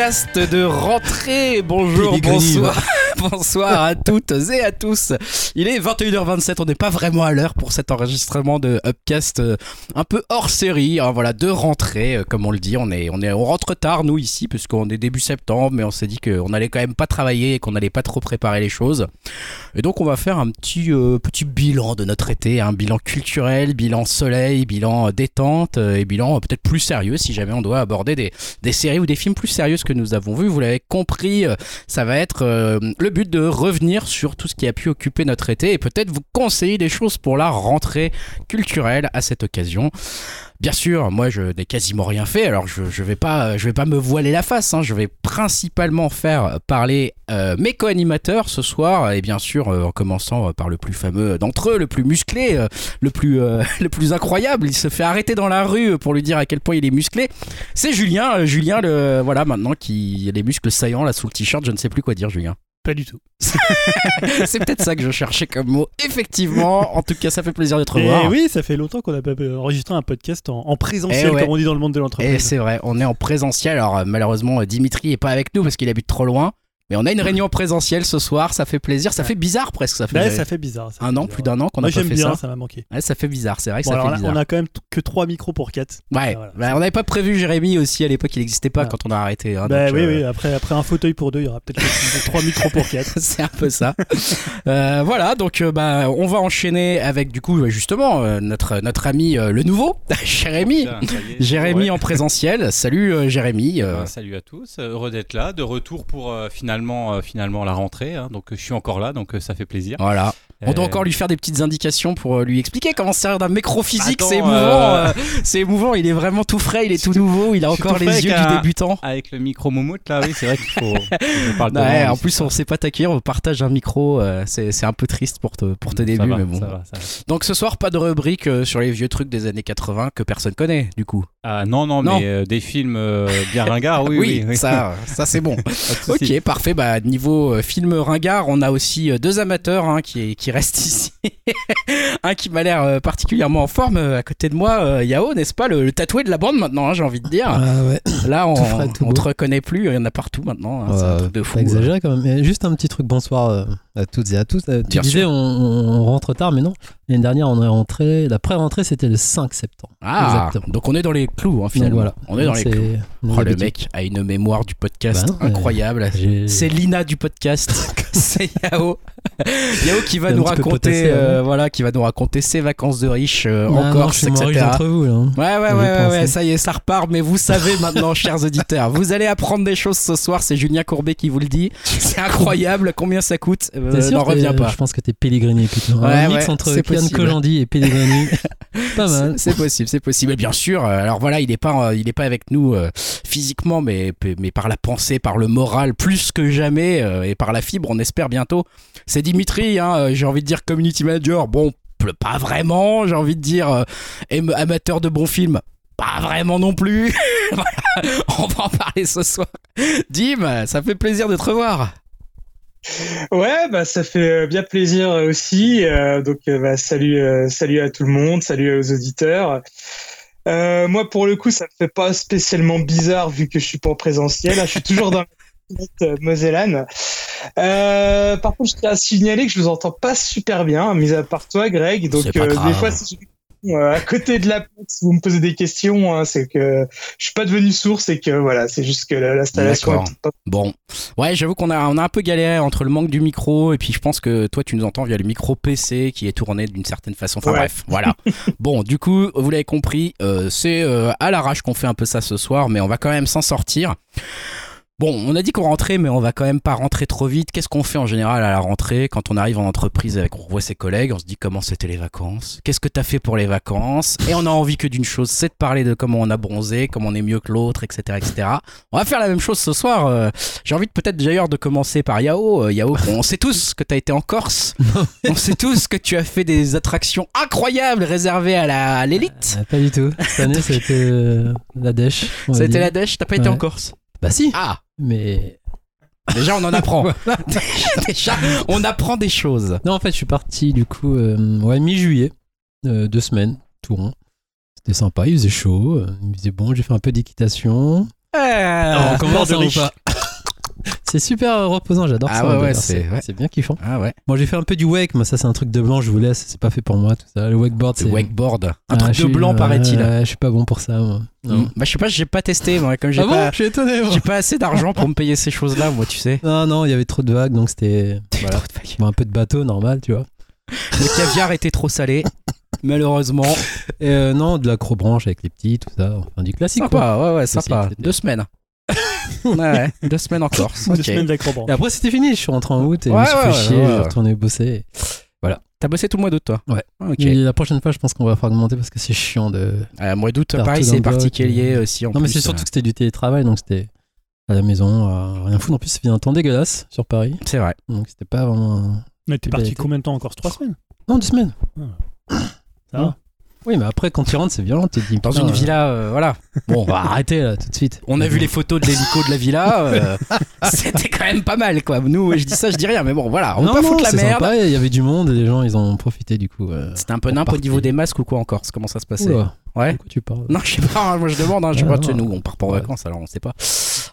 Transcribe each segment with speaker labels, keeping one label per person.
Speaker 1: podcast de rentrée. Bonjour, bonsoir. Bonsoir à toutes et à tous. Il est 21h27, on n'est pas vraiment à l'heure pour cet enregistrement de Upcast euh, un peu hors série. hein, voilà, de rentrée, euh, comme on le dit. On, est, on, est, on rentre tard, nous, ici, puisqu'on est début septembre, mais on s'est dit qu'on allait quand même pas travailler et qu'on allait pas trop préparer les choses. Et donc, on va faire un petit, euh, petit bilan de notre été, un bilan culturel, bilan soleil, bilan détente et bilan peut-être plus sérieux si jamais on doit aborder des, séries ou des films plus sérieux que nous avons vus. Vous l'avez compris, ça va être le but de revenir sur tout ce qui a pu occuper notre été et peut-être vous conseiller des choses pour la rentrée culturelle à cette occasion. Bien sûr, moi je n'ai quasiment rien fait, alors je, je vais pas vais pas me voiler la face, hein. je vais principalement faire parler euh, mes co-animateurs ce soir et bien sûr euh, en commençant par le plus fameux d'entre eux, le plus musclé, euh, le plus euh, le plus incroyable, il se fait arrêter dans la rue pour lui dire à quel point il est musclé. C'est Julien, euh, Julien le voilà maintenant qui a les muscles saillants là sous le t-shirt, je ne sais plus quoi dire Julien.
Speaker 2: Pas du tout.
Speaker 1: C'est peut-être ça que je cherchais comme mot. Effectivement, en tout cas, ça fait plaisir de te
Speaker 2: Et oui, ça fait longtemps qu'on n'a pas enregistré un podcast en, en présentiel,
Speaker 1: Eh ouais.
Speaker 2: comme on dit dans le monde de
Speaker 1: Et
Speaker 2: l'entreprise.
Speaker 1: c'est vrai, on est en présentiel. Alors euh, malheureusement, euh, Dimitri est pas avec nous parce qu'il habite trop loin. Mais on a une réunion présentielle ce soir, ça fait plaisir, ça fait bizarre presque. Ça fait
Speaker 2: Ouais, ça fait bizarre. ça
Speaker 1: un
Speaker 2: fait
Speaker 1: an,
Speaker 2: bizarre.
Speaker 1: plus d'un an qu'on a
Speaker 2: Moi
Speaker 1: pas fait
Speaker 2: bien,
Speaker 1: ça.
Speaker 2: ça m'a manqué.
Speaker 1: Ouais, ça fait bizarre, c'est vrai que
Speaker 2: Bon,
Speaker 1: ça
Speaker 2: alors
Speaker 1: fait
Speaker 2: là,
Speaker 1: bizarre.
Speaker 2: on a quand même que 3 micros pour 4.
Speaker 1: Ouais,
Speaker 2: voilà.
Speaker 1: bah, on n'avait pas prévu Jérémy aussi à l'époque, il n'existait pas quand on a arrêté. hein,
Speaker 2: bah
Speaker 1: donc,
Speaker 2: oui,
Speaker 1: euh,
Speaker 2: oui, après, après un fauteuil pour deux, il y aura peut-être 3 micros pour 4.
Speaker 1: c'est un peu ça. Euh, voilà, donc euh, bah, on va enchaîner avec du coup justement euh, notre, notre ami euh, le nouveau, Jérémy.
Speaker 3: Putain,
Speaker 1: Jérémy
Speaker 3: ouais.
Speaker 1: en présentiel. Salut Jérémy.
Speaker 3: Ben, salut à tous, heureux d'être là, de retour pour euh, finalement, euh, finalement la rentrée. hein. donc je suis encore là, donc euh, ça fait plaisir.
Speaker 1: Voilà. On doit
Speaker 3: Euh,
Speaker 1: encore lui faire des petites indications pour lui expliquer comment se servir d'un micro physique. C'est émouvant.
Speaker 3: euh,
Speaker 1: c'est émouvant. Il est vraiment tout frais. Il est tout nouveau. Il a encore les yeux du débutant.
Speaker 3: Avec le micro moumoute là, oui, c'est vrai qu'il faut. parle
Speaker 1: Ouais, en plus,
Speaker 3: ça.
Speaker 1: on sait pas t'accueillir. On partage un micro. euh, c'est un peu triste pour, te, pour tes
Speaker 3: Ça
Speaker 1: débuts,
Speaker 3: va,
Speaker 1: mais bon.
Speaker 3: ça va, ça va.
Speaker 1: Donc ce soir, pas de rubrique euh, sur les vieux trucs des années 80 que personne connaît, du coup.
Speaker 3: Ah non, non,
Speaker 1: Non.
Speaker 3: mais euh, des films euh, bien ringards, oui, oui. oui.
Speaker 1: ça, ça c'est bon. Ok, parfait. Bah, niveau euh, film ringard, on a aussi euh, deux amateurs hein, qui, qui restent ici. un qui m'a l'air euh, particulièrement en forme euh, à côté de moi, euh, Yao, n'est-ce pas? Le, le tatoué de la bande maintenant, hein, j'ai envie de dire.
Speaker 4: Ah ouais,
Speaker 1: Là, on,
Speaker 4: beau.
Speaker 1: te reconnaît plus, il y en a partout maintenant. hein, c'est un truc de fou.
Speaker 4: Exagéré quand même. Mais juste un petit truc, bonsoir euh, à toutes et à tous. Euh, Tu
Speaker 1: Bien
Speaker 4: disais on, on rentre tard, mais non. L'année dernière, on est rentré. La pré-rentrée, c'était le 5 septembre.
Speaker 1: Ah,
Speaker 4: Exactement.
Speaker 1: donc on est dans les clous, hein, finalement.
Speaker 4: voilà.
Speaker 1: On est dans les clous. Oh, le mec a une mémoire du podcast
Speaker 4: Bah non,
Speaker 1: incroyable. C'est Lina du podcast. c'est Yao. Yao qui va nous raconter,
Speaker 4: potassé,
Speaker 1: euh, voilà, qui va nous raconter ses vacances de riche euh,
Speaker 4: Ah
Speaker 1: en Corse,
Speaker 4: riche
Speaker 1: etc.
Speaker 4: d'entre vous là. hein.
Speaker 1: Ouais, ouais, ouais, ouais, ça y est, ça repart. Mais vous savez maintenant, chers auditeurs, vous allez apprendre des choses ce soir. C'est Julien Courbet qui vous le dit. C'est incroyable. Combien ça coûte Euh, N'en reviens pas.
Speaker 4: Je pense que t'es Pellegrini plutôt.
Speaker 1: Ouais,
Speaker 4: un mix entre Kian. Kojandi et Pellegrini. pas
Speaker 1: C'est-
Speaker 4: mal.
Speaker 1: C'est possible, c'est possible. Et bien sûr, euh, voilà, il n'est pas, euh, pas avec nous euh, physiquement, mais, par la pensée, par le moral, plus que jamais, euh, et par la fibre, on espère bientôt. C'est Dimitri, hein, j'ai envie de dire community manager. Bon, pas vraiment, j'ai envie de dire am- amateur de bons films. Pas vraiment non plus. On va en parler ce soir. Dim, ça fait plaisir de te revoir.
Speaker 5: Ouais, bah ça fait bien plaisir aussi. Donc bah, salut, salut à tout le monde, salut aux auditeurs. Euh, moi, pour le coup, ça me fait pas spécialement bizarre vu que je suis pas en présentiel. Je suis toujours dans la euh, Mosellane. Euh, par contre, je tiens à signaler que je vous entends pas super bien, mis à part toi, Greg. Donc euh, des fois, si euh, à côté de la plaque, si vous me posez des questions, hein, c'est que je suis pas devenu sourd, c'est que voilà, c'est juste que la- l'installation pas
Speaker 1: Bon, ouais, j'avoue qu'on a, on a un peu galéré entre le manque du micro et puis je pense que toi tu nous entends via le micro PC qui est tourné d'une certaine façon. Enfin
Speaker 5: Ouais.
Speaker 1: bref, voilà. bon, du coup, vous l'avez compris, euh, c'est euh, à l'arrache qu'on fait un peu ça ce soir, mais on va quand même s'en sortir. Bon, on a dit qu'on rentrait, mais on va quand même pas rentrer trop vite. Qu'est-ce qu'on fait en général à la rentrée quand on arrive en entreprise avec on revoit ses collègues, on se dit comment c'était les vacances, qu'est-ce que t'as fait pour les vacances, et on a envie que d'une chose, c'est de parler de comment on a bronzé, comment on est mieux que l'autre, etc., etc. On va faire la même chose ce soar. euh, j'ai envie de peut-être d'ailleurs de commencer par Yao. Euh, Yao, on sait tous que tu as été en Corse. on sait tous que tu as fait des attractions incroyables réservées à l'élite.
Speaker 4: Ah, pas du tout. Cette année, c'était euh, la dèche. dire.
Speaker 1: la dèche, t'as pas été
Speaker 4: Ouais.
Speaker 1: en Corse?
Speaker 4: Bah si,
Speaker 1: Ah,
Speaker 4: mais
Speaker 1: déjà on en apprend. déjà, on apprend des choses.
Speaker 4: Non, en fait, je suis parti du coup, euh, ouais, mi-juillet, euh, deux semaines, tout rond. C'était sympa, il faisait chaud, euh, il faisait bon, j'ai fait un peu d'équitation.
Speaker 1: Ah,
Speaker 4: on commence
Speaker 2: de
Speaker 4: ou pas C'est super reposant, j'adore
Speaker 1: Ah
Speaker 4: ça.
Speaker 1: ouais, ouais,
Speaker 4: d'ailleurs,
Speaker 1: c'est- ouais.
Speaker 4: bien kiffant.
Speaker 1: Ah ouais.
Speaker 4: Moi j'ai fait un peu du wake, mais ça c'est un truc de blanc, je vous laisse, c'est pas fait pour moi tout ça. Le wakeboard c'est.
Speaker 1: wakeboard. Un
Speaker 4: Ah,
Speaker 1: truc de blanc,
Speaker 4: ouais,
Speaker 1: paraît-il.
Speaker 4: ouais, je suis pas bon pour ça, moi. Non.
Speaker 1: Mm. Bah, je sais pas, j'ai pas testé, moi, comme j'ai
Speaker 4: Ah bon
Speaker 1: pas.
Speaker 4: Je suis étonné, moi.
Speaker 1: J'ai pas assez d'argent pour me payer ces choses-là, moi, tu sais.
Speaker 4: Non, non, il y avait trop de vagues, donc c'était. Voilà.
Speaker 1: Trop de vagues.
Speaker 4: Bon, un peu de bateau, normal, tu vois.
Speaker 1: Le caviar était trop salé, malheureusement.
Speaker 4: Et euh, non, de l'acrobranche avec les petits, tout ça. Enfin, du classique, quoi.
Speaker 1: Sympa, ouais, ouais, sympa. Deux semaines. Ouais, deux semaines en Corse.
Speaker 2: Deux semaines d'acrobranche.
Speaker 4: Et après, c'était fini. Je suis rentré en août et je
Speaker 1: Ouais,
Speaker 4: me suis fait chier.
Speaker 1: ouais,
Speaker 4: Je suis retourné bosser.
Speaker 1: T'as bossé tout le mois d'août, toi
Speaker 4: Ouais.
Speaker 1: Ah.
Speaker 4: Et la prochaine fois, je pense qu'on va fragmenter parce que c'est chiant de.
Speaker 1: Euh, mois d'août, pareil, c'est particulier
Speaker 4: euh.
Speaker 1: aussi. En
Speaker 4: non, mais c'est surtout
Speaker 1: euh,
Speaker 4: que c'était du télétravail, donc c'était à la maison, à rien foutre. En plus, il fait un temps dégueulasse sur Paris.
Speaker 1: C'est vrai.
Speaker 4: Donc c'était pas vraiment.
Speaker 2: Mais t'es parti combien de temps encore Trois semaines?
Speaker 4: Non, deux semaines.
Speaker 2: Ça va?
Speaker 4: Oui, mais après, quand tu rentres, c'est violent. Tu te dis,
Speaker 1: Dans une
Speaker 4: euh,
Speaker 1: villa, euh, voilà. Bon,
Speaker 4: bah, arrêtez là, tout de suite.
Speaker 1: on a vu les photos de l'hélico de la villa. euh, C'était quand même pas mal, quoi. Nous, je dis ça, je dis rien, mais bon, voilà. On peut pas foutre la
Speaker 4: c'est
Speaker 1: merde.
Speaker 4: sympa, Il y avait du monde et les gens, ils en ont profité du coup. euh.
Speaker 1: C'était un peu
Speaker 4: Pour
Speaker 1: nimp au niveau des masques ou quoi en Corse Comment ça se passait
Speaker 4: Oula,
Speaker 1: Ouais.
Speaker 4: de quoi tu parles
Speaker 1: Non, je sais pas, hein, moi je demande, hein, je sais pas, tu sais,
Speaker 4: non.
Speaker 1: nous on part pas en
Speaker 4: Ouais.
Speaker 1: vacances alors on sait pas.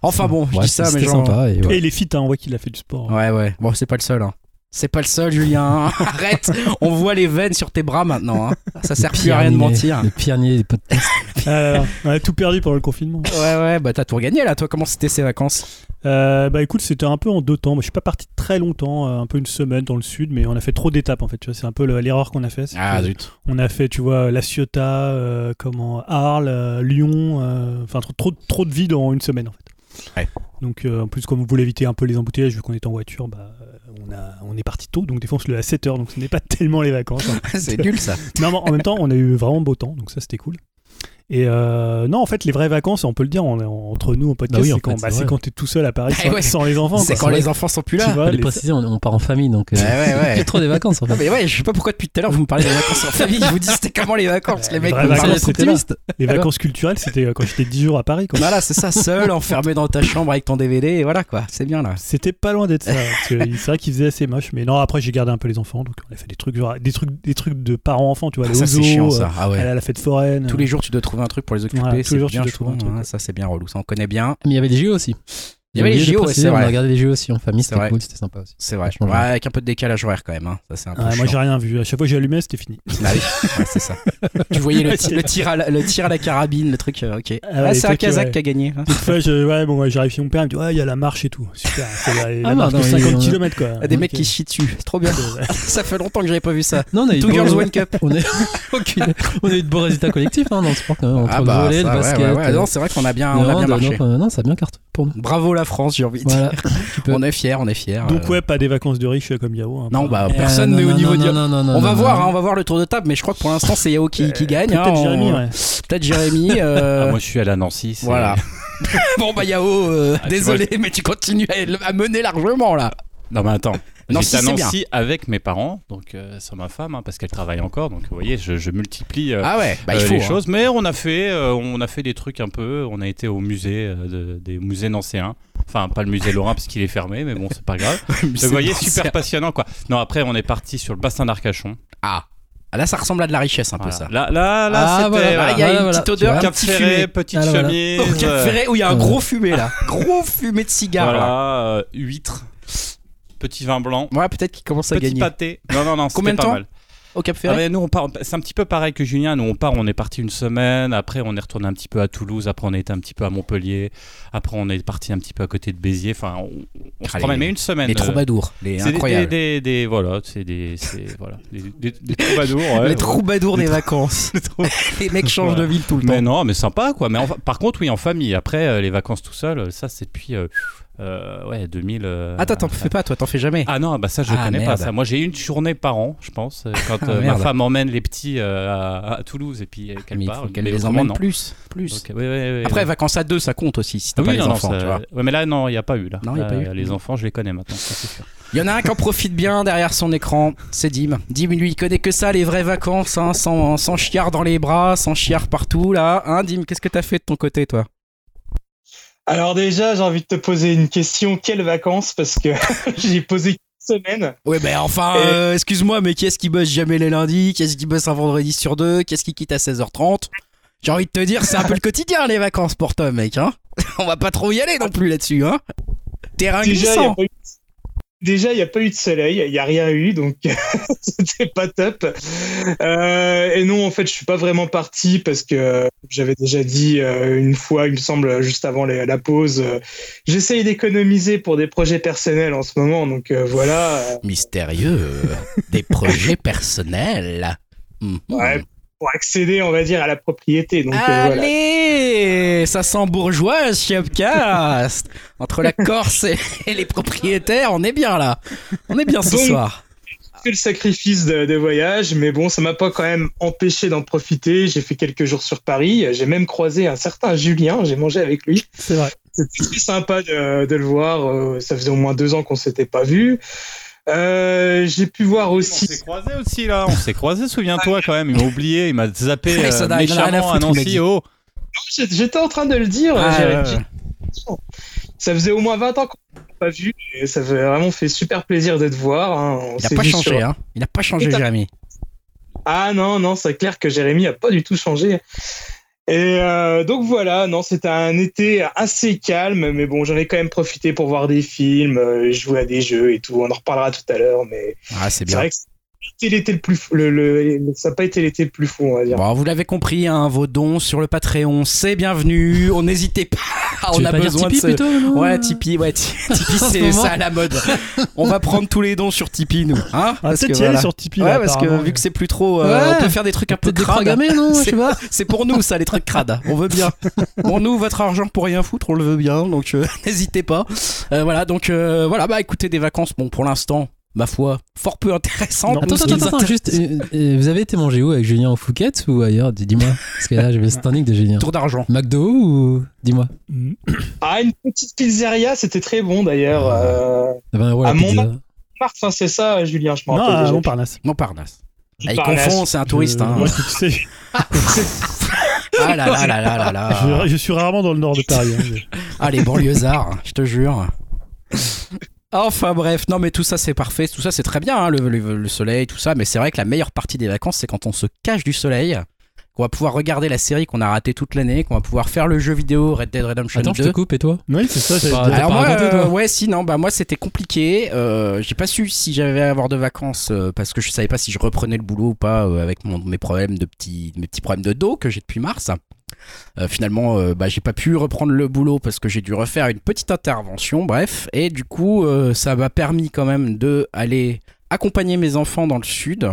Speaker 1: Enfin bon, je
Speaker 4: Ouais,
Speaker 1: dis ça, mais
Speaker 4: c'était
Speaker 1: genre.
Speaker 4: sympa. Et, ouais.
Speaker 2: Et il est fit, hein, on voit qu'il a fait du sport.
Speaker 1: Ouais, ouais, bon, c'est pas le seul. Hein. C'est pas le seul, Julien. Arrête, on voit les veines sur tes bras maintenant. Hein. Ça sert plus à rien de mentir.
Speaker 4: Le pionnier des podcasts.
Speaker 2: Ah là, on a tout perdu pendant le confinement.
Speaker 1: Ouais, ouais, bah t'as tout regagné là, toi, comment c'était ces vacances?
Speaker 2: Euh, bah écoute, c'était un peu en deux temps. Moi, je suis pas parti très longtemps, euh, un peu une semaine dans le sud, mais on a fait trop d'étapes en fait. Tu vois, c'est un peu le- l'erreur qu'on a fait. que
Speaker 1: zut.
Speaker 2: On a fait, tu vois, La Ciotat, euh, comment, Arles, euh, Lyon, euh, enfin trop, trop, trop de villes en une semaine en fait.
Speaker 1: Ouais.
Speaker 2: Donc euh, en plus, comme vous voulez éviter un peu les embouteillages, vu qu'on est en voiture, bah, euh, on, a, on est parti tôt, donc des fois on se lève à 7h, donc ce n'est pas tellement les vacances. hein.
Speaker 1: c'est nul ça.
Speaker 2: Non, mais en même temps, on a eu vraiment beau temps, donc ça c'était cool. Et euh, non, en fait, les vraies vacances, on peut le dire on est en- entre nous en podcast,
Speaker 4: Bah oui,
Speaker 2: c'est quand, bah, quand t'es tout seul à Paris sans,
Speaker 1: ouais.
Speaker 2: sans les enfants.
Speaker 1: C'est quand les enfants sont plus
Speaker 2: Tu
Speaker 1: là.
Speaker 2: vois,
Speaker 4: les préciser, on, on part en famille, donc. euh,
Speaker 1: Ouais, ouais, ouais.
Speaker 4: C'est trop des vacances en
Speaker 1: Non,
Speaker 4: fait.
Speaker 1: mais ouais, je sais pas pourquoi depuis tout à l'heure vous me parlez des vacances en famille. Je vous dis c'était comment les vacances. Les
Speaker 2: Les
Speaker 1: mecs
Speaker 2: vacances,
Speaker 1: optimistes.
Speaker 2: Les vacances culturelles, c'était euh, quand j'étais 10 jours à Paris. Quoi.
Speaker 1: Voilà, c'est ça, seul, enfermé dans ta chambre avec ton DVD, et voilà quoi, c'est bien là.
Speaker 2: C'était pas loin d'être ça. C'est vrai qu'il faisait assez moche. Mais non, après, j'ai gardé un peu les enfants. Donc, on a fait des trucs, genre, des trucs, des trucs de parents-enfants. Tu vois,
Speaker 1: Ah,
Speaker 2: les oiseaux, euh.
Speaker 1: Ah
Speaker 2: à la fête foraine.
Speaker 1: Tous les jours, tu dois trouver un truc pour les occuper.
Speaker 2: Voilà, tous
Speaker 1: c'est
Speaker 2: les jours, tu
Speaker 1: bien
Speaker 2: un truc,
Speaker 1: hein. Ça, c'est bien relou. Ça, on connaît bien.
Speaker 4: Mais il y avait les JO aussi.
Speaker 1: Il y avait les JO, c'est
Speaker 4: On
Speaker 1: vrai.
Speaker 4: a regardé les JO aussi en famille,
Speaker 1: C'est
Speaker 4: c'était
Speaker 1: vrai.
Speaker 4: cool, c'était sympa aussi.
Speaker 1: C'est vrai. Ouais, avec un peu de décalage horaire quand même. hein. Ça, c'est un peu
Speaker 2: Ah, moi, j'ai rien vu. À chaque fois que j'allumais, c'était fini.
Speaker 1: Ah oui, ouais, c'est ça. tu voyais le, le tir à la, le tir à la carabine, le truc. euh, ok. Ah,
Speaker 2: les
Speaker 1: c'est un Kazakh
Speaker 2: ouais.
Speaker 1: qui a gagné. hein.
Speaker 2: Une fois, je, ouais, bon, ouais, j'arrive chez mon père, il me dit Ouais, il y a la marche et tout. Super. La, la
Speaker 4: Ah,
Speaker 2: marche
Speaker 4: non,
Speaker 2: de
Speaker 4: non,
Speaker 2: 50
Speaker 4: il-
Speaker 2: km, quoi.
Speaker 1: Ah, Des
Speaker 2: Donc,
Speaker 1: mecs qui
Speaker 2: euh,
Speaker 1: se chient dessus. C'est trop bien. ça fait longtemps que j'avais pas vu ça.
Speaker 4: Non, on a eu
Speaker 1: Two
Speaker 4: de
Speaker 1: Girls
Speaker 4: beaux-
Speaker 1: One Cup.
Speaker 4: On on a eu de beaux résultats collectifs hein, dans le sport quand même. Entre
Speaker 1: Ah
Speaker 4: le
Speaker 1: bah,
Speaker 4: le basket. euh,
Speaker 1: Non, c'est vrai qu'on a bien,
Speaker 4: le
Speaker 1: on a bien
Speaker 4: hand,
Speaker 1: marché.
Speaker 4: euh, non, ça a bien cartonné pour nous.
Speaker 1: Bravo la France, j'ai envie de dire. On est fiers, on est fiers.
Speaker 2: Donc,
Speaker 1: euh.
Speaker 2: ouais, pas des vacances de riches comme Yao. hein,
Speaker 1: Non, bah personne
Speaker 4: Euh,
Speaker 1: n'est
Speaker 4: non,
Speaker 1: au
Speaker 4: non,
Speaker 1: niveau
Speaker 4: non,
Speaker 1: du.
Speaker 4: non, non, non,
Speaker 1: On va
Speaker 4: non,
Speaker 1: voir,
Speaker 4: non.
Speaker 1: on va voir le tour de table, mais je crois que pour l'instant c'est Yao qui, qui gagne. hein,
Speaker 2: Peut-être
Speaker 1: on-
Speaker 2: Jérémy, ouais.
Speaker 1: Peut-être Jérémy. euh,
Speaker 3: Ah, moi, je suis allé à Nancy. c'est-
Speaker 1: Voilà. bon bah Yao, euh,
Speaker 3: Ah, tu
Speaker 1: désolé, mais tu continues à, à mener largement là.
Speaker 3: Non, mais attends.
Speaker 1: Nancy,
Speaker 3: J'étais à. Nancy avec mes parents, donc euh, sans ma femme, hein, parce qu'elle travaille encore. Donc, vous voyez, je, je multiplie euh,
Speaker 1: Ah ouais, bah il
Speaker 3: euh,
Speaker 1: faut.
Speaker 3: les
Speaker 1: hein.
Speaker 3: choses. Mais on a fait, euh, on a fait des trucs un peu. On a été au musée, euh, de- des musées nancéens. Enfin, pas le musée Lorrain parce qu'il est fermé, mais bon, c'est pas grave. Donc, vous voyez, super passionnant, quoi. Non, après, on est parti sur le bassin d'Arcachon.
Speaker 1: Ah. Ah, Là, ça ressemble à de la richesse un peu
Speaker 3: Voilà.
Speaker 1: ça.
Speaker 3: Là, là, là,
Speaker 4: Ah,
Speaker 3: c'était.
Speaker 4: voilà.
Speaker 3: voilà.
Speaker 1: Il y a
Speaker 4: Voilà,
Speaker 1: une
Speaker 4: voilà.
Speaker 1: petite odeur, petit
Speaker 3: Cap Ferré,
Speaker 1: fumé.
Speaker 3: petite
Speaker 4: Ah,
Speaker 3: chemise.
Speaker 1: Cap
Speaker 3: euh,
Speaker 1: Ferré où il y a un gros fumé là. Gros fumé de cigare là.
Speaker 3: Voilà, euh, huîtres, petit vin blanc,
Speaker 1: Ouais, peut-être qu'il commence à
Speaker 3: petit
Speaker 1: gagner.
Speaker 3: pâté. Non, non, non,
Speaker 1: Combien
Speaker 3: c'était
Speaker 1: de
Speaker 3: pas
Speaker 1: temps
Speaker 3: mal.
Speaker 1: Au Cap
Speaker 3: Ah
Speaker 1: Ferré
Speaker 3: ben, nous, on part, c'est un petit peu pareil que Julien. Nous, on part, on est parti une semaine. Après, on est retourné un petit peu à Toulouse. Après, on est été un petit peu à Montpellier. Après, on est parti un petit peu à côté de Béziers. Enfin, on, on se
Speaker 1: les-
Speaker 3: mais une semaine.
Speaker 1: Les
Speaker 3: euh,
Speaker 1: troubadours, les
Speaker 3: c'est des,
Speaker 1: incroyables.
Speaker 3: des, des- des- voilà, c'est des, c'est, voilà, des, des- des troubadours. ouais,
Speaker 1: les troubadours des vacances. les mecs changent de ville tout le
Speaker 3: Mais
Speaker 1: temps.
Speaker 3: non, mais sympa quoi. Mais en- par contre, oui, en famille. Après, euh, les vacances tout seul, ça, c'est depuis euh, euh, ouais 2000. euh,
Speaker 1: Attends, t'en fais pas, toi, t'en fais jamais.
Speaker 3: Ah non, bah ça je
Speaker 1: Ah,
Speaker 3: connais
Speaker 1: merde.
Speaker 3: pas ça. Moi j'ai une journée par an, je pense, euh, quand
Speaker 1: Ah,
Speaker 3: euh, ma femme emmène les petits euh, à, à Toulouse et puis euh, qu'elle part.
Speaker 1: qu'elle les emmène
Speaker 3: non.
Speaker 1: plus. plus.
Speaker 3: Donc, ouais, ouais, ouais,
Speaker 1: Après, vacances à deux, ça compte aussi si t'as
Speaker 3: Ah
Speaker 1: pas
Speaker 3: oui,
Speaker 1: les
Speaker 3: non, non,
Speaker 1: enfants,
Speaker 3: ça-
Speaker 1: tu vois.
Speaker 3: ouais, mais là non, il n'y a pas eu là.
Speaker 1: Non, y a pas eu.
Speaker 3: Les enfants, je les connais maintenant, ça c'est sûr.
Speaker 1: Il y en a un qui en profite bien derrière son écran, c'est Dim. Dim, lui, il connaît que ça, les vraies vacances, hein, sans, sans chiard dans les bras, sans chiard partout, là. Hein, Dim, qu'est-ce que t'as fait de ton côté, toi?
Speaker 5: Alors déjà, j'ai envie de te poser une question. Quelles vacances? Parce que j'ai posé une semaine.
Speaker 1: Ouais, ben enfin,
Speaker 5: Et-
Speaker 1: euh, excuse-moi, mais qui est-ce qui bosse jamais les lundis? Qui est-ce qui bosse un vendredi sur deux? Qui est-ce qui quitte à 16h30 J'ai envie de te dire, c'est un peu le quotidien les vacances pour toi, mec. Hein On va pas trop y aller non plus là-dessus. Hein Terrain
Speaker 5: Déjà,
Speaker 1: glissant.
Speaker 5: Déjà, il n'y a pas eu de soleil, il n'y a rien eu, donc c'était pas top. Euh, et non, en fait, je suis pas vraiment parti parce que j'avais déjà dit euh, une fois, il me semble, juste avant les- la pause, euh, j'essaye d'économiser pour des projets personnels en ce moment, donc voilà.
Speaker 1: Mystérieux. Des projets personnels. Mhm.
Speaker 5: Ouais, pour accéder, on va dire, à la propriété. Donc euh, voilà.
Speaker 1: Ça sent bourgeois chez Upcast. Entre la Corse et, et les propriétaires, on est bien là. On est bien ce
Speaker 5: Donc,
Speaker 1: soir.
Speaker 5: J'ai fait le sacrifice de, de voyage, mais bon, ça m'a pas quand même empêché d'en profiter. J'ai fait quelques jours sur Paris. J'ai même croisé un certain Julien. J'ai mangé avec lui.
Speaker 2: C'est vrai.
Speaker 5: C'était très sympa de, de le voir. Euh, Ça faisait au moins deux ans qu'on s'était pas vu. Euh, j'ai pu voir
Speaker 3: On
Speaker 5: aussi.
Speaker 3: s'est croisés aussi là, on s'est croisés, souviens-toi quand même, il m'a oublié, il m'a zappé euh, méchamment à
Speaker 1: foutre, il m'a
Speaker 3: Nancy. Oh,
Speaker 5: J'étais en train de le dire.
Speaker 1: Ah, ouais, ouais.
Speaker 5: Ça faisait au moins 20 ans qu'on pas vu. Et ça fait vraiment fait super plaisir de te voir. hein. On
Speaker 1: Il n'a
Speaker 5: s'est
Speaker 1: pas changé,
Speaker 5: sur-
Speaker 1: hein. Il n'a pas changé, Jérémy.
Speaker 5: Ah non, non, c'est clair que Jérémy a pas du tout changé. Et euh, donc voilà, non, c'était un été assez calme, mais bon, j'en ai quand même profité pour voir des films, euh, jouer à des jeux et tout. On en reparlera tout à l'heure, mais
Speaker 1: Ah, c'est
Speaker 5: vrai que l'été le plus, le, le- ça n'a pas été l'été le plus fou, on va dire.
Speaker 1: Bon, vous l'avez compris, hein, vos dons sur le Patreon, c'est bienvenu. On n'hésitez pas. On a
Speaker 4: pas dire
Speaker 1: besoin
Speaker 4: Tipeee
Speaker 1: de ce...
Speaker 4: plutôt
Speaker 1: Ouais, Tipeee, ouais, Ti- Tipeee, c'est ça à la mode. On va prendre tous les dons sur Tipeee, nous. Hein? Parce que
Speaker 2: peut-être y aller
Speaker 1: voilà.
Speaker 2: sur Tipeee.
Speaker 1: Ouais,
Speaker 2: là,
Speaker 1: parce que vu que c'est plus trop. euh,
Speaker 4: Ouais.
Speaker 1: on peut faire des trucs un peu
Speaker 4: Peut-être
Speaker 1: crades. C'est- pour nous, ça, les trucs crades. On veut bien. Bon, nous, votre argent pour rien foutre, on le veut bien. Donc, euh, n'hésitez pas. Euh, voilà, donc, euh, voilà, bah écoutez, des vacances, bon, pour l'instant, ma foi, fort peu intéressantes.
Speaker 2: Non.
Speaker 1: Nous,
Speaker 4: Attends, attends, attends, juste. euh, euh, vous avez été manger où avec Julien au Phuket ou ailleurs? Dis- Dis-moi. Parce que là, j'avais le standing de Julien.
Speaker 1: Tour d'argent.
Speaker 4: McDo ou. Dis-moi?
Speaker 5: Ah, une petite pizzeria, c'était très bon d'ailleurs. Euh,
Speaker 4: 20 euros la
Speaker 5: À. Montmartre. Hein, c'est ça, Julien, je m'en
Speaker 2: Non,
Speaker 5: rappelle
Speaker 2: à
Speaker 5: déjà.
Speaker 2: Montparnasse.
Speaker 1: Montparnasse. Ah, il confond, c'est un touriste.
Speaker 2: Je-
Speaker 1: Hein.
Speaker 2: moi, tu sais,
Speaker 1: Ah là là là là là là.
Speaker 2: je, je suis rarement dans le nord de Paris. hein, je-
Speaker 1: Ah, les banlieusards, je te jure. Enfin bref, non mais tout ça c'est parfait, tout ça c'est très bien, hein, le, le- le soleil, tout ça, mais c'est vrai que la meilleure partie des vacances c'est quand on se cache du soleil, qu'on va pouvoir regarder la série qu'on a ratée toute l'année, qu'on va pouvoir faire le jeu vidéo Red Dead Redemption
Speaker 4: Attends, je
Speaker 1: 2.
Speaker 4: te coupe et toi?
Speaker 2: Oui, c'est ça.
Speaker 4: t'as
Speaker 1: Alors
Speaker 4: pas
Speaker 1: moi,
Speaker 4: raconté,
Speaker 1: euh, ouais, si, non, bah moi c'était compliqué. Euh, j'ai pas su si j'allais avoir de vacances euh, parce que je savais pas si je reprenais le boulot ou pas euh, avec mon, mes problèmes de petits, mes petits problèmes de dos que j'ai depuis mars. Euh, finalement, euh, bah, j'ai pas pu reprendre le boulot parce que j'ai dû refaire une petite intervention, bref. Et du coup, euh, ça m'a permis quand même de aller accompagner mes enfants dans le sud.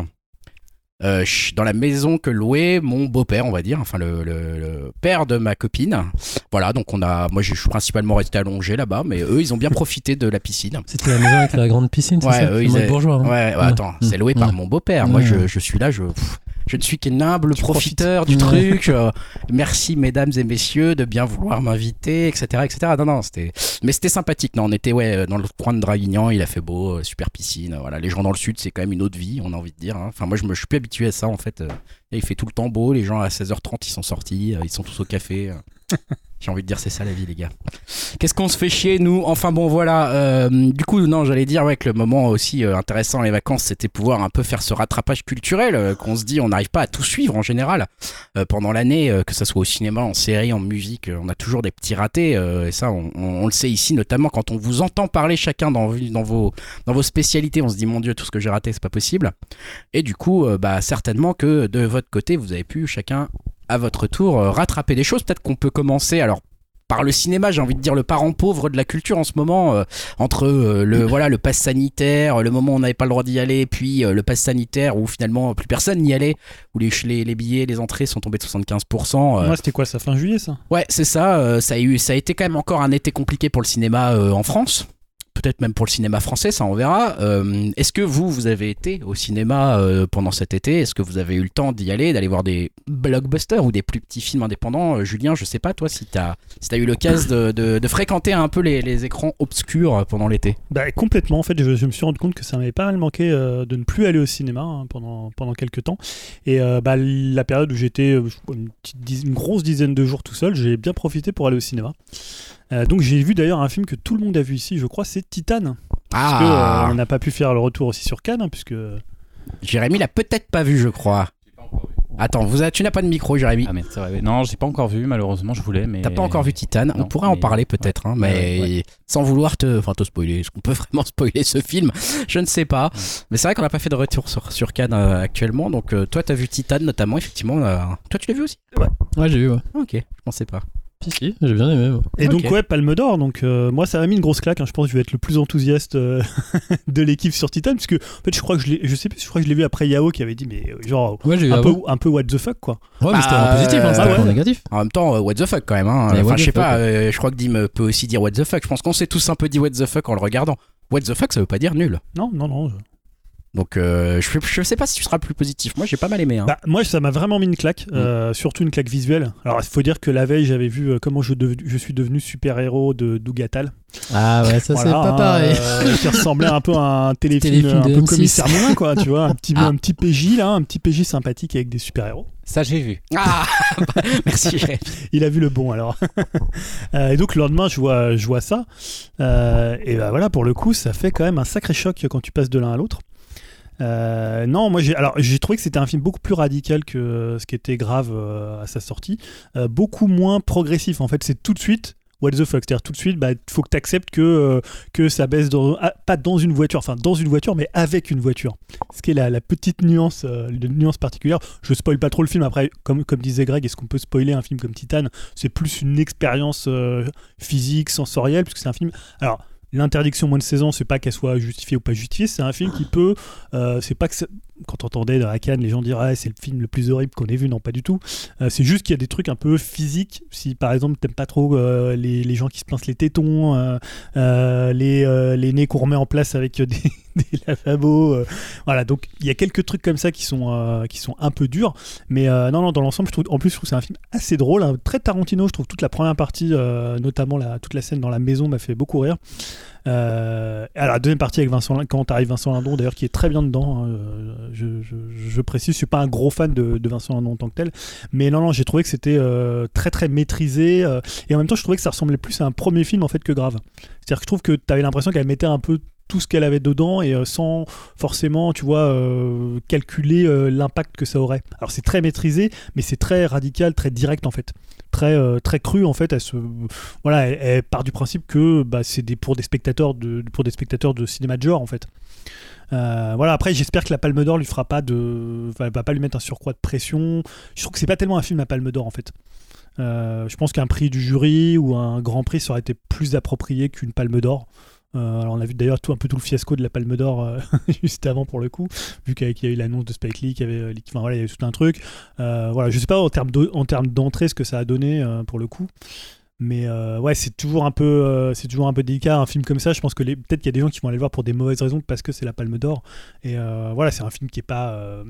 Speaker 1: euh, dans la maison que louait mon beau-père, on va dire, enfin le, le- le père de ma copine. Voilà, donc on a, moi je suis principalement resté allongé là-bas, mais eux ils ont bien profité de la piscine.
Speaker 4: C'était la maison avec la grande piscine, c'est
Speaker 1: Ouais,
Speaker 4: ça?
Speaker 1: eux, ils avaient-
Speaker 4: bourgeois. hein.
Speaker 1: Ouais, ouais, attends, c'est loué par
Speaker 4: Ouais.
Speaker 1: mon beau-père. Moi
Speaker 4: Ouais.
Speaker 1: je, je suis là, je, pff, je ne suis qu'un humble profiteur du truc. euh, merci mesdames et messieurs de bien vouloir m'inviter, etc., etc. Non, non, c'était, mais c'était sympathique. Non, on était ouais dans le coin de Draguignan, il a fait beau, euh, super piscine. Voilà, les gens dans le sud, c'est quand même une autre vie, on a envie de dire. hein. Enfin, moi je me je suis plus habitué à ça en fait. euh, et il fait tout le temps beau. Les gens à 16h30 ils sont sortis, euh, ils sont tous au café. J'ai envie de dire c'est ça la vie les gars. Qu'est-ce qu'on se fait chier nous? Enfin bon voilà. euh, du coup non j'allais dire ouais que le moment aussi euh, intéressant les vacances c'était pouvoir un peu faire ce rattrapage culturel euh, qu'on se dit on n'arrive pas à tout suivre en général pendant l'année que ça soit au cinéma, en série, en musique on a toujours des petits ratés et ça on, le sait ici notamment quand on vous entend parler chacun dans, dans vos dans vos spécialités on se dit mon dieu tout ce que j'ai raté c'est pas possible et du coup bah certainement que de votre côté vous avez pu chacun à votre tour euh, rattraper des choses. Peut-être qu'on peut commencer alors par le cinéma, j'ai envie de dire le parent pauvre de la culture en ce moment, euh, entre euh, le voilà le pass sanitaire, le moment où on n'avait pas le droit d'y aller, puis euh, le pass sanitaire où finalement plus personne n'y allait, où les, les, les billets, les entrées sont tombés de 75%. euh,
Speaker 2: Moi, c'était quoi, ça fin juillet, ça?
Speaker 1: Ouais, c'est ça. ça, a eu, ça a été quand même encore un été compliqué pour le cinéma en France. Peut-être même pour le cinéma français, ça on verra. Euh, Est-ce que vous, vous avez été au cinéma euh, pendant cet été? Est-ce que vous avez eu le temps d'y aller, d'aller voir des blockbusters ou des plus petits films indépendants? Euh, Julien, je sais pas, toi, si t'as si as eu l'occasion de, de, fréquenter un peu les, écrans obscurs pendant l'été.
Speaker 2: Bah, complètement. En fait, je, je me suis rendu compte que ça m'avait pas mal manqué de ne plus aller au cinéma hein, pendant, pendant quelques temps. Et bah, la période où j'étais une, une grosse dizaine de jours tout seul, j'ai bien profité pour aller au cinéma. Euh, donc j'ai vu d'ailleurs un film que tout le monde a vu ici, je crois, c'est Titan. Parce que, euh, on n'a pas pu faire le retour aussi sur Cannes, hein, puisque
Speaker 1: Jérémy l'a peut-être pas vu, je crois. Attends, vous tu n'as pas de micro, Jérémy.
Speaker 3: Ah mais c'est vrai. Non, j'ai pas encore vu. Malheureusement, je voulais, mais.
Speaker 1: T'as pas encore vu Titan. On pourrait en parler peut-être, hein, mais
Speaker 3: Ouais, ouais.
Speaker 1: sans vouloir te, enfin, te spoiler. Est-ce qu'on peut vraiment spoiler ce film? Je ne sais pas. Mais c'est vrai qu'on n'a pas fait de retour sur, sur Cannes euh, actuellement. Donc, euh, toi, t'as vu Titan notamment, effectivement. euh, Toi, tu l'as vu aussi?
Speaker 4: Ouais, j'ai vu, ouais.
Speaker 1: Ah, Ok, je pensais pas.
Speaker 4: Si, si, j'ai bien aimé. moi.
Speaker 2: Et donc ouais, Palme d'Or. Donc euh, moi, ça m'a mis une grosse claque. hein. Je pense que je vais être le plus enthousiaste euh, de l'équipe sur Titan, puisque en fait, je crois que je l'ai, je sais plus, je crois que je l'ai vu après Yao qui avait dit, mais euh, genre
Speaker 4: Ouais,
Speaker 2: un peu, un peu what the fuck quoi.
Speaker 4: Ouais, mais c'était
Speaker 1: Bah,
Speaker 4: en positif, hein, c'était
Speaker 2: ouais.
Speaker 4: négatif.
Speaker 1: En même temps, what the fuck quand même. Hein. Enfin, je sais
Speaker 4: fuck,
Speaker 1: pas. euh, je crois que Dim peut aussi dire what the fuck. Je pense qu'on s'est tous un peu dit what the fuck en le regardant. What the fuck, ça veut pas dire nul.
Speaker 2: Non, non, non. je-
Speaker 1: Donc, euh, je, je sais pas si tu seras plus positif. Moi, j'ai pas mal aimé. Hein.
Speaker 2: Bah, moi, ça m'a vraiment mis une claque, euh, surtout une claque visuelle. Alors, il faut dire que la veille, j'avais vu euh, comment je, je suis devenu super-héros de Dougatal.
Speaker 4: Ah ouais, ça c'est
Speaker 2: Voilà,
Speaker 4: pas
Speaker 2: hein,
Speaker 4: pareil.
Speaker 2: euh, qui ressemblait un peu à un téléfilm,
Speaker 4: Téléfilm
Speaker 2: un
Speaker 4: de
Speaker 2: peu
Speaker 4: M6.
Speaker 2: commissaire Moulin, quoi, tu vois, un petit,
Speaker 1: Ah.
Speaker 2: un petit PJ là, un petit PJ sympathique avec des super-héros.
Speaker 3: Ça, j'ai vu.
Speaker 1: Ah Merci, Jérémy.
Speaker 2: Il a vu le bon alors. Euh, et donc le lendemain, je vois, je vois ça. Euh, et bah voilà, pour le coup, ça fait quand même un sacré choc quand tu passes de l'un à l'autre. Euh, non, moi j'ai alors j'ai trouvé que c'était un film beaucoup plus radical que ce qui était grave euh, à sa sortie, Euh, beaucoup moins progressif. En fait, c'est tout de suite what the fuck, c'est-à-dire tout de suite, bah faut que tu acceptes que que ça baisse dans, ah, pas dans une voiture, enfin dans une voiture, mais avec une voiture. Ce qui est la, petite nuance, la nuance particulière. Je spoil pas trop le film. Après, comme comme disait Greg, est-ce qu'on peut spoiler un film comme Titan C'est plus une expérience physique, sensorielle, puisque c'est un film. Alors. L'interdiction moins de 16 ans, c'est pas qu'elle soit justifiée ou pas justifiée, c'est un film qui peut. euh, c'est pas que. Quand on entendait dans la canne, les gens dire ah, c'est le film le plus horrible qu'on ait vu, non, pas du tout. Euh, c'est juste qu'il y a des trucs un peu physiques. Si par exemple, t'aimes pas trop euh, les, gens qui se pincent les tétons, euh, les, les nez qu'on remet en place avec des, des lavabos. voilà, donc il y a quelques trucs comme ça qui sont, qui sont un peu durs. Mais non, non, dans l'ensemble, je trouve, en plus, je c'est un film assez drôle, hein, très Tarantino. Je trouve toute la première partie, notamment toute la scène dans la maison, m'a fait beaucoup rire. Euh, alors, la deuxième partie avec Vincent, quand arrive Vincent Lindon, d'ailleurs, qui est très bien dedans. hein, euh, je, je, je précise, je suis pas un gros fan de, Vincent Lindon en tant que tel, mais non, non, j'ai trouvé que c'était euh, très, très maîtrisé. euh, et en même temps, je trouvais que ça ressemblait plus à un premier film en fait que grave. C'est-à-dire que je trouve que tu avais l'impression qu'elle mettait un peu tout ce qu'elle avait dedans et sans forcément, tu vois, calculer l'impact que ça aurait. Alors c'est très maîtrisé, mais c'est très radical, très direct en fait, très euh, très cru en fait. Elle se, voilà, elle, part du principe que bah, c'est des pour des spectateurs de pour des spectateurs de cinéma de genre en fait. Euh, voilà, après j'espère que la Palme d'Or lui fera pas de, enfin, va pas lui mettre un surcroît de pression. Je trouve que c'est pas tellement un film à Palme d'Or en fait. Euh, je pense qu'un prix du jury ou un grand prix ça aurait été plus approprié qu'une Palme d'Or. Euh, alors on a vu d'ailleurs tout un peu tout le fiasco de la Palme d'Or euh, juste avant pour le coup, vu qu'il y a- eu l'annonce de Spike Lee, qu'il y avait, euh, enfin voilà, il y avait tout un truc. Euh, voilà, je sais pas en termes de- en termes d'entrée ce que ça a donné pour le coup. Mais euh, ouais, c'est toujours un peu, euh, c'est toujours un peu délicat un film comme ça. Je pense que peut-être qu'il y a des gens qui vont aller le voir pour des mauvaises raisons parce que c'est la Palme d'Or. Et euh, voilà, c'est un film qui est pas.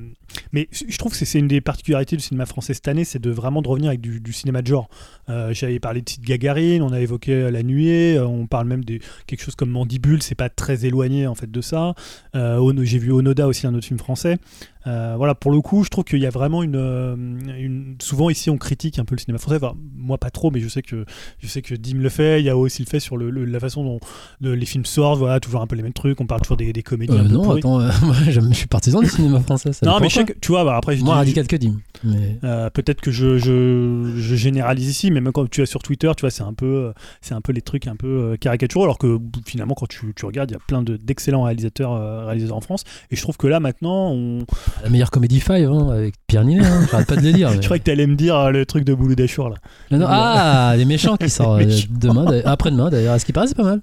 Speaker 2: Mais je trouve que c'est- une des particularités du cinéma français cette année, c'est de vraiment de revenir avec du, cinéma de genre. J'avais parlé de Tite Gagarine, on a évoqué La Nuée, on parle même de quelque chose comme Mandibule, c'est pas très éloigné en fait de ça. J'ai vu Onoda aussi, un autre film français. Euh, voilà, pour le coup, je trouve qu'il y a vraiment une, euh, une- Souvent ici, on critique un peu le cinéma français. Enfin, moi, pas trop, mais je sais que je sais que Dim le fait. Yao aussi le fait sur le, le- la façon dont le- les films sortent. Voilà, toujours un peu les mêmes trucs. On parle toujours des, des comédies
Speaker 4: Euh,
Speaker 2: un peu
Speaker 4: non,
Speaker 2: pourries.
Speaker 4: attends, euh, moi je suis partisan du cinéma français. Ça
Speaker 2: Non, mais je sais que- tu vois, bah, après, je dis-
Speaker 4: radical que Dim. Mais...
Speaker 2: peut-être que je, je, je généralise ici, mais même quand tu es sur Twitter, tu vois, c'est un peu, c'est un peu les trucs un peu caricaturaux, alors que finalement, quand tu, tu regardes, il y a plein de- d'excellents réalisateurs, réalisateurs en France. Et je trouve que là, maintenant, on...
Speaker 4: La meilleure comédie five hein, avec Pierre Ninet, hein, j'arrête pas de le dire. mais-
Speaker 2: je croyais que tu allais me dire euh, le truc de Boulou Dachour là.
Speaker 4: Non, non, ah, les méchants qui sortent
Speaker 2: méchants.
Speaker 4: demain, d'ailleurs- après-demain d'ailleurs. À ce qui paraît, c'est pas mal.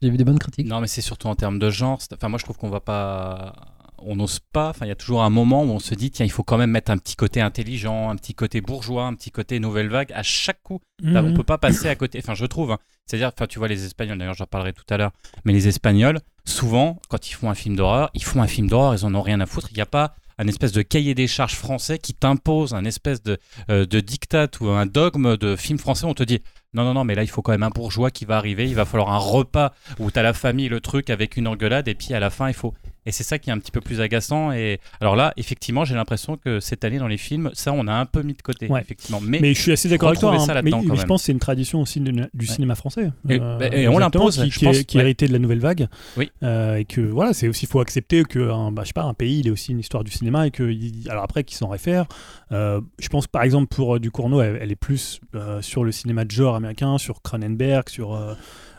Speaker 4: J'ai vu des bonnes critiques.
Speaker 3: Non, mais c'est surtout en termes de genre. Enfin, moi, je trouve qu'on va pas. On n'ose pas. Enfin, il y a toujours un moment où on se dit, tiens, il faut quand même mettre un petit côté intelligent, un petit côté bourgeois, un petit côté nouvelle vague à chaque coup. Enfin,
Speaker 2: Mhm.
Speaker 3: on peut pas passer à côté. Enfin, je trouve. hein. C'est-à-dire, enfin, tu vois les Espagnols. D'ailleurs, j'en parlerai tout à l'heure. Mais les Espagnols, souvent, quand ils font un film d'horreur, ils font un film d'horreur. Ils en ont rien à foutre. Il n'y a pas un espèce de cahier des charges français qui t'impose un espèce de, euh, de diktat ou un dogme de film français. On te dit non, non, non, mais là, il faut quand même un bourgeois qui va arriver. Il va falloir un repas où tu as la famille, le truc avec une engueulade. Et puis à la fin, il faut. Et c'est ça qui est un petit peu plus agaçant. Et alors là, effectivement, j'ai l'impression que cette année dans les films, ça, on a un peu mis de côté, effectivement. Mais,
Speaker 2: mais je suis assez d'accord avec toi. Hein, mais, je pense que c'est une tradition aussi du cinéma français.
Speaker 3: Et, euh, on l'impose,
Speaker 2: qui, qui, qui est hérité de la nouvelle vague. Oui. Euh, et que voilà, c'est aussi faut accepter que un, bah, je sais pas, un pays, il est aussi une histoire du cinéma et que alors après, qui s'en réfère. Euh, je pense par exemple pour du Cournot, elle, est plus sur le cinéma de genre américain, sur Cronenberg, sur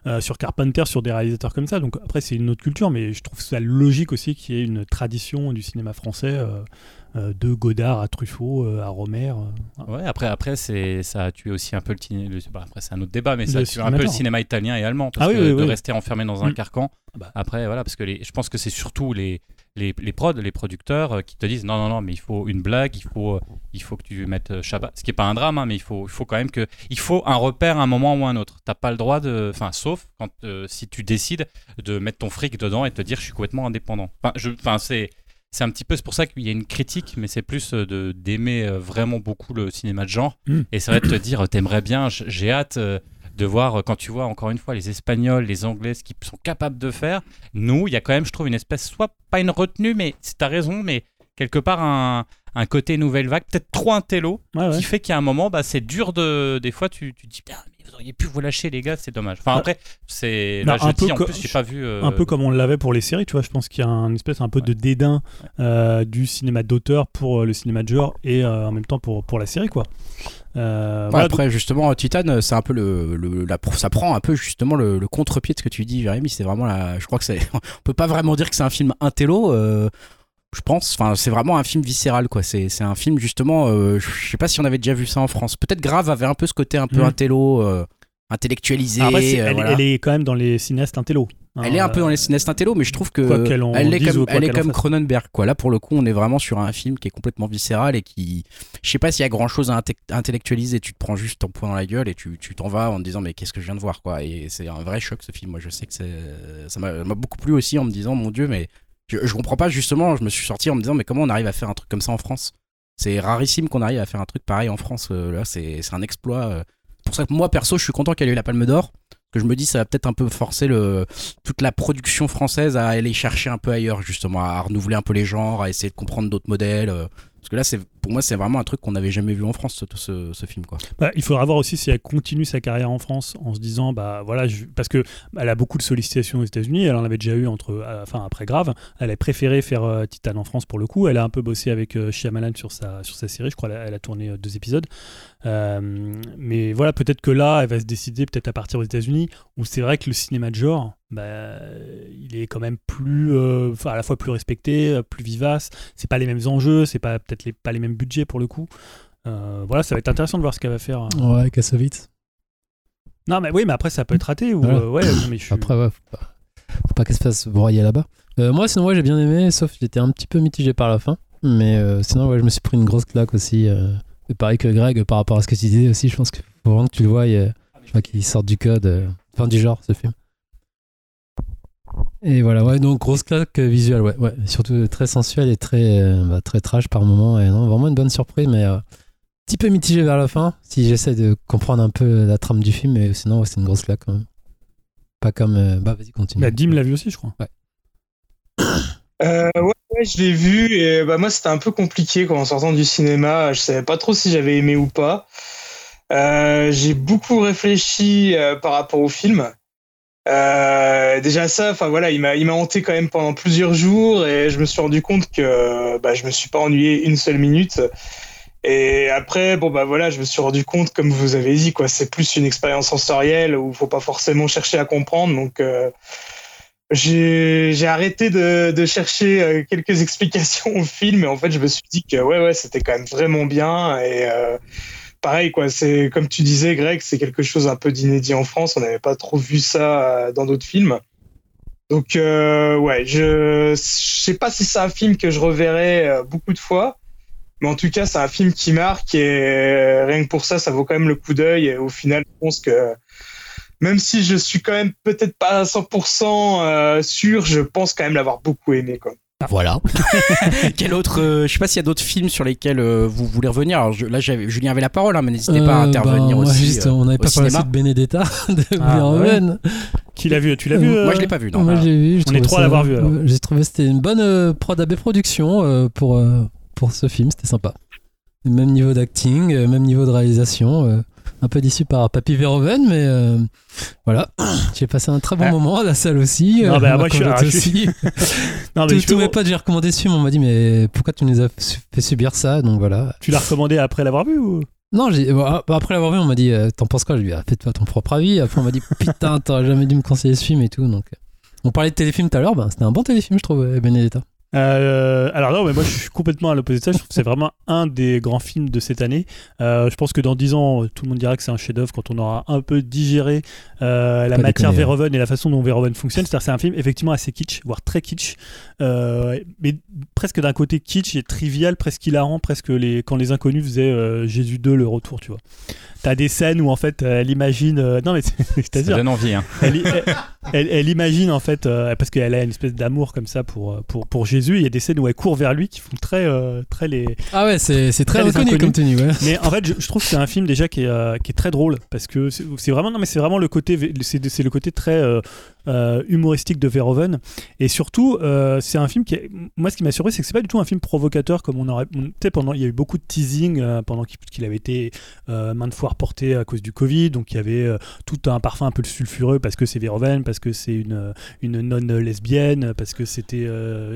Speaker 2: euh, sur Carpenter, sur des réalisateurs comme ça. Donc après, c'est une autre culture, mais je trouve ça logique aussi qu'il y ait une tradition du cinéma français. Euh, euh, de Godard à Truffaut à Romer.
Speaker 3: Ouais, après, après c'est, ça a tué aussi un peu le, bah, après, c'est un autre débat, mais ça a tué un peu le cinéma italien et allemand. Parce ah que de rester enfermé dans un mm. carcan. Ah bah. Après, voilà, parce que les, je pense que c'est surtout les, les, les prods, les producteurs euh, qui te disent non, non, non, mais il faut une blague, il faut, euh, il faut que tu mettes euh, Shabbat. Ce qui n'est pas un drame, hein, mais il faut, il faut quand même que. Il faut un repère à un moment ou un autre. T'as pas le droit de. Enfin, sauf quand, si tu décides de mettre ton fric dedans et te dire je suis complètement indépendant. Enfin, je, enfin c'est. C'est un petit peu, c'est pour ça qu'il y a une critique, mais c'est plus de d'aimer vraiment beaucoup le cinéma de genre. Hmm. Et ça va te dire, t'aimerais bien, j'ai hâte de voir euh, quand tu vois encore une fois les Espagnols, les Anglais, ce qu'ils sont capables de faire. Nous, il y a quand même, je trouve, une espèce, soit pas une retenue, mais tu as raison, mais quelque part un, un côté nouvelle vague, peut-être trop un télo, qui fait qu'à un moment, bah, c'est dur de. Des fois, tu, tu te dis, mais vous auriez pu vous lâcher, les gars, c'est dommage. Enfin, après, c'est. Là, un en plus, j'ai pas vu. Euh,
Speaker 2: un peu comme on l'avait pour les séries, tu vois. Je pense qu'il y a une espèce un peu de dédain euh, du cinéma d'auteur pour le cinéma de genre et en même temps pour, pour la série, quoi.
Speaker 1: Euh, après, justement, Titan, c'est un peu le, la, ça prend un peu justement le, contre-pied de ce que tu dis, Jérémy. C'est vraiment la, je crois que c'est, on peut pas vraiment dire que c'est un film intello. Euh, je pense, enfin, c'est vraiment un film viscéral, quoi. C'est, c'est un film justement, euh, je sais pas si on avait déjà vu ça en France. Peut-être Grave avait un peu ce côté un peu mmh. intello, euh, intellectualisé.
Speaker 2: Ah, elle, est quand même dans les cinéastes intello.
Speaker 1: Elle est un peu dans les cinéastes intello, mais je trouve que elle est comme, elle est comme Cronenberg. Quoi. Là, pour le coup, on est vraiment sur un film qui est complètement viscéral et qui, je sais pas s'il y a grand chose à intellectualiser. Tu te prends juste ton poing dans la gueule et tu t'en vas en te disant mais qu'est-ce que je viens de voir quoi. Et c'est un vrai choc ce film. Moi, je sais que ça m'a beaucoup plu aussi en me disant mon dieu, mais je, je comprends pas justement. Je me suis sorti en me disant mais comment on arrive à faire un truc comme ça en France? C'est rarissime qu'on arrive à faire un truc pareil en France. Euh, là, c'est un exploit. Euh. pour ça que moi perso, je suis content qu'elle ait eu la Palme d'Or que je me dis ça va peut-être un peu forcer toute la production française à aller chercher un peu ailleurs justement à renouveler un peu les genres à essayer de comprendre d'autres modèles euh. parce que là pour moi c'est vraiment un truc qu'on n'avait jamais vu en France ce, film
Speaker 2: bah, il faudra voir aussi si elle continue sa carrière en France en se disant bah parce que elle a beaucoup de sollicitations aux États-Unis elle en avait déjà eu entre euh, après grave elle a préféré faire euh, Titan en France pour le coup elle a un peu bossé avec euh, Shyamalan sur sa série je crois elle a, tourné deux épisodes mais voilà peut-être que là elle va se décider peut-être à partir aux États-Unis où c'est vrai que le cinéma de genre bah, il est quand même plus à la fois plus respecté plus vivace c'est pas les mêmes enjeux c'est pas peut-être les, pas les mêmes budget pour le coup. Euh, voilà, ça va être intéressant de voir ce qu'elle va faire.
Speaker 4: Euh. Ouais, Kassovitz.
Speaker 2: Non, mais oui, mais après, ça peut être raté. Ou, euh, ouais, mais je
Speaker 4: Après, ouais, faut pas, faut pas qu'elle se fasse broyer là-bas. moi, sinon, ouais, j'ai bien aimé, sauf j'étais un petit peu mitigé par la fin. Mais sinon, ouais, je me suis pris une grosse claque aussi. Pareil que Greg, par rapport à ce que tu disais aussi, je pense qu'il faut vraiment que tu le vois. je crois qu'il sort du code, enfin du genre, ce film. Et voilà, ouais, donc grosse claque visuelle, ouais, ouais. Surtout très sensuelle et très, euh, bah, très trash par moment. Et non, vraiment une bonne surprise, mais un euh, petit peu mitigé vers la fin, si j'essaie de comprendre un peu la trame du film, mais sinon, c'est une grosse claque quand même. Pas comme. Euh, bah, vas-y, continue.
Speaker 2: Bah, Dim l'a vu aussi, je crois.
Speaker 4: Ouais.
Speaker 5: ouais, ouais, je l'ai vu, et bah, moi, c'était un peu compliqué quand en sortant du cinéma. Je savais pas trop si j'avais aimé ou pas. j'ai beaucoup réfléchi par rapport au film. Euh, déjà ça, enfin voilà, il m'a il m'a hanté quand même pendant plusieurs jours et je me suis rendu compte que bah, je me suis pas ennuyé une seule minute. Et après, bon bah voilà, je me suis rendu compte, comme vous avez dit, quoi, c'est plus une expérience sensorielle où faut pas forcément chercher à comprendre. Donc euh, j'ai arrêté de, de chercher euh, quelques explications au film et en fait je me suis dit que ouais ouais c'était quand même vraiment bien et euh, pareil, quoi. C'est comme tu disais, Greg, c'est quelque chose un peu d'inédit en France. On n'avait pas trop vu ça euh, dans d'autres films. Donc, euh, ouais, je, sais pas si c'est un film que je reverrai euh, beaucoup de fois, mais en tout cas, c'est un film qui marque et rien que pour ça, ça vaut quand même le coup d'œil. Et au final, je pense que même si je suis quand même peut-être pas à 100% sûr, je pense quand même l'avoir beaucoup aimé, quoi.
Speaker 2: Ah,
Speaker 1: voilà. Quel autre euh, Je sais pas s'il y a d'autres films sur lesquels euh, vous voulez revenir. Alors, je- là, Julien avait la parole, hein, mais n'hésitez pas à
Speaker 4: Euh,
Speaker 1: intervenir
Speaker 4: bah,
Speaker 1: aussi.
Speaker 4: juste,
Speaker 1: euh,
Speaker 4: on n'avait pas parlé de Benedetta de
Speaker 2: Ah. Qui l'a vu Tu l'as vu
Speaker 1: Moi,
Speaker 2: euh,
Speaker 1: je l'ai pas vu. Non.
Speaker 4: Moi, j'ai vu. j'ai
Speaker 2: On est
Speaker 4: trouvé
Speaker 2: trois à l'avoir vu,
Speaker 4: euh, J'ai trouvé que c'était une bonne euh, prod AB production euh, pour, euh, pour ce film. C'était sympa. Même niveau d'acting, euh, même niveau de réalisation. Euh, un peu déçu par Papy Verhoeven, mais euh, voilà. J'ai passé un très bon
Speaker 2: Ah.
Speaker 4: moment à la salle aussi.
Speaker 2: Non,
Speaker 4: euh,
Speaker 2: bah, moi, je suis- ah,
Speaker 4: aussi.
Speaker 2: Non, mais
Speaker 4: Tous
Speaker 2: je-
Speaker 4: tous mes potes, j'ai recommandé ce film. On m'a dit, mais pourquoi tu nous as fait subir ça? Donc voilà.
Speaker 2: Tu l'as recommandé après l'avoir vu ou?
Speaker 4: Non, bon, ap- après l'avoir vu, on m'a dit euh, T'en penses quoi? Je lui ai dit ah, Fais-toi ton propre avis. Après, on m'a dit Putain, t'aurais jamais dû me conseiller ce film et tout. Donc, euh. on parlait de téléfilm tout à l'heure. Bah, C'était un bon téléfilm, je trouve, euh, Benedetta.
Speaker 2: Euh, alors non, mais moi je suis complètement à l'opposé de ça. Je trouve que c'est vraiment un des grands films de cette année. Euh, je pense que dans 10 ans, tout le monde dira que c'est un chef-d'œuvre quand on aura un peu digéré euh, la
Speaker 4: Pas
Speaker 2: matière
Speaker 4: déconner, hein.
Speaker 2: Verhoeven et la façon dont Verhoeven fonctionne. C'est-à-dire c'est un film effectivement assez kitsch, voire très kitsch, euh, mais presque d'un côté kitsch et trivial, presque hilarant, presque les quand les inconnus faisaient euh, Jésus 2 le retour, tu vois. T'as des scènes où en fait elle imagine, euh, non mais c'est- je
Speaker 3: Ça donne envie. Hein.
Speaker 2: elle, elle, elle- elle imagine en fait euh, parce qu'elle a une espèce d'amour comme ça pour, pour, pour Jésus il y a des scènes où elle court vers lui qui font très euh, très les
Speaker 4: Ah ouais, c'est c'est très
Speaker 2: Très
Speaker 4: reconnu comme tenue. Ouais.
Speaker 2: mais en fait je, je trouve que c'est un film déjà qui est, euh, qui est très drôle parce que c'est c'est vraiment non mais c'est vraiment le côté c'est c'est le côté très euh, humoristique de Verhoeven. Et surtout euh, c'est un film qui est- moi ce qui m'a surpris c'est que c'est pas du tout un film provocateur comme on aurait tu sais pendant il y a eu beaucoup de teasing euh, pendant qu'il avait été maintes fois reporté à cause du Covid. Donc il y avait tout un parfum un peu sulfureux parce que c'est Verhoeven parce que c'est une une nonne lesbienne parce que c'était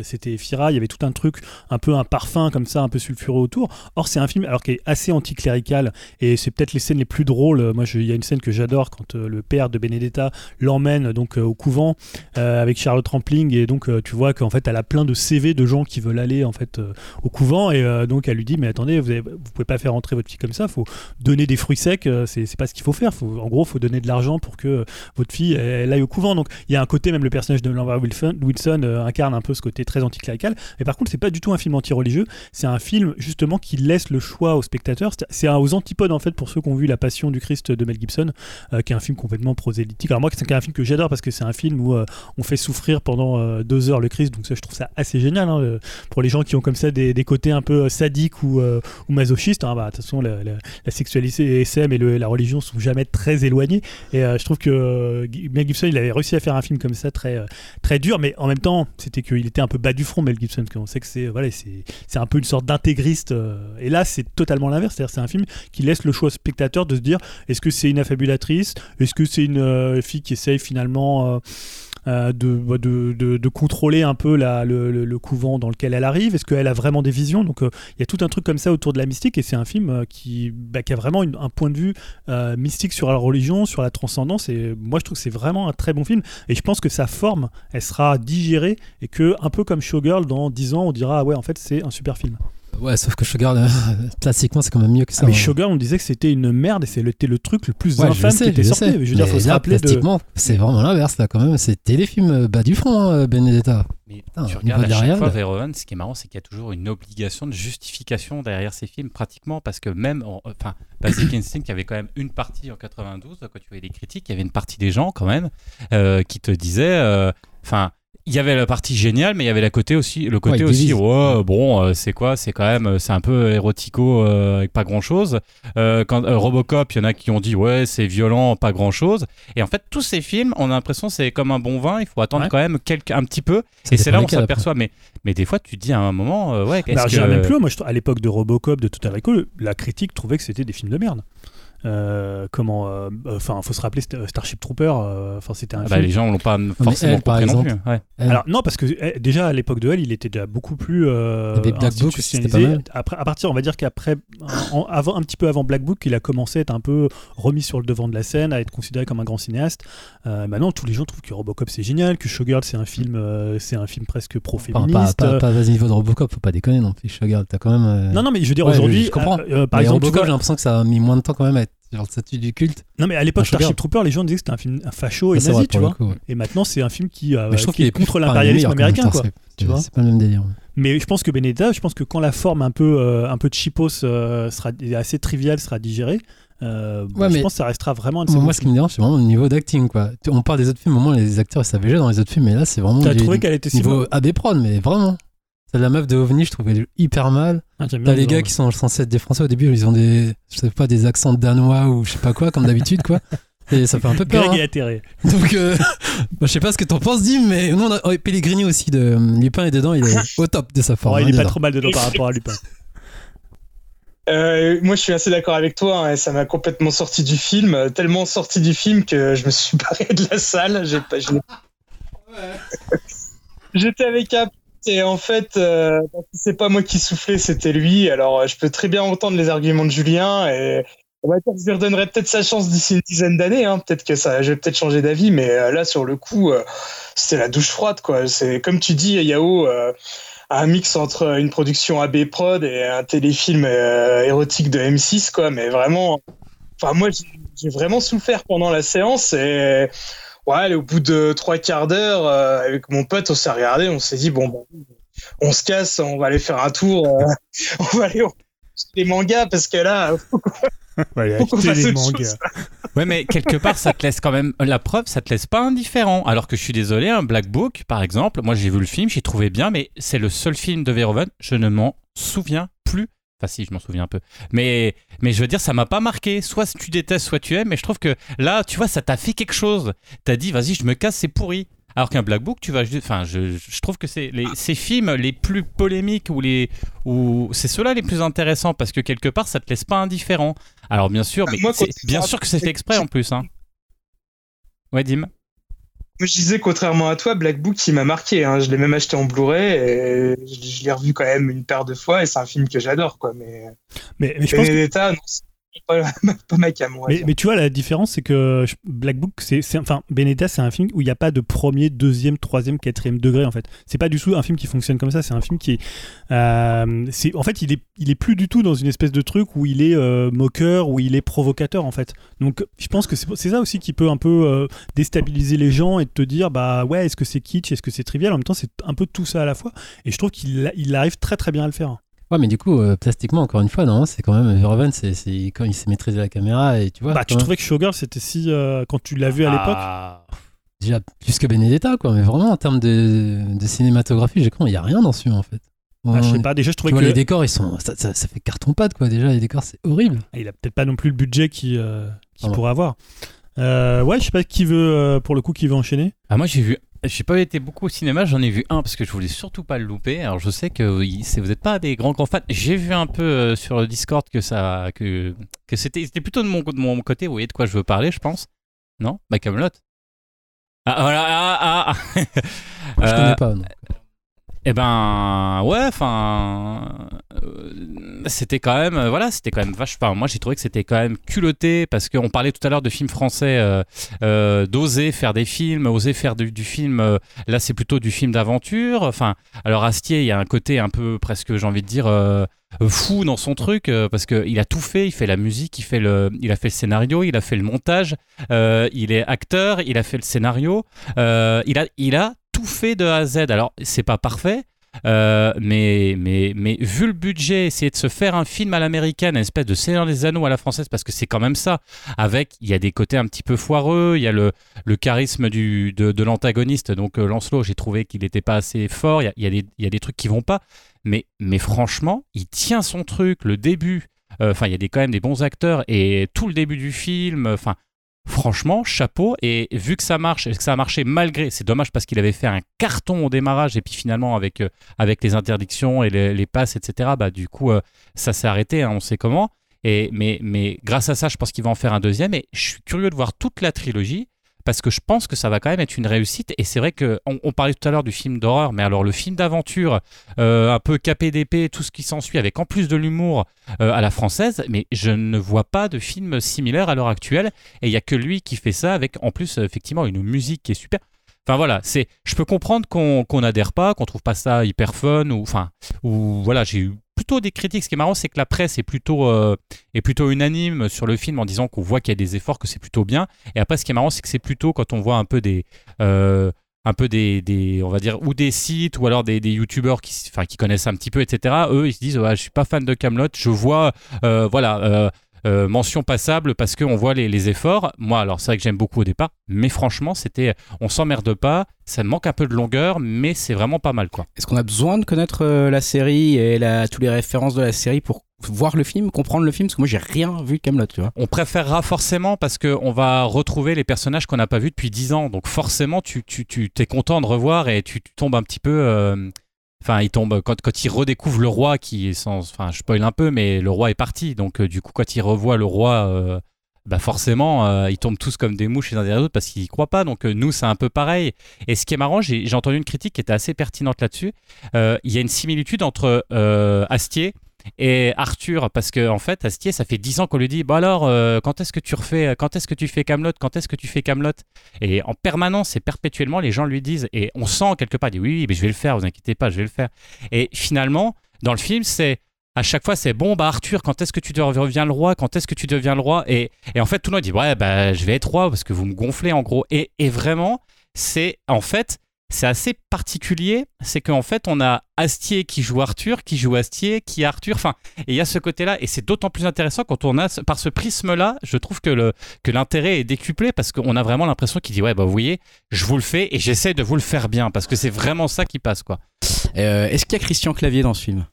Speaker 2: c'était Fira. Il y avait tout un truc un peu un parfum comme ça un peu sulfureux autour. Or c'est un film alors qui est assez anticlérical et c'est peut-être les scènes les plus drôles. Moi il y a une scène que j'adore quand le père de Benedetta l'emmène donc au couvent euh, avec Charlotte Rampling. Et donc euh, tu vois qu'en fait elle a plein de CV de gens qui veulent aller en fait euh, au couvent. Et donc elle lui dit mais attendez vous, avez- pouvez pas faire entrer votre fille comme ça. Faut donner des fruits secs c'est pas ce qu'il faut faire. En gros faut donner de l'argent pour que votre fille elle, aille au couvent. Donc il y a un côté même le personnage de Lambert Wilson, incarne un peu ce côté très anticlérical. Mais par contre c'est pas du tout un film anti-religieux. C'est un film justement qui laisse le choix au spectateur C'est- aux antipodes en fait pour ceux qui ont vu La Passion du Christ de Mel Gibson qui est un film complètement prosélytique. Alors moi c'est un film que j'adore parce que c'est un film où euh, on fait souffrir pendant euh, deux heures le Christ donc ça je trouve ça assez génial hein, pour les gens qui ont comme ça des, côtés un peu euh, sadiques ou, ou masochistes hein, bah, de toute façon la, la- la sexualité SM et la religion sont jamais très éloignés. Et je trouve que Mel Gibson il avait réussi à faire un film comme ça très très dur mais en même temps c'était qu'il était un peu bas du front Mel Gibson parce qu'on sait que c'est voilà c'est c'est un peu une sorte d'intégriste et là c'est totalement l'inverse c'est-à-dire c'est un film qui laisse le choix au spectateur de se dire est-ce que c'est une affabulatrice? Est-ce que c'est une fille qui essaye finalement euh, de, bah, de, de, de contrôler un peu la, le, le- couvent dans lequel elle arrive. Est-ce qu'elle a vraiment des visions? Donc euh, il y a tout un truc comme ça autour de la mystique et c'est un film euh, qui, bah, qui a vraiment un point de vue mystique sur la religion, sur la transcendance et moi je trouve que c'est vraiment un très bon film. Et je pense que sa forme elle sera digérée et que un peu comme Showgirl dans 10 ans on dira ah ouais en fait c'est un super film.
Speaker 4: Ouais, sauf que Sugar, euh, classiquement, c'est quand même mieux que ça.
Speaker 2: Ah, mais
Speaker 4: hein.
Speaker 2: Showgirl on disait que c'était une merde et c'était le truc le plus
Speaker 4: Ouais, je
Speaker 2: infâme
Speaker 4: sais,
Speaker 2: qui était
Speaker 4: je
Speaker 2: sorti.
Speaker 4: sais.
Speaker 2: Je veux dire
Speaker 4: Mais
Speaker 2: faut se
Speaker 4: là,
Speaker 2: rappeler de
Speaker 4: plastiquement, c'est vraiment l'inverse là quand même. C'est téléfilm euh, bas du front, hein, Benedetta.
Speaker 3: Mais
Speaker 4: Putain,
Speaker 3: tu regardes à chaque fois. Verhoeven, ce qui est marrant, c'est qu'il y a toujours une obligation de justification derrière ces films, pratiquement, parce que même, en- enfin, Basic Instinct, il y avait quand même une partie en 92, quand tu voyais les critiques, il y avait une partie des gens quand même euh, qui te disaient, euh, enfin. Il y avait la partie géniale, mais il y avait la côté aussi, le côté
Speaker 4: Ouais,
Speaker 3: aussi, ouais, bon, euh, c'est quoi C'est quand même, c'est un peu érotico euh, avec pas grand chose. quand euh, Robocop, il y en a qui ont dit, ouais, c'est violent, pas grand chose. Et en fait, tous ces films, on a l'impression c'est comme un bon vin, il faut attendre
Speaker 2: Ouais.
Speaker 3: quand même quelques, un petit peu.
Speaker 4: Ça
Speaker 3: et c'est là où on s'aperçoit. Mais, mais des fois, tu te dis à un moment, euh, ouais,
Speaker 2: Bah,
Speaker 3: est-ce
Speaker 2: j'irais
Speaker 3: que.
Speaker 2: même plus. Moi, je à l'époque de Robocop, de Total Recall, la critique trouvait que c'était des films de merde. Euh, comment euh, Enfin, faut se rappeler Star- Starship Trooper. euh, Enfin, c'était un
Speaker 3: Ah bah,
Speaker 2: film.
Speaker 3: les gens l'ont pas forcément compris non plus. Ouais.
Speaker 2: Alors non, parce que eh, déjà à l'époque de elle, il était déjà beaucoup plus euh,
Speaker 4: Book,
Speaker 2: institutionnalisé.
Speaker 4: c'était pas mal.
Speaker 2: Après, à partir, on va dire qu'après, en- avant, un petit peu avant Black Book, il a commencé à être un peu remis sur le devant de la scène, à être considéré comme un grand cinéaste. Euh, maintenant, tous les gens trouvent que Robocop c'est génial, que Showgirl c'est un film, euh, c'est un film presque
Speaker 4: Enfin,
Speaker 2: pro-féministe.
Speaker 4: pas, pas, pas à ce niveau de Robocop, faut pas déconner non plus. Sugar, t'as quand même. euh,
Speaker 2: Non, non, mais je veux dire
Speaker 4: Ouais,
Speaker 2: aujourd'hui,
Speaker 4: je- je comprends.
Speaker 2: euh, euh, par
Speaker 4: mais
Speaker 2: exemple,
Speaker 4: Robocop, j'ai l'impression que ça a mis moins de temps quand même à être genre le statut du culte.
Speaker 2: non mais à l'époque
Speaker 4: Ah.
Speaker 2: Starship Trooper, les gens disaient que c'était un film un facho et
Speaker 4: vrai
Speaker 2: nazi, tu vois.
Speaker 4: coup, ouais.
Speaker 2: Et maintenant, c'est un film qui, euh,
Speaker 4: je trouve
Speaker 2: qui est contre l'impérialisme américain, quoi.
Speaker 4: c'est-
Speaker 2: tu vois.
Speaker 4: C'est pas le même délire.
Speaker 2: Mais je pense que Benedetta, je pense que quand la forme un peu, euh, un peu cheapos euh, sera assez triviale sera digérée, euh, bon,
Speaker 4: Ouais,
Speaker 2: je pense que ça restera vraiment un de ces
Speaker 4: Moi, ce qui me dérange, c'est vraiment le niveau d'acting, quoi. On parle des autres films, au moins les acteurs ils savaient jouer dans les autres films, mais là, c'est vraiment
Speaker 2: T'as trouvé qu'elle était si
Speaker 4: niveau AB Prod, mais vraiment. T'as la meuf de OVNI, je trouvais hyper mal.
Speaker 2: Ah,
Speaker 4: T'as les
Speaker 2: le
Speaker 4: gars qui sont censés être des Français au début, ils ont des, je sais pas, des accents danois ou je sais pas quoi, comme d'habitude, quoi. Et ça fait un peu peur.
Speaker 2: Greg
Speaker 4: hein.
Speaker 2: est atterré.
Speaker 4: Donc, euh, moi, je sais pas ce que t'en penses, Dim, mais nous, on a oh, Pellegrini aussi de euh, Lupin est dedans, il est au top de sa forme.
Speaker 2: Oh, il
Speaker 4: hein,
Speaker 2: est pas
Speaker 4: dedans.
Speaker 2: trop mal dedans par rapport à Lupin.
Speaker 5: Euh, moi, je suis assez d'accord avec toi. hein, ça m'a complètement sorti du film, euh, tellement sorti du film que je me suis barré de la salle. J'étais avec un et en fait, euh, c'est pas moi qui soufflais, c'était lui. Alors, euh, je peux très bien entendre les arguments de Julien et on va dire que je lui redonnerai peut-être sa chance d'ici une dizaine d'années. Hein. Peut-être que ça, je vais peut-être changer d'avis, mais euh, là, sur le coup, euh, c'était la douche froide, quoi. C'est comme tu dis, Yao. Euh, un mix entre une production AB Prod et un téléfilm érotique de M6, quoi. Mais vraiment, enfin, moi, j'ai vraiment souffert pendant la séance et ouais, au bout de trois quarts d'heure, euh, avec mon pote, on s'est regardé, on s'est dit, bon, bon, on se casse, on va aller faire un tour, euh, on va aller acheter des mangas parce que là,
Speaker 2: Ouais,
Speaker 5: Faut fasse
Speaker 2: des
Speaker 5: autre
Speaker 2: mangas.
Speaker 5: chose.
Speaker 3: Ouais, mais quelque part, ça te laisse quand même. La preuve, ça te laisse pas indifférent. Alors que je suis désolé, un Black Book, par exemple, moi j'ai vu le film, j'ai trouvé bien, mais c'est le seul film de Verhoeven, je ne m'en souviens plus. Enfin, si, je m'en souviens un peu. Mais, mais je veux dire, ça m'a pas marqué. Soit tu détestes, soit tu aimes. Mais je trouve que là, tu vois, ça t'a fait quelque chose. T'as dit, vas-y, je me casse, c'est pourri. Alors qu'un Black Book, tu vas juste. Enfin, je, je trouve que c'est les, ces films les plus polémiques ou les. Ou c'est ceux-là les plus intéressants parce que quelque part, ça te laisse pas indifférent. Alors, bien sûr, mais
Speaker 5: Moi,
Speaker 3: c'est-
Speaker 5: quand-
Speaker 3: bien sûr que c'est fait exprès en plus. Hein. Ouais, Dim.
Speaker 5: Je disais, contrairement à toi, Black Book, il m'a marqué. Hein. Je l'ai même acheté en Blu-ray et je, l'ai revu quand même une paire de fois et c'est un film que j'adore, quoi. Mais
Speaker 2: Mais, mais je pense que
Speaker 5: Benedetta, non, c'est pas, pas ma cam,
Speaker 2: Mais, tu vois, la différence, c'est que Black Book, c'est, c'est- enfin, Benedetta, c'est un film où il n'y a pas de premier, deuxième, troisième, quatrième degré, en fait. C'est pas du tout un film qui fonctionne comme ça. C'est un film qui est, euh, c'est, en fait, il est, il est plus du tout dans une espèce de truc où il est euh, moqueur, où il est provocateur, en fait. Donc, je pense que c'est, c'est ça aussi qui peut un peu euh, déstabiliser les gens et te dire, bah ouais, est-ce que c'est kitsch, est-ce que c'est trivial? En même temps, c'est un peu tout ça à la fois. Et je trouve qu'il il arrive très très bien à le faire.
Speaker 4: Ouais, mais du coup, euh, plastiquement, encore une fois, non, c'est quand même Verhoeven, c'est c'est quand il s'est maîtrisé la caméra et tu vois.
Speaker 2: bah, tu
Speaker 4: quand même,
Speaker 2: trouvais que Showgirl, c'était si, euh, quand tu l'as vu à l'époque.
Speaker 3: Ah.
Speaker 4: déjà plus que Benedetta, quoi. Mais vraiment, en termes de, de cinématographie, j'ai cru, il y a rien dans ce film, en fait.
Speaker 2: Ah, je sais pas, déjà je
Speaker 4: Tu
Speaker 2: trouvais
Speaker 4: vois,
Speaker 2: que
Speaker 4: les décors, ils sont, ça, ça, ça fait carton pâte, quoi. Déjà, les décors, c'est horrible.
Speaker 2: il a peut-être pas non plus le budget qu'il euh, qu'il pourrait avoir. Euh, ouais, je sais pas qui veut, euh, pour le coup, qui veut enchaîner.
Speaker 3: Ah, moi j'ai vu. J'ai pas été beaucoup au cinéma, j'en ai vu un parce que je voulais surtout pas le louper. Alors je sais que vous n'êtes pas des grands grands fans. J'ai vu un peu euh, sur le Discord que ça que que c'était c'était plutôt de mon de mon côté. Vous voyez de quoi je veux parler, je pense. Non, bah Camelot. Ah voilà. Ah, ah, ah.
Speaker 4: Je
Speaker 3: Euh,
Speaker 4: connais pas, non.
Speaker 3: Eh ben ouais, enfin euh, c'était quand même euh, voilà, c'était quand même vache. Enfin moi j'ai trouvé que c'était quand même culotté parce qu'on parlait tout à l'heure de films français euh, d'oser faire des films, oser faire du, film. là c'est plutôt du film d'aventure. Enfin alors Astier il y a un côté un peu presque j'ai envie de dire fou dans son truc parce que il a tout fait. Il fait la musique, il fait le, il a fait le scénario, il a fait le montage, il est acteur, il a fait le scénario, il a il a tout fait de A à Z. Alors, c'est pas parfait, euh, mais, mais, mais vu le budget, essayer de se faire un film à l'américaine, une espèce de Seigneur des Anneaux à la française, parce que c'est quand même ça. Avec, il y a des côtés un petit peu foireux, il y a le, le charisme du, de, l'antagoniste. Donc, euh, Lancelot, j'ai trouvé qu'il n'était pas assez fort. Il y a, des, y a des trucs qui vont pas. Mais, mais franchement, il tient son truc, le début. euh, Enfin, il y a des, quand même des bons acteurs et tout le début du film. Enfin, franchement, chapeau. Et vu que ça marche, et que ça a marché malgré, c'est dommage parce qu'il avait fait un carton au démarrage et puis finalement avec, euh, avec les interdictions et les, passes, etc., bah, du coup, euh, ça s'est arrêté, hein, on sait comment. Et, mais, mais grâce à ça, je pense qu'il va en faire un deuxième. Et je suis curieux de voir toute la trilogie parce que je pense que ça va quand même être une réussite. Et c'est vrai que on, parlait tout à l'heure du film d'horreur, mais alors le film d'aventure, euh, un peu KPDP, tout ce qui s'ensuit, avec en plus de l'humour euh, à la française, mais je ne vois pas de film similaire à l'heure actuelle. Et il y a que lui qui fait ça, avec en plus effectivement une musique qui est super. Enfin voilà, c'est, je peux comprendre qu'on qu'on adhère pas, qu'on trouve pas ça hyper fun ou enfin ou voilà, j'ai eu plutôt des critiques. Ce qui est marrant, c'est que la presse est plutôt euh, est plutôt unanime sur le film en disant qu'on voit qu'il y a des efforts, que c'est plutôt bien. Et après, ce qui est marrant, c'est que c'est plutôt quand on voit un peu des euh, un peu des, on va dire, ou des sites, ou alors des, des youtubeurs qui, qui connaissent un petit peu, etc. Eux, ils se disent, ouais, je suis pas fan de Camelot, je vois, euh, voilà, euh, euh, mention passable parce qu'on voit les, efforts. Moi, alors c'est vrai que j'aime beaucoup au départ, mais franchement, c'était, on s'emmerde pas, ça manque un peu de longueur, mais c'est vraiment pas mal, quoi.
Speaker 1: Est-ce qu'on a besoin de connaître la série et la, toutes les références de la série pour voir le film, comprendre le film? Parce que moi, j'ai rien vu Camelot, tu vois.
Speaker 3: On préférera forcément parce qu'on va retrouver les personnages qu'on n'a pas vus depuis 10 ans. Donc forcément, tu, tu, tu t'es content de revoir et tu, tombes un petit peu. Euh, enfin, il tombe quand, quand il redécouvre le roi, qui est sans. Enfin, je spoil un peu, mais le roi est parti. Donc, euh, du coup, quand il revoit le roi, euh, bah forcément, ils tombent tous comme des mouches les uns derrière les autres parce qu'ils y croient pas. Donc, nous, c'est un peu pareil. Et ce qui est marrant, j'ai, j'ai entendu une critique qui était assez pertinente là-dessus. Il y a une similitude entre Astier et Arthur parce que en fait Astier ça fait 10 ans qu'on lui dit bah alors euh, quand est-ce que tu refais quand est-ce que tu fais Camelot quand est-ce que tu fais Camelot? Et en permanence et perpétuellement les gens lui disent et on sent quelque part il dit oui, oui mais je vais le faire vous inquiétez pas je vais le faire. Et finalement dans le film c'est à chaque fois, c'est bon, bah Arthur, quand est-ce que tu deviens le roi? Quand est-ce que tu deviens le roi? Et, et, en fait, tout le monde dit ouais, bah je vais être roi parce que vous me gonflez en gros. Et, et vraiment, c'est en fait, c'est assez particulier, c'est qu'en fait, on a Astier qui joue Arthur, qui joue Astier, qui Arthur, enfin, et il y a ce côté-là, et c'est d'autant plus intéressant quand on a, par ce prisme-là, je trouve que, le, que l'intérêt est décuplé, parce qu'on a vraiment l'impression qu'il dit, ouais, bah vous voyez, je vous le fais, et j'essaie de vous le faire bien, parce que c'est vraiment ça qui passe, quoi.
Speaker 1: Euh, est-ce qu'il y a Christian Clavier dans ce film?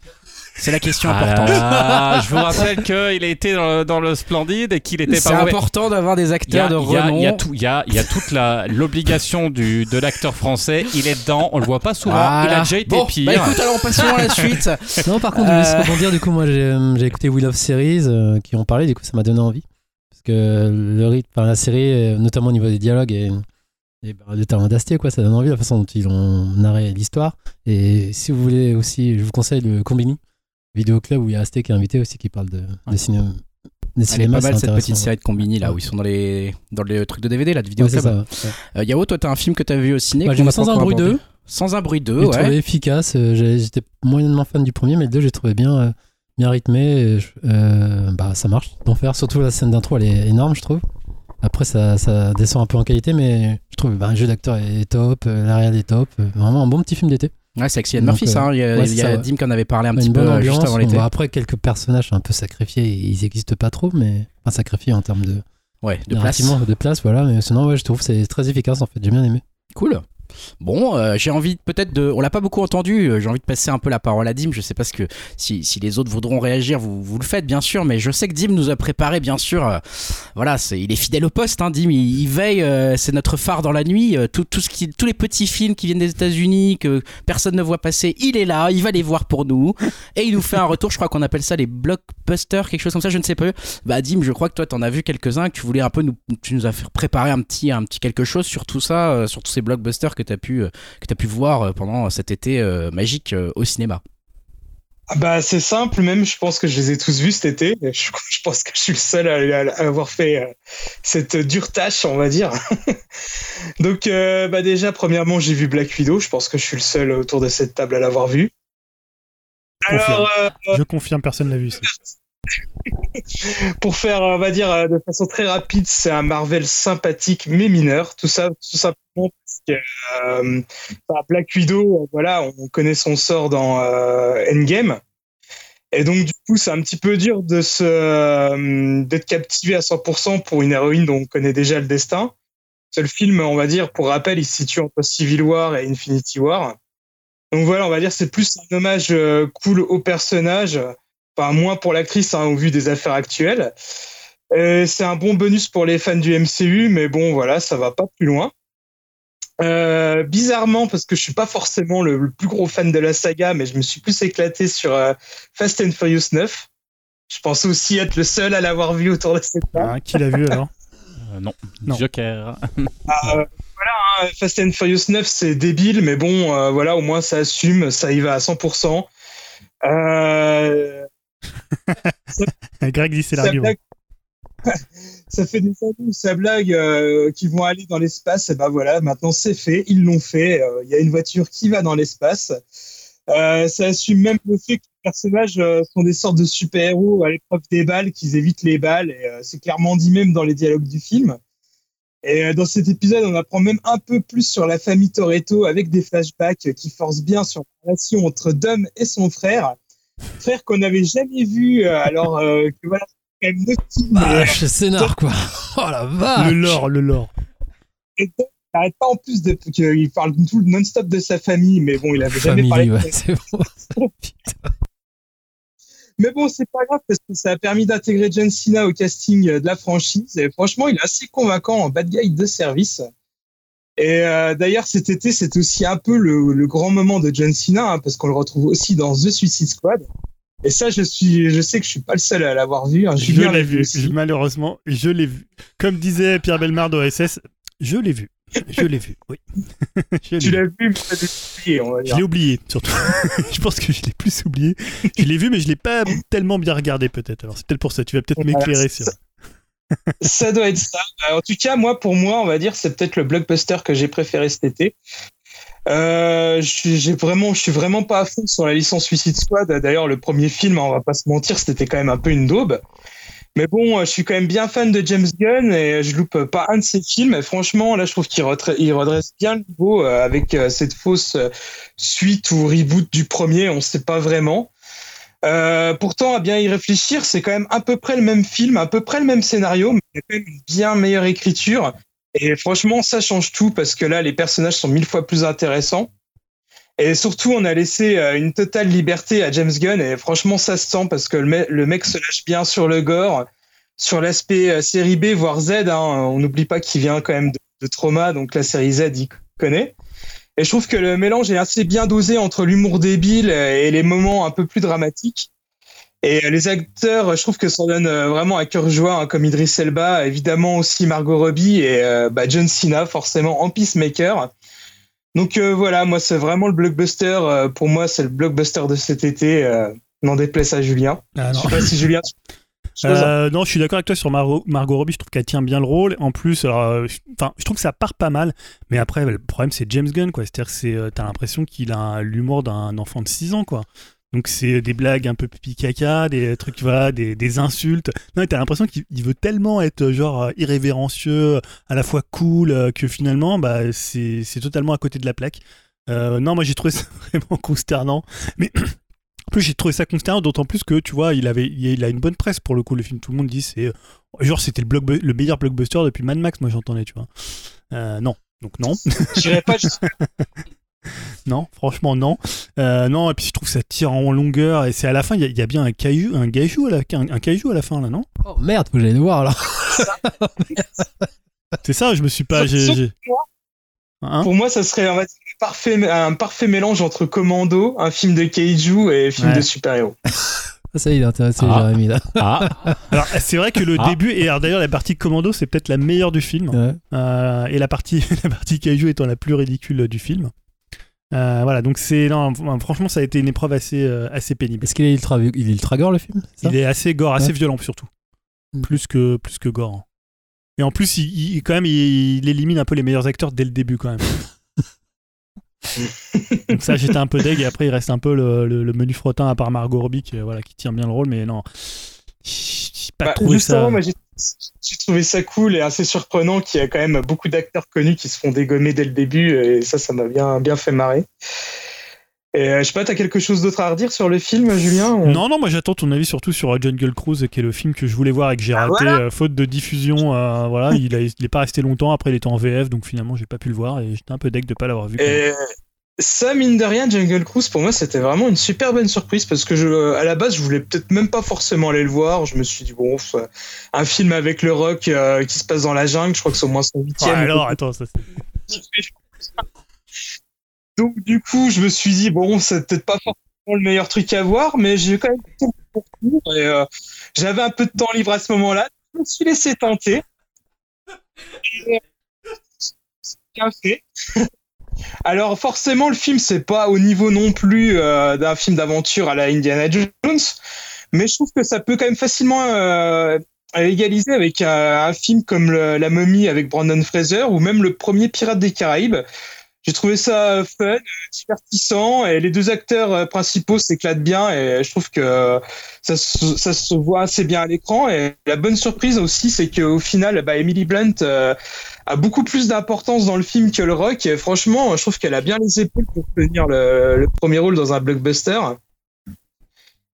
Speaker 1: C'est la question importante.
Speaker 3: Ah, je vous rappelle qu'il a été dans le, Splendide et qu'il était
Speaker 1: pas C'est important d'avoir des acteurs de renom.
Speaker 3: Il y a, tout, il y a, y a toute l'obligation de l'acteur français. Il est dedans, on le voit pas souvent. Il a déjà été bon, pire.
Speaker 1: Bah écoute, alors passons à la suite.
Speaker 4: non, par contre, euh... je dire du coup, moi euh, j'ai écouté Will of Series euh, qui ont parlé, du coup ça m'a donné envie. Parce que le rythme, la série, euh, notamment au niveau des dialogues et, et bah, le talent d'Astier, quoi, ça donne envie la façon dont ils ont narré l'histoire. Et si vous voulez aussi, je vous conseille le Combini vidéo club où il y a Asté qui est invité aussi qui parle de, de cinéma.
Speaker 1: Des cinémas, pas mal cette petite série de Combini là où ils sont dans les dans les trucs de DVD là de vidéo club. Ça, euh, Yao, toi t'as un film que t'as vu au ciné
Speaker 4: bah, Sans un bruit 2.
Speaker 1: Sans un bruit 2,
Speaker 4: ouais. Trouvé efficace. Euh, j'étais moyennement fan du premier, mais le 2 j'ai trouvé bien euh, bien rythmé. Euh, bah ça marche d'enfer. Surtout la scène d'intro elle est énorme je trouve. Après ça, ça descend un peu en qualité, mais je trouve bah, un jeu d'acteur est top, l'arrière est top. Vraiment un bon petit film d'été.
Speaker 1: Ouais, c'est avec Murphy, ça. Hein. Il y a, il y a Dim qui en avait parlé un petit peu euh, juste avant l'été.
Speaker 4: Après, quelques personnages un peu sacrifiés, ils n'existent pas trop, mais. Enfin, sacrifiés en termes de.
Speaker 1: Ouais, de place.
Speaker 4: De place, voilà. Mais sinon, ouais, je trouve que c'est très efficace, en fait. J'ai bien aimé.
Speaker 1: Cool. Bon, euh, j'ai envie peut-être de. On l'a pas beaucoup entendu. Euh, j'ai envie de passer un peu la parole à Dim. Je sais pas ce que si, si les autres voudront réagir, vous, vous le faites bien sûr. Mais je sais que Dim nous a préparé bien sûr. Euh, voilà, c'est il est fidèle au poste. Hein, Dim, il, veille. c'est notre phare dans la nuit. tout, tout ce qui, tous les petits films qui viennent des États-Unis que personne ne voit passer, il est là. Il va les voir pour nous et il nous fait un retour. Je crois qu'on appelle ça les blockbusters, quelque chose comme ça. Je ne sais pas. Bah Dim, je crois que toi t'en as vu quelques-uns. Que tu voulais un peu nous, tu nous as fait préparer un petit, un petit quelque chose sur tout ça, sur tous ces blockbusters que tu as pu que tu as pu voir euh, pendant cet été euh, magique euh, au cinéma
Speaker 5: ah bah c'est simple, même je pense que je les ai tous vus cet été. Je, pense que je suis le seul à, avoir fait cette dure tâche, on va dire. Donc bah déjà, premièrement, j'ai vu Black Widow. Je pense que je suis le seul autour de cette table à l'avoir vu.
Speaker 2: Alors, je confirme, personne l'a vu.
Speaker 5: Pour faire, on va dire, de façon très rapide, c'est un Marvel sympathique mais mineur. Tout ça, tout simplement euh, bah, Black Widow, voilà, on connaît son sort dans euh, Endgame. Et donc, du coup, c'est un petit peu dur de se, euh, d'être captivé à 100% pour une héroïne dont on connaît déjà le destin. Le film, on va dire, pour rappel, il se situe entre Civil War et Infinity War. Donc voilà, on va dire, c'est plus un hommage cool au personnage, enfin, moins pour l'actrice, hein, au vu des affaires actuelles. c'est un bon bonus pour les fans du MCU, mais bon, voilà, ça va pas plus loin. Euh, bizarrement, parce que je suis pas forcément le, plus gros fan de la saga, mais je me suis plus éclaté sur euh, Fast and Furious 9. Je pense aussi être le seul à l'avoir vu autour de cette table.
Speaker 2: Ah, qui l'a vu alors?
Speaker 3: Euh, non. Joker.
Speaker 5: Ah, voilà, hein, Fast and Furious 9, c'est débile, mais bon, voilà, au moins ça assume, ça y va à 100%.
Speaker 2: Greg dit c'est l'argument
Speaker 5: ça fait des années où ça blague euh, qui vont aller dans l'espace. Et ben voilà, maintenant c'est fait, ils l'ont fait. Euh, il y a une voiture qui va dans l'espace. Euh, ça assume même le fait que les personnages euh, sont des sortes de super-héros à l'épreuve des balles, qu'ils évitent les balles. Et c'est clairement dit même dans les dialogues du film. Et dans cet épisode, on apprend même un peu plus sur la famille Toretto avec des flashbacks qui forcent bien sur la relation entre Dom et son frère. Frère qu'on n'avait jamais vu alors que voilà, quand même
Speaker 4: Vache, scénar quoi. Oh la vache.
Speaker 2: Le lore, le lore.
Speaker 5: Et donc, il n'arrête pas en plus de qu'il parle tout non-stop de sa famille, mais bon, il avait jamais parlé.
Speaker 4: Ouais, c'est bon.
Speaker 5: Mais bon, c'est pas grave parce que ça a permis d'intégrer John Cena au casting de la franchise. Et franchement, il est assez convaincant en bad guy de service. Et euh, d'ailleurs, cet été, c'est aussi un peu le, le, grand moment de John Cena hein, parce qu'on le retrouve aussi dans The Suicide Squad. Et ça, je suis, je sais que je suis pas le seul à l'avoir vu. Hein.
Speaker 2: Je l'ai vu. Malheureusement, je l'ai vu. Comme disait Pierre Belmar d'OSS, je l'ai vu. Je l'ai vu, oui.
Speaker 5: tu l'as vu, mais tu oublié, on va dire.
Speaker 2: Je l'ai oublié, surtout. je pense que je l'ai plus oublié. Je l'ai vu, mais je l'ai pas tellement bien regardé, peut-être. Alors, c'est peut-être pour ça. Tu vas peut-être m'éclairer sur.
Speaker 5: Ça doit être ça. En tout cas, moi, pour moi, on va dire, c'est peut-être le blockbuster que j'ai préféré cet été. Euh, j'ai vraiment, je suis vraiment pas à fond sur la licence Suicide Squad. D'ailleurs, le premier film, on va pas se mentir, c'était quand même un peu une daube. Mais bon, je suis quand même bien fan de James Gunn et je loupe pas un de ses films. Franchement, là, je trouve qu'il redresse bien le niveau avec cette fausse suite ou reboot du premier. On sait pas vraiment. Euh, pourtant, à bien y réfléchir, c'est quand même à peu près le même film, à peu près le même scénario, mais quand même une bien meilleure écriture. Et franchement, ça change tout parce que là, les personnages sont mille fois plus intéressants. Et surtout, on a laissé une totale liberté à James Gunn et franchement, ça se sent parce que le, mec, se lâche bien sur le gore, sur l'aspect série B, voire Z. Hein. On n'oublie pas qu'il vient quand même de, de, Trauma, donc la série Z, il connaît. Et je trouve que le mélange est assez bien dosé entre l'humour débile et les moments un peu plus dramatiques. Et les acteurs, je trouve que ça donne vraiment à cœur joie, hein, comme Idris Elba, évidemment aussi Margot Robbie et euh, bah, John Cena, forcément en Peacemaker. Donc euh, voilà, moi c'est vraiment le blockbuster. Euh, pour moi, c'est le blockbuster de cet été. Euh, N'en déplaise à Julien.
Speaker 2: Ah,
Speaker 5: je sais pas si Julien.
Speaker 2: Euh, non, je suis d'accord avec toi sur Margot, Robbie. Je trouve qu'elle tient bien le rôle. En plus, alors, enfin, je trouve que ça part pas mal. Mais après, le problème, c'est James Gunn. C'est-à-dire que t'as l'impression qu'il a l'humour d'un enfant de 6 ans, quoi. Donc c'est des blagues un peu pipi caca, des trucs voilà, des, des insultes. Non, t'as l'impression qu'il veut tellement être genre irrévérencieux, à la fois cool, que finalement, bah c'est totalement à côté de la plaque. Euh, non, moi j'ai trouvé ça vraiment consternant. Mais en plus j'ai trouvé ça consternant, d'autant plus que tu vois, il avait, il a une bonne presse pour le coup. Le film, tout le monde dit c'est genre c'était le, le meilleur blockbuster depuis Mad Max. Moi j'entendais, tu vois. Euh, non, donc non.
Speaker 5: J'irai pas.
Speaker 2: non, franchement non. Euh, non, et puis je trouve que ça tire en longueur et c'est à la fin, il y, y, a bien un caillou, un gaijou à la, un, un caillou à la fin là, non?
Speaker 4: Oh merde, que j'aille le voir là.
Speaker 2: c'est ça, je me suis pas.
Speaker 5: Hein? Pour moi, ça serait un parfait, un parfait mélange entre Commando, un film de kaiju et un film ouais. de super-héros.
Speaker 4: Ça, il est intéressé, ah. Jérémy, là.
Speaker 2: Ah. alors, c'est vrai que le ah. début, et d'ailleurs, la partie Commando, c'est peut-être la meilleure du film. Ouais. Euh, et la partie, la partie Kaiju étant la plus ridicule du film. Euh, voilà, donc c'est. Non, franchement, ça a été une épreuve assez, euh, assez pénible.
Speaker 4: Est-ce qu'il est ultra, il est ultra gore, le film
Speaker 2: Il est assez gore, assez ouais. violent, surtout. Mm. Plus, que, plus que gore. Et en plus, il, il quand même, il, il, élimine un peu les meilleurs acteurs dès le début, quand même. Donc ça, j'étais un peu deg. Et après, il reste un peu le, le, le menu frottin à part Margot Robbie qui, voilà, qui tient bien le rôle. Mais non, j'ai pas
Speaker 5: bah,
Speaker 2: trouvé ça.
Speaker 5: moi, j'ai trouvé ça cool et assez surprenant qu'il y a quand même beaucoup d'acteurs connus qui se font dégommer dès le début. Et ça, ça m'a bien, bien fait marrer. Et euh, je sais pas, t'as quelque chose d'autre à redire sur le film, Julien ou...
Speaker 2: Non, non, moi j'attends ton avis surtout sur Jungle Cruise, qui est le film que je voulais voir et que j'ai raté,
Speaker 5: voilà.
Speaker 2: euh, faute de diffusion. Euh, voilà, il, a, il est pas resté longtemps, après il était en VF, donc finalement j'ai pas pu le voir et j'étais un peu deg de pas l'avoir vu.
Speaker 5: Et ça, mine de rien, Jungle Cruise, pour moi, c'était vraiment une super bonne surprise parce que je, à la base, je voulais peut-être même pas forcément aller le voir. Je me suis dit, bon, un film avec le rock euh, qui se passe dans la jungle, je crois que c'est au moins son huitième.
Speaker 2: Ouais, alors, attends, ça
Speaker 5: Donc, du coup, je me suis dit, bon, c'est peut-être pas forcément le meilleur truc à voir, mais j'ai quand même tout pour et euh, j'avais un peu de temps libre à ce moment-là. Je me suis laissé tenter. Euh, bien fait. Alors forcément, le film c'est pas au niveau non plus euh, d'un film d'aventure à la Indiana Jones, mais je trouve que ça peut quand même facilement égaliser avec un, film comme La Momie avec Brandon Fraser ou même le premier Pirate des Caraïbes. J'ai trouvé ça fun, divertissant, et les deux acteurs principaux s'éclatent bien, et je trouve que ça, se, voit assez bien à l'écran. Et la bonne surprise aussi, c'est qu'au final, bah, Emily Blunt euh, a beaucoup plus d'importance dans le film que le rock. Et franchement, je trouve qu'elle a bien les épaules pour tenir le, premier rôle dans un blockbuster.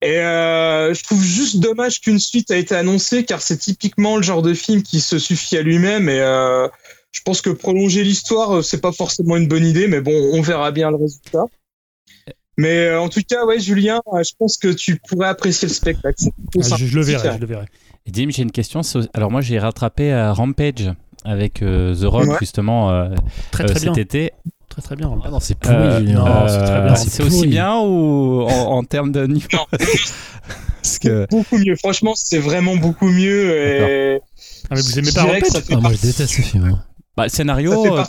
Speaker 5: Et euh, je trouve juste dommage qu'une suite a été annoncée, car c'est typiquement le genre de film qui se suffit à lui-même. Et euh, je pense que prolonger l'histoire, c'est pas forcément une bonne idée, mais bon, on verra bien le résultat. Mais en tout cas, ouais, Julien, je pense que tu pourrais apprécier le spectacle.
Speaker 2: Ah, je, le verrai, je le verrai.
Speaker 3: Et Dim, j'ai une question. Alors moi, j'ai rattrapé Rampage avec The Rock justement
Speaker 2: très, très
Speaker 3: cet été
Speaker 2: très très bien.
Speaker 4: Ah non, c'est pourri, euh,
Speaker 3: c'est aussi bien ou en, termes de niveau?
Speaker 5: Parce que... Beaucoup mieux. Franchement, c'est vraiment beaucoup mieux. Et...
Speaker 2: Ah, mais vous aimez pas Rampage?
Speaker 4: ah, Moi, je déteste ce film. Hein.
Speaker 3: Bah, le scénario euh,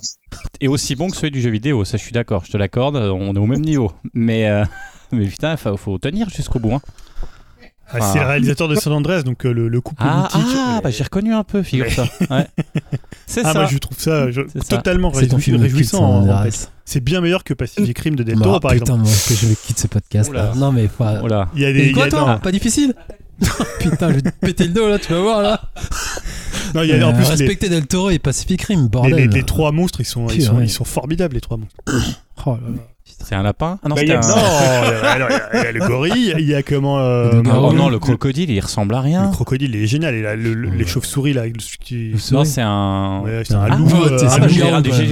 Speaker 3: est aussi bon que celui du jeu vidéo, ça je suis d'accord, je te l'accorde, on est au même niveau. Mais, euh, mais putain, il faut, faut, tenir jusqu'au bout. Hein.
Speaker 2: Ah, c'est le réalisateur de San Andreas, donc euh, le, le, couple
Speaker 3: ah, Ah, bah, j'ai reconnu un peu, figure-toi. Ouais.
Speaker 2: C'est ah, ça. Moi, je trouve ça totalement réjouissant. C'est bien meilleur que Pacific Rim de Del Toro, par
Speaker 4: putain,
Speaker 2: exemple.
Speaker 4: Moi, que je quitte ce podcast. Là. Non, mais quoi
Speaker 2: Il y a des.
Speaker 4: quoi, toi? Pas difficile? Putain, je vais te péter le dos là, tu vas voir là.
Speaker 2: Non, il y a en plus
Speaker 4: respecter Del Toro et Pacific Rim, bordel.
Speaker 2: Les, trois monstres, ils sont, ils sont, ils sont formidables, les trois monstres.
Speaker 3: Oh là là. C'est un lapin?
Speaker 2: Ah Non, bah, il y a... il y a le gorille, il y a comment. Euh...
Speaker 3: Oh non, le crocodile, il ressemble à rien.
Speaker 2: Le crocodile, il est génial. Et là, le, les chauves-souris, là. Qui...
Speaker 3: Non, c'est un.
Speaker 2: Ouais, c'est un ah, loup.
Speaker 3: Euh,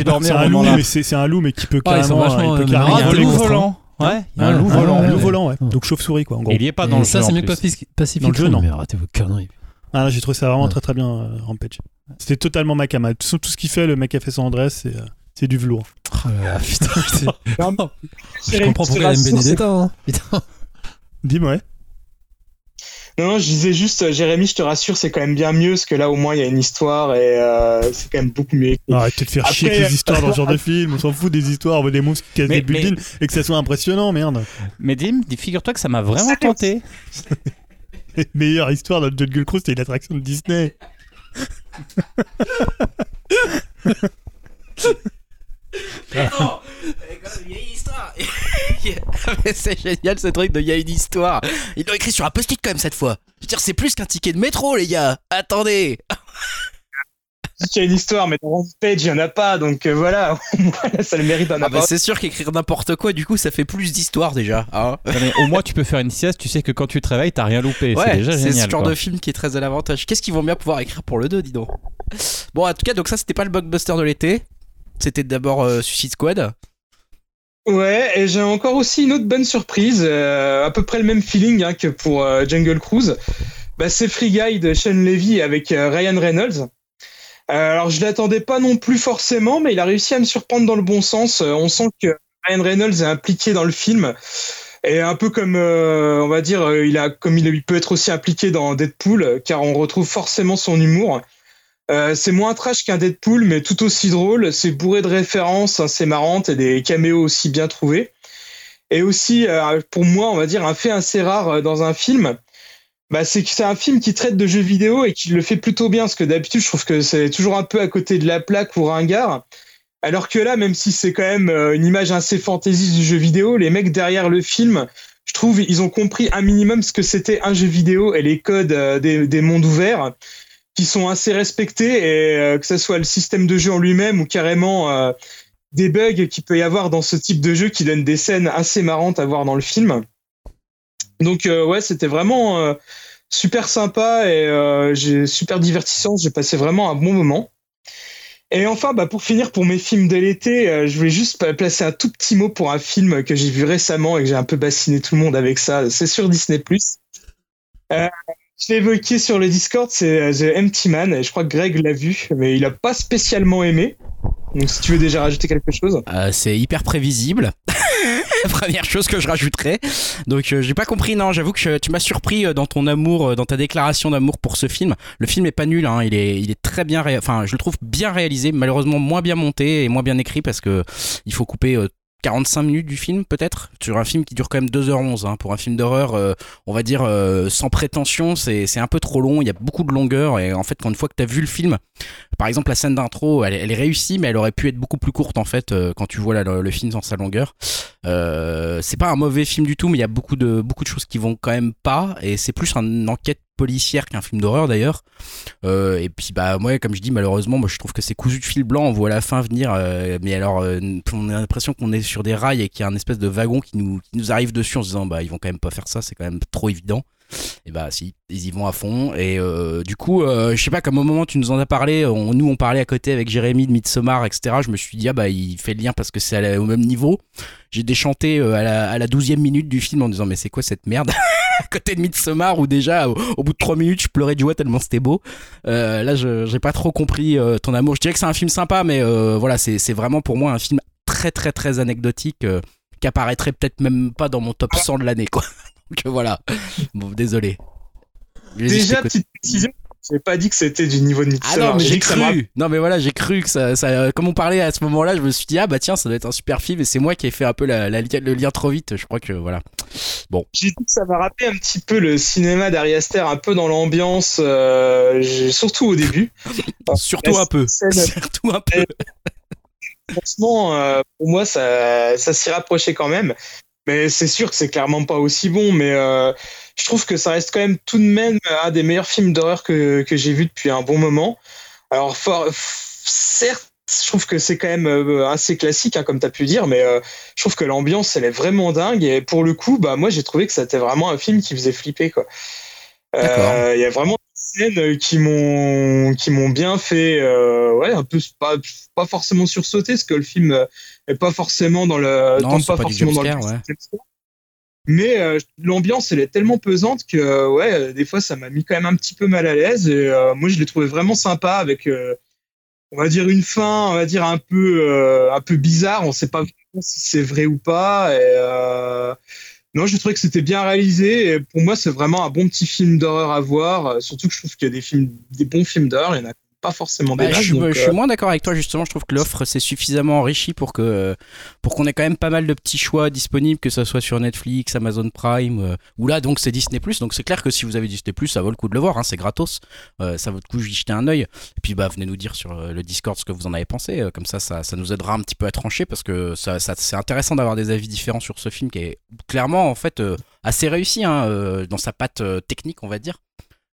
Speaker 3: dormi
Speaker 2: C'est un loup, mais c'est un loup, mais qui peut carrément.
Speaker 3: il peut carrément
Speaker 2: un
Speaker 3: loup volant. Ouais,
Speaker 2: il y a un loup volant. Un loup volant, ouais. Donc chauve-souris, quoi. En gros.
Speaker 3: Il y est pas dans le
Speaker 4: jeu. Ça, c'est mieux que Pacific. Dans le jeu,
Speaker 2: non.
Speaker 4: Mais arrêtez vos conneries.
Speaker 2: Ah, j'ai trouvé ça vraiment très très bien, euh, Rampage. C'était totalement Makama. Tout ce qu'il fait, le mec a fait son Andrés, c'est. Euh, c'est du velours.
Speaker 4: Oh là putain, je comprends pourquoi il aime Benedetta. Hein. Putain.
Speaker 2: Dis-moi.
Speaker 5: Non, non, je disais juste, euh, Jérémy, je te rassure, c'est quand même bien mieux, parce que là, au moins, il y a une histoire et euh, c'est quand même beaucoup mieux.
Speaker 2: Arrête de te faire chier avec les histoires dans ce genre de film. On s'en fout des histoires, on veut des monstres qui cassent des buildings et que ça soit impressionnant, merde.
Speaker 3: Mais Dim, figure-toi que ça m'a vraiment tenté.
Speaker 2: meilleure histoire de Jungle Cruise, c'était une attraction de Disney.
Speaker 1: non Il y a une histoire. C'est génial ce truc de il y a une histoire. Ils l'ont écrit sur un post-it quand même cette fois. Je veux dire c'est plus qu'un ticket de métro les gars. Attendez
Speaker 5: il y a une histoire, mais dans page, il n'y en a pas, donc euh, voilà, ça le mérite d'en ah bah,
Speaker 1: avoir. c'est sûr qu'écrire n'importe quoi, du coup, ça fait plus d'histoire déjà. Hein.
Speaker 3: au moins, tu peux faire une sieste, tu sais que quand tu te réveilles, t'as rien loupé. c'est déjà génial.
Speaker 1: C'est ce genre de film qui est très à l'avantage. Qu'est-ce qu'ils vont bien pouvoir écrire pour le 2, dis donc? Bon, en tout cas, donc ça, c'était pas le blockbuster de l'été. C'était d'abord euh, Suicide Squad.
Speaker 5: Ouais, et j'ai encore aussi une autre bonne surprise, euh, à peu près le même feeling hein, que pour euh, Jungle Cruise. Bah, c'est Free Guy de Sean Levy avec Ryan Reynolds. Alors je l'attendais pas non plus forcément, mais il a réussi à me surprendre dans le bon sens. on sent que Ryan Reynolds est impliqué dans le film. Et un peu comme, on va dire, il a, comme il peut être aussi impliqué dans Deadpool, car on retrouve forcément son humour. Euh, c'est moins trash qu'un Deadpool, mais tout aussi drôle. C'est bourré de références, assez marrantes et des caméos aussi bien trouvés. Et aussi, euh, pour moi, on va dire un fait assez rare euh, dans un film, bah, c'est que c'est un film qui traite de jeux vidéo et qui le fait plutôt bien. Parce que d'habitude, je trouve que c'est toujours un peu à côté de la plaque ou ringard. Alors que là, même si c'est quand même une image assez fantaisiste du jeu vidéo, les mecs derrière le film, je trouve, ils ont compris un minimum ce que c'était un jeu vidéo et les codes des, des mondes ouverts qui sont assez respectés et euh, que ce soit le système de jeu en lui-même ou carrément euh, des bugs qu'il peut y avoir dans ce type de jeu qui donnent des scènes assez marrantes à voir dans le film. Donc euh, ouais, c'était vraiment super sympa et j'ai super divertissant. J'ai passé vraiment un bon moment. Et enfin, bah, pour finir, pour mes films de l'été, je voulais juste placer un tout petit mot pour un film que j'ai vu récemment et que j'ai un peu bassiné tout le monde avec ça. C'est sur Disney+. Euh, je l'ai évoqué sur le Discord, c'est euh, The Empty Man, je crois que Greg l'a vu, mais il a pas spécialement aimé. Donc si tu veux déjà rajouter quelque chose.
Speaker 1: Euh, c'est hyper prévisible. Première chose que je rajouterais. Donc euh, j'ai pas compris, non, j'avoue que tu m'as surpris dans ton amour, dans ta déclaration d'amour pour ce film. Le film est pas nul, hein, il, est, il est très bien, enfin je le trouve bien réalisé, malheureusement moins bien monté et moins bien écrit parce que il faut couper 45 minutes du film peut-être. Sur un film qui dure quand même 2h11 hein. pour un film d'horreur euh, on va dire euh, sans prétention c'est un peu trop long. Il y a beaucoup de longueur et en fait quand une fois que tu as vu le film par exemple la scène d'intro elle, elle, est réussie mais elle aurait pu être beaucoup plus courte en fait euh, quand tu vois le, film dans sa longueur. C'est pas un mauvais film du tout mais il y a beaucoup de beaucoup de choses qui vont quand même pas et c'est plus une enquête policière qu'un film d'horreur d'ailleurs. Euh, et puis bah moi, comme je dis, malheureusement, moi je trouve que c'est cousu de fil blanc. On voit la fin venir, euh, mais alors euh, on a l'impression qu'on est sur des rails et qu'il y a un espèce de wagon qui nous, qui nous arrive dessus en se disant bah ils vont quand même pas faire ça, c'est quand même trop évident. Et bah si, ils y vont à fond. Et euh, du coup, euh, je sais pas, comme au moment tu nous en as parlé, on- nous on parlait à côté avec Jérémy de Midsommar, etc. Je me suis dit, ah bah il fait le lien parce que c'est au même niveau. J'ai déchanté euh, à la, à la 12e minute du film en disant, mais c'est quoi cette merde? À côté de Midsommar où déjà au, bout de 3 minutes je pleurais de joie tellement c'était beau. Euh, là, j'ai pas trop compris ton amour. Je dirais que c'est un film sympa, mais voilà, c'est vraiment pour moi un film très très très anecdotique qui apparaîtrait peut-être même pas dans mon top 100 de l'année, quoi. Donc euh, voilà. Bon, désolé.
Speaker 5: Déjà, petite précision, j'ai pas dit que c'était du niveau de
Speaker 1: Ah
Speaker 5: Midsommar.
Speaker 1: non, mais
Speaker 5: J'ai ça
Speaker 1: cru. Non, mais voilà, j'ai cru que ça, ça- Comme on parlait à ce moment-là, je me suis dit, ah bah tiens, ça doit être un super film. Et c'est moi qui ai fait un peu la, la le lien trop vite. Je crois que voilà.
Speaker 5: J'ai dit que ça m'a rappelé un petit peu le cinéma d'Ari Aster, un peu dans l'ambiance, euh, surtout au début.
Speaker 1: Surtout un peu. Surtout un peu.
Speaker 5: Franchement, euh, pour moi, ça, ça s'y rapprochait quand même. Mais c'est sûr que c'est clairement pas aussi bon. Mais euh, je trouve que ça reste quand même tout de même un des meilleurs films d'horreur que, que j'ai vu depuis un bon moment. Alors, certes, je trouve que c'est quand même euh, assez classique, hein, comme tu as pu dire, mais euh, je trouve que l'ambiance, elle est vraiment dingue. Et pour le coup, bah, moi, j'ai trouvé que c'était vraiment un film qui faisait flipper. Euh, Il y a vraiment scènes qui m'ont qui m'ont bien fait euh, ouais un peu pas pas forcément sursauter parce que le film euh, est pas forcément dans le
Speaker 1: Non,
Speaker 5: pas, forcément dans le
Speaker 1: ouais.
Speaker 5: mais euh, l'ambiance elle est tellement pesante que euh, ouais euh, des fois ça m'a mis quand même un petit peu mal à l'aise et euh, moi je l'ai trouvé vraiment sympa avec euh, on va dire une fin on va dire un peu euh, un peu bizarre on sait pas si c'est vrai ou pas et euh, non, je trouvais que c'était bien réalisé. Et pour moi, c'est vraiment un bon petit film d'horreur à voir. Euh, Surtout que je trouve qu'il y a des films, des bons films d'horreur. Il n'y en a pas forcément des
Speaker 1: Bah, je,
Speaker 5: donc,
Speaker 1: je suis
Speaker 5: euh,
Speaker 1: moins d'accord avec toi justement. Je trouve que l'offre s'est suffisamment enrichie pour que pour qu'on ait quand même pas mal de petits choix disponibles, que ce soit sur Netflix, Amazon Prime, euh, ou là donc c'est Disney Donc c'est clair que si vous avez Disney ça vaut le coup de le voir. hein, c'est gratos, Euh, ça vaut le coup d'y jeter un œil. Et puis bah venez nous dire sur le Discord ce que vous en avez pensé. Comme ça, ça, ça nous aidera un petit peu à trancher parce que ça, ça- c'est intéressant d'avoir des avis différents sur ce film qui est clairement en fait assez réussi hein, dans sa patte technique, on va dire.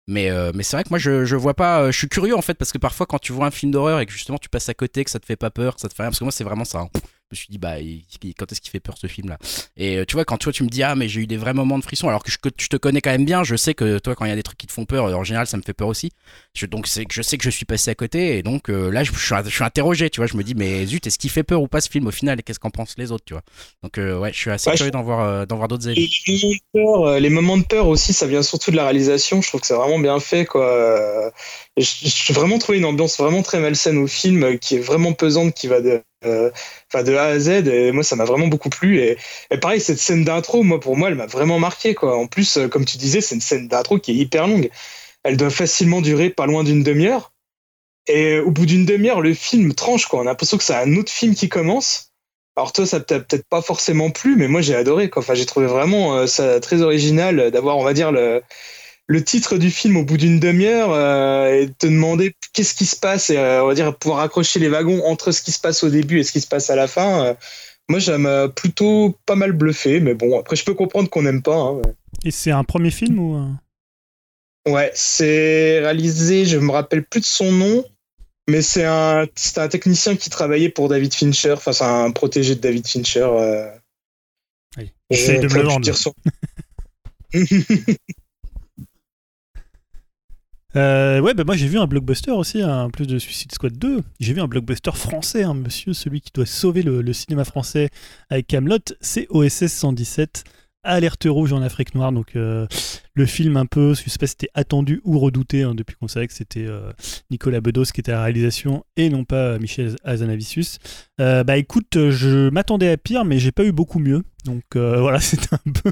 Speaker 1: Mais, euh, mais c'est vrai que moi je, je vois pas. euh, je suis curieux en fait parce que parfois quand tu vois un film d'horreur et que justement tu passes à côté, que ça te fait pas peur, que ça te fait rien. Parce que moi c'est vraiment ça. hein. Je me suis dit, bah, il- quand est-ce qu'il fait peur ce film là Et euh, tu vois, quand toi tu me dis, ah, mais j'ai eu des vrais moments de frisson, alors que je, que je te connais quand même bien, je sais que toi quand il y a des trucs qui te font peur, en général ça me fait peur aussi. Je, donc je sais que je suis passé à côté et donc euh, là je, je suis, je suis interrogé, tu vois. Je me dis, mais zut, est-ce qu'il fait peur ou pas ce film au final et qu'est-ce qu'en pensent les autres, tu vois? Donc euh, ouais, je suis assez
Speaker 5: Ouais,
Speaker 1: curieux d'en voir, d'en voir d'autres
Speaker 5: les moments, de peur, les moments de peur aussi, ça vient surtout de la réalisation. Je trouve que c'est vraiment bien fait, quoi. J'ai vraiment trouvé une ambiance vraiment très malsaine au film, qui est vraiment pesante, qui va de, enfin, de A à Z. Et moi, ça m'a vraiment beaucoup plu. Et, pareil, cette scène d'intro, moi, pour moi, elle m'a vraiment marqué, quoi. En plus, euh, comme tu disais, c'est une scène d'intro qui est hyper longue. Elle doit facilement durer pas loin d'une demi-heure. Et au bout d'une demi-heure, le film tranche, quoi. On a l'impression que c'est un autre film qui commence. Alors toi, ça t'a peut-être pas forcément plu, mais moi j'ai adoré. Quoi. J'ai trouvé vraiment euh, ça très original d'avoir, on va dire, le, le titre du film au bout d'une demi-heure euh, et te demander qu'est-ce qui se passe et euh, on va dire pouvoir accrocher les wagons entre ce qui se passe au début et ce qui se passe à la fin. euh, moi, m'a plutôt pas mal bluffé, mais bon, après, je peux comprendre qu'on n'aime pas. hein, ouais.
Speaker 2: Et c'est un premier film ou
Speaker 5: Ouais, c'est réalisé, je me rappelle plus de son nom, mais c'est un, un technicien qui travaillait pour David Fincher, enfin c'est un protégé de David Fincher.
Speaker 2: Oui.
Speaker 5: je
Speaker 2: Essaye de me le vendre. Euh, ouais, bah moi j'ai vu un blockbuster aussi, hein, en plus de Suicide Squad 2. J'ai vu un blockbuster français, hein, monsieur, celui qui doit sauver le, le cinéma français avec Camelot. C'est OSS 117, Alerte rouge en Afrique noire. Donc euh, le film un peu, je sais pas si c'était attendu ou redouté hein, depuis qu'on savait que c'était euh, Nicolas Bedos qui était à la réalisation et non pas euh, Michel Azanavicius. Euh, bah écoute, je m'attendais à pire, mais j'ai pas eu beaucoup mieux. Donc voilà, c'était un peu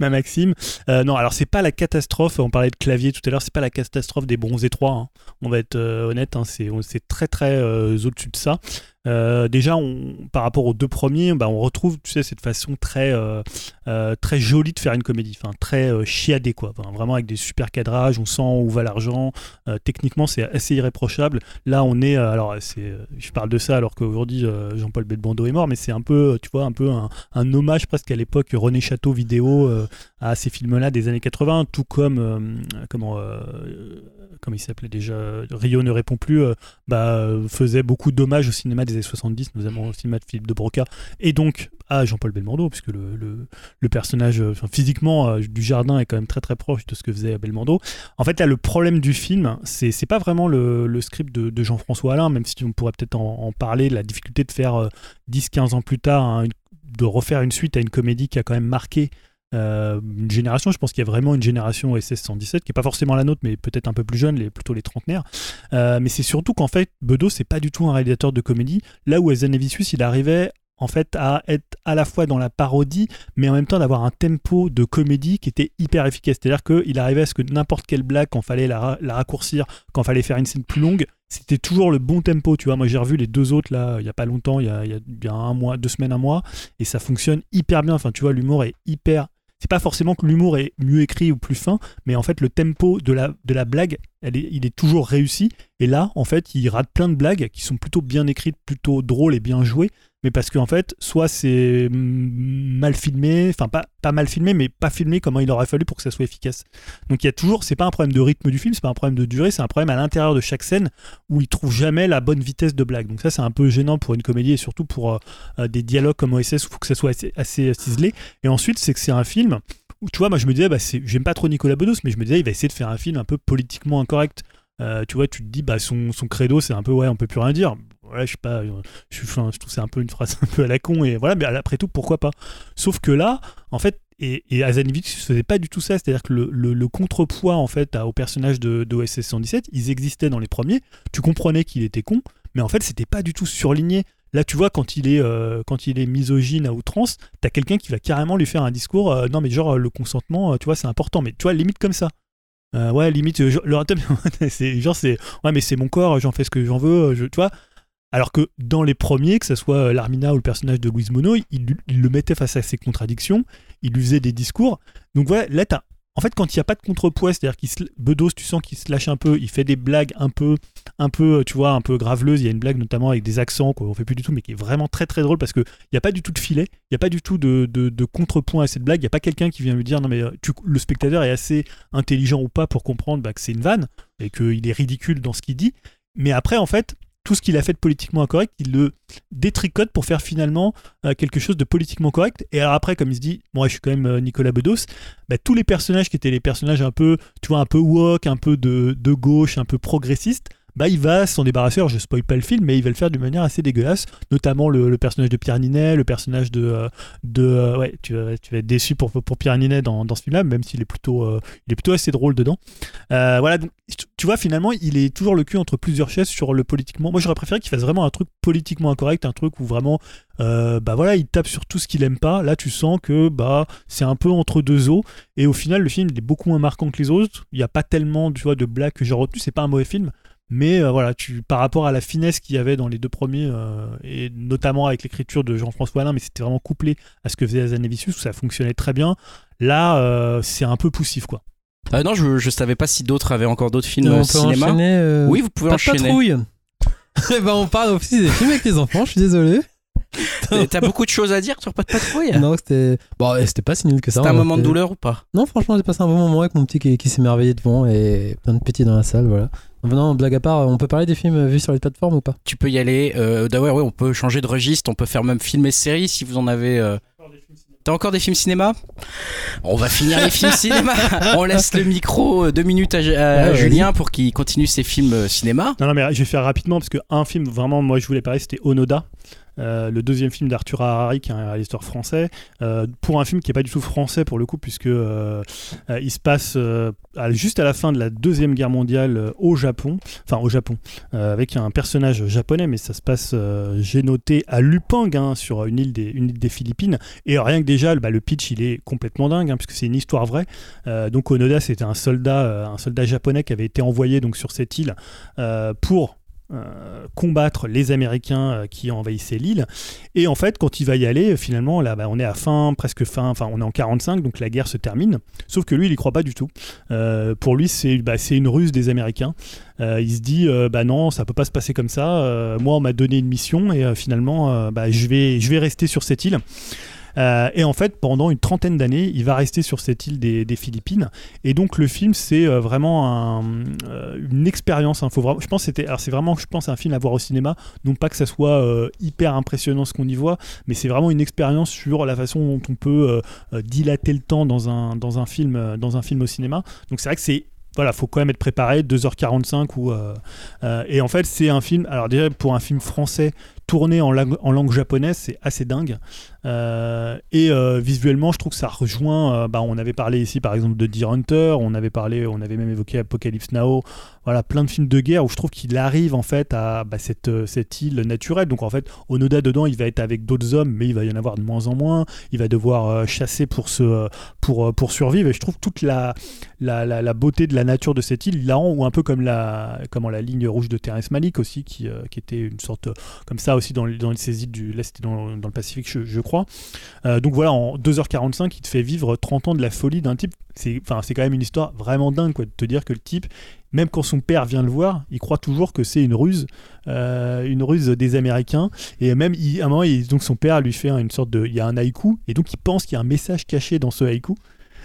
Speaker 2: ma maxime. Non, alors c'est pas la catastrophe. On parlait de clavier tout à l'heure. C'est pas la catastrophe des bronzés 3. hein. On va être honnête. hein, c'est c'est très très au-dessus de ça. Déjà, par rapport aux deux premiers, bah, on retrouve, tu sais, cette façon très très jolie de faire une comédie. Enfin, très euh, quoi. Enfin, vraiment avec des super cadrages. On sent où va l'argent. Euh, techniquement, c'est assez irréprochable. Là, on est. euh, alors, c'est. euh, Je parle de ça alors qu'aujourd'hui, euh, Jean-Paul Belmondo est mort, mais c'est un peu, euh, tu vois, un peu un, hommage presque à l'époque René Château vidéo à ces films-là des années 80, tout comme comment comme il s'appelait déjà, Rio ne répond plus, bah, faisait beaucoup d'hommages au cinéma des années 70, notamment au cinéma de Philippe de Broca, et donc à Jean-Paul Belmondo, puisque le, le, personnage physiquement du jardin est quand même très très proche de ce que faisait Belmondo. En fait, là, le problème du film, c'est, pas vraiment le, script de, Jean-François Alain, même si on pourrait peut-être en, parler, la difficulté de faire 10-15 ans plus tard, de refaire une suite à une comédie qui a quand même marqué euh, une génération. Je pense qu'il y a vraiment une génération OSS 117 qui est pas forcément la nôtre, mais peut-être un peu plus jeune, plutôt les trentenaires. Euh, mais c'est surtout qu'en fait, Bedos c'est pas du tout un réalisateur de comédie. Là où Azanavicius, il arrivait en fait à être à la fois dans la parodie, mais en même temps d'avoir un tempo de comédie qui était hyper efficace. C'est-à-dire qu'il arrivait à ce que n'importe quelle blague, quand fallait la, raccourcir, quand fallait faire une scène plus longue, c'était toujours le bon tempo. Tu vois, moi j'ai revu les deux autres là, il y a pas longtemps, il y a, un mois, deux semaines, un mois, et ça fonctionne hyper bien. Enfin, tu vois, l'humour est hyper c'est pas forcément que l'humour est mieux écrit ou plus fin, mais en fait le tempo de la, de la blague, il est toujours réussi. Et là, en fait, il rate plein de blagues qui sont plutôt bien écrites, plutôt drôles et bien jouées, mais parce qu'en fait, soit c'est mal filmé, enfin pas, pas mal filmé, mais pas filmé comme il aurait fallu pour que ça soit efficace. Donc il y a toujours, c'est pas un problème de rythme du film, c'est pas un problème de durée, c'est un problème à l'intérieur de chaque scène où il trouve jamais la bonne vitesse de blague. Donc ça c'est un peu gênant pour une comédie et surtout pour euh, euh, des dialogues comme OSS où il faut que ça soit assez, ciselé. Et ensuite c'est que c'est un film où tu vois, moi je me disais, bah, j'aime pas trop Nicolas Bedos, mais je me disais il va essayer de faire un film un peu politiquement incorrect. Euh, tu vois, tu te dis, bah, son, son credo, c'est un peu, ouais, on peut plus rien dire voilà, je sais pas, je, je, trouve c'est un peu une phrase un peu à la con, et voilà, mais après tout, pourquoi pas? Sauf que là, en fait, et, et ne faisait pas du tout ça, c'est-à-dire que le, le, contrepoids, en fait, au personnage de, de OSS 117, ils existaient dans les premiers, tu comprenais qu'il était con, mais en fait, c'était pas du tout surligné. Là, tu vois, quand il est, euh, quand il est misogyne à outrance, t'as quelqu'un qui va carrément lui faire un discours, euh, non mais genre le consentement, euh, tu vois, c'est important, mais tu vois, limite comme ça. ouais, limite, le c'est genre c'est, ouais mais c'est mon corps, j'en fais ce que j'en veux, tu vois. Alors que dans les premiers, que ce soit euh, Larmina ou le personnage de Louise Mono, il, le mettait face à ses contradictions, il lui faisait des discours. Donc voilà, là, en fait, quand il n'y a pas de contrepoids, c'est-à-dire qu'il Bedos, tu sens qu'il se lâche un peu, il fait des blagues un peu, un peu, tu vois, un peu graveleuses. Il y a une blague notamment avec des accents qu'on fait plus du tout, mais qui est vraiment très très drôle parce qu'il n'y a pas du tout de filet, il n'y a pas du tout de, de, contrepoint à cette blague. Il n'y a pas quelqu'un qui vient lui dire non mais euh, le spectateur est assez intelligent ou pas pour comprendre bah, que c'est une vanne et qu'il est ridicule dans ce qu'il dit. Mais après, en fait, tout ce qu'il a fait de politiquement incorrect, il le détricote pour faire finalement euh, quelque chose de politiquement correct. Et alors après, comme il se dit, moi je suis quand même euh, Nicolas Bedos, bah, tous les personnages qui étaient les personnages un peu, tu vois, un peu woke, un peu de, de gauche, un peu progressiste, bah, il va s'en débarrasser. Alors, je spoil pas le film, mais il va le faire d'une manière assez dégueulasse, notamment le, personnage de Pierre Ninet, le personnage de. Euh, de euh, ouais, tu vas, tu vas être déçu pour, Pierre Ninet dans, ce film-là, même s'il est, plutôt, euh, assez drôle dedans. voilà, tu vois, finalement, il est toujours le cul entre plusieurs chaises sur le politiquement. Moi, j'aurais préféré qu'il fasse vraiment un truc politiquement incorrect, un truc où vraiment. bah voilà, il tape sur tout ce qu'il aime pas. Là, tu sens que bah c'est un peu entre deux eaux. Et au final, le film il est beaucoup moins marquant que les autres. Il n'y a pas tellement, tu vois, de blagues que j'ai retenues. C'est pas un mauvais film, mais euh, voilà, tu, par rapport à la finesse qu'il y avait dans les deux premiers, euh, et notamment avec l'écriture de Jean-François Alain, mais c'était vraiment couplé à ce que faisait Azanavicius, où ça fonctionnait très bien. Là, euh, c'est un peu poussif, quoi.
Speaker 1: non, je, je savais pas si d'autres avaient encore d'autres films au cinéma. oui, vous pouvez
Speaker 4: pas
Speaker 1: enchaîner.
Speaker 4: Patrouille. Eh ben, on parle aussi des films avec les enfants, je suis désolé.
Speaker 1: T'as beaucoup de choses à dire sur Pas de patrouille?
Speaker 4: Non, c'était bon, c'était pas si nul que ça.
Speaker 1: C'était un moment de douleur ou pas?
Speaker 4: Non, franchement, j'ai passé un bon moment avec mon petit qui, qui s'est merveillé devant et plein de petits dans la salle, voilà. Non, blague à part, on peut parler des films vus sur les plateformes ou pas?
Speaker 1: Tu peux y aller. Euh, D'ailleurs, ouais, on peut changer de registre. On peut faire même film et série si vous en avez. Euh... T'as encore des films cinéma? On va finir les films cinéma. On laisse le micro euh, deux minutes à, Julien pour qu'il continue ses films euh, cinéma.
Speaker 2: Non, non, mais je vais faire rapidement parce que un film vraiment, moi je voulais parler, c'était Onoda. Euh, le deuxième film d'Arthur Harari, qui est un réalisateur français, euh, pour un film qui n'est pas du tout français pour le coup, puisque euh, il se passe juste à la fin de la deuxième guerre mondiale au Japon, enfin au Japon, avec un personnage japonais, mais ça se passe, j'ai noté, à Lupang, hein, sur une île, des, Philippines, et rien que déjà, bah, le pitch, il est complètement dingue, hein, puisque c'est une histoire vraie. donc Onoda, c'était un soldat, un soldat japonais qui avait été envoyé donc sur cette île pour euh, combattre les Américains euh, qui envahissaient l'île. Et en fait, quand il va y aller, finalement, là, bah, on est à fin, presque fin, enfin, on est en 45, donc la guerre se termine. Sauf que lui, il y croit pas du tout. Euh, pour lui, c'est bah, une ruse des Américains. il se dit, bah non, ça peut pas se passer comme ça. moi, on m'a donné une mission et finalement, bah, je, vais, je vais rester sur cette île. Et en fait, pendant une trentaine d'années, il va rester sur cette île des, Philippines. Et donc, le film, c'est vraiment une expérience. Hein. Je pense c'était, alors c'est vraiment, je pense, un film à voir au cinéma. Non pas que ça soit hyper impressionnant ce qu'on y voit, mais c'est vraiment une expérience sur la façon dont on peut dilater le temps dans un, dans un film, dans un film au cinéma. Donc c'est vrai que c'est voilà, faut quand même être préparé, 2h45 ou euh, euh, et en fait c'est un film. Alors déjà pour un film français tourné en langue japonaise, c'est assez dingue. Euh, et visuellement, je trouve que ça rejoint. bah, on avait parlé ici, par exemple, de Deer Hunter. On avait parlé, on avait même évoqué Apocalypse Now. Voilà, plein de films de guerre où je trouve qu'il arrive en fait à bah, cette, cette île naturelle. Donc en fait, Onoda dedans, il va être avec d'autres hommes, mais il va y en avoir de moins en moins. Il va devoir chasser pour se pour pour survivre. Et je trouve toute la la, la beauté de la nature de cette île, il la rend ou un peu comme la comment la ligne rouge de Terrence Malick aussi, qui, qui était une sorte comme ça aussi dans, dans ces îles du. Là, c'était dans, dans, le Pacifique, je, Euh, donc voilà, en 2h45, il te fait vivre 30 ans de la folie d'un type. C'est quand même une histoire vraiment dingue, quoi, de te dire que le type, même quand son père vient le voir, il croit toujours que c'est une ruse, euh, une ruse des Américains. Et même, il, à un moment, donc son père lui fait une sorte de. Il y a un haïku, et donc il pense qu'il y a un message caché dans ce haïku.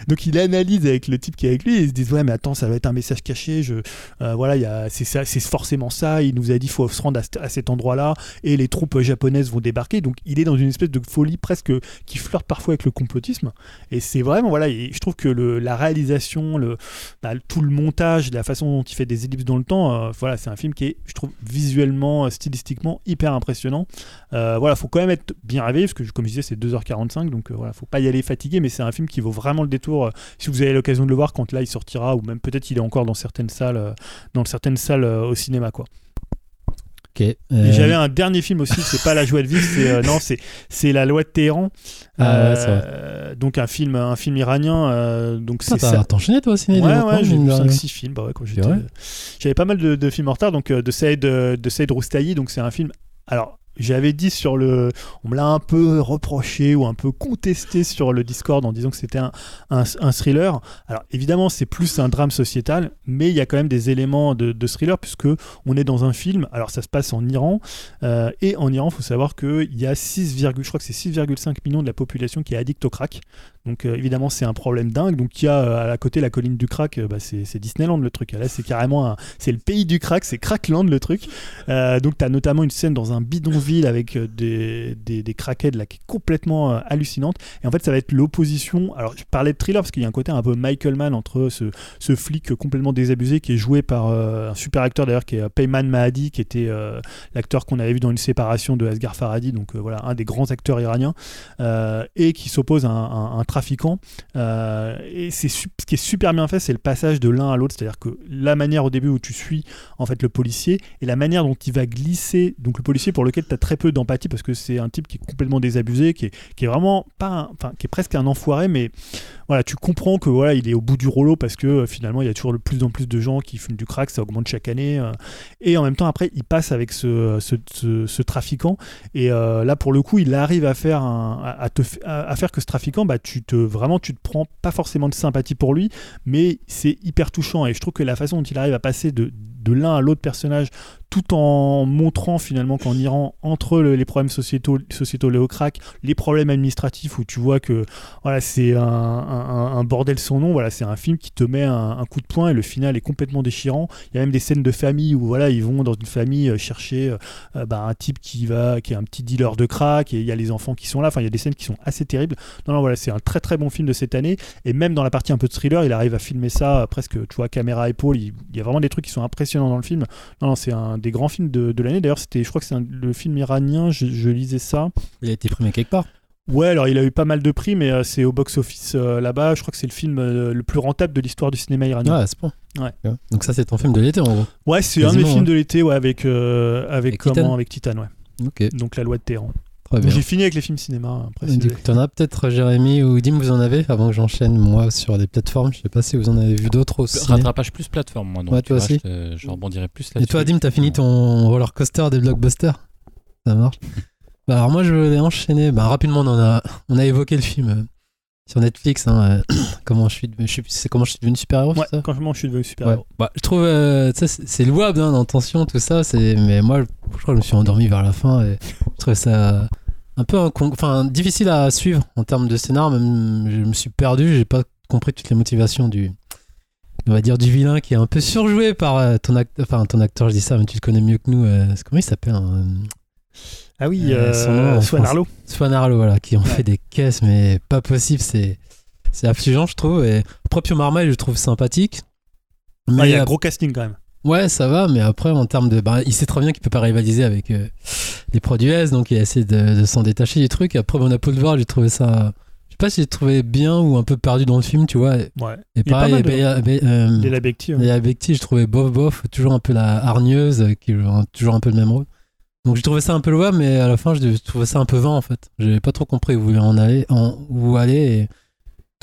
Speaker 2: Donc il analyse avec le type qui est avec lui et se dit ouais mais attends ça va être un message caché je euh, voilà c'est ça c'est forcément ça. Il nous a dit faut se rendre à, cet endroit là et les troupes japonaises vont débarquer. Donc il est dans une espèce de folie presque qui flirte parfois avec le complotisme. Et c'est vraiment voilà je trouve que la réalisation bah, tout le montage la façon dont il fait des ellipses dans le temps euh, voilà c'est un film qui est je trouve visuellement stylistiquement hyper impressionnant. Euh, voilà faut quand même être bien réveillé parce que comme je disais c'est 2h45 donc voilà faut pas y aller fatigué mais c'est un film qui vaut vraiment le détour euh, si vous avez l'occasion de le voir quand là il sortira, ou même peut-être il est encore dans certaines salles, euh, dans certaines salles euh, au cinéma, quoi. J'avais un dernier film aussi, c'est pas La Joie de vivre, c'est non, c'est c'est La Loi de Téhéran. Ah, donc un film, un film iranien. donc
Speaker 4: c'est ça. T'as enchaîné toi au cinéma
Speaker 2: Ouais, ouais, j'ai vu 5-6 films. Bah ouais, j'avais pas mal de, films en retard, donc de Saïd de Saïd Roustayi, donc c'est un film. Alors j'avais dit sur le. On me l'a un peu reproché ou un peu contesté sur le Discord en disant que c'était un, un, thriller. Alors évidemment, c'est plus un drame sociétal, mais il y a quand même des éléments de, thriller puisque on est dans un film. Alors ça se passe en Iran. Euh, et en Iran, il faut savoir qu'il y a 6, je crois que c'est 6,5 millions de la population qui est addict au crack. Donc euh, évidemment, c'est un problème dingue. Donc il y a euh, à côté la colline du crack, bah, c'est Disneyland le truc. Là, c'est carrément. C'est le pays du crack, c'est Crackland le truc. donc tu as notamment une scène dans un bidon ville avec euh, des, des, craquettes là qui est complètement euh, hallucinante. Et en fait, ça va être l'opposition. Alors, je parlais de thriller parce qu'il y a un côté un peu Michael Mann entre ce, ce flic complètement désabusé qui est joué par euh, un super acteur d'ailleurs qui est Payman Mahadi, qui était l'acteur qu'on avait vu dans une séparation de Asghar Farhadi, donc voilà, un des grands acteurs iraniens, et qui s'oppose à un, trafiquant. et c'est ce qui est super bien fait, c'est le passage de l'un à l'autre, c'est-à-dire que la manière au début où tu suis en fait le policier et la manière dont il va glisser, donc le policier pour lequel tu as très peu d'empathie parce que c'est un type qui est complètement désabusé, qui est, qui est vraiment pas, enfin, qui est presque un enfoiré, mais voilà, tu comprends que voilà, il est au bout du rouleau parce que euh, finalement, il y a toujours de plus en plus de gens qui fument du crack, ça augmente chaque année. Euh, et en même temps, après, il passe avec ce, ce, trafiquant. Et euh, là, pour le coup, il arrive à faire, un, à, te, à, faire que ce trafiquant, bah, tu te, vraiment, tu te prends pas forcément de sympathie pour lui, mais c'est hyper touchant. Et je trouve que la façon dont il arrive à passer de l'un à l'autre personnage tout en montrant finalement qu'en Iran, entre les problèmes sociétaux, sociétaux au crack, les problèmes administratifs où tu vois que voilà, c'est un, bordel son nom, voilà, c'est un film qui te met un, coup de poing et le final est complètement déchirant. Il y a même des scènes de famille où voilà, ils vont dans une famille euh, chercher euh, euh, bah, un type qui va, qui est un petit dealer de crack et il y a les enfants qui sont là. Enfin, il y a des scènes qui sont assez terribles. Non, non, voilà, c'est un très très bon film de cette année et même dans la partie un peu thriller, il arrive à filmer ça presque, tu vois, caméra épaule. Il, y a vraiment des trucs qui sont impressionnants dans le film. Non, non, c'est un des grands films de, l'année. D'ailleurs, c'était, je crois que c'est le film iranien, je, lisais ça.
Speaker 4: Il a été primé quelque part
Speaker 2: Ouais, alors il a eu pas mal de prix, mais euh, c'est au box-office euh, là-bas. Je crois que c'est le film euh, le plus rentable de l'histoire du cinéma iranien.
Speaker 4: Ah, c'est bon. Ouais. Donc ça, c'est ton film de l'été, en gros.
Speaker 2: Ouais, c'est un des films de l'été, ouais, avec avec, comment, avec Titan, ouais. Ok. Donc la loi de Téhéran. J'ai fini avec les films cinéma.
Speaker 4: Tu en as peut-être Jérémy ou Dim, vous en avez avant que j'enchaîne moi sur des plateformes. Je sais pas si vous en avez vu d'autres aussi.
Speaker 3: Rattrapage plus plateforme, moi. Donc,
Speaker 4: ouais, toi aussi.
Speaker 3: Je, rebondirai plus là.
Speaker 4: Et toi, Dim, t'as fini ton roller coaster des blockbusters? Ça marche? bah, alors moi, je vais enchaîner. Bah, rapidement, on a, on a évoqué le film euh, sur Netflix. Hein, euh, comment je suis, c'est comment je suis devenu super héros.
Speaker 2: Ouais, ça? comment je suis devenu super héros.
Speaker 4: Bah, je trouve, euh, c'est louable hein, l'intention, tout ça. Mais moi, je crois que je me suis endormi vers la fin et je trouvais ça un peu enfin difficile à suivre en termes de scénar. Même, je me suis perdu, j'ai pas compris toutes les motivations du, on va dire du vilain qui est un peu surjoué par euh, ton acteur, enfin ton acteur, je dis ça, mais tu le connais mieux que nous. euh, comment il s'appelle hein,
Speaker 2: Ah oui,
Speaker 4: Euh,
Speaker 2: euh, Swan. Arlo.
Speaker 4: Swan Arlo, voilà, qui ont
Speaker 2: Ouais.
Speaker 4: fait des caisses, mais pas possible. C'est c'est affligeant, je trouve. Et Proprio Marmaille, je trouve sympathique. Mais
Speaker 2: Ah, il y a un gros casting quand même.
Speaker 4: Ouais, ça va, mais après, en termes de. Bah, il sait très bien qu'il peut pas rivaliser avec euh, les produits S, donc il a essayé de, de s'en détacher du truc. Après, mon Apple voir, j'ai trouvé ça. Je sais pas si j'ai trouvé bien ou un peu perdu dans le film, tu vois. Et
Speaker 2: Ouais.
Speaker 4: et
Speaker 2: Il
Speaker 4: pareil, Bé- euh,
Speaker 2: Léla Becti. ouais.
Speaker 4: Léa Becti, je trouvais bof bof, toujours un peu la hargneuse, euh, qui toujours un peu le même rôle. Donc j'ai trouvé ça un peu louable, mais à la fin, je trouvais ça un peu vain en fait. J'ai pas trop compris où vous voulez en où aller, et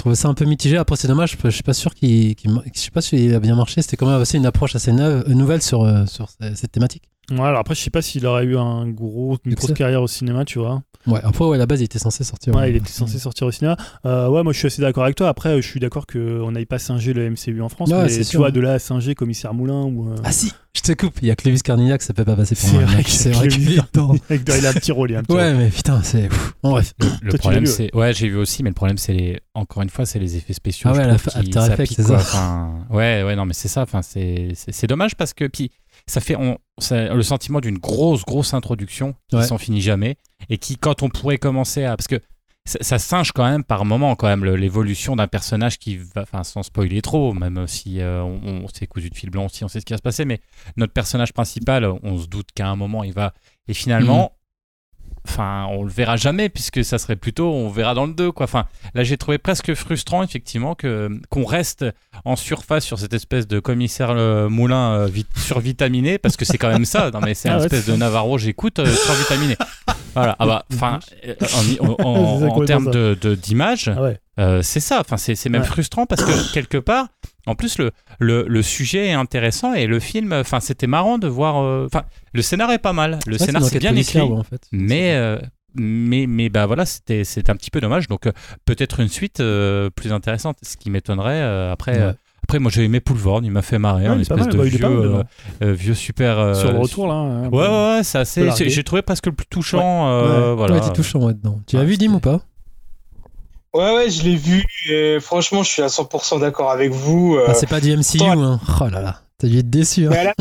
Speaker 4: trouvais ça un peu mitigé. Après, c'est dommage, je suis pas sûr qu'il, je sais pas s'il a bien marché. C'était quand même aussi une approche assez neuve, nouvelle sur, euh, sur ce- cette thématique.
Speaker 2: Ouais, alors après, je sais pas s'il aurait eu un gros, une grosse carrière au cinéma, tu vois.
Speaker 4: Ouais, après, ouais, à la base, il était censé sortir.
Speaker 2: Ouais, il était censé sortir au cinéma. Euh, ouais, moi je suis assez d'accord avec toi. Après, je suis d'accord qu'on n'aille pas singer le MCU en France.
Speaker 4: Ouais,
Speaker 2: mais
Speaker 4: c'est
Speaker 2: tu
Speaker 4: sûr.
Speaker 2: vois, de là à singer Commissaire Moulin ou. euh,
Speaker 4: Ah si, je te coupe, il y a Clovis Carnillac, ça peut pas passer pour
Speaker 2: C'est
Speaker 4: moi.
Speaker 2: vrai
Speaker 4: C'est qu'il est dedans.
Speaker 2: il a un petit rôle, il a un petit
Speaker 4: Ouais,
Speaker 2: rôle.
Speaker 4: mais putain, c'est. Bon, bref.
Speaker 3: Le
Speaker 2: Toi,
Speaker 3: problème, c'est. Ouais, j'ai vu aussi, mais le problème, c'est les. Encore une fois, c'est les effets spéciaux.
Speaker 4: Ah ouais, la After Effects, c'est ça.
Speaker 3: Ouais, ouais, non, mais c'est ça. Enfin, c'est c'est- c'est dommage parce que. Puis, ça fait on, ça- le sentiment d'une grosse, grosse introduction qui
Speaker 4: Ouais.
Speaker 3: s'en finit jamais et qui, quand on pourrait commencer à. Parce que ça, ça singe quand même par moment, quand même, l'évolution d'un personnage qui va. Enfin, sans spoiler trop, même si euh, on, on s'est cousu de fil blanc aussi, on sait ce qui va se passer, mais notre personnage principal, on se doute qu'à un moment, il va. Et finalement. Enfin, on le verra jamais puisque ça serait plutôt on verra dans le 2 quoi. Enfin, là j'ai trouvé presque frustrant effectivement que qu'on reste en surface sur cette espèce de commissaire euh, Moulin euh, vit- survitaminé parce que c'est quand même ça. Non mais c'est
Speaker 2: Ah
Speaker 3: une
Speaker 2: ouais,
Speaker 3: espèce de Navarro, j'écoute euh, survitaminé. Voilà. Ah bah, enfin, euh, en, en- en-
Speaker 2: C'est
Speaker 3: en
Speaker 2: complètement
Speaker 3: termes de d'image,
Speaker 2: Ah ouais.
Speaker 3: euh, c'est ça. Enfin, c'est c'est même
Speaker 2: Ouais.
Speaker 3: frustrant parce que quelque part, en plus le, le le sujet est intéressant et le film, enfin c'était marrant de voir. euh, Enfin, le scénar est pas mal. Le
Speaker 4: Ouais,
Speaker 3: scénar c'est bien écrit.
Speaker 4: en fait.
Speaker 3: Mais, euh, mais, mais bah voilà, c'était un petit peu dommage. Donc euh, peut-être une suite plus intéressante, ce qui m'étonnerait. après,
Speaker 4: Ouais.
Speaker 3: après, moi j'ai aimé Poulvorn, il m'a fait marrer,
Speaker 2: Ouais,
Speaker 3: un
Speaker 2: pas
Speaker 3: espèce
Speaker 2: mal,
Speaker 3: de
Speaker 2: bah,
Speaker 3: vieux,
Speaker 2: mal,
Speaker 3: vieux super.
Speaker 2: Sur le retour là. hein,
Speaker 3: Ouais, ouais, ouais, c'est assez. J'ai trouvé presque le plus touchant. Voilà.
Speaker 4: Touchant. Tu l'as
Speaker 3: Ouais,
Speaker 4: vu, Dim, ou pas?
Speaker 5: Ouais, ouais, je l'ai vu et franchement, je suis à 100% d'accord avec vous. euh,
Speaker 4: Ah, C'est pas du MCU, hein. Oh là là, t'as dû être déçu. Hein.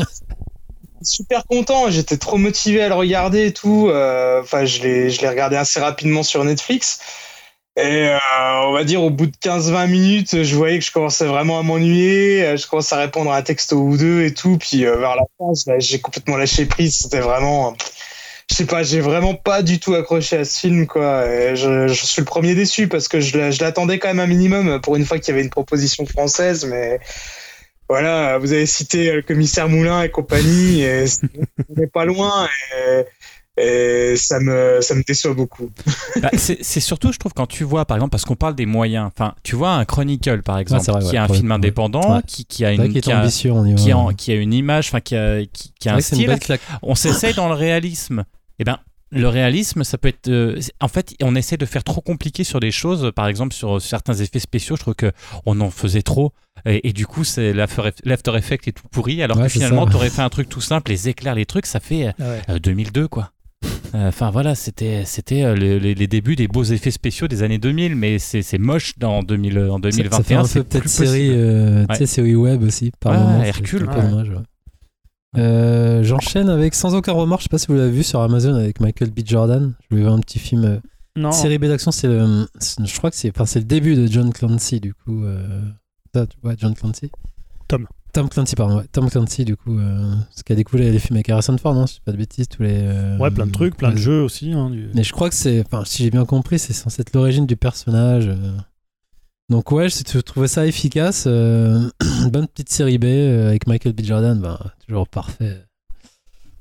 Speaker 5: super content, j'étais trop motivé à le regarder et tout. euh, Enfin, je l'ai, je l'ai regardé assez rapidement sur Netflix. Et euh, on va dire au bout de 15-20 minutes, je voyais que je commençais vraiment à m'ennuyer. Je commençais à répondre à un texto ou deux et tout. Puis euh, vers la fin, j'ai complètement lâché prise. C'était vraiment, je sais pas, j'ai vraiment pas du tout accroché à ce film quoi. Et je, je suis le premier déçu parce que je, l'a- je l'attendais quand même un minimum pour une fois qu'il y avait une proposition française, mais voilà, vous avez cité euh, le commissaire Moulin et compagnie, et on n'est pas loin, et, et ça me ça me déçoit beaucoup.
Speaker 3: Bah, c'est surtout, je trouve, quand tu vois, par exemple, parce qu'on parle des moyens. Enfin, tu vois un Chronicle, par exemple,
Speaker 4: vrai,
Speaker 3: qui
Speaker 4: ouais,
Speaker 3: est un film
Speaker 4: ouais.
Speaker 3: indépendant,
Speaker 4: Ouais.
Speaker 3: qui, qui a une, qui a,
Speaker 4: ambitieux au niveau.
Speaker 3: qui a, qui a une image, enfin, qui a, qui, qui a un style. on s'essaye dans le réalisme. Eh ben, le réalisme, ça peut être. euh, en fait, on essaie de faire trop compliqué sur des choses. Par exemple, sur certains effets spéciaux, je trouve que on en faisait trop. Et, et du coup, c'est l'After Effect est tout pourri. Alors
Speaker 4: Ouais,
Speaker 3: que finalement, tu aurais fait un truc tout simple, les éclairs, les trucs, ça fait euh,
Speaker 2: Ah ouais.
Speaker 3: euh, 2002, quoi. Euh, Enfin voilà, c'était c'était euh, les, débuts des beaux effets spéciaux des années 2000, mais c'est moche dans 2000, en
Speaker 4: Ça- Ça fait
Speaker 3: 2021.
Speaker 4: un peu peut-être série, euh,
Speaker 3: Ouais.
Speaker 4: série web aussi, par moment.
Speaker 3: Hercule,
Speaker 4: peu dommage. Euh, J'enchaîne avec Sans aucun remords, je sais pas si vous l'avez vu sur Amazon avec Michael B. Jordan. Je voulais voir un petit film. euh,
Speaker 2: Non.
Speaker 4: Série B d'action, c'est le. Je crois que c'est enfin, c'est le début de John Clancy, du coup. euh, ça, tu- ouais, John Clancy.
Speaker 2: Tom.
Speaker 4: Tom Clancy, pardon. Ouais. Tom Clancy, du coup. Euh, ce qui a découlé les films avec Harrison Ford, non Si je dis pas de bêtises, tous les. euh,
Speaker 2: Ouais, plein de trucs, plein de jeux aussi. hein, du-
Speaker 4: Mais je crois que c'est. Enfin, si j'ai bien compris, c'est censé être l'origine du personnage. Donc, ouais, je trouvais ça efficace. euh, Une bonne petite série B euh, avec Michael B. Jordan, ben, toujours parfait.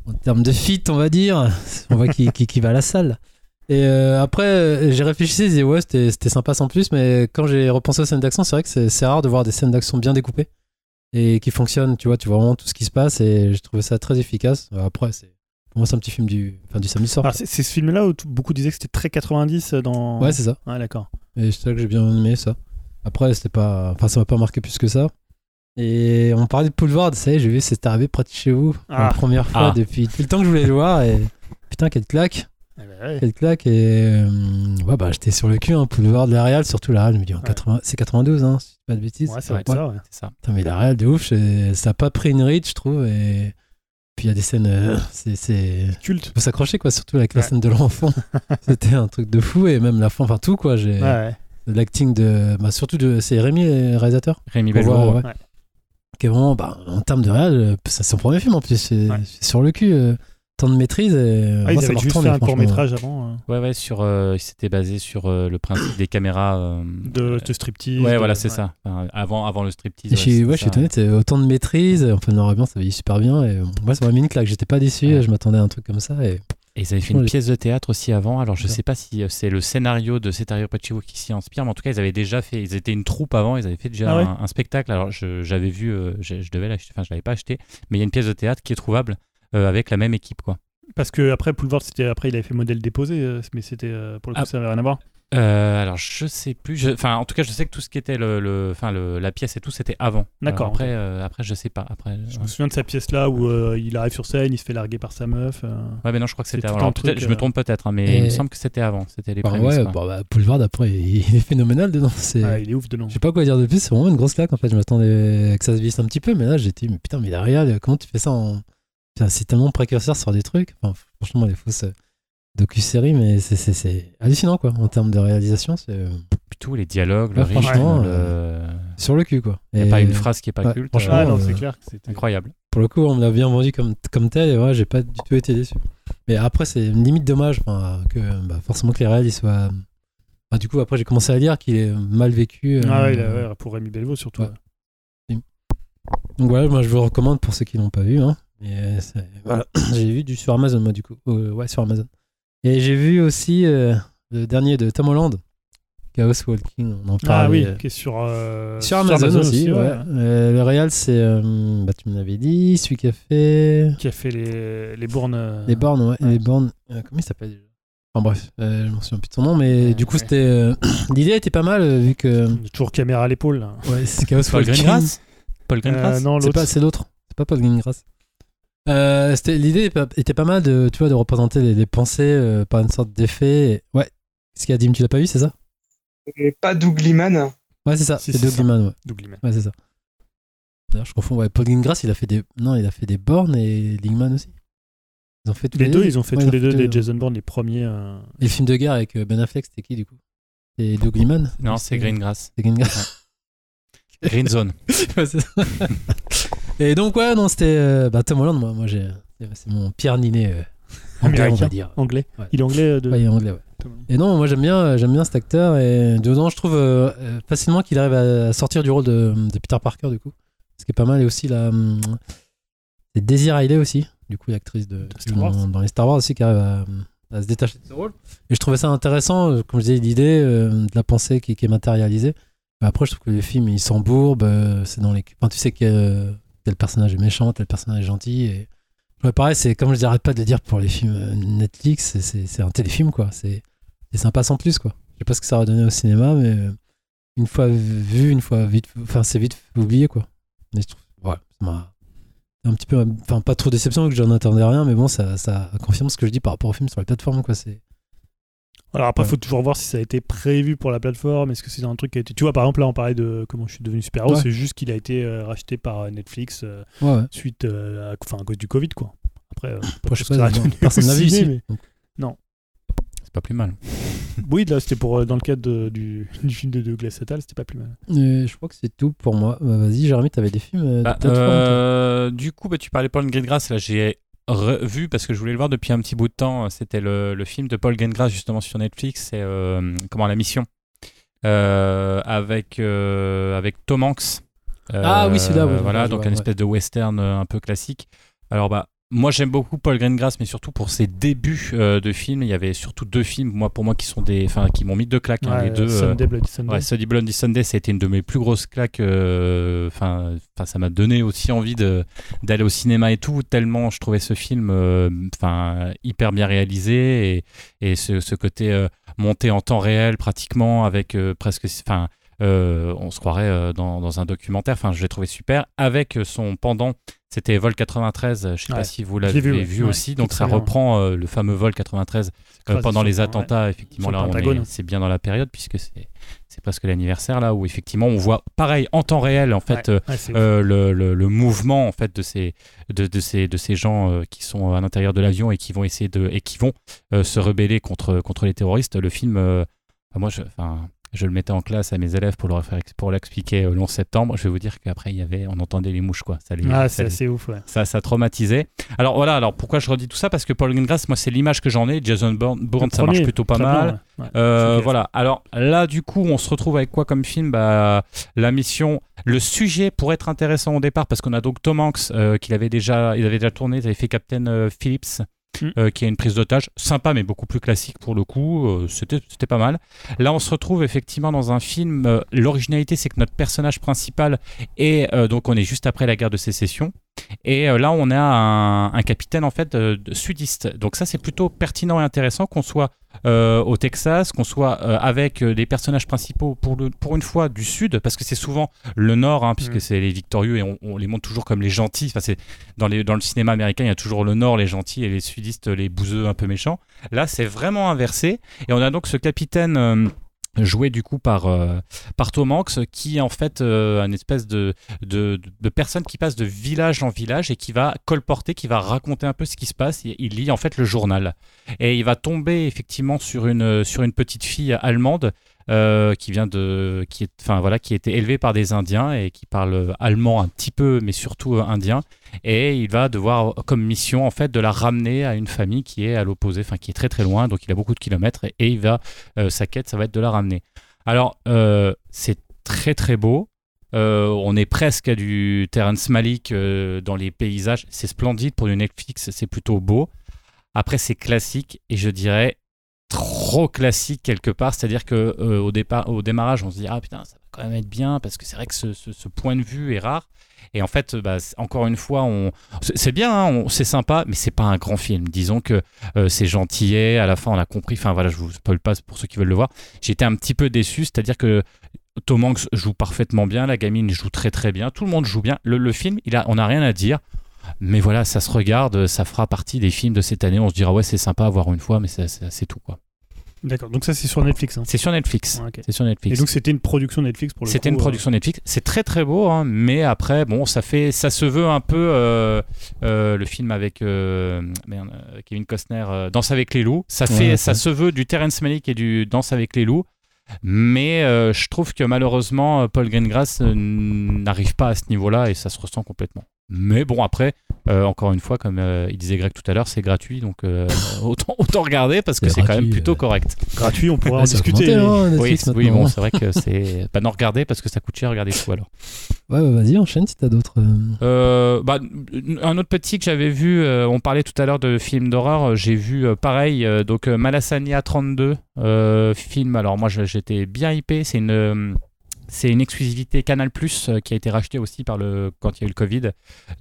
Speaker 4: En termes de fit, on va dire. On voit qu'il qu'il- qu'il va à la salle. Et euh, après, j'ai réfléchi, j'ai dit, ouais, c'était sympa sans plus, mais quand j'ai repensé aux scènes d'action, c'est vrai que c'est rare de voir des scènes d'action bien découpées et qui fonctionnent. Tu vois, tu vois vraiment tout ce qui se passe et j'ai trouvé ça très efficace. Après, c'est pour moi, c'est un petit film du, enfin, du samedi soir.
Speaker 2: C'est ce film-là où beaucoup disaient que c'était très 90 dans.
Speaker 4: Ouais, c'est ça.
Speaker 2: Ouais, d'accord.
Speaker 4: Et c'est ça que j'ai bien aimé ça. Après, c'était pas. Enfin, ça m'a pas marqué plus que ça. Et on parlait de Boulevard, ça y est, j'ai vu, c'est arrivé près de chez vous.
Speaker 2: Ah.
Speaker 4: La première fois
Speaker 3: Ah.
Speaker 4: depuis tout le temps que je voulais le voir. Et putain, quelle claque.
Speaker 2: Bah ouais.
Speaker 4: Quelle claque et euh, ouais, bah, j'étais sur le cul hein, pour le voir de la Real, surtout la Real. Je me dis, en
Speaker 2: Ouais.
Speaker 4: 80... c'est 92, hein, si je dis pas de bêtises.
Speaker 2: Ouais, ça va être ça, ouais.
Speaker 3: C'est ça.
Speaker 4: Putain, mais la Real de ouf, ça a pas pris une ride, je trouve. Et puis il y a des scènes, euh, c'est.
Speaker 2: Culte.
Speaker 4: faut s'accrocher quoi surtout avec la scène de l'enfant c'était un truc de fou et même la fin enfin tout quoi j'ai
Speaker 2: Ouais, ouais.
Speaker 4: L'acting de bah, surtout de c'est Rémi le réalisateur
Speaker 3: Rémi
Speaker 4: ouais.
Speaker 2: ouais.
Speaker 4: qui est vraiment bah, en termes de réal euh, c'est son premier film en plus c'est
Speaker 2: Ouais.
Speaker 4: sur le cul euh, tant de maîtrise et
Speaker 2: Ah,
Speaker 4: moi,
Speaker 2: ils
Speaker 4: ça
Speaker 2: juste fait un court métrage avant euh,
Speaker 3: Ouais, ouais, sur, euh, il s'était basé sur euh, le principe des caméras. euh,
Speaker 2: de, de striptease.
Speaker 3: Ouais,
Speaker 2: de-
Speaker 3: voilà, c'est
Speaker 2: ouais.
Speaker 3: ça. Enfin, avant, avant le striptease.
Speaker 4: Et je suis,
Speaker 3: c'est
Speaker 4: ouais, je suis étonné, c'est autant de maîtrise, enfin noir et blanc, ça va super bien. Et euh, moi, ça m'a mis une claque, j'étais pas déçu,
Speaker 3: Ouais.
Speaker 4: je m'attendais à un truc comme ça. Et
Speaker 3: Et ils avaient fait une pièce de théâtre aussi avant. Alors, je
Speaker 4: Ouais.
Speaker 3: sais pas si euh, c'est le scénario de Cetario Pacheco qui s'y inspire, mais en tout cas, ils avaient déjà fait. Ils étaient une troupe avant, ils avaient fait déjà
Speaker 2: Ah ouais
Speaker 3: un, un spectacle. Alors, j'avais vu, euh, je, je devais l'acheter, enfin, je l'avais pas acheté, mais il y a une pièce de théâtre qui est trouvable euh, avec la même équipe, quoi.
Speaker 2: Parce que après Boulevard, c'était après il avait fait modèle déposé, mais c'était pour le coup
Speaker 3: Ah.
Speaker 2: ça avait rien à voir.
Speaker 3: Euh, alors, je sais plus. je- Enfin, en tout cas, je sais que tout ce qui était le, le- enfin, le- la pièce et tout, c'était avant.
Speaker 2: D'accord,
Speaker 3: Alors Après, euh, après, je sais pas. Après,
Speaker 2: Je
Speaker 3: ouais.
Speaker 2: me souviens de sa pièce là où euh, il arrive sur scène, il se fait larguer par sa meuf. euh.
Speaker 3: Ouais, mais non, je crois que c'était avant. Alors,
Speaker 2: truc,
Speaker 3: je me
Speaker 2: euh,
Speaker 3: trompe peut-être, hein, mais
Speaker 4: Et-
Speaker 3: il me semble que c'était avant. C'était les
Speaker 4: bah,
Speaker 3: prémices.
Speaker 4: ouais, bon, bah, Boulevard après, il, il est phénoménal dedans. C'est,
Speaker 2: Ouais, il est ouf dedans.
Speaker 4: je sais pas quoi dire de plus, c'est vraiment une grosse claque en fait. Je m'attendais que ça se visse un petit peu, mais là j'étais, mais putain, mais la réal, comment tu fais ça en. C'est tellement précurseur sur des trucs. Enfin, franchement, les fausses euh, docu-séries, mais c'est, c'est, c'est hallucinant quoi en termes de réalisation. C'est euh,
Speaker 3: tout, les dialogues, le
Speaker 4: Ouais,
Speaker 3: rythme,
Speaker 4: franchement,
Speaker 3: le-
Speaker 4: sur le cul quoi.
Speaker 3: il n'y a pas une phrase qui est pas
Speaker 4: ouais,
Speaker 3: culte.
Speaker 4: franchement,
Speaker 2: Ah
Speaker 3: euh,
Speaker 2: non,
Speaker 4: euh,
Speaker 2: c'est clair que c'était
Speaker 3: incroyable.
Speaker 4: pour le coup, on me l'a bien vendu comme, comme tel, et ouais, j'ai pas du tout été déçu. Mais après, c'est une limite dommage que bah, forcément que les réels ils soient. Bah, du coup, après, j'ai commencé à lire qu'il est mal vécu. euh,
Speaker 2: Ah ouais, il a- ouais, pour Rémi Belvaux surtout.
Speaker 4: Ouais. Donc voilà, moi je vous recommande pour ceux qui l'ont pas vu. Hein. Euh, voilà. j'ai vu du sur Amazon, moi, du coup. Euh, ouais, sur Amazon. Et j'ai vu aussi euh, le dernier de Tom Holland, Chaos Walking. On en
Speaker 2: Ah
Speaker 4: parlait.
Speaker 2: oui,
Speaker 4: euh,
Speaker 2: qui est sur, euh,
Speaker 4: sur Amazon, aussi, ouais.
Speaker 2: ouais.
Speaker 4: Euh, le Real, c'est. euh, bah, tu me l'avais dit, celui qui a fait.
Speaker 2: Qui a fait les, les bornes. euh,
Speaker 4: Les bornes, ouais.
Speaker 2: ouais.
Speaker 4: Les bornes. euh, comment il s'appelle déjà? Enfin bref, euh, je m'en souviens plus de son nom, mais
Speaker 2: Ouais,
Speaker 4: du coup,
Speaker 2: ouais.
Speaker 4: c'était. euh, L'idée était pas mal, euh, vu que.
Speaker 2: Toujours caméra à l'épaule. là.
Speaker 4: Ouais, c'est Chaos
Speaker 3: Paul
Speaker 4: Walking.
Speaker 3: Greengrass? Paul
Speaker 2: Euh,
Speaker 3: Greengrass?
Speaker 2: non,
Speaker 4: C'est
Speaker 2: l'autre.
Speaker 4: pas, c'est l'autre. C'est pas Paul Greengrass. Euh, L'idée était pas- mal de, tu vois, de représenter les, les pensées euh, par une sorte d'effet. et- Ouais. Ce qu'il y a, Dim, tu l'as pas vu, c'est ça?
Speaker 5: Et pas Doug Liman.
Speaker 4: Ouais, c'est ça.
Speaker 2: Si,
Speaker 4: c'est Doug. Liman, ouais.
Speaker 2: Doug Liman.
Speaker 4: Ouais, c'est ça. D'ailleurs, je confonds. Ouais, Paul Greengrass, il a fait des. Non, il a fait des bornes et Lingman aussi. Ils ont fait tous
Speaker 2: Les deux, ils ont fait
Speaker 4: Ouais,
Speaker 2: tous les deux des Jason Bourne, les premiers. euh,
Speaker 4: Et le film de guerre avec euh, Ben Affleck, c'était qui du coup? C'est Doug Liman
Speaker 3: Non, c'est Greengrass.
Speaker 4: C'est Greengrass.
Speaker 3: Green Zone.
Speaker 4: Ouais, c'est ça. Et donc, ouais, non, c'était. euh, bah, Tom Holland, moi, moi j'ai. C'est mon Pierre Ninet euh, anglais, on va dire.
Speaker 2: anglais.
Speaker 4: Ouais.
Speaker 2: Il est anglais euh, de.
Speaker 4: Ouais, il est anglais, ouais.
Speaker 2: Tom Holland.
Speaker 4: Et non, moi j'aime bien, euh, j'aime bien cet acteur et dedans je trouve euh, facilement qu'il arrive à sortir du rôle de, de Peter Parker du coup. Ce qui est pas mal et aussi la hum, c'est Daisy Riley aussi, du coup l'actrice de,
Speaker 2: Star Wars.
Speaker 4: dans, dans les Star Wars aussi qui arrive à, à se détacher de ce rôle. Et je trouvais ça intéressant, comme je disais, l'idée euh, de la pensée qui, qui est matérialisée. Mais après je trouve que les films ils s'embourbent, euh, c'est dans les, enfin, tu sais que tel personnage est méchant, tel personnage est gentil et Ouais, pareil, c'est comme je n'arrête pas de dire pour les films euh, Netflix, c'est- un téléfilm quoi. C'est sympa sans plus quoi. Je sais pas ce que ça va donner au cinéma, mais euh, une fois vu, une fois vite, enfin c'est vite oublié quoi. Mais je trouve, ouais, ça un petit peu, enfin pas trop déception que j'en attendais rien, mais bon ça, ça confirme ce que je dis par rapport au film sur les plateformes quoi. C'est
Speaker 2: Alors après, il
Speaker 4: Ouais.
Speaker 2: faut toujours voir si ça a été prévu pour la plateforme. Est-ce que c'est un truc qui a été. Tu vois, par exemple, là, on parlait de comment je suis devenu super-héros.
Speaker 4: Ouais.
Speaker 2: C'est juste qu'il a été euh, racheté par euh, Netflix euh,
Speaker 4: ouais. ouais.
Speaker 2: suite euh, à... Enfin, à cause du Covid, quoi. Après, euh,
Speaker 4: Moi, je sais pas, personne n'a vu ici.
Speaker 2: mais-
Speaker 3: C'est pas plus mal.
Speaker 2: Oui, là, c'était pour euh, dans le cadre de- du, du film de Douglas Attal, c'était pas plus mal.
Speaker 4: Je crois que c'est tout pour moi. Bah, Vas-y, Jérémy, t'avais des films de
Speaker 3: Bah, euh, du coup, bah, tu parlais Paul Greengrass. Là, j'ai revu parce que je voulais le voir depuis un petit bout de temps. C'était le, le film de Paul Greengrass justement sur Netflix. C'est euh, comment la mission Euh, avec euh, avec Tom Hanks.
Speaker 4: Ah oui, celui-là, ouais, je
Speaker 3: voilà, donc
Speaker 4: ouais.
Speaker 3: espèce de western un peu classique. Alors bah. Moi j'aime beaucoup Paul Greengrass, mais surtout pour ses débuts euh, de films. Il y avait surtout deux films, moi pour moi qui sont des, enfin qui m'ont mis deux claques. hein, les deux. euh,
Speaker 2: Sunday, Bloody Sunday.
Speaker 3: Ouais, Sunday Blondie Sunday, ça a été une de mes plus grosses claques. euh, Enfin, ça m'a donné aussi envie d'aller au cinéma et tout, tellement je trouvais ce film, enfin, hyper bien réalisé et, et ce, ce côté monté en temps réel pratiquement avec presque, enfin. On se croirait dans, un documentaire. Enfin, je l'ai trouvé super. Avec son pendant, c'était Vol 93. Je ne sais pas si vous l'avez vu, aussi. Donc ça reprend le fameux Vol 93 pendant les attentats. Effectivement, là, c'est bien dans la période puisque c'est c'est presque l'anniversaire là où effectivement on voit pareil en temps réel en fait le, le, le, mouvement en fait de ces de, de ces de ces gens qui sont à l'intérieur de l'avion et qui vont essayer de et qui vont se rebeller contre contre les terroristes le film moi je enfin je le mettais en classe à mes élèves pour leur faire pour l'expliquer le 11 septembre. Je vais vous dire qu'après il y avait, on entendait les mouches quoi.
Speaker 2: Ça ah, c'est assez ouf. Ouais.
Speaker 3: Ça, ça traumatisait. Alors voilà, alors pourquoi je redis tout ça? Parce que Paul Greengrass, moi c'est l'image que j'en ai. Jason Bourne, ça marche plutôt pas mal. Euh, voilà. Alors là, du coup, on se retrouve avec quoi comme film? Bah la mission. Le sujet pourrait être intéressant au départ parce qu'on a donc Tom Hanks euh, qu'il avait déjà, il avait déjà tourné, il avait fait Captain euh, Phillips. Mm. Euh, qui est une prise d'otage sympa mais beaucoup plus classique pour le coup. Euh, c'était pas mal. Là on se retrouve effectivement dans un film euh, l'originalité c'est que notre personnage principal est donc on est juste après la guerre de sécession. Et là on a un, un capitaine en fait sudiste. Donc ça c'est plutôt pertinent et intéressant qu'on soit euh, au Texas, qu'on soit euh, avec euh, des personnages principaux pour, le, pour une fois du Sud, parce que c'est souvent le Nord, hein, puisque mm. c'est les victorieux et on, les montre toujours comme les gentils. Enfin, dans, les, dans le cinéma américain, il y a toujours le Nord, les gentils, et les Sudistes, les bouseux un peu méchants. Là, c'est vraiment inversé. Et on a donc ce capitaine joué du coup par, euh, par Tom Hanks, qui est en fait euh, une espèce de, de, de, personne qui passe de village en village et qui va colporter, qui va raconter un peu ce qui se passe. Il, lit en fait le journal. Et il va tomber effectivement sur une, sur une petite fille allemande euh, qui vient de, qui est, enfin voilà, qui a été élevé par des Indiens et qui parle allemand un petit peu, mais surtout euh, indien. Et il va devoir, comme mission en fait, de la ramener à une famille qui est à l'opposé, enfin qui est très très loin, donc il a beaucoup de kilomètres et, il va, euh, sa quête, ça va être de la ramener. Alors c'est très très beau. on est presque à du Terrence Malick dans les paysages. C'est splendide pour du Netflix, c'est plutôt beau. Après, c'est classique et je dirais trop classique quelque part. C'est-à-dire que euh, au, départ, au démarrage, on se dit ah putain, ça va quand même être bien parce que c'est vrai que ce, point de vue est rare. Et en fait, bah, encore une fois, on... c'est bien, hein, c'est sympa, mais c'est pas un grand film. Disons que euh, c'est gentillet. À la fin, on a compris. Enfin voilà, je vous spoil pas pour ceux qui veulent le voir. J'étais un petit peu déçu, c'est-à-dire que Tom Hanks joue parfaitement bien, la gamine joue très très bien, tout le monde joue bien. Le, film, il a, on n'a rien à dire. Mais voilà, ça se regarde, ça fera partie des films de cette année. On se dira, ouais, c'est sympa à voir une fois, mais c'est tout, quoi.
Speaker 2: D'accord, donc ça c'est sur Netflix. Hein.
Speaker 3: C'est sur Netflix. C'est sur Netflix.
Speaker 2: Et donc c'était une production Netflix pour le
Speaker 3: C'était une production Netflix. C'est très très beau, hein, mais après bon, ça fait, ça se veut un peu euh, euh, le film avec euh, Kevin Costner, Danse avec les loups. Ça fait, ça se veut du Terrence Malick et du Danse avec les loups. Mais je trouve que malheureusement, Paul Greengrass n'arrive pas à ce niveau-là et ça se ressent complètement. Mais bon, après, euh, encore une fois, comme euh, il disait Greg tout à l'heure, c'est gratuit, donc euh, autant, autant, regarder parce que c'est quand même plutôt correct.
Speaker 2: Gratuit, on pourra en discuter.
Speaker 4: Hein,
Speaker 3: oui, oui bon, c'est vrai que c'est pas non regarder parce que ça coûte cher, regarder tout alors.
Speaker 4: Ouais, bah, vas-y, enchaîne si t'as d'autres.
Speaker 3: Bah, un autre petit que j'avais vu, on parlait tout à l'heure de films d'horreur, j'ai vu pareil, donc Malassania 32, film. Alors moi j'étais bien hypé, c'est une c'est une exclusivité Canal Plus euh, qui a été rachetée aussi par le quand il y a eu le Covid.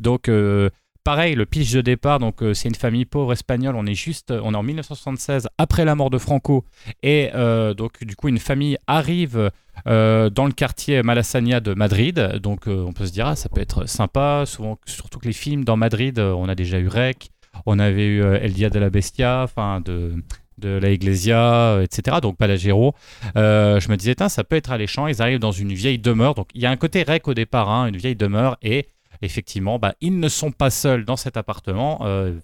Speaker 3: Donc euh, pareil, le pitch de départ, donc euh, c'est une famille pauvre espagnole. On est juste, on est en 1976 après la mort de Franco, et donc du coup une famille arrive dans le quartier Malasaña de Madrid. Donc on peut se dire ah, ça peut être sympa. Souvent, surtout que les films dans Madrid, on a déjà eu Rec, on avait eu El Dia de la Bestia, enfin de de la Iglesia, euh, etc. Donc Palagero. Euh, je me disais, ça peut être alléchant. Ils arrivent dans une vieille demeure. Donc il y a un côté rec au départ, hein, une vieille demeure. Et effectivement, bah, ils ne sont pas seuls dans cet appartement euh,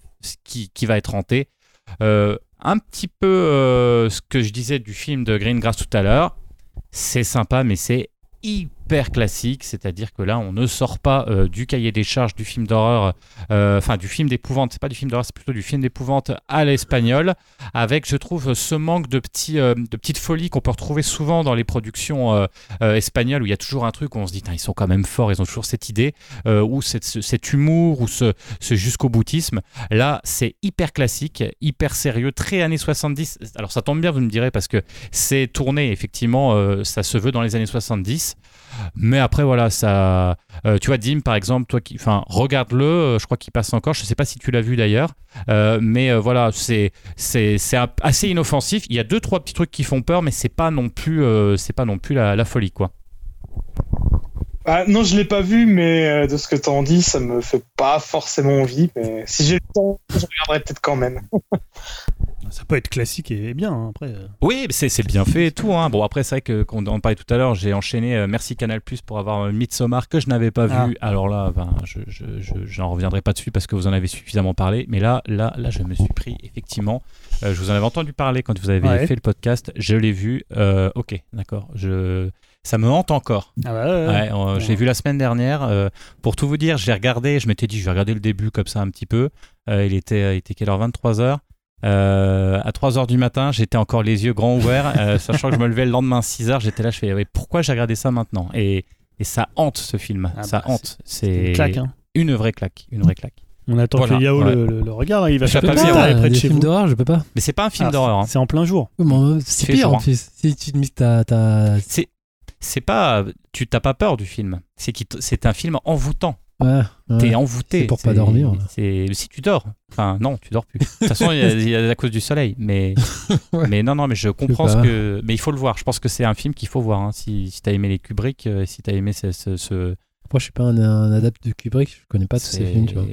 Speaker 3: qui, qui, va être hanté. un petit peu ce que je disais du film de Greengrass tout à l'heure. C'est sympa, mais c'est hyper classique, c'est-à-dire que là, on ne sort pas euh, du cahier des charges du film d'horreur, euh, enfin du film d'épouvante, c'est pas du film d'horreur, c'est plutôt du film d'épouvante à l'espagnol, avec, je trouve, ce manque de, petits, euh, de petites folies qu'on peut retrouver souvent dans les productions espagnoles, où il y a toujours un truc où on se dit, ils sont quand même forts, ils ont toujours cette idée, ou cet humour, ou ce, ce jusqu'au boutisme. Là, c'est hyper classique, hyper sérieux, très années 70. Alors ça tombe bien, vous me direz, parce que c'est tourné, effectivement, ça se veut dans les années 70. Mais après, voilà, ça. Euh, tu vois, Dim, par exemple, toi qui. Enfin, regarde-le, euh, je crois qu'il passe encore. Je sais pas si tu l'as vu d'ailleurs. Euh, mais voilà, c'est assez inoffensif. Il y a deux, trois petits trucs qui font peur, mais c'est pas non plus, pas non plus la, folie, quoi.
Speaker 5: Ah, non, je l'ai pas vu, mais de ce que tu en dis, ça me fait pas forcément envie. Mais si j'ai le temps, je regarderai peut-être quand même.
Speaker 2: Ça peut être classique et bien, hein, après. euh.
Speaker 3: Oui, c'est bien fait et tout. Hein. Bon, après, c'est vrai que, qu'on en parlait tout à l'heure, j'ai enchaîné euh, Merci Canal Plus pour avoir euh, Midsommar que je n'avais pas
Speaker 2: Ah.
Speaker 3: vu. Alors là, ben, je, je, je- j'en reviendrai pas dessus parce que vous en avez suffisamment parlé. Mais là, là, là, je me suis pris, effectivement. euh, je vous en avais entendu parler quand vous avez
Speaker 2: Ouais.
Speaker 3: fait le podcast. Je l'ai vu. ok, d'accord. Je... Ça me hante encore.
Speaker 2: Ah bah, ouais, ouais.
Speaker 3: Ouais, euh, j'ai vu la semaine dernière. euh, pour tout vous dire, j'ai regardé, je m'étais dit, je vais regarder le début comme ça un petit peu. Euh, il, était, il était quelle heure? 23h. À 3h du matin, j'étais encore les yeux grands ouverts, euh, sachant que je me levais le lendemain à 6h. J'étais là, je fais, ouais, pourquoi j'ai regardé ça maintenant? Et, et ça hante ce film.
Speaker 2: Ah
Speaker 3: ça
Speaker 2: bah,
Speaker 3: hante.
Speaker 2: C'est une claque, hein.
Speaker 3: une vraie claque. Une vraie claque.
Speaker 2: On attend
Speaker 3: Voilà,
Speaker 2: que Yao
Speaker 3: ouais.
Speaker 2: le, le- le regarde, hein, il va
Speaker 3: Je pas, ouais,
Speaker 2: près de chez vous.
Speaker 4: d'horreur, je peux pas.
Speaker 3: Mais c'est pas un film
Speaker 2: Ah,
Speaker 3: d'horreur. hein.
Speaker 2: C'est en plein jour.
Speaker 4: C'est pire en plus. Si tu te mis.
Speaker 3: C'est pas tu t'as pas peur du film c'est un film envoûtant
Speaker 4: Ouais, ouais.
Speaker 3: T'es envoûté.
Speaker 4: C'est pour pas dormir.
Speaker 3: C'est si tu dors. Enfin non, tu dors plus. De toute façon, il y a- il y, a à cause du soleil. Mais
Speaker 4: Ouais.
Speaker 3: mais non non, mais je comprends ce que. Mais il faut le voir. Je pense que c'est un film qu'il faut voir. hein. Si, si t'as aimé les Kubrick, euh, si t'as aimé ce, ce, ce-
Speaker 4: Moi, je suis pas un, un adepte de Kubrick, je connais pas tous ces films, tu vois.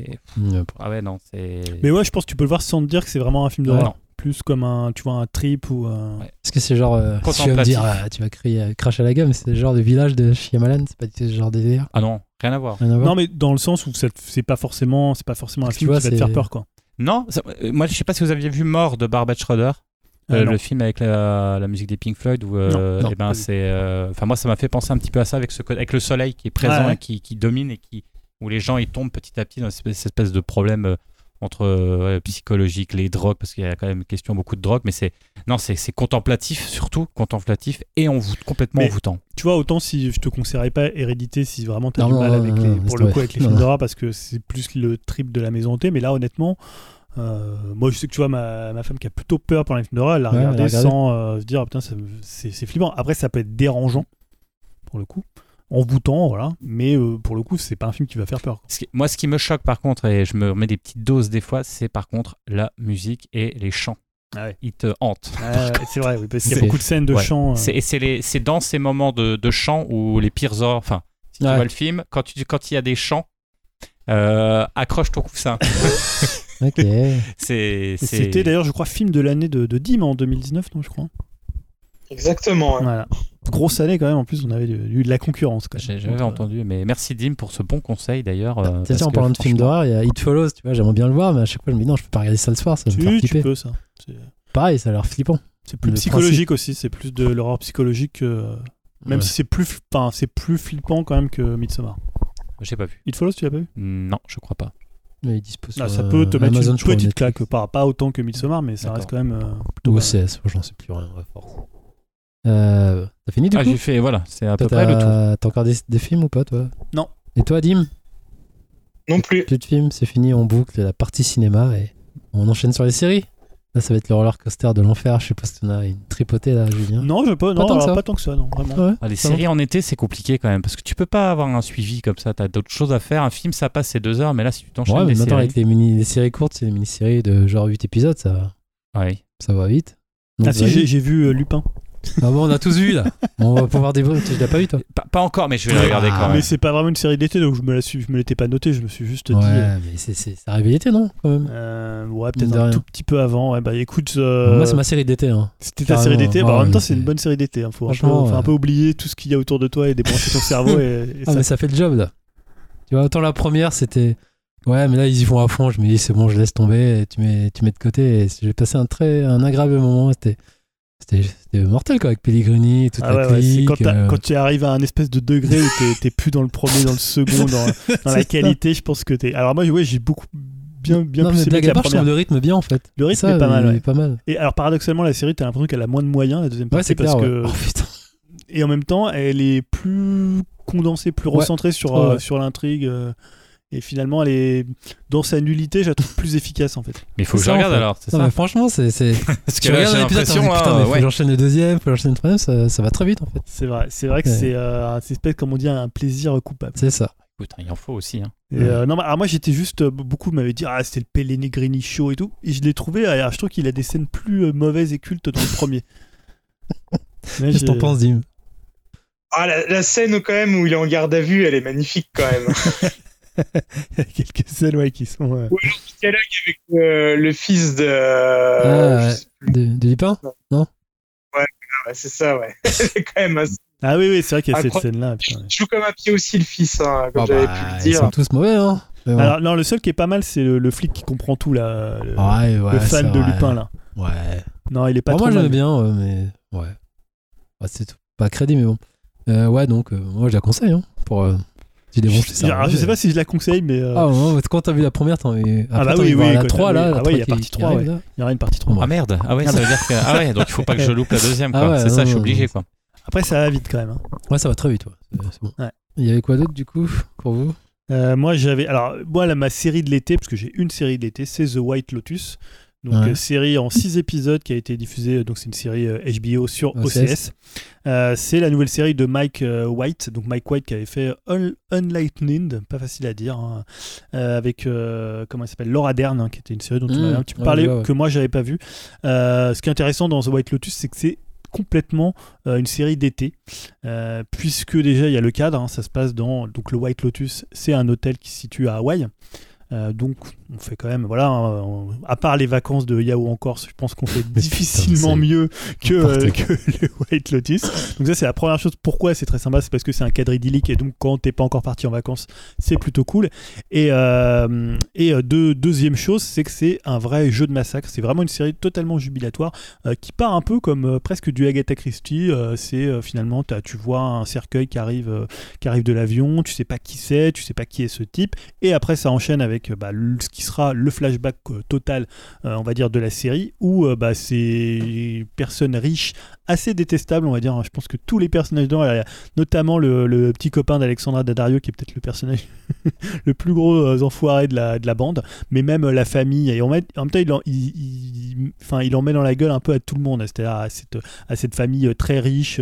Speaker 3: Ah ouais non, c'est.
Speaker 2: Mais ouais, je pense que tu peux le voir sans te dire que c'est vraiment un film
Speaker 4: Ouais.
Speaker 2: d'horreur. Plus comme un, tu vois, un trip ou un...
Speaker 3: Ouais.
Speaker 4: Est-ce que c'est genre. euh, tu vas me dire, ah, tu vas crier euh, crash à la gamme, c'est le genre de village de Shyamalan, c'est pas du tout ce genre de délire.
Speaker 3: Ah non, rien à voir.
Speaker 4: Rien à voir.
Speaker 2: Non, mais dans le sens où c'est pas forcément, c'est pas forcément un
Speaker 4: Parce que
Speaker 2: film
Speaker 4: tu vois,
Speaker 2: qui va te faire peur, quoi.
Speaker 3: Non, ça- euh, moi je sais pas si vous aviez vu Mort de Barbet Schroeder.
Speaker 2: Ah,
Speaker 3: Euh, le film avec la, la musique des Pink Floyd où euh,
Speaker 2: Non, non,
Speaker 3: eh ben c'est euh, enfin moi ça m'a fait penser un petit peu à ça avec ce avec le soleil qui est présent
Speaker 2: Ah ouais.
Speaker 3: et qui, qui domine et qui où les gens ils tombent petit à petit dans cette espèce, cette espèce de problème euh, entre euh, ouais, psychologique les drogues parce qu'il y a quand même question beaucoup de drogue mais c'est non c'est c'est contemplatif surtout contemplatif et envoût, complètement
Speaker 2: Mais-
Speaker 3: envoûtant
Speaker 2: Tu vois, autant si je te conseillerais pas Hérédité si vraiment t'as
Speaker 4: Non,
Speaker 2: du mal
Speaker 4: non,
Speaker 2: avec
Speaker 4: non,
Speaker 2: les,
Speaker 4: non,
Speaker 2: pour le coup avec les films d'horreur parce que c'est plus le trip de la maison hantée. Mais là, honnêtement, euh, moi je sais que tu vois ma, ma femme qui a plutôt peur pour les films d'horreur, elle l'a
Speaker 4: Ouais,
Speaker 2: regardé
Speaker 4: regardé.
Speaker 2: sans euh, se dire ah, putain c'est c'est flippant. Après ça peut être dérangeant pour le coup, envoûtant voilà, mais euh, pour le coup c'est pas un film qui va faire peur. quoi.
Speaker 3: Ce qui- moi ce qui me choque par contre et je me remets des petites doses des fois c'est par contre la musique et les chants
Speaker 2: Ah ouais.
Speaker 3: ils te hantent
Speaker 2: Ouais, ouais, c'est vrai, oui, parce qu'il y a beaucoup de scènes de
Speaker 3: Ouais.
Speaker 2: chant. euh,
Speaker 3: C'est, et c'est, les, c'est dans ces moments de, de chant où les pires horreurs. Enfin, si tu vois le film, quand, tu, quand il y a des chants, euh, accroche ton coussin.
Speaker 4: Ok.
Speaker 3: c'est,
Speaker 2: et
Speaker 3: c'est...
Speaker 2: C'était d'ailleurs, je crois, film de l'année de, de Dim en 2019, non, je crois.
Speaker 5: Exactement. ouais.
Speaker 2: Voilà. Grosse année quand même, en plus, on avait eu de la concurrence. Quand même.
Speaker 3: J'ai, j'avais
Speaker 2: euh,
Speaker 3: entendu, mais merci Dim pour ce bon conseil d'ailleurs. euh,
Speaker 4: Tiens,
Speaker 3: parce
Speaker 4: en parlant de films d'horreur, il y a It Follows, tu vois, j'aimerais bien le voir, mais à chaque fois je me dis non, je peux pas regarder ça le soir, ça va me faire
Speaker 2: tu peux ça. C'est-
Speaker 4: Pareil, ça a l'air flippant.
Speaker 2: C'est plus
Speaker 4: Le
Speaker 2: psychologique aussi, c'est plus de l'horreur psychologique que. Même
Speaker 4: Ouais.
Speaker 2: si c'est plus, enfin, c'est plus flippant quand même que Midsommar.
Speaker 3: J'ai pas vu.
Speaker 2: It Follows, tu l'as pas vu?
Speaker 3: Non, je crois pas.
Speaker 4: Mais il dispose
Speaker 2: Ah,
Speaker 4: sur,
Speaker 2: Ça
Speaker 4: euh,
Speaker 2: peut te mettre
Speaker 4: Amazon,
Speaker 2: une
Speaker 4: crois,
Speaker 2: petite claque, pas, pas autant que Midsommar, mais ça reste quand même. euh,
Speaker 4: Ou. OCS, j'en sais plus rien, à force. Euh, T'as fini du
Speaker 3: Ah,
Speaker 4: coup
Speaker 3: j'ai fait, voilà, c'est à
Speaker 4: Toi,
Speaker 3: peu près le tout.
Speaker 4: T'as encore des, des films ou pas, toi?
Speaker 2: Non.
Speaker 4: Et toi, Dim?
Speaker 5: Non plus.
Speaker 4: Plus de films, c'est fini, on boucle la partie cinéma et on enchaîne sur les séries. Là, ça va être le roller coaster de l'enfer. Je sais pas si t'en as une tripotée là, Julien.
Speaker 2: Non, je peux, non,
Speaker 4: tant que
Speaker 2: alors,
Speaker 4: ça.
Speaker 2: pas tant que ça, non, vraiment.
Speaker 4: Ouais,
Speaker 3: Ah, les
Speaker 4: ça va.
Speaker 3: séries en été, c'est compliqué quand même, parce que tu peux pas avoir un suivi comme ça. T'as d'autres choses à faire. Un film, ça passe, c'est deux heures, mais là, si tu t'enchaînes
Speaker 4: Ouais, mais
Speaker 3: les
Speaker 4: maintenant
Speaker 3: séries...
Speaker 4: avec les, mini, les séries courtes, c'est les mini-séries de genre 8 épisodes, ça,
Speaker 3: Ouais.
Speaker 4: ça va vite. Donc,
Speaker 2: Ah si, j'ai vu euh, Lupin.
Speaker 4: Ah bon, on a tous vu là. On va pouvoir débriefer. Tu l'as pas vu toi
Speaker 3: Pas, pas encore, mais je vais la regarder
Speaker 4: Ah,
Speaker 3: quand même.
Speaker 2: Mais c'est pas vraiment une série d'été, donc je me la suis, je me l'étais pas noté, je me suis juste dit.
Speaker 4: Ouais,
Speaker 2: euh,
Speaker 4: mais c'est c'est c'est arrivé l'été, non Quand même.
Speaker 2: euh, ouais, peut-être un
Speaker 4: rien.
Speaker 2: tout petit peu avant. Ouais, bah écoute, euh,
Speaker 4: Moi, c'est ma série d'été. Hein.
Speaker 2: c'était ta série d'été. Bah,
Speaker 4: Ouais,
Speaker 2: en même temps, c'est une bonne série d'été. Hein. Faut, un peu, un peu oublier tout ce qu'il y a autour de toi et débrancher ton cerveau. Et, et
Speaker 4: Ah,
Speaker 2: ça-
Speaker 4: mais ça fait le job là. Tu vois, autant la première, c'était. Ouais, mais là, ils y vont à fond. Je me dis, c'est bon, je laisse tomber. Tu, mets, tu mets de côté. Et j'ai passé un très un agréable moment. C'était. C'était mortel quoi, avec Pellegrini, toute
Speaker 2: Ah
Speaker 4: la
Speaker 2: ouais, ouais, c'est
Speaker 4: clique.
Speaker 2: quand,
Speaker 4: euh,
Speaker 2: quand tu arrives à un espèce de degré où t'es- plus dans le premier, dans le second, dans, la
Speaker 4: ça.
Speaker 2: qualité, je pense que t'es. Alors moi, ouais, j'ai beaucoup bien, bien
Speaker 4: non,
Speaker 2: plus
Speaker 4: mais
Speaker 2: que la
Speaker 4: part,
Speaker 2: première.
Speaker 4: le rythme bien en fait.
Speaker 2: Le rythme
Speaker 4: Ça,
Speaker 2: est pas mal.
Speaker 4: il
Speaker 2: ouais.
Speaker 4: est pas mal.
Speaker 2: Et alors paradoxalement, la série, t'as l'impression qu'elle a moins de moyens la deuxième
Speaker 4: Ouais,
Speaker 2: partie
Speaker 4: c'est
Speaker 2: parce
Speaker 4: clair.
Speaker 2: que.
Speaker 4: Oh
Speaker 2: et en même temps, elle est plus condensée, plus recentrée sur euh, sur l'intrigue. euh, et finalement, elle est dans sa nullité, je la trouve plus efficace en fait.
Speaker 3: Mais il faut que je
Speaker 4: en
Speaker 3: regarde
Speaker 4: fait.
Speaker 3: alors, c'est
Speaker 4: Non,
Speaker 3: ça
Speaker 4: mais franchement, c'est.
Speaker 3: Parce
Speaker 4: Tu regardes l'épisode, t'as envie, putain, mais faut que j'enchaîne le deuxième, faut que j'enchaîne le troisième, ça, ça va très vite en fait.
Speaker 2: C'est vrai, c'est vrai que
Speaker 4: Ouais.
Speaker 2: c'est euh, espèce comme on dit un plaisir coupable.
Speaker 4: C'est ça.
Speaker 3: Écoute, il en faut aussi. Hein.
Speaker 2: Et, euh, non, alors moi j'étais juste euh, beaucoup m'avaient dit ah c'était le Pellegrini show et tout et je l'ai trouvé alors, je trouve qu'il a des scènes plus euh, mauvaises et cultes dans le premier. Mais
Speaker 4: Qu'est-ce que t'en
Speaker 2: j'ai-
Speaker 4: penses, Dim?
Speaker 5: Ah, la, scène quand même où il est en garde à vue, elle est magnifique quand même.
Speaker 2: il y a quelques scènes ouais, qui sont. Euh...
Speaker 5: le dialogue avec euh, le fils de.
Speaker 4: Ah, de, de Lupin Non
Speaker 5: Ouais, c'est ça, ouais. c'est quand même assez...
Speaker 2: Ah oui, oui, c'est vrai qu'il y a cette scène-là.
Speaker 5: Je joue comme un pied aussi le fils, hein, comme oh, j'avais bah, pu le dire. Ils
Speaker 4: sont tous mauvais, hein.
Speaker 2: Alors, non, le seul qui est pas mal, c'est le, flic qui comprend tout, là. Le, ouais, ouais, le fan de Lupin, là.
Speaker 4: Ouais.
Speaker 2: Non, il est pas
Speaker 4: bon,
Speaker 2: trop.
Speaker 4: Moi, j'aime bien, mais. Ouais. c'est pas crédit, mais bon. Euh, ouais, donc, euh, moi, je la conseille, hein, pour.
Speaker 2: Je, ça, je sais pas si je la conseille, mais. Euh...
Speaker 4: Ah, ouais, quand t'as vu la première, t'as envie.
Speaker 2: Ah, bah oui, oui.
Speaker 4: La 3, là.
Speaker 2: Ah, ouais, il y a partie 3, ouais. Il y aura une partie 3.
Speaker 3: Ah, merde. Ah, ouais, ça veut dire que. Ah, ouais, donc il faut pas que je loupe la deuxième, quoi. Ah c'est ça, je suis obligé, quoi.
Speaker 2: Après, ça va vite quand même. Hein.
Speaker 4: Ouais, ça va très vite, ouais. C'est bon. Il y avait quoi d'autre, du coup, pour vous?
Speaker 2: Euh, moi j'avais alors moi là, ma série de l'été parce que j'ai une série de l'été c'est The White Lotus donc euh, série en 6 épisodes qui a été diffusée donc c'est une série HBO euh, sur OCS, c'est la nouvelle série de Mike White. Donc Mike White qui avait fait Unlightning pas facile à dire hein, avec comment il s'appelle Laura Dern hein, qui était une série dont tu m'avais mmh. un petit peu parlé que moi j'avais pas vu. Ce qui est intéressant dans The White Lotus c'est que c'est complètement euh, une série d'été, euh, puisque déjà il y a le cadre, hein, ça se passe dans donc le White Lotus, c'est un hôtel qui se situe à Hawaï. Euh, donc on fait quand même, voilà, hein, à part les vacances de Yahoo en Corse, je pense qu'on fait difficilement mieux que, euh, que, le White Lotus. Donc ça c'est la première chose. Pourquoi c'est très sympa? C'est parce que c'est un cadre idyllique et donc quand t'es pas encore parti en vacances, c'est plutôt cool. Et, euh, et deuxième chose, c'est que c'est un vrai jeu de massacre. C'est vraiment une série totalement jubilatoire qui part un peu comme presque du Agatha Christie. c'est finalement, tu vois un cercueil qui arrive, qui arrive de l'avion, tu sais pas qui c'est, tu sais pas qui est ce type, et après ça enchaîne avec bah, ce qui sera le flashback euh, total, euh, on va dire, de la série, où euh, bah, ces personnes riches assez détestable, on va dire. Je pense que tous les personnages dedans, notamment le, petit copain d'Alexandra Daddario, qui est peut-être le personnage le plus gros euh, enfoiré de la, de la bande, mais même euh, la famille. Et en même temps, il en, enfin, il en met dans la gueule un peu à tout le monde, c'est-à-dire à cette, à cette famille euh, très riche,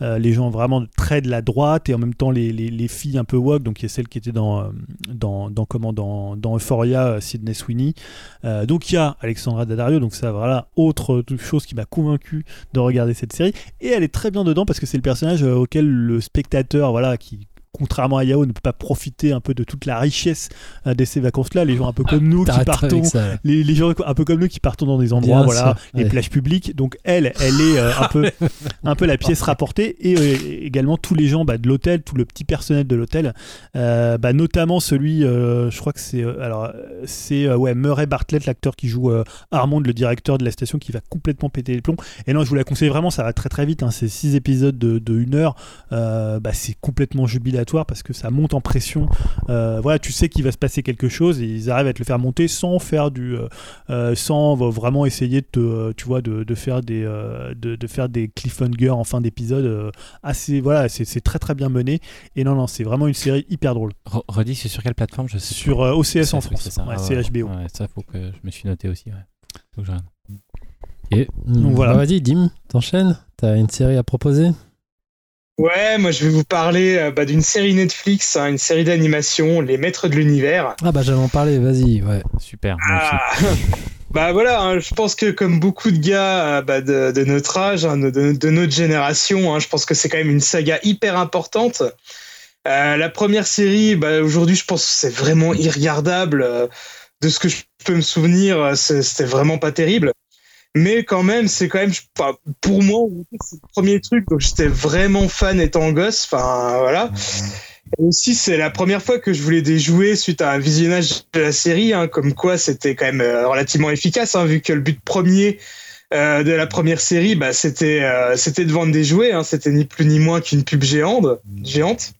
Speaker 2: les gens vraiment très de la droite, et en même temps les, les, les filles un peu woke, donc il y a celle qui était dans, dans, comment, dans, dans Euphoria, Sydney Sweeney. donc il y a Alexandra Daddario, donc ça, voilà, autre chose qui m'a convaincu de regarder cette série. Et elle est très bien dedans parce que c'est le personnage euh, auquel le spectateur voilà qui contrairement à Yao, ne peut pas profiter un peu de toute la richesse euh, de ces vacances-là. Les gens un peu comme nous qui partons, les, gens un peu comme nous qui partons dans des endroits, voilà, les plages publiques. Donc elle, elle est euh, un peu, un peu la pièce rapportée et euh, également tous les gens bah, de l'hôtel, tout le petit personnel de l'hôtel, bah, notamment celui, je crois que c'est, alors c'est ouais Murray Bartlett, l'acteur qui joue Armand, le directeur de la station, qui va complètement péter les plombs. Et non, je vous la conseille vraiment, ça va très très vite. Hein, c'est six épisodes de, de une heure, bah, c'est complètement jubilatoire parce que ça monte en pression. Euh, voilà, tu sais qu'il va se passer quelque chose et ils arrivent à te le faire monter sans faire du, euh, euh, sans vraiment essayer de te, tu vois, de, faire des, de, faire des cliffhangers en fin d'épisode. assez, voilà, c'est très très bien mené. Et non, non, c'est vraiment une série hyper drôle.
Speaker 3: Redis, c'est sur quelle plateforme? Je sais
Speaker 2: Sur OCS en France. C'est ah HBO.
Speaker 3: ça, faut que je me suis noté aussi. Faut que
Speaker 4: Et donc voilà. Bah, vas-y, Dim, t'enchaînes. T'as une série à proposer?
Speaker 5: Ouais, moi je vais vous parler euh, bah, d'une série Netflix, hein, une série d'animation, Les Maîtres de l'Univers.
Speaker 4: Ah bah j'allais en parler, vas-y, ouais.
Speaker 3: Super.
Speaker 5: Ah, bah voilà, hein, je pense que comme beaucoup de gars euh, bah, de, notre âge, hein, de, notre génération, je pense que c'est quand même une saga hyper importante. Euh, la première série, bah, aujourd'hui je pense que c'est vraiment irregardable. de ce que je peux me souvenir, c'était vraiment pas terrible mais quand même c'est quand même pour moi c'est le premier truc donc j'étais vraiment fan étant gosse enfin voilà et aussi c'est la première fois que je voulais déjouer suite à un visionnage de la série hein, comme quoi c'était quand même euh, relativement efficace hein, vu que le but premier euh, de la première série bah, c'était euh, c'était de vendre des jouets hein, c'était ni plus ni moins qu'une pub géante géante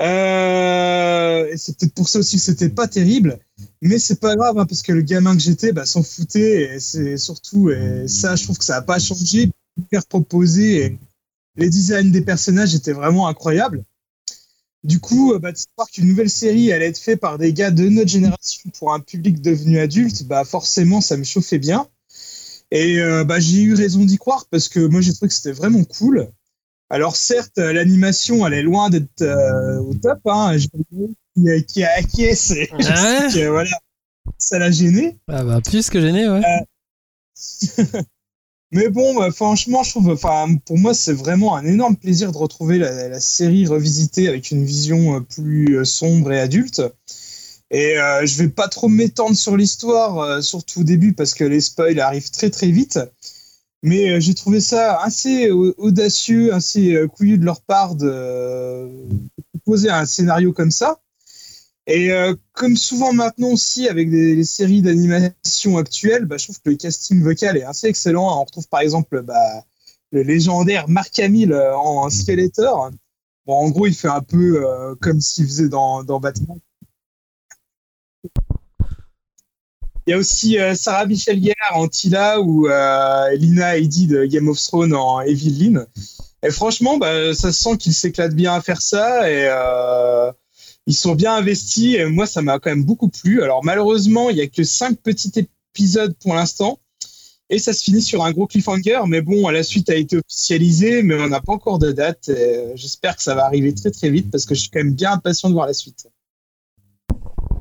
Speaker 5: euh, c'est peut-être pour ça aussi que c'était pas terrible. Mais c'est pas grave, hein, parce que le gamin que j'étais bah, s'en foutait. Et c'est surtout, et ça, je trouve que ça n'a pas changé. Hyper proposé. Et les designs des personnages étaient vraiment incroyables. Du coup, bah, de savoir qu'une nouvelle série allait être faite par des gars de notre génération pour un public devenu adulte, bah, forcément, ça me chauffait bien. Et euh, bah, j'ai eu raison d'y croire parce que moi, j'ai trouvé que c'était vraiment cool. Alors certes, euh, l'animation, elle est loin d'être euh, au top. Hein. Qui, qui a acquiesce, et ah que, voilà, ça l'a gêné.
Speaker 4: Ah bah plus que gêné, ouais.
Speaker 5: Mais bon, bah, franchement, je trouve, enfin, pour moi, c'est vraiment un énorme plaisir de retrouver la, série revisitée avec une vision plus sombre et adulte. Et je vais pas trop m'étendre sur l'histoire, surtout au début, parce que les spoils arrivent très très vite. Mais j'ai trouvé ça assez audacieux, assez couillu de leur part de proposer un scénario comme ça. Et euh, comme souvent maintenant aussi avec des, séries d'animation actuelles, bah, je trouve que le casting vocal est assez excellent. On retrouve par exemple bah, le légendaire Mark Hamill euh, en, Skeletor. Bon, en gros, il fait un peu euh, comme s'il faisait dans, dans, Batman. Il y a aussi Sarah Michelle Gellar en Tila ou Lina Headey de Game of Thrones en Evelyn. Et franchement, bah, ça se sent qu'il s'éclate bien à faire ça. Et ils sont bien investis. Et moi, ça m'a quand même beaucoup plu. Alors malheureusement, il y a que cinq petits épisodes pour l'instant. Et ça se finit sur un gros cliffhanger. Mais bon, la suite a été officialisée, mais on n'a pas encore de date. Euh, j'espère que ça va arriver très très vite parce que je suis quand même bien impatient de voir la suite.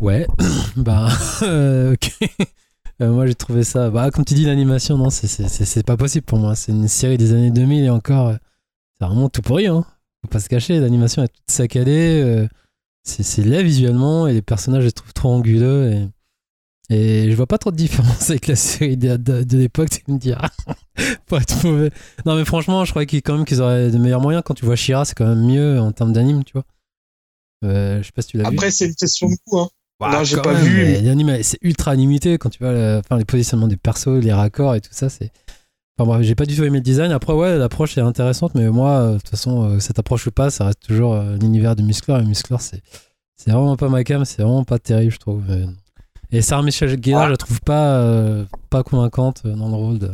Speaker 4: Ouais, bah, euh, ok. Euh, moi j'ai trouvé ça. Bah, comme tu dis, l'animation, non, c'est pas possible pour moi. C'est une série des années 2000 et encore, c'est vraiment tout pourri. Hein. Faut pas se cacher, l'animation est toute saccadée c'est laid visuellement et les personnages je les trouve trop anguleux et, et je vois pas trop de différence avec la série de, de, l'époque tu me diras. Pas être mauvais. Non mais franchement je crois qu'ils quand même qu'ils auraient de meilleurs moyens. Quand tu vois Shira c'est quand même mieux en termes d'anime tu vois. Euh, je sais pas si tu l'as
Speaker 5: vu. Après c'est une question de coup hein.
Speaker 4: non j'ai pas vu. c'est ultra limité quand tu vois enfin, les positionnements des persos les raccords et tout ça c'est Enfin bref, j'ai pas du tout aimé le design. Après, ouais, l'approche est intéressante, mais moi, euh, de toute façon, euh, cette approche ou pas, ça reste toujours euh, l'univers du muscleur. Et muscleur, c'est, c'est vraiment pas ma cam, c'est vraiment pas terrible, je trouve. Et Sarah Michel Gellar, je la trouve pas, pas convaincante dans le rôle de.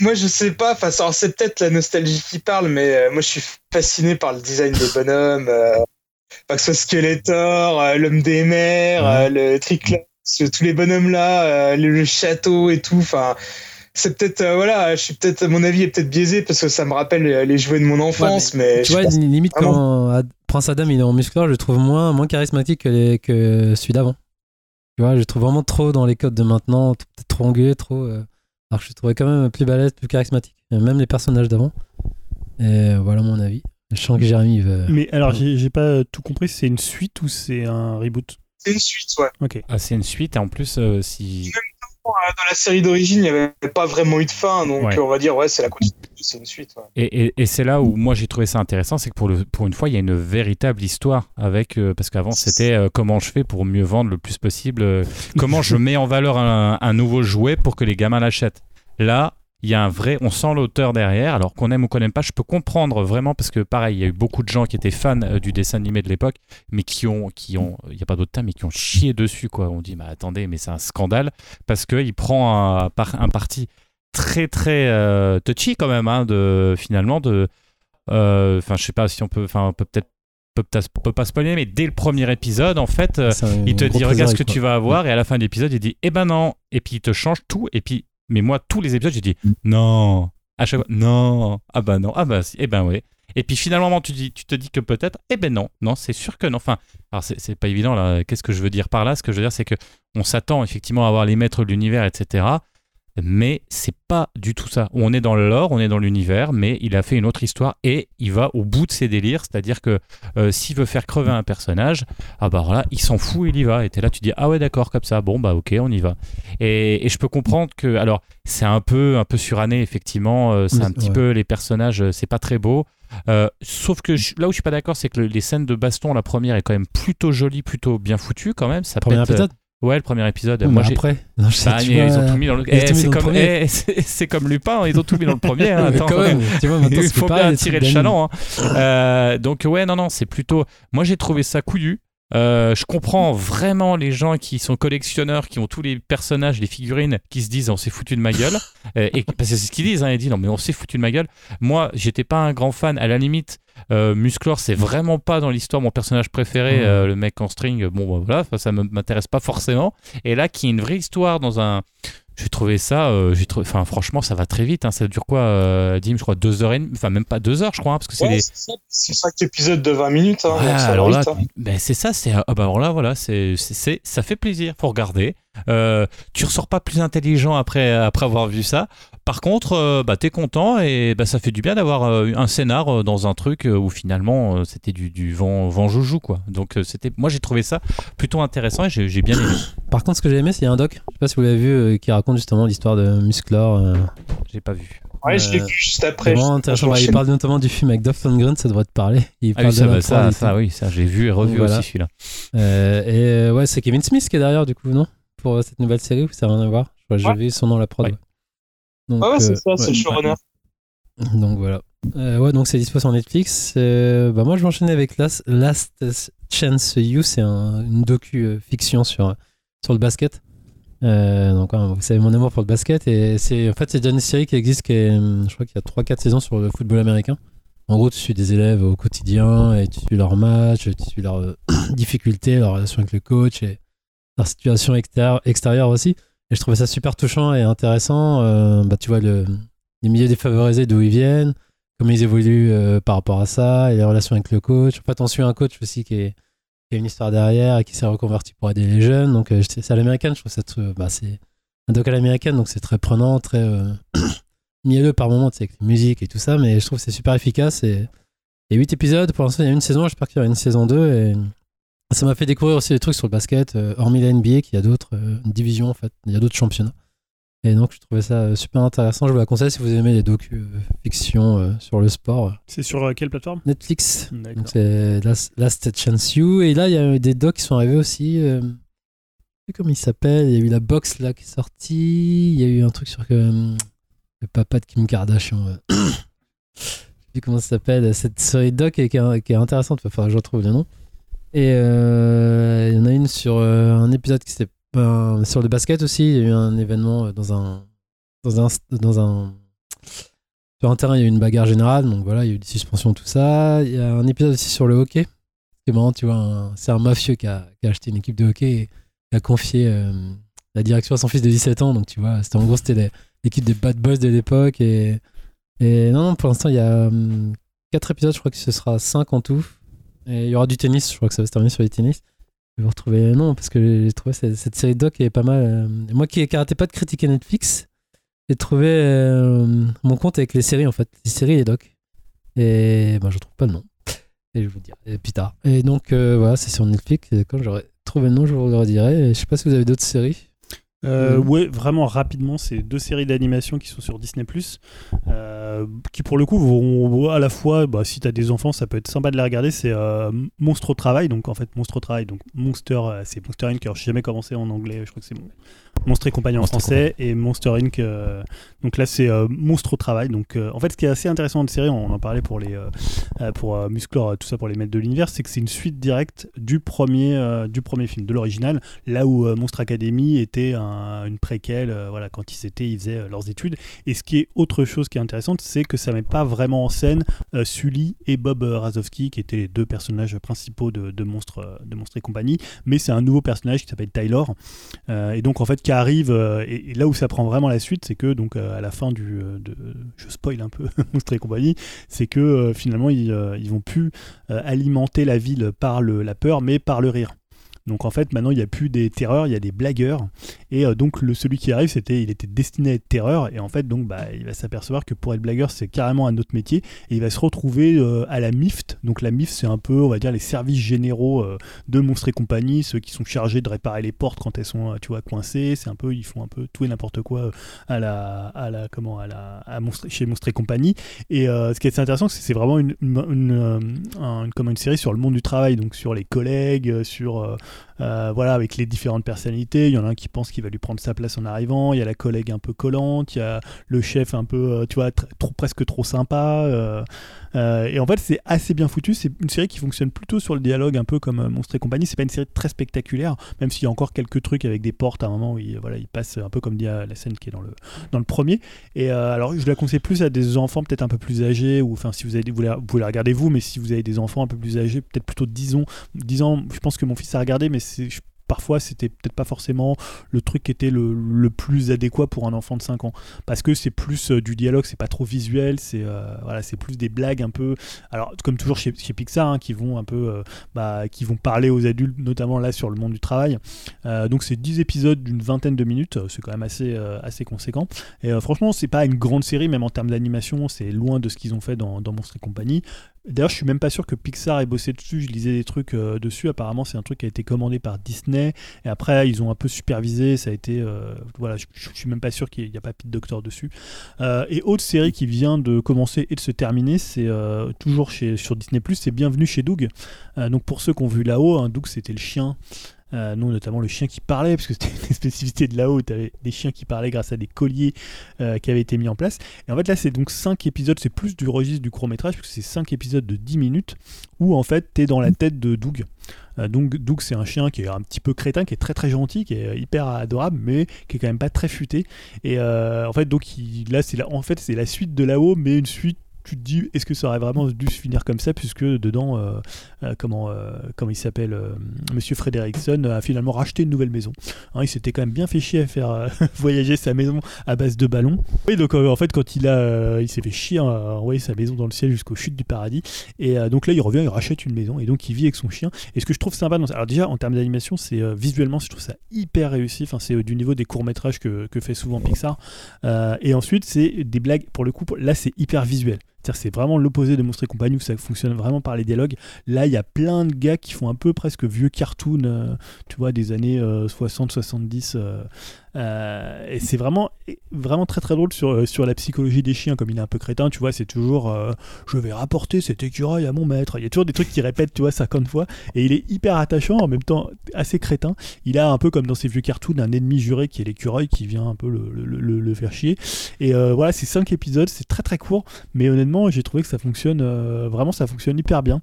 Speaker 5: Moi, je sais pas. Enfin, c'est peut-être la nostalgie qui parle, mais moi, je suis fasciné par le design des bonhommes. que ce soit Skeletor, l'homme des mers, le Triclops, tous les bonhommes là, le château et tout. Enfin c'est peut-être euh, voilà, je suis peut-être mon avis est peut-être biaisé parce que ça me rappelle les jouets de mon enfance, mais,
Speaker 4: tu vois limite quand Prince Adam il est en muscleur, je le trouve moins moins charismatique que, que celui d'avant. Tu vois, je le trouve vraiment trop dans les codes de maintenant, peut-être trop angulé, trop. Euh, alors que je le trouvais quand même plus balèze, plus charismatique, même les personnages d'avant. Et voilà mon avis. Je sens que Jérémy veut.
Speaker 2: Mais alors j'ai pas tout compris, c'est une suite ou c'est un reboot?
Speaker 5: C'est une suite, ouais.
Speaker 2: Ok.
Speaker 3: Ah, c'est une suite et en plus euh, si
Speaker 5: dans la série d'origine, il n'y avait pas vraiment eu de fin, donc on va dire, ouais, c'est la c'est une suite.
Speaker 3: Et, et, c'est là où moi j'ai trouvé ça intéressant, c'est que pour, le, pour une fois, il y a une véritable histoire avec, euh, parce qu'avant c'était euh, comment je fais pour mieux vendre le plus possible, euh, comment je mets en valeur un, un nouveau jouet pour que les gamins l'achètent. Là, il y a un vrai, on sent l'auteur derrière, alors qu'on aime ou qu'on n'aime pas, je peux comprendre vraiment parce que pareil, il y a eu beaucoup de gens qui étaient fans euh, du dessin animé de l'époque, mais qui ont, qui ont, il n'y a pas d'autre terme, mais qui ont chié dessus quoi. On dit, mais attendez, mais c'est un scandale parce qu'il prend un, un, parti très très euh, touchy quand même, hein, de finalement de, euh, enfin je sais pas si on peut, enfin on peut peut-être peut, peut pas spoiler, mais dès le premier épisode, en fait, il te dit regarde ce que tu vas avoir, et à la fin de l'épisode, il dit eh ben non, et puis il te change tout, et puis mais moi, tous les épisodes, j'ai dit non. À chaque fois, non. Ah bah non. Ah bah si. Eh ben oui. Et puis finalement, tu, tu te dis que peut-être, eh ben non, non, c'est sûr que non. Enfin, alors c'est pas évident là. Qu'est-ce que je veux dire par là? Ce que je veux dire, c'est que on s'attend effectivement à avoir les maîtres de l'univers, etc mais c'est pas du tout ça. On est dans l'or, on est dans l'univers, mais il a fait une autre histoire et il va au bout de ses délires, c'est-à-dire que euh, s'il veut faire crever un personnage, ah bah voilà, il s'en fout, il y va. Et t'es là, tu dis ah ouais d'accord comme ça, bon bah ok, on y va. Et, je peux comprendre que, alors c'est un peu un peu suranné effectivement, euh, c'est un petit peu les personnages, euh, c'est pas très beau. sauf que là où je suis pas d'accord, c'est que les scènes de baston, la première est quand même plutôt jolie, plutôt bien foutue quand même. Ça
Speaker 4: première
Speaker 3: peut Ouais, le premier épisode.
Speaker 4: Moi, après,
Speaker 3: non, je sais, bah, ils ont tout mis dans le. Eh, c'est comme, eh, c'est comme Lupin, ils ont tout mis dans le premier. Hein, attends,
Speaker 4: quand même, tu vois,
Speaker 3: il faut bien tirer le chaland. Hein. Euh, donc ouais, non, non, c'est plutôt. Moi, j'ai trouvé ça couillu. Euh, je comprends vraiment les gens qui sont collectionneurs, qui ont tous les personnages, les figurines, qui se disent on s'est foutu de ma gueule. Euh, et, parce que c'est ce qu'ils disent, hein, ils disent non mais on s'est foutu de ma gueule. Moi, j'étais pas un grand fan. À la limite, euh, Musclor, c'est vraiment pas dans l'histoire mon personnage préféré, euh, le mec en string. Bon, bah, voilà, ça m'intéresse pas forcément. Et là, qui est une vraie histoire dans un j'ai trouvé ça, euh, j'ai trouvé, enfin franchement, ça va très vite. Hein. Ça dure quoi, euh, Dim Je crois deux heures et demie, enfin même pas deux heures, je crois, hein, parce que c'est
Speaker 5: Ouais,
Speaker 3: des.
Speaker 5: c'est chaque épisode de 20 minutes. hein,
Speaker 3: Ouais,
Speaker 5: donc ça
Speaker 3: alors là,
Speaker 5: vite, hein.
Speaker 3: ben c'est ça, c'est ah bah alors là voilà, c'est- c'est ça fait plaisir, faut regarder. Euh, tu ressors pas plus intelligent après après avoir vu ça. Par contre, euh, bah t'es content et bah ça fait du bien d'avoir euh, un scénar euh, dans un truc euh, où finalement euh, c'était du, du vent vent joujou quoi. Donc c'était, moi j'ai trouvé ça plutôt intéressant et j'ai j'ai bien aimé.
Speaker 4: Par contre, ce que j'ai aimé, c'est un doc, je sais pas si vous l'avez vu, euh, qui raconte justement l'histoire de Musclor. euh,
Speaker 3: J'ai pas vu.
Speaker 5: Ouais, je l'ai vu juste après.
Speaker 4: vraiment intéressant. Bah, il parle notamment du film avec Dolph Lundgren, ça devrait te parler. Il
Speaker 3: Ah
Speaker 4: parle
Speaker 3: oui, ça,
Speaker 4: de
Speaker 3: bah, ça, ça, oui, ça j'ai vu et revu
Speaker 4: Voilà.
Speaker 3: aussi celui-là.
Speaker 4: Euh, et euh, ouais, c'est Kevin Smith qui est derrière, du coup, non? Pour euh, cette nouvelle série, ou ça n'a rien à voir? J'ai
Speaker 5: Ouais.
Speaker 4: vu son nom la prod.
Speaker 3: Ouais.
Speaker 4: Donc,
Speaker 5: Ah ouais, c'est
Speaker 4: euh,
Speaker 5: ça, c'est le showrunner.
Speaker 4: Donc voilà. Euh, ouais, donc c'est dispo sur Netflix. Euh, bah moi, je vais enchaîner avec Last, Last Chance You. C'est un- une docu-fiction sur, sur le basket. Euh, donc, hein, vous savez mon amour pour le basket. Et c'est en fait, c'est déjà une série qui existe, qui est, je crois qu'il y a 3-4 saisons sur le football américain. En gros, tu suis des élèves au quotidien et tu suis leurs matchs, tu suis leurs difficultés, leurs relations avec le coach et leur situation extérieure, aussi. Et je trouvais ça super touchant et intéressant. Euh, bah, tu vois le, les milieux défavorisés d'où ils viennent, comment ils évoluent euh, par rapport à ça et les relations avec le coach. En fait, on suit un coach aussi qui, a une histoire derrière et qui s'est reconverti pour aider les jeunes. Donc, euh, c'est à l'américaine, je trouve ça bah, c'est un doc à l'américaine, donc c'est très prenant, très mielleux par moments, tu sais, avec la musique et tout ça, mais je trouve que c'est super efficace. Et a 8 épisodes, pour l'instant, il y a une saison, j'espère qu'il y aura une saison 2. Et ça m'a fait découvrir aussi des trucs sur le basket, euh, hormis la NBA, qu'il y a d'autres euh, divisions, en fait, il y a d'autres championnats. Et donc, je trouvais ça euh, super intéressant. Je vous la conseille si vous aimez les docu-fiction euh, sur le sport.
Speaker 2: C'est sur quelle plateforme?
Speaker 4: Netflix. Donc, c'est Last, Last Chance You. Et là, il y a eu des docs qui sont arrivés aussi. je sais comment il s'appelle. Il y a eu la box là qui est sortie. Il y a eu un truc sur le papa de Kim Kardashian. je sais plus comment ça s'appelle. Cette série est, qui est, qui est intéressante. Que je retrouve le nom. Et euh, il y en a une sur euh, un épisode qui s'était ben, sur le basket aussi. Il y a eu un événement euh, dans un dans un sur un terrain. Il y a eu une bagarre générale. Donc voilà, il y a eu des suspensions, tout ça. Il y a un épisode aussi sur le hockey. C'est marrant, tu vois. C'est un mafieux qui a, acheté une équipe de hockey et qui a confié la direction à son fils de 17 ans. Donc tu vois, c'était en gros c'était l'équipe des bad boys de l'époque et non, non, pour l'instant il y a 4 épisodes. Je crois que ce sera 5 en tout. Il y aura du tennis, je crois que ça va se terminer sur les tennis. Je vais vous retrouver. Non, parce que j'ai trouvé cette, cette série doc est pas mal. euh, Moi qui n'arrêtais pas de critiquer Netflix, j'ai trouvé euh, mon compte avec les séries en fait. Les séries et les docs. Et ben, je trouve pas le nom. Et je vous dirai plus tard. Et donc euh, voilà, c'est sur Netflix. Et quand j'aurai trouvé le nom, je vous le redirai. Et je sais pas si vous avez d'autres séries.
Speaker 2: Euh. Ouais, vraiment rapidement, c'est deux séries d'animation qui sont sur Disney euh, qui pour le coup vont à la fois, bah, si t'as des enfants, ça peut être sympa de les regarder. C'est euh, Monstre au travail, donc en fait Monstre au travail, donc Monster, euh, c'est Monster Inc. Alors, j'ai jamais commencé en anglais, je crois que c'est mon- Monstre et compagnie en
Speaker 3: Monstre
Speaker 2: français et Monster Inc. euh, donc là c'est Monstre au travail. Donc en fait, ce qui est assez intéressant de série, on en parlait pour les pour Musclor, tout ça pour les maîtres de l'univers, c'est que c'est une suite directe du premier du premier film, de l'original là où Monstre Academy était un- une préquelle, euh, voilà, quand ils étaient, ils faisaient euh, leurs études. Et ce qui est autre chose qui est intéressante, c'est que ça met pas vraiment en scène euh, Sully et Bob Razowski, qui étaient les deux personnages principaux de, de Monstre, de et compagnie, mais c'est un nouveau personnage qui s'appelle Taylor, et donc en fait qui arrive, et, là où ça prend vraiment la suite, c'est que donc à la fin du, de, je spoil un peu Monstre et compagnie, c'est que finalement ils, ils vont plus alimenter la ville par le, la peur, mais par le rire. Donc en fait, maintenant, il n'y a plus des terreurs, il y a des blagueurs. Et euh, donc, le, celui qui arrive, c'était, il était destiné à être terreur. Et en fait, donc, bah, il va s'apercevoir que pour être blagueur, c'est carrément un autre métier. Et il va se retrouver euh, à la MIFT. Donc, la MIFT, c'est un peu, on va dire, les services généraux euh, de Monstres et compagnie, ceux qui sont chargés de réparer les portes quand elles sont, tu vois, coincées. C'est un peu, ils font un peu tout et n'importe quoi à la, à la, comment, à la, à Monstres- chez Monstres et compagnie. Et ce qui est intéressant, c'est que c'est vraiment une, une, une, un- une- comme une série sur le monde du travail, donc sur les collègues, sur euh, euh, voilà, avec les différentes personnalités. Il y en a un qui pense qu'il va lui prendre sa place en arrivant. Il y a la collègue un peu collante. Il y a le chef un peu, euh, tu vois, presque trop sympa. Euh, euh, et en fait, c'est assez bien foutu. C'est une série qui fonctionne plutôt sur le dialogue, un peu comme euh, Monstre et compagnie. C'est pas une série très spectaculaire, même s'il y a encore quelques trucs avec des portes à un moment où il, voilà, il passe un peu comme dit à la scène qui est dans le, dans le premier. Et euh, alors, je la conseille plus à des enfants peut-être un peu plus âgés, ou enfin, si vous avez, vous, la- vous vous, mais si vous avez des enfants un peu plus âgés, peut-être plutôt 10 ans, 10 ans, je pense que mon fils a regardé, mais c'est, parfois c'était peut-être pas forcément le truc qui était le, le, plus adéquat pour un enfant de 5 ans. Parce que c'est plus du dialogue, c'est pas trop visuel, c'est voilà, c'est plus des blagues un peu. Alors, comme toujours chez, chez Pixar, hein, qui vont un peu. Bah, qui vont parler aux adultes, notamment là sur le monde du travail. donc, c'est 10 épisodes d'une vingtaine de minutes, c'est quand même assez, assez conséquent. Et franchement, c'est pas une grande série, même en termes d'animation, c'est loin de ce qu'ils ont fait dans, dans Monstres et compagnie. D'ailleurs, je suis même pas sûr que Pixar ait bossé dessus. Je lisais des trucs euh, dessus. Apparemment, c'est un truc qui a été commandé par Disney. Et après, ils ont un peu supervisé. Ça a été. Euh, voilà, je, suis même pas sûr qu'il n'y a pas Pete Doctor dessus. Euh, et autre série qui vient de commencer et de se terminer, c'est toujours sur Disney c'est Bienvenue chez Doug. donc, pour ceux qui ont vu là-haut, hein, Doug, c'était le chien euh, nous, notamment le chien qui parlait, parce que c'était une spécificité de là-haut, tu avais des chiens qui parlaient grâce à des colliers euh, qui avaient été mis en place. Et en fait, là, c'est donc 5 épisodes, c'est plus du registre du court-métrage, parce que c'est 5 épisodes de 10 minutes, où en fait, tu es dans la tête de Doug. Euh, donc Doug c'est un chien qui est un petit peu crétin, qui est très très gentil, qui est hyper adorable, mais qui est quand même pas très futé. Et en fait donc il, là c'est en fait c'est la suite de là-haut, mais une suite tu te dis, est-ce que ça aurait vraiment dû se finir comme ça, puisque dedans, euh, euh, comment, euh, comment il s'appelle, Monsieur Frederickson a finalement racheté une nouvelle maison. Hein, il s'était quand même bien fait chier à faire voyager sa maison à base de ballons. Et donc en fait, quand il a, il s'est fait chier à envoyer sa maison dans le ciel jusqu'aux chutes du paradis. Et donc là, il revient, il rachète une maison, et donc il vit avec son chien. Et ce que je trouve sympa, dans... alors déjà en termes d'animation, c'est visuellement, je trouve ça hyper réussi. Enfin, c'est du niveau des courts métrages que, que fait souvent Pixar. et ensuite, c'est des blagues. Pour le coup, là, c'est hyper visuel c'est vraiment l'opposé de Monstres et compagnie où ça fonctionne vraiment par les dialogues. Là, il y a plein de gars qui font un peu presque vieux cartoon, euh, tu vois, des années 60-70. Euh, euh, et c'est vraiment, vraiment très très drôle sur, euh, sur la psychologie des chiens, comme il est un peu crétin, tu vois, c'est toujours euh, je vais rapporter cet écureuil à mon maître. Il y a toujours des trucs qu'il répète, tu vois, 50 fois, et il est hyper attachant, en même temps assez crétin. Il a un peu comme dans ses vieux cartoons un ennemi juré qui est l'écureuil qui vient un peu le, le, le, faire chier. Et voilà, c'est 5 épisodes, c'est très très court, mais honnêtement, j'ai trouvé que ça fonctionne vraiment, ça fonctionne hyper bien.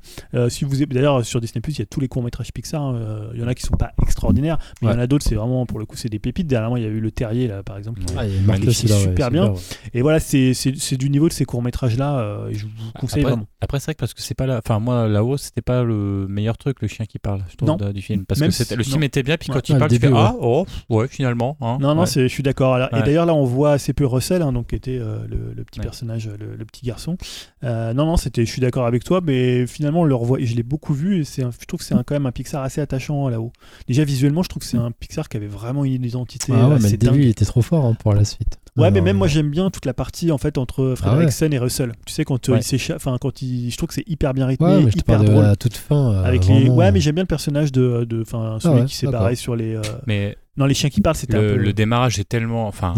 Speaker 2: si vous d'ailleurs sur Disney il y a tous les courts métrages Pixar, hein, il y en a qui sont pas extraordinaires, mais il y en a d'autres, c'est vraiment pour le coup, c'est des pépites. Dernièrement, il y a eu le Terrier là par exemple qui,
Speaker 4: est
Speaker 2: super bien. et voilà c'est du niveau de ces courts métrages là euh, je vous conseille
Speaker 3: après,
Speaker 2: vraiment
Speaker 3: après c'est vrai que parce que c'est pas là enfin moi là-haut c'était pas le meilleur truc le chien qui parle je trouve, du film. Parce que le film était bien puis quand il parle tu fais ah oh ouais finalement hein,
Speaker 2: non non je suis d'accord. Et d'ailleurs là on voit assez peu Russell hein, donc qui était euh, le, petit personnage le, petit garçon. Euh, non non c'était je suis d'accord avec toi mais finalement on le revoit et je l'ai beaucoup vu et c'est je trouve que c'est quand même un Pixar assez attachant là-haut. Déjà visuellement je trouve que c'est un Pixar qui avait vraiment une identité
Speaker 4: ah mais le début il était trop fort hein, pour la suite.
Speaker 2: Ouais, mais même moi j'aime bien toute la partie en fait entre ah et Russell. Tu sais quand euh, il s'échappe, enfin quand il, je trouve que c'est hyper bien rythmé,
Speaker 4: ouais,
Speaker 2: hyper drôle.
Speaker 4: à toute fin. Euh,
Speaker 2: avec les, ouais, mais j'aime bien le personnage de, de, enfin celui ah qui s'est barré sur les. Euh,
Speaker 3: mais
Speaker 2: non, les chiens qui parlent, c'était
Speaker 3: le,
Speaker 2: un peu...
Speaker 3: le démarrage est tellement. Enfin,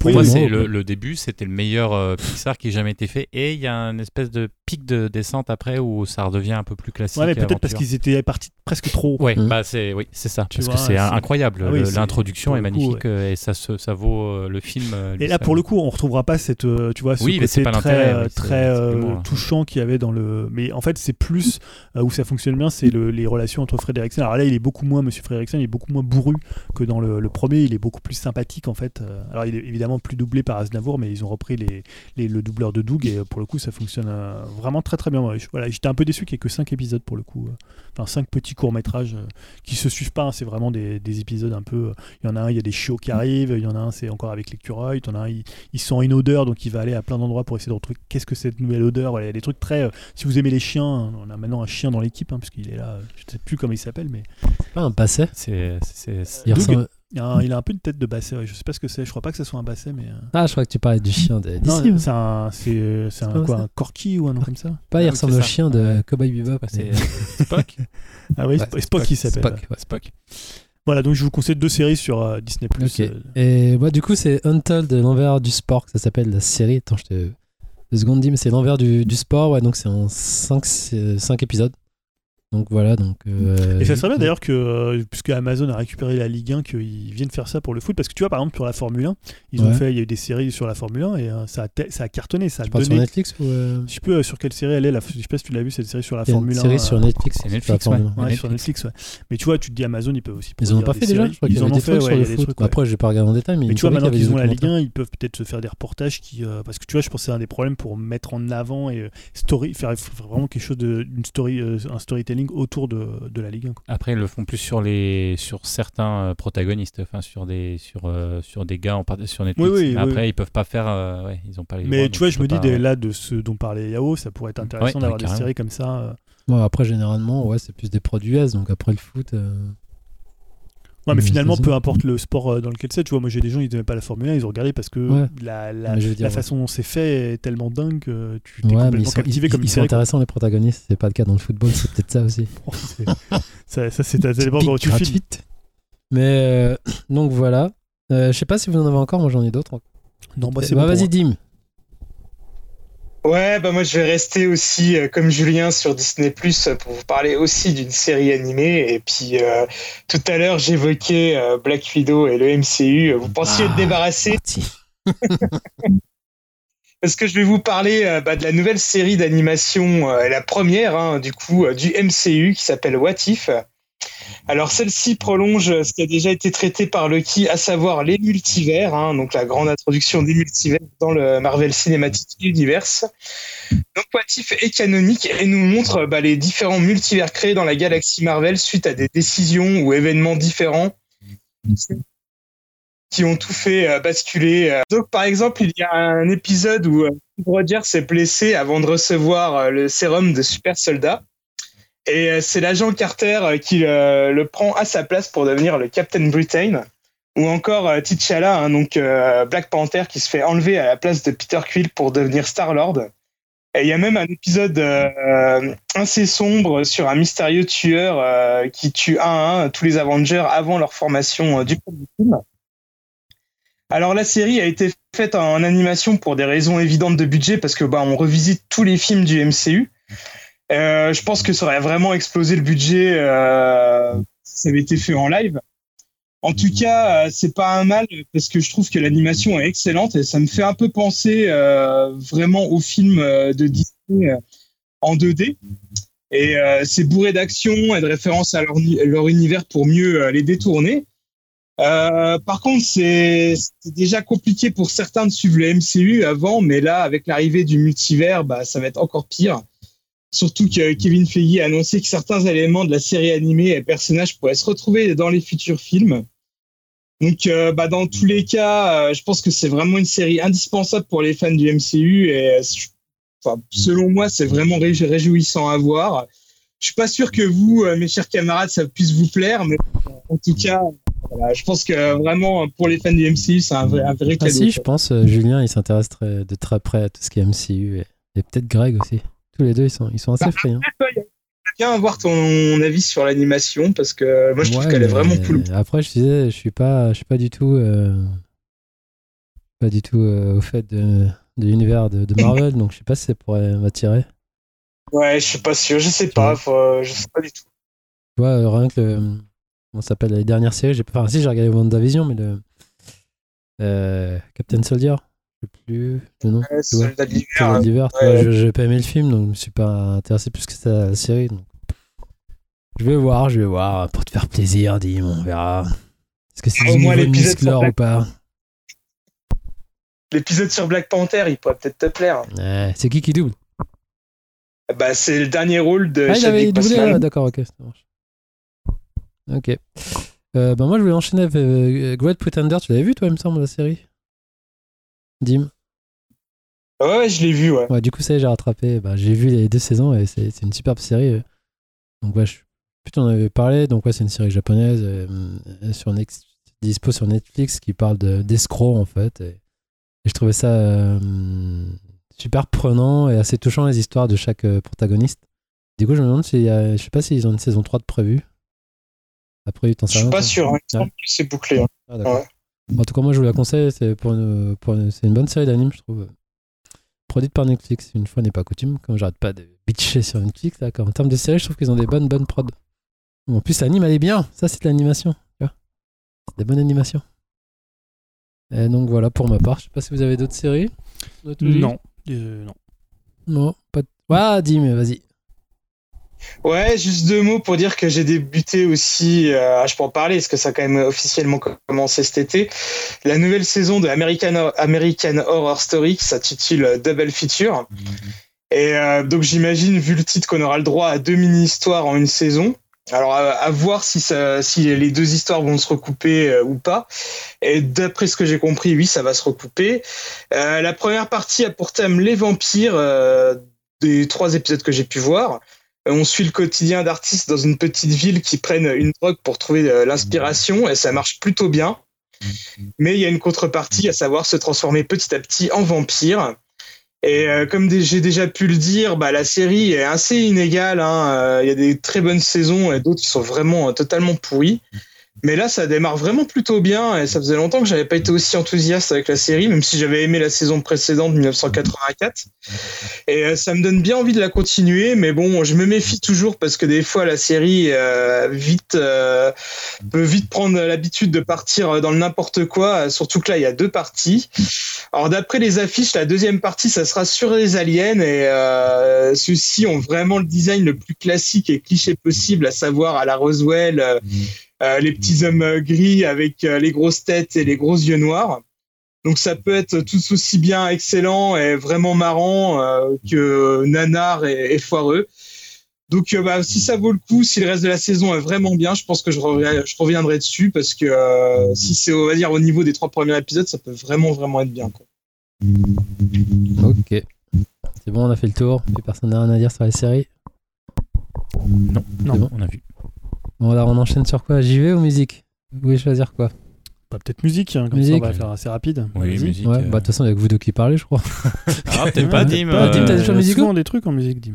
Speaker 3: pour moi, c'est le, début, c'était le meilleur euh, Pixar qui ait jamais été fait. Et il y a une espèce de pic de descente après où ça redevient un peu plus classique.
Speaker 2: Ouais, mais peut-être parce qu'ils étaient partis presque trop.
Speaker 3: Ouais, mmh. bah c'est oui, c'est ça. parce que c'est incroyable. Ah l'introduction est, magnifique euh, et ça, ça vaut euh, le film.
Speaker 2: et là, pour le coup, on retrouvera pas cette, tu vois, ce oui, côté très, très touchant qu'il y avait dans le. Mais en fait, c'est plus où ça fonctionne bien, c'est les relations entre Frédéric Alors là, il est beaucoup moins, Monsieur Frédéric il est beaucoup moins bourru que dans le, premier, il est beaucoup plus sympathique en fait. Euh, alors il est évidemment plus doublé par Aznavour, mais ils ont repris le doubleur de Doug et euh, pour le coup ça fonctionne euh, vraiment très très bien. Voilà, j'étais un peu déçu qu'il n'y ait que 5 épisodes pour le coup. Enfin 5 petits courts métrages qui se suivent pas. Hein. c'est vraiment des, épisodes un peu. Il y en a un, il y a des chiots qui arrivent. Il y en a un, c'est encore avec l'écureuil. Il y en a un, il, sent une odeur donc il va aller à plein d'endroits pour essayer de retrouver qu'est-ce que cette nouvelle odeur. il y a des trucs très. si vous aimez les chiens, on a maintenant un chien dans l'équipe hein, puisqu'il est là. Je sais plus comment il s'appelle, mais.
Speaker 4: C'est pas un passé.
Speaker 3: C'est.
Speaker 2: il a, il a, un peu une tête de basset, ouais. je sais pas ce que c'est, je crois pas que ce soit un basset, mais. Euh.
Speaker 4: Ah, je crois que tu parlais du chien
Speaker 2: d'ici. c'est un, c'est, c'est un, quoi, un corky ou un nom comme ça
Speaker 4: Pas, il ah, ressemble au chien de Cowboy Bebop.
Speaker 3: C'est Spock
Speaker 2: Ah oui, Spock, il s'appelle.
Speaker 3: Spock, Spock.
Speaker 2: Voilà, donc je vous conseille deux séries sur euh, Disney.
Speaker 4: Okay. Euh. Et bah, du coup, c'est Untold, l'envers du sport, ça s'appelle la série. Attends, je te. Deux secondes, mais c'est l'envers du, du, sport, ouais, donc c'est en 5 épisodes. Donc voilà, donc.
Speaker 2: Euh, et ça serait bien d'ailleurs que, euh, puisque Amazon a récupéré la Ligue 1, qu'ils viennent faire ça pour le foot, parce que tu vois, par exemple, pour la Formule 1, ils ont fait, il y a eu des séries sur la Formule 1 et euh, ça, a ça a cartonné, ça a
Speaker 4: donné. sur Netflix ou
Speaker 2: Je sais plus sur quelle série elle est, la... je sais pas si tu l'as vu cette série sur la Formule 1.
Speaker 4: série sur Netflix,
Speaker 3: c'est Netflix, ouais.
Speaker 2: ouais, sur Netflix, ouais. Mais tu vois, tu te dis Amazon, ils peuvent aussi.
Speaker 4: Ils en ont pas fait déjà, je crois qu'ils en ont fait sur le foot. Après, je vais pas regarder en détail, mais.
Speaker 2: Mais tu vois, maintenant qu'ils ont la Ligue 1, ils peuvent peut-être se faire des reportages qui, parce que tu vois, je pense que c'est un des problèmes pour mettre en avant et story, faire vraiment quelque chose d'une story, un storytelling storytelling autour de, de la Ligue 1.
Speaker 3: Après, ils le font plus sur les sur certains protagonistes, enfin sur des sur sur des gars en sur Netflix.
Speaker 2: Oui, oui,
Speaker 3: après, ils peuvent pas faire, ouais, ils ont pas les.
Speaker 2: Mais tu vois, je me dis là de ce dont parlait Yao, ça pourrait être intéressant d'avoir des séries comme ça.
Speaker 4: Bon, après, généralement, ouais, c'est plus des produits S, donc après le foot.
Speaker 2: Ouais, mais finalement, peu importe le sport euh, dans lequel c'est, tu vois, moi j'ai des gens, ils n'aimaient pas la Formule 1, ils ont regardé parce que la, la, la façon dont c'est fait est tellement dingue que tu t'es complètement captivé
Speaker 4: ils,
Speaker 2: comme
Speaker 4: Ils sont intéressants les protagonistes, c'est pas le cas dans le football, c'est peut-être ça aussi.
Speaker 2: ça, ça c'est tellement quand tu filmes.
Speaker 4: Mais euh, donc voilà. Euh, je sais pas si vous en avez encore, moi j'en ai d'autres.
Speaker 2: Non, bah c'est
Speaker 4: bah,
Speaker 2: bon.
Speaker 4: Vas-y, Dim.
Speaker 5: Ouais, bah moi je vais rester aussi euh, comme Julien sur Disney Plus pour vous parler aussi d'une série animée. Et puis euh, tout à l'heure j'évoquais euh, Black Widow et le MCU. Vous pensiez être ah, débarrassé Parce que je vais vous parler bah, de la nouvelle série d'animation, la première hein, du coup du MCU qui s'appelle What If. Alors celle-ci prolonge ce qui a déjà été traité par Lucky, à savoir les multivers, hein, donc la grande introduction des multivers dans le Marvel Cinematic Universe. Donc What est canonique et nous montre bah, les différents multivers créés dans la galaxie Marvel suite à des décisions ou événements différents qui ont tout fait euh, basculer. Euh. Donc par exemple, il y a un épisode où euh, Roger s'est blessé avant de recevoir le sérum de super soldat. Et euh, c'est l'agent Carter euh, qui euh, le prend à sa place pour devenir le Captain Britain. Ou encore T'Challa, hein, donc Black Panther, qui se fait enlever à la place de Peter Quill pour devenir Star-Lord. Et il y a même un épisode assez sombre sur un mystérieux tueur qui tue un à un tous les Avengers avant leur formation du premier film. Alors la série a été faite en animation pour des raisons évidentes de budget parce que bah on revisite tous les films du MCU. Euh, je pense que ça aurait vraiment explosé le budget euh, si ça avait été fait en live. En tout cas, euh, c'est pas un mal parce que je trouve que l'animation est excellente et ça me fait un peu penser vraiment au film de Disney en 2D. Et c'est bourré d'action et de références à leur, leur, univers pour mieux les détourner. par contre, c'est déjà compliqué pour certains de suivre le MCU avant, mais là, avec l'arrivée du multivers, bah, ça va être encore pire. Surtout que Kevin Feige a annoncé que certains éléments de la série animée et personnages pourraient se retrouver dans les futurs films. Donc, euh, bah, dans tous les cas, euh, je pense que c'est vraiment une série indispensable pour les fans du MCU et enfin, selon moi, c'est vraiment réjouissant à voir. Je suis pas sûr que vous, euh, mes chers camarades, ça puisse vous plaire, mais en tout cas, voilà, je pense que vraiment pour les fans du MCU, c'est un vrai, un vrai
Speaker 4: ah si, je pense, Julien, il s'intéresse de très près à tout ce qui est MCU et, et peut-être Greg aussi. Tous les deux, ils sont, ils sont assez bah, frais. Hein.
Speaker 5: bien avoir ton avis sur l'animation parce que moi je trouve qu'elle est vraiment cool.
Speaker 4: Après, je disais, je suis pas, je suis pas du tout, euh, pas du tout euh, au fait de, de l'univers de, Marvel, donc je sais pas si ça pourrait m'attirer.
Speaker 5: Ouais, je suis pas sûr, je sais pas, je sais pas du tout.
Speaker 4: Tu vois, rien que on s'appelle les dernières séries, j'ai pas, enfin si j'ai regardé WandaVision, mais le euh, Captain Soldier plus nom. Ouais,
Speaker 5: Soldat
Speaker 4: d'hiver. Ouais. Je n'ai pas aimé le film, donc je me suis pas intéressé plus que ça à la série. Donc. Je vais voir, je vais voir, pour te faire plaisir, Dim, on verra. Est-ce que c'est ah, du niveau musclore ou pas?
Speaker 5: L'épisode sur Black Panther, il pourrait peut-être te plaire.
Speaker 4: c'est qui qui double?
Speaker 5: Bah, C'est le dernier rôle de
Speaker 4: ah, il avait doublé, d'accord, ok, ça marche. Ok. Euh, bah, moi, je vais enchaîner avec euh, Great Pretender. Tu l'avais vu, toi, il me semble, la série? Dim
Speaker 5: Ouais, je l'ai vu, ouais.
Speaker 4: ouais. Du coup, ça j'ai rattrapé. Bah, j'ai vu les deux saisons et c'est une superbe série. Euh. Donc, ouais, je... putain, on avait parlé. Donc, ouais, c'est une série japonaise euh, sur dispo sur Netflix qui parle d'escrocs, en fait. Et... je trouvais ça euh, super prenant et assez touchant, les histoires de chaque protagoniste. Du coup, je me demande si y a... je sais pas s'ils ont une saison 3 de prévu.
Speaker 5: Après, t'en sais Je suis pas sûr, hein. il c'est bouclé. Hein. Ah, ouais.
Speaker 4: En tout cas, moi, je vous la conseille. C'est pour une, pour une bonne série d'anime, je trouve. Produite par Netflix, une fois n'est pas coutume. Comme j'arrête pas de bitcher sur Netflix, là, en termes de série, je trouve qu'ils ont des bonnes, bonnes prods. En plus, l'anime, elle est bien. Ça, c'est de l'animation. C'est des bonnes animations. Et donc voilà pour ma part. Je sais pas si vous avez d'autres séries.
Speaker 2: Non. Euh, non.
Speaker 4: Non, pas de... Ah, dis, mais vas-y.
Speaker 5: Ouais, juste deux mots pour dire que j'ai débuté aussi, euh, je peux en parler, parce que ça a quand même officiellement commencé cet été, la nouvelle saison de American, American Horror Story qui s'intitule Double Feature. Mm-hmm. Et donc j'imagine, vu le titre, qu'on aura le droit à deux mini-histoires en une saison. Alors à, voir si, ça, si les deux histoires vont se recouper ou pas. Et d'après ce que j'ai compris, oui, ça va se recouper. la première partie a pour thème les vampires des trois épisodes que j'ai pu voir. On suit le quotidien d'artistes dans une petite ville qui prennent une drogue pour trouver l'inspiration et ça marche plutôt bien. Mais il y a une contrepartie, à savoir se transformer petit à petit en vampire. Et euh, comme j'ai déjà pu le dire, bah, la série est assez inégale. Hein. Euh, il y a des très bonnes saisons et d'autres qui sont vraiment euh, totalement pourries. Mais là, ça démarre vraiment plutôt bien et ça faisait longtemps que j'avais pas été aussi enthousiaste avec la série, même si j'avais aimé la saison précédente, 1984. Et euh, ça me donne bien envie de la continuer, mais bon, je me méfie toujours parce que des fois la série euh, vite euh, peut vite prendre l'habitude de partir dans le n'importe quoi. Surtout que là, il y a deux parties. Alors d'après les affiches, la deuxième partie, ça sera sur les aliens et ceux-ci ont vraiment le design le plus classique et cliché possible, à savoir à la Roswell. Euh, les petits hommes euh, gris avec euh, les grosses têtes et les gros yeux noirs. Donc ça peut être tout aussi bien excellent et vraiment marrant que nanar et, foireux. Donc bah, si ça vaut le coup, si le reste de la saison est vraiment bien, je pense que je, reviendrai dessus parce que si c'est on va dire au niveau des trois premiers épisodes, ça peut vraiment vraiment être bien. Quoi.
Speaker 4: Ok. C'est bon, on a fait le tour. Plus personne n'a rien à dire sur la série?
Speaker 3: Non, non, on a vu.
Speaker 4: Bon, alors on enchaîne sur quoi? J'y vais ou musique? Vous voulez choisir quoi?
Speaker 2: Bah, Peut-être musique, hein, comme musique. ça on va faire assez rapide.
Speaker 3: Oui, musique.
Speaker 4: Ouais, bah, de toute façon, il y a que vous deux qui parlez, je crois.
Speaker 3: ah, peut-être pas, Dim.
Speaker 4: Pas, Dim, t'as des choix musicaux
Speaker 2: souvent des trucs en musique, Dim.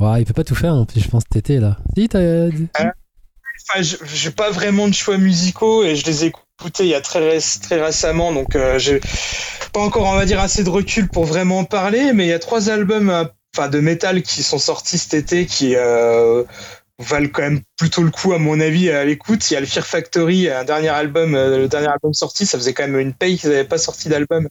Speaker 4: Ouais, il peut pas tout faire, en plus, je pense, t'étais là. Si, t'as. Euh,
Speaker 5: enfin, j'ai pas vraiment de choix musicaux et je les ai écoutés il y a très, très récemment, donc euh, j'ai pas encore, on va dire, assez de recul pour vraiment en parler, mais il y a trois albums euh, enfin de métal qui sont sortis cet été qui euh, valent quand même plutôt le coup à mon avis à l'écoute. Il y a le Fear Factory, un dernier album, euh, le dernier album sorti, ça faisait quand même une paye qu'ils n'avaient pas sorti d'album,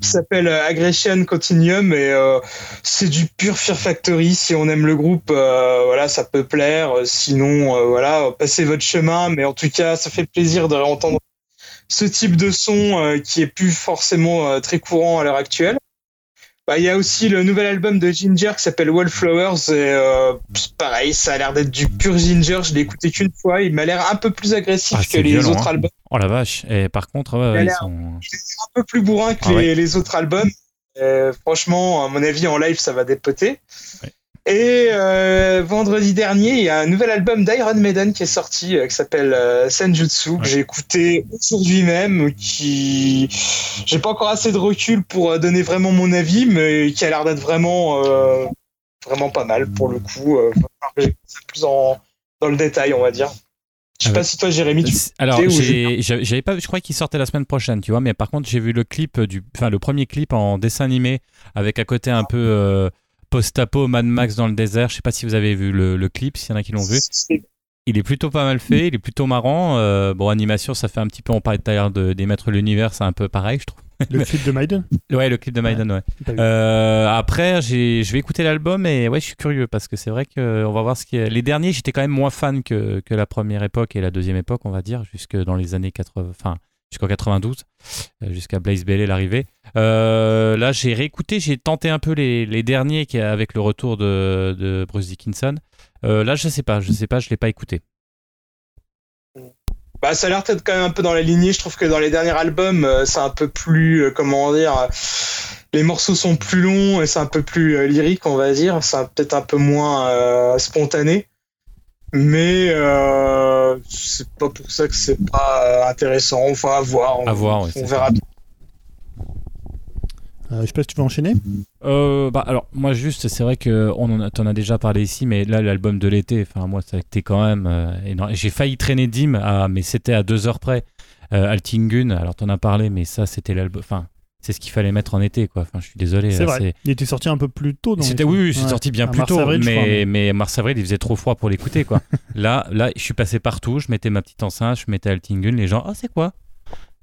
Speaker 5: qui s'appelle euh, Aggression Continuum et euh, c'est du pur Fear Factory. Si on aime le groupe, voilà, ça peut plaire. Sinon, voilà, passez votre chemin, mais en tout cas, ça fait plaisir de réentendre ce type de son qui est plus forcément très courant à l'heure actuelle. Bah, il y a aussi le nouvel album de Ginger qui s'appelle Wallflowers. Et euh, pareil, ça a l'air d'être du pur Ginger. Je l'ai écouté qu'une fois. Il m'a l'air un peu plus agressif ah, que les autres hein. albums.
Speaker 3: Oh la vache. Et par contre,
Speaker 5: il, est un peu plus bourrin que ah les, autres albums. franchement, à mon avis, en live, ça va dépoter. Et euh, vendredi dernier, il y a un nouvel album d'Iron Maiden qui est sorti, euh, qui s'appelle euh, Senjutsu, que j'ai écouté aujourd'hui même, qui j'ai pas encore assez de recul pour donner vraiment mon avis, mais qui a l'air d'être vraiment vraiment pas mal pour le coup. plus dans le détail, on va dire. Je sais ah pas si toi, Jérémy, tu
Speaker 3: Alors, j'avais pas, je crois qu'il sortait la semaine prochaine, tu vois, mais par contre, j'ai vu le clip du, enfin, le premier clip en dessin animé avec à côté un peu post-apo Mad Max dans le désert. Je sais pas si vous avez vu le, clip, s'il y en a qui l'ont vu. Il est plutôt pas mal fait, il est plutôt marrant. Euh, bon, animation, ça fait un petit peu, on parlait tout à l'heure d'émettre l'univers, c'est un peu pareil, je trouve.
Speaker 2: Le clip de Maiden?
Speaker 3: Ouais, le clip de Maiden, ouais. Euh, après, je vais écouter l'album et ouais, je suis curieux parce que c'est vrai qu'on va voir ce qui est. Les derniers, j'étais quand même moins fan que, que, la première époque et la deuxième époque, on va dire, jusque dans les années 80. Enfin, jusqu'en 92, euh, jusqu'à Blaze Bailey l'arrivée. Euh, là, j'ai réécouté, j'ai tenté un peu les, derniers avec le retour de, de Bruce Dickinson. Euh, là, je sais pas, je sais pas, je l'ai pas écouté.
Speaker 5: Bah, ça a l'air peut-être quand même un peu dans la lignée. Je trouve que dans les derniers albums, c'est un peu plus, comment dire, les morceaux sont plus longs et c'est un peu plus lyrique, on va dire. C'est peut-être un peu moins spontané. Mais euh, c'est pas pour ça que c'est pas intéressant. Enfin, à voir. On,
Speaker 3: voir,
Speaker 5: on verra bien.
Speaker 2: Euh, je sais pas si tu veux enchaîner.
Speaker 3: Euh, bah alors moi juste c'est vrai que on en a, en as déjà parlé ici mais là l'album de l'été enfin moi ça a été quand même j'ai failli traîner Dim mais c'était à deux heures près Altingun alors t'en as parlé mais ça c'était l'album enfin c'est ce qu'il fallait mettre en été quoi. Enfin, je suis désolé.
Speaker 2: C'est vrai. Il était sorti un peu plus tôt.
Speaker 3: C'était oui, oui c'est sorti bien plus tôt, mais mais Mars Avril il faisait trop froid pour l'écouter quoi. là là, je suis passé partout, je mettais ma petite enceinte, je mettais Altingun, les gens, ah c'est quoi?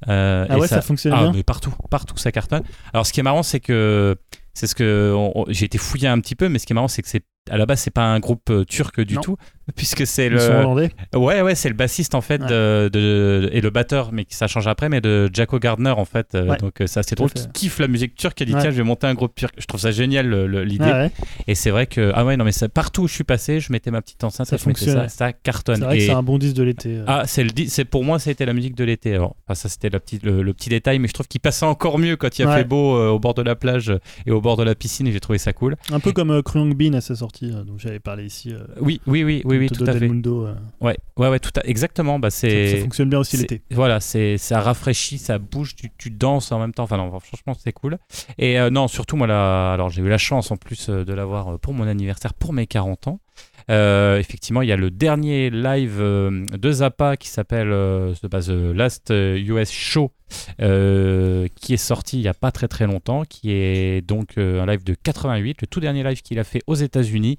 Speaker 2: Euh, Ah ouais, ça, fonctionne ah, bien.
Speaker 3: Mais partout, partout ça cartonne. Alors ce qui est marrant, c'est que c'est ce que j'ai été fouillé un petit peu, mais ce qui est marrant, c'est que c'est à la base, c'est pas un groupe turc du tout, puisque c'est le.
Speaker 2: hollandais.
Speaker 3: Ouais, ouais, c'est le bassiste en fait de, et le batteur, mais ça change après, mais de Jacko Gardner en fait. Donc c'est assez drôle. Qui kiffe la musique turque, a dit tiens, je vais monter un groupe turc. Je trouve ça génial l'idée. et c'est vrai que ah ouais, non mais ça, partout où je suis passé, je mettais ma petite enceinte, ça, ça, ça cartonne.
Speaker 2: C'est vrai que c'est un bon disque de l'été.
Speaker 3: Ah, c'est le, c'est pour moi, ça a été la musique de l'été. Alors, ça c'était le petit, le, petit détail, mais je trouve qu'il passait encore mieux quand il a fait beau au bord de la plage et au bord de la piscine et j'ai trouvé ça cool.
Speaker 2: Un peu comme Krung Bin à sa sortie, dont j'avais parlé ici.
Speaker 3: oui, oui, oui, oui, oui, tout à fait.
Speaker 2: Euh.
Speaker 3: Ouais, ouais, ouais, tout exactement. Bah, c'est,
Speaker 2: ça, fonctionne bien aussi l'été.
Speaker 3: Voilà, c'est, ça rafraîchit, ça bouge, tu, tu, danses en même temps. Enfin, non, franchement, c'est cool. Et euh, non, surtout, moi, là, alors j'ai eu la chance en plus euh, de l'avoir pour mon anniversaire, pour mes 40 ans. Effectivement, il y a le dernier live de Zappa qui s'appelle The Last US Show, qui est sorti il n'y a pas très très longtemps, qui est donc un live de 88, le tout dernier live qu'il a fait aux États-Unis.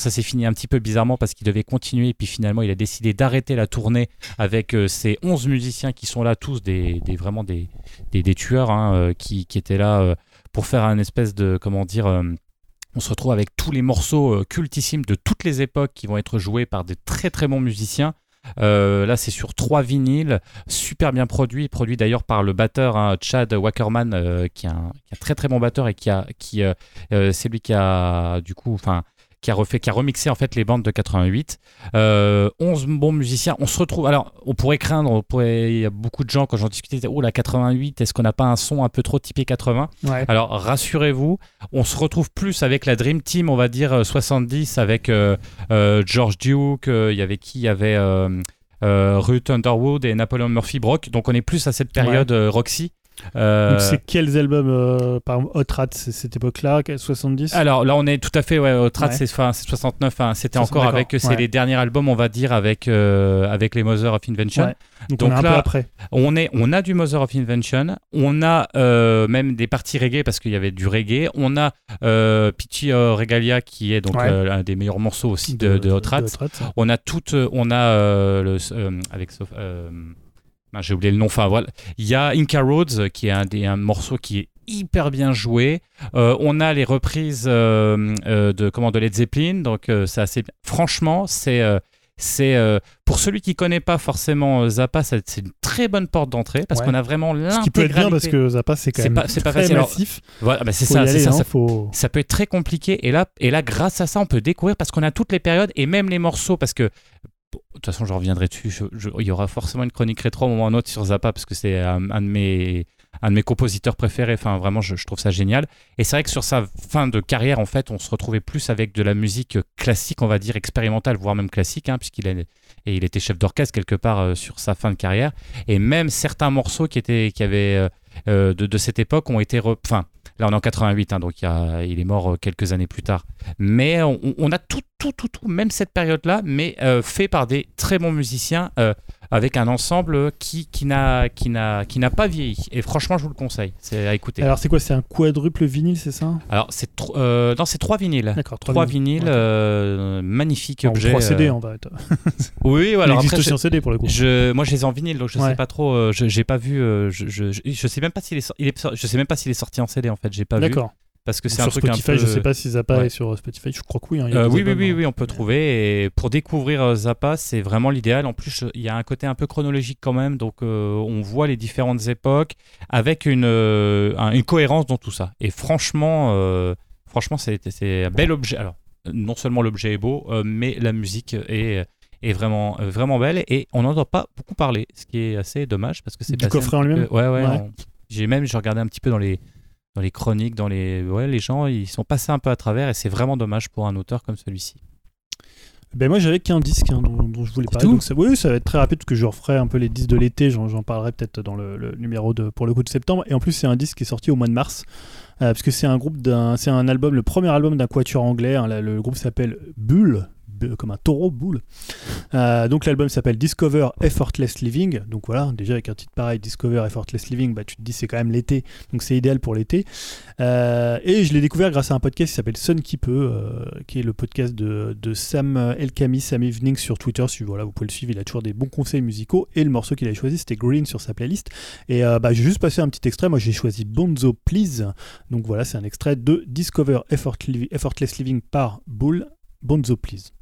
Speaker 3: Ça s'est fini un petit peu bizarrement parce qu'il devait continuer, et puis finalement, il a décidé d'arrêter la tournée avec euh, ces 11 musiciens qui sont là, tous des, vraiment des, des, tueurs, hein, euh, qui, qui, étaient là euh, pour faire un espèce de, comment dire, on se retrouve avec tous les morceaux cultissimes de toutes les époques qui vont être joués par des très très bons musiciens. là, c'est sur trois vinyles, super bien produit, produit d'ailleurs par le batteur hein, Chad Wackerman, qui, est un, très très bon batteur et qui a, qui, c'est lui qui a du coup, enfin, qui a refait, qui a remixé en fait les bandes de 88. 11 euh, bons musiciens. On se retrouve. Alors, on pourrait craindre, on pourrait, il y a beaucoup de gens quand j'en discutais, oh la 88, est-ce qu'on n'a pas un son un peu trop typé 80 Alors, rassurez-vous, on se retrouve plus avec la Dream Team, on va dire 70, euh, avec euh, George Duke, il y avait qui? Il y avait Ruth Underwood et Napoleon Murphy Brock. Donc, on est plus à cette période Roxy.
Speaker 2: Euh, Donc c'est quels albums euh, par exemple Hot Rat c'est cette époque-là 70
Speaker 3: Alors là on est tout à fait ouais, Hot Rat c'est 69 hein, c'était encore avec c'est les derniers albums on va dire avec euh, avec les Mother of Invention.
Speaker 2: Donc, on là, un peu après.
Speaker 3: On est on a du Mother of Invention, on a même des parties reggae parce qu'il y avait du reggae, on a Pichi Regalia qui est donc un des meilleurs morceaux aussi de, de, Hot Rat. On a tout on a le avec ah, j'ai oublié le nom. Enfin voilà, il y a Inca Roads qui est un, des, un morceau qui est hyper bien joué. Euh, on a les reprises euh, euh, de comment de Led Zeppelin, donc c'est assez. Franchement, c'est c'est pour celui qui connaît pas forcément Zappa, c'est une très bonne porte d'entrée parce qu'on a vraiment l'intégralité. Ce qui peut être bien
Speaker 2: parce que Zappa c'est quand même pas, très pas facile. massif.
Speaker 3: voilà, bah, c'est ça, ça, hein, ça, ça, peut être très compliqué et là et là grâce à ça on peut découvrir parce qu'on a toutes les périodes et même les morceaux parce que de toute façon, je reviendrai dessus. il y aura forcément une chronique rétro au moment ou un autre sur Zappa parce que c'est un, de mes un de mes compositeurs préférés. Enfin, vraiment, je, trouve ça génial. Et c'est vrai que sur sa fin de carrière, en fait, on se retrouvait plus avec de la musique classique, on va dire expérimentale, voire même classique, hein, puisqu'il et il était chef d'orchestre quelque part euh, sur sa fin de carrière. Et même certains morceaux qui étaient qui avaient euh, euh, de, cette époque ont été, enfin, Là, on est en 88, hein, donc il, est mort euh, quelques années plus tard. Mais on, a tout, tout, tout, tout, même cette période-là, mais euh, fait par des très bons musiciens. Euh, avec un ensemble qui, qui n'a qui n'a qui n'a pas vieilli. Et franchement je vous le conseille. C'est à écouter.
Speaker 2: Alors c'est quoi? C'est un quadruple vinyle c'est ça?
Speaker 3: Alors c'est euh, non c'est trois vinyles.
Speaker 2: D'accord
Speaker 3: trois, vinyles, euh, magnifiques objets
Speaker 2: trois CD en fait.
Speaker 3: Oui voilà
Speaker 2: il existe aussi en CD pour le coup.
Speaker 3: je, moi je les ai en vinyle donc je sais pas trop euh, je j'ai pas vu je, je, je, sais même pas s'il est, il est, je sais même pas s'il est sorti en CD en fait j'ai pas vu. D'accord parce que c'est un truc
Speaker 2: Spotify,
Speaker 3: un peu...
Speaker 2: je sais pas si Zappa est sur Spotify, je crois que oui. Hein,
Speaker 3: euh, oui, oui, oui, oui, on peut trouver. Et pour découvrir euh, Zappa, c'est vraiment l'idéal. En plus, il y a un côté un peu chronologique quand même, donc euh, on voit les différentes époques avec une, une cohérence dans tout ça. Et franchement, franchement, c'est un bel objet. Alors, non seulement l'objet est beau, mais la musique est est vraiment, vraiment belle et on n'en entend pas beaucoup parler, ce qui est assez dommage parce que c'est
Speaker 2: du coffret en lui-même?
Speaker 3: Ouais, ouais. J'ai même, j'ai regardé un petit peu dans les dans les chroniques, dans les. Ouais, les gens, ils sont passés un peu à travers et c'est vraiment dommage pour un auteur comme celui-ci.
Speaker 2: Ben moi j'avais qu'un disque hein, dont, je voulais parler. Donc ça, oui, ça va être très rapide parce que je referai un peu les disques de l'été. J'en parlerai peut-être dans le, numéro de, pour le coup de septembre. Et en plus c'est un disque qui est sorti au mois de mars. Euh, parce que c'est un groupe d'un, c'est un album, le premier album d'un quatuor anglais. Hein, le groupe s'appelle Bull, comme un taureau boule. Euh, donc l'album s'appelle Discover Effortless Living. Donc voilà, déjà avec un titre pareil, Discover Effortless Living, bah, tu te dis c'est quand même l'été, donc c'est idéal pour l'été. Euh, et je l'ai découvert grâce à un podcast qui s'appelle Sun qui peut, euh, qui est le podcast de, Sam Elkami, Sam Evening sur Twitter. Voilà, vous pouvez le suivre, il a toujours des bons conseils musicaux. Et le morceau qu'il a choisi, c'était Green sur sa playlist. Et bah, j'ai juste passé un petit extrait. Moi, j'ai choisi Bonzo Please. Donc voilà, c'est un extrait de Discover Effortless Living par Bull. Bonzo Please.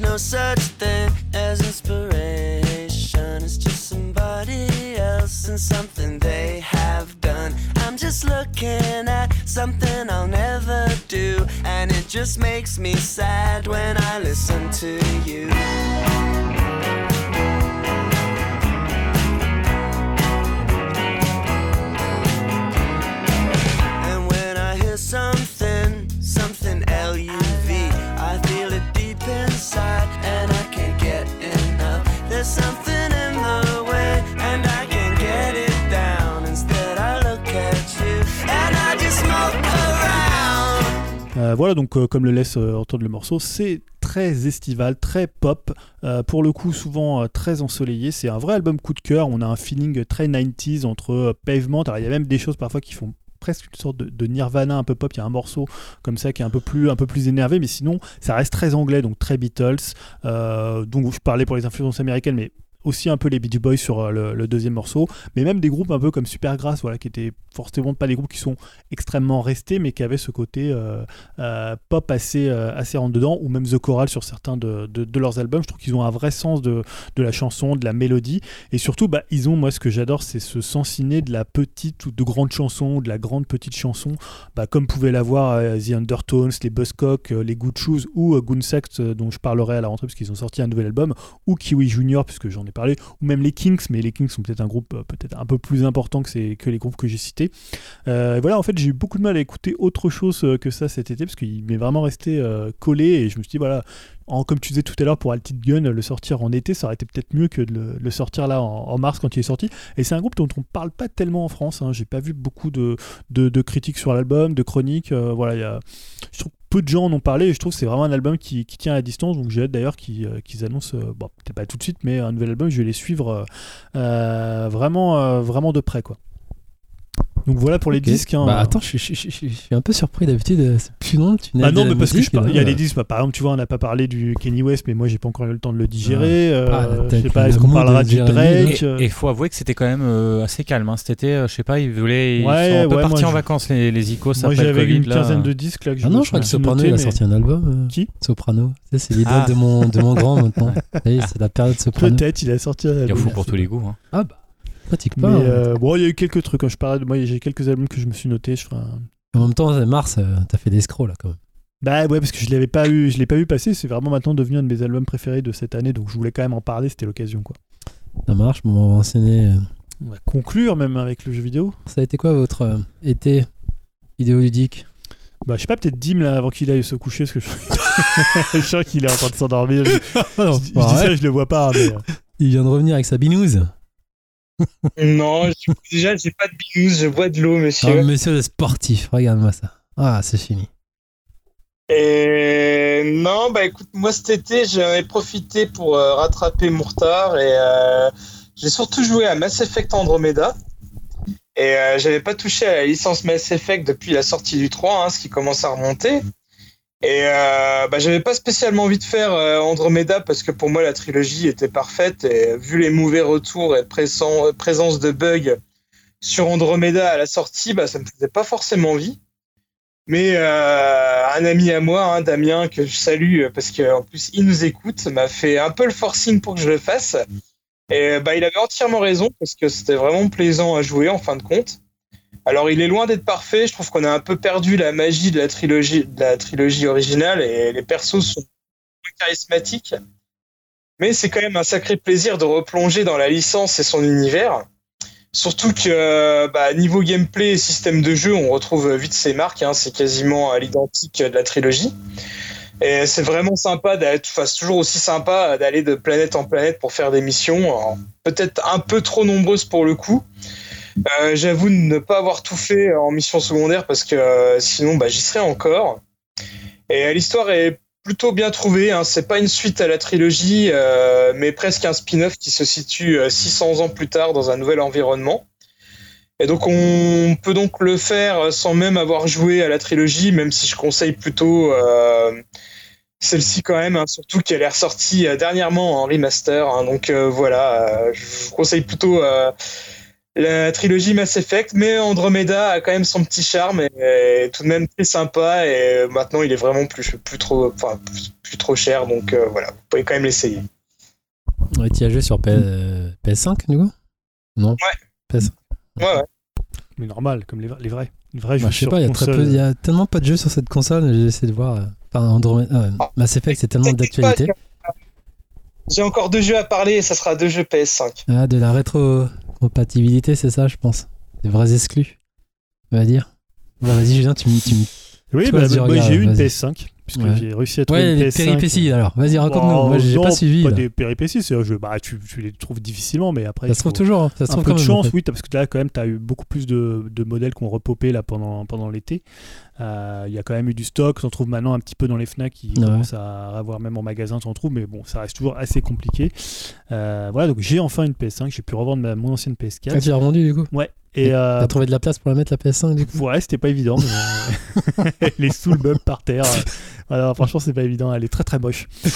Speaker 2: No such thing as inspiration. It's just somebody else and something they have done. I'm just looking at something I'll never do, and it just makes me sad when I listen to you. Voilà, donc euh, comme le laisse euh, entendre le morceau, c'est très estival, très pop, euh, pour le coup souvent très ensoleillé. C'est un vrai album coup de cœur, on a un feeling très 90s entre Pavement, alors il y a même des choses parfois qui font presque une sorte de, nirvana un peu pop. Il y a un morceau comme ça qui est un peu plus, un peu plus énervé, mais sinon ça reste très anglais, donc très Beatles. Euh, donc je parlais pour les influences américaines, mais aussi un peu les Beach Boys sur euh, le, deuxième morceau, mais même des groupes un peu comme Supergrass, voilà, qui étaient forcément pas des groupes qui sont extrêmement restés, mais qui avaient ce côté euh, euh, pop assez, assez rentre dedans, ou même The Choral sur certains de, de, leurs albums. Je trouve qu'ils ont un vrai sens de, de, la chanson, de la mélodie, et surtout, bah, ils ont, moi, ce que j'adore, c'est ce sens ciné de la petite ou de grande chanson, de la grande petite chanson, bah, comme pouvaient l'avoir The Undertones, les Buzzcocks, les Good Shoes, ou Goonsect, dont je parlerai à la rentrée, parce qu'ils ont sorti un nouvel album, ou Kiwi Junior, puisque j'en ai ou même les Kings, mais les Kings sont peut-être un groupe euh, peut-être un peu plus important que, que les groupes que j'ai cités. Euh, voilà, en fait, j'ai eu beaucoup de mal à écouter autre chose euh, que ça cet été, parce qu'il m'est vraiment resté collé, et je me suis dit, voilà, en, comme tu disais tout à l'heure pour Altit Gun, le sortir en été, ça aurait été peut-être mieux que de le, sortir là en, mars quand il est sorti. Et c'est un groupe dont on parle pas tellement en France. Hein. J'ai pas vu beaucoup de, de, critiques sur l'album, de chroniques. voilà, je trouve peu de gens en ont parlé et je trouve que c'est vraiment un album qui, tient à distance. Donc j'ai hâte d'ailleurs qu'ils annoncent, bon, peut-être pas tout de suite, mais un nouvel album. Je vais les suivre euh, vraiment, vraiment de près, quoi. Donc voilà pour les disques. Hein.
Speaker 4: Bah attends, je, suis un peu surpris d'habitude. Euh, c'est plus long. Tu
Speaker 2: ah non, mais parce que il y a des disques. Bah, par exemple, tu vois, on n'a pas parlé du Kenny West, mais moi j'ai pas encore eu le temps de le digérer. Euh, ah, je sais pas, est-ce qu'on parlera du Drake
Speaker 3: Et il faut avouer que c'était quand même euh, assez calme. Hein. Cet été, je sais pas, ils voulaient. Ils ouais, sont un peu partis en vacances les, les icos.
Speaker 2: Moi j'avais une quinzaine de disques là. Que
Speaker 4: ah non, je crois que Soprano il a sorti un album.
Speaker 2: Qui
Speaker 4: Soprano. C'est l'idole ah. de mon de mon grand maintenant. C'est la période Soprano.
Speaker 2: Peut-être, il a sorti. Il
Speaker 3: y a fou pour tous les goûts. Hein.
Speaker 4: Ah bah. Pratique pas. Mais,
Speaker 2: hein. euh, bon, il y a eu quelques trucs. Quand je parlais moi, j'ai quelques albums que je me suis noté. Je ferai
Speaker 4: En même temps, Mars, euh, t'as fait des scrolls là quand même.
Speaker 2: Bah ouais, parce que je l'avais pas eu, je l'ai pas vu passer. C'est vraiment maintenant devenu un de mes albums préférés de cette année, donc je voulais quand même en parler. C'était l'occasion, quoi.
Speaker 4: Ça marche. Bon, on va enseigner. Euh.
Speaker 2: On va conclure même avec le jeu vidéo.
Speaker 4: Ça a été quoi votre été vidéoludique?
Speaker 2: Bah, je sais pas, peut-être Dim là avant qu'il aille se coucher, parce que je, je sens qu'il est en train de s'endormir. Je, je, dis ça, je le vois pas. Mais...
Speaker 4: Il vient de revenir avec sa binouse
Speaker 5: non, déjà, j'ai pas de bigous, je bois de l'eau, monsieur.
Speaker 4: Monsieur le sportif, regarde-moi ça. Ah, c'est fini.
Speaker 5: Et non, bah écoute, moi cet été, j'en ai profité pour euh, rattraper mon retard et euh, j'ai surtout joué à Mass Effect Andromeda. Et euh, j'avais pas touché à la licence Mass Effect depuis la sortie du 3, hein, ce qui commence à remonter. Et euh, bah, j'avais pas spécialement envie de faire euh, Andromeda parce que pour moi la trilogie était parfaite et vu les mauvais retours et présence de bugs sur Andromeda à la sortie, bah, ça me faisait pas forcément envie. Mais euh, un ami à moi, hein, Damien, que je salue parce qu'en plus il nous écoute, m'a fait un peu le forcing pour que je le fasse. Et bah, il avait entièrement raison parce que c'était vraiment plaisant à jouer en fin de compte. Alors, il est loin d'être parfait. Je trouve qu'on a un peu perdu la magie de la trilogie, de la trilogie originale et les persos sont charismatiques. Mais c'est quand même un sacré plaisir de replonger dans la licence et son univers. Surtout que bah, niveau gameplay et système de jeu, on retrouve vite ses marques. Hein. c'est quasiment à l'identique de la trilogie. Et c'est vraiment sympa d'être, enfin, c'est toujours aussi sympa d'aller de planète en planète pour faire des missions, peut-être un peu trop nombreuses pour le coup. Euh, j'avoue ne pas avoir tout fait en mission secondaire parce que euh, sinon bah, j'y serais encore. Et l'histoire est plutôt bien trouvée. Hein. C'est pas une suite à la trilogie, euh, mais presque un spin-off qui se situe 600 ans plus tard dans un nouvel environnement. Et donc on peut donc le faire sans même avoir joué à la trilogie, même si je conseille plutôt celle-ci quand même, hein, surtout qu'elle est ressortie dernièrement en remaster. Hein. donc voilà, je vous conseille plutôt la trilogie Mass Effect, mais Andromeda a quand même son petit charme et, tout de même très sympa. Et maintenant, il est vraiment plus, plus trop, enfin, plus, trop cher, donc euh, voilà, vous pouvez quand même l'essayer.
Speaker 4: Ouais, tu as joué sur PS5 du coup? Non?
Speaker 5: Ouais. PS5. Ouais, ouais.
Speaker 2: Mais normal, comme les, les vrais. Les vrais
Speaker 4: bah, je sais pas, il y, y, a tellement pas de jeux sur cette console. J'ai essayé de voir. Euh, enfin, Andromeda, euh, ah. Mass Effect, c'est tellement d'actualité.
Speaker 5: J'ai encore deux jeux à parler et ça sera deux jeux PS5.
Speaker 4: Ah, de la rétro compatibilité, c'est ça, je pense. Des vrais exclus, on va dire. Bah, vas-y, Julien, tu me.
Speaker 2: Oui, bah, moi j'ai eu une PS5 puisque j'ai réussi à trouver
Speaker 4: ouais,
Speaker 2: une
Speaker 4: les péripéties alors vas-y raconte-nous moi j'ai pas suivi
Speaker 2: pas des péripéties c'est un jeu bah tu, tu, les trouves difficilement mais après
Speaker 4: ça se trouve toujours ça se trouve
Speaker 2: un peu de chance oui parce que là quand même tu as eu beaucoup plus de, de modèles qui ont repopé là pendant, pendant l'été il y a quand même eu du stock on trouve maintenant un petit peu dans les FNAC qui commencent à avoir même en magasin tu en trouves mais bon ça reste toujours assez compliqué euh, voilà donc j'ai enfin une PS5 j'ai pu revendre ma, mon ancienne PS4
Speaker 4: ah, tu l'as revendu du coup
Speaker 2: ouais
Speaker 4: et euh... T'as trouvé de la place pour la mettre la PS5 du coup
Speaker 2: Ouais, c'était pas évident. Mais... Elle est sous le bug par terre. Voilà, franchement, c'est pas évident. Elle est très très moche.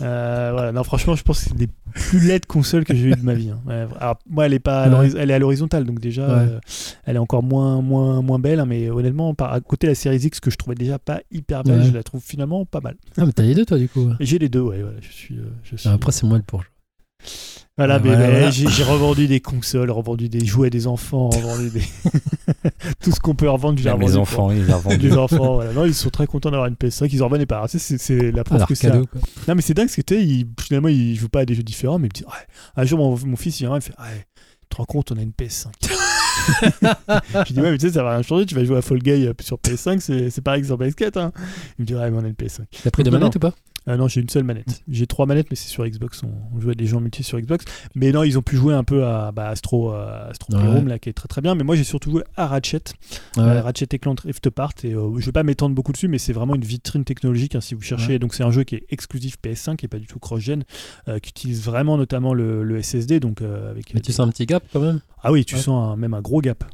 Speaker 2: Euh, voilà, non, franchement, je pense que c'est des plus laides consoles que j'ai eues de ma vie. Hein. Alors, moi, elle est pas, elle est à l'horizontale, donc déjà, euh, elle est encore moins moins moins belle. Hein, mais honnêtement, par à côté de la série X que je trouvais déjà pas hyper belle, je la trouve finalement pas mal.
Speaker 4: Ah, mais t'as les deux toi du coup.
Speaker 2: J'ai les deux, ouais. Voilà, je suis. Euh, je suis...
Speaker 4: Après, c'est moi le pour.
Speaker 2: Voilà, mais j'ai revendu des consoles, revendu des jouets des enfants, revendu des... tout ce qu'on peut revendre.
Speaker 3: J'ai mes enfants, ils ont revendu.
Speaker 2: Les enfants, voilà. Non, ils sont très contents d'avoir une PS5, ils en revenaient pas. C'est la preuve que
Speaker 4: c'est.
Speaker 2: Non, mais c'est dingue, parce que ils, finalement, ils jouent pas à des jeux différents, mais ils me disent, ouais. un jour, mon, mon fils, il vient, il fait, ouais, tu te rends compte, on a une PS5. je dis, ouais, mais tu sais, ça va rien changer, tu vas jouer à Fall Guy euh, sur PS5, c'est pareil que sur PS4. Hein. Il me dit, ouais, mais on a une PS5.
Speaker 4: T'as pris de manette ou pas?
Speaker 2: Ah non, j'ai une seule manette. J'ai trois manettes, mais c'est sur Xbox. On, jouait des gens multi sur Xbox. Mais non, ils ont pu jouer un peu à bah, Astro, euh, Astro Playroom, là, qui est très très bien. Mais moi, j'ai surtout joué à Ratchet. Euh, Ratchet et Clank Rift Apart. Et euh, je vais pas m'étendre beaucoup dessus, mais c'est vraiment une vitrine technologique hein, si vous cherchez. Donc, c'est un jeu qui est exclusif PS5 et pas du tout cross-gen, qui utilise vraiment notamment le, SSD. Donc, avec,
Speaker 4: mais tu sens un petit gap quand même
Speaker 2: Ah oui, tu sens même un gros gap.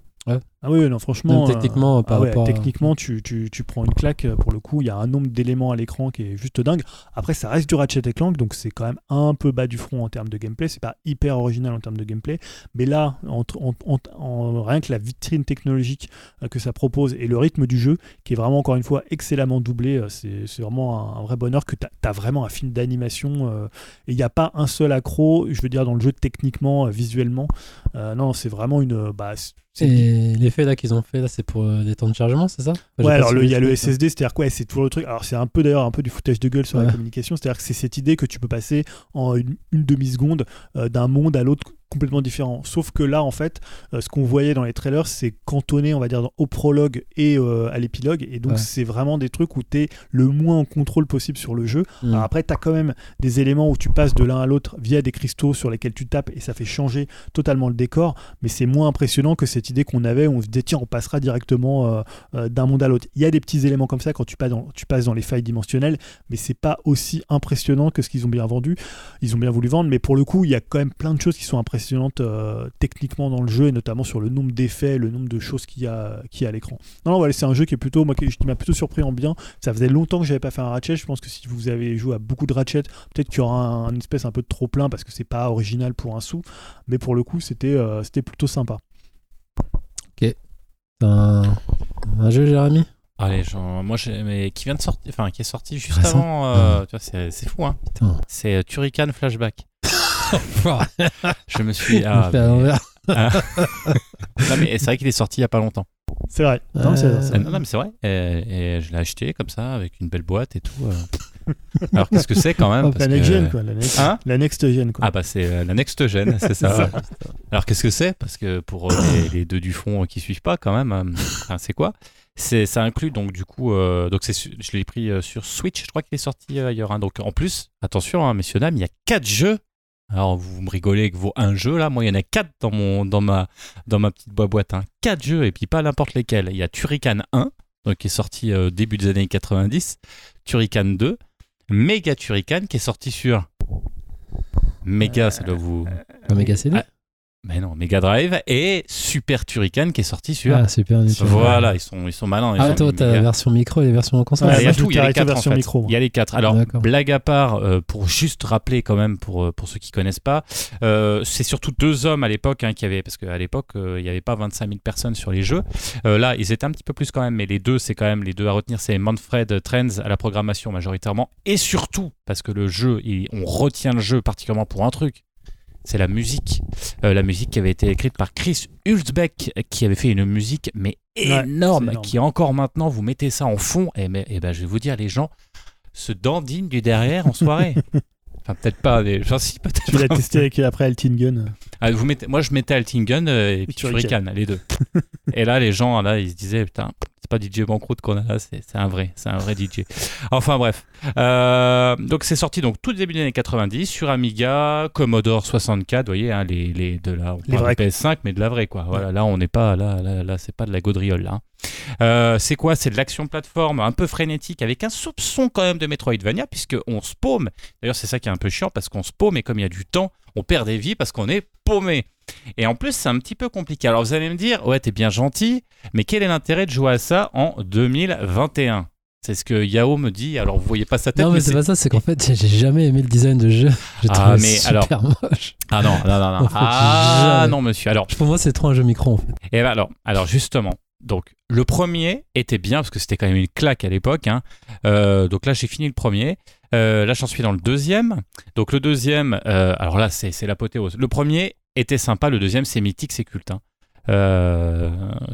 Speaker 2: Ah oui, non, franchement.
Speaker 4: techniquement,
Speaker 2: euh, ah techniquement tu, tu, tu, prends une claque. Euh, pour le coup, il y a un nombre d'éléments à l'écran qui est juste dingue. Après, ça reste du Ratchet et Clank, donc c'est quand même un peu bas du front en termes de gameplay. C'est pas hyper original en termes de gameplay. Mais là, en, en, rien que la vitrine technologique euh, que ça propose et le rythme du jeu, qui est vraiment, encore une fois, excellemment doublé, c'est vraiment un, vrai bonheur que tu as, vraiment un film d'animation. et il n'y a pas un seul accro, je veux dire, dans le jeu techniquement, visuellement. non, c'est vraiment une. Bah,
Speaker 4: et l'effet là qu'ils ont fait là, c'est pour euh, des temps de chargement, c'est ça
Speaker 2: Ouais, alors il y a le SSD, c'est-à-dire quoi C'est toujours le truc. Alors c'est un peu d'ailleurs un peu du footage de gueule sur la communication, c'est-à-dire que c'est cette idée que tu peux passer en une, demi seconde euh, d'un monde à l'autre complètement différent. Sauf que là, en fait, euh, ce qu'on voyait dans les trailers, c'est cantonné, on va dire, au prologue et euh, à l'épilogue. Et donc, c'est vraiment des trucs où tu es le moins en contrôle possible sur le jeu. Mm. Alors après, tu as quand même des éléments où tu passes de l'un à l'autre via des cristaux sur lesquels tu tapes et ça fait changer totalement le décor. Mais c'est moins impressionnant que cette idée qu'on avait où on se dit, tiens, on passera directement euh, d'un monde à l'autre. Il y a des petits éléments comme ça quand tu passes dans, tu passes dans les failles dimensionnelles, mais c'est pas aussi impressionnant que ce qu'ils ont bien vendu. Ils ont bien voulu vendre, mais pour le coup, il y a quand même plein de choses qui sont impressionnantes euh, techniquement dans le jeu et notamment sur le nombre d'effets, le nombre de choses qu'il y a, qui a à l'écran. Non, non, voilà, c'est un jeu qui est plutôt, moi, qui, m'a plutôt surpris en bien. Ça faisait longtemps que j'avais pas fait un Ratchet. Je pense que si vous avez joué à beaucoup de Ratchet, peut-être qu'il y aura un, espèce un peu de trop plein parce que c'est pas original pour un sou. Mais pour le coup, c'était euh, c'était plutôt sympa.
Speaker 4: Ok. Un, un jeu, Jérémy?
Speaker 3: Allez, genre, moi, mais qui vient de sortir, enfin, qui est sorti juste avant. Euh, c'est fou, hein. C'est Turrican Flashback. je me suis.
Speaker 4: Ah,
Speaker 3: mais... Ah. non, mais c'est vrai qu'il est sorti il y a pas longtemps.
Speaker 2: C'est vrai.
Speaker 3: Non, non, mais c'est vrai. Et, je l'ai acheté comme ça, avec une belle boîte et tout. Euh. Alors, qu'est-ce que c'est quand même?
Speaker 2: La next gen, quoi. La next, hein? la next gen, quoi.
Speaker 3: Ah, bah, c'est euh, la next gen, c'est ça. Alors, qu'est-ce que c'est? Parce que pour euh, les, deux du fond qui suivent pas, quand même, c'est quoi? C'est, ça inclut donc du coup, donc c'est, je l'ai pris sur Switch, je crois qu'il est sorti ailleurs. Hein. Donc en plus, attention, hein, messieurs dames, il y a quatre jeux alors vous me rigolez avec vos un jeu là, moi il y en a quatre dans, mon, dans, ma, dans ma petite boîte. Hein. Quatre jeux et puis pas n'importe lesquels. Il y a Turrican 1, donc, qui est sorti euh, début des années 90, Turrican 2, Mega Turrican qui est sorti sur Mega, ça doit vous...
Speaker 4: Mega CD
Speaker 3: ah, mais non, Mega Drive et Super Turrican qui est sorti sur.
Speaker 4: Ah, Super
Speaker 3: Voilà, ils sont, ils sont malins.
Speaker 4: ah, toi, t'as la version micro et la version console.
Speaker 3: il y a tout, il y a les quatre en fait. Micro, il y a les quatre. Alors, blague à part, euh, pour juste rappeler quand même, pour, euh, pour ceux qui connaissent pas, euh, c'est surtout deux hommes à l'époque hein, qui avaient, parce qu'à l'époque, il n'y avait pas 25 000 personnes sur les jeux. là, ils étaient un petit peu plus quand même, mais les deux, c'est quand même les deux à retenir, c'est Manfred Trends à la programmation majoritairement, et surtout parce que le jeu, on retient le jeu particulièrement pour un truc c'est la musique. Euh, la musique qui avait été écrite par Chris Hulsbeck, qui avait fait une musique mais énorme, qui encore maintenant, vous mettez ça en fond, et, mais, et ben, je vais vous dire, les gens se dandinent du derrière en soirée. enfin, peut-être pas, mais peut-être.
Speaker 2: Tu l'as testé avec, après Altingen
Speaker 3: ah, vous mettez, Moi, je mettais Altingen euh, et, puis Turrican, les deux. et là, les gens, là, ils se disaient, putain, pas DJ Bankroute qu'on a là, c'est un vrai, c'est un vrai DJ. Enfin bref. Euh, donc c'est sorti donc tout début des années 90 sur Amiga, Commodore 64, vous voyez, hein, les, les, de la PS5, mais de la vraie quoi. Voilà, là on n'est pas, là, là, là c'est pas de la gaudriole là. Euh, c'est quoi? C'est de l'action plateforme un peu frénétique avec un soupçon quand même de Metroidvania puisque on se paume. D'ailleurs c'est ça qui est un peu chiant parce qu'on se paume et comme il y a du temps, on perd des vies parce qu'on est paumé. Et en plus, c'est un petit peu compliqué. Alors vous allez me dire, ouais, t'es bien gentil, mais quel est l'intérêt de jouer à ça en 2021 c'est ce que Yao me dit. Alors, vous voyez pas sa tête.
Speaker 4: Non, mais, c'est pas ça. C'est qu'en fait, j'ai jamais aimé le design de jeu. J'ai ah, mais super alors... moche.
Speaker 3: Ah non, non, non, non. ah non, monsieur. Alors,
Speaker 4: pour moi, c'est trop un jeu micro. En fait.
Speaker 3: Et ben alors, alors justement, donc le premier était bien parce que c'était quand même une claque à l'époque. Hein. Euh, donc là, j'ai fini le premier. Euh, là, j'en suis dans le deuxième. Donc le deuxième, euh, alors là, c'est l'apothéose. Le premier était sympa, le deuxième, c'est mythique, c'est culte. Hein. Euh,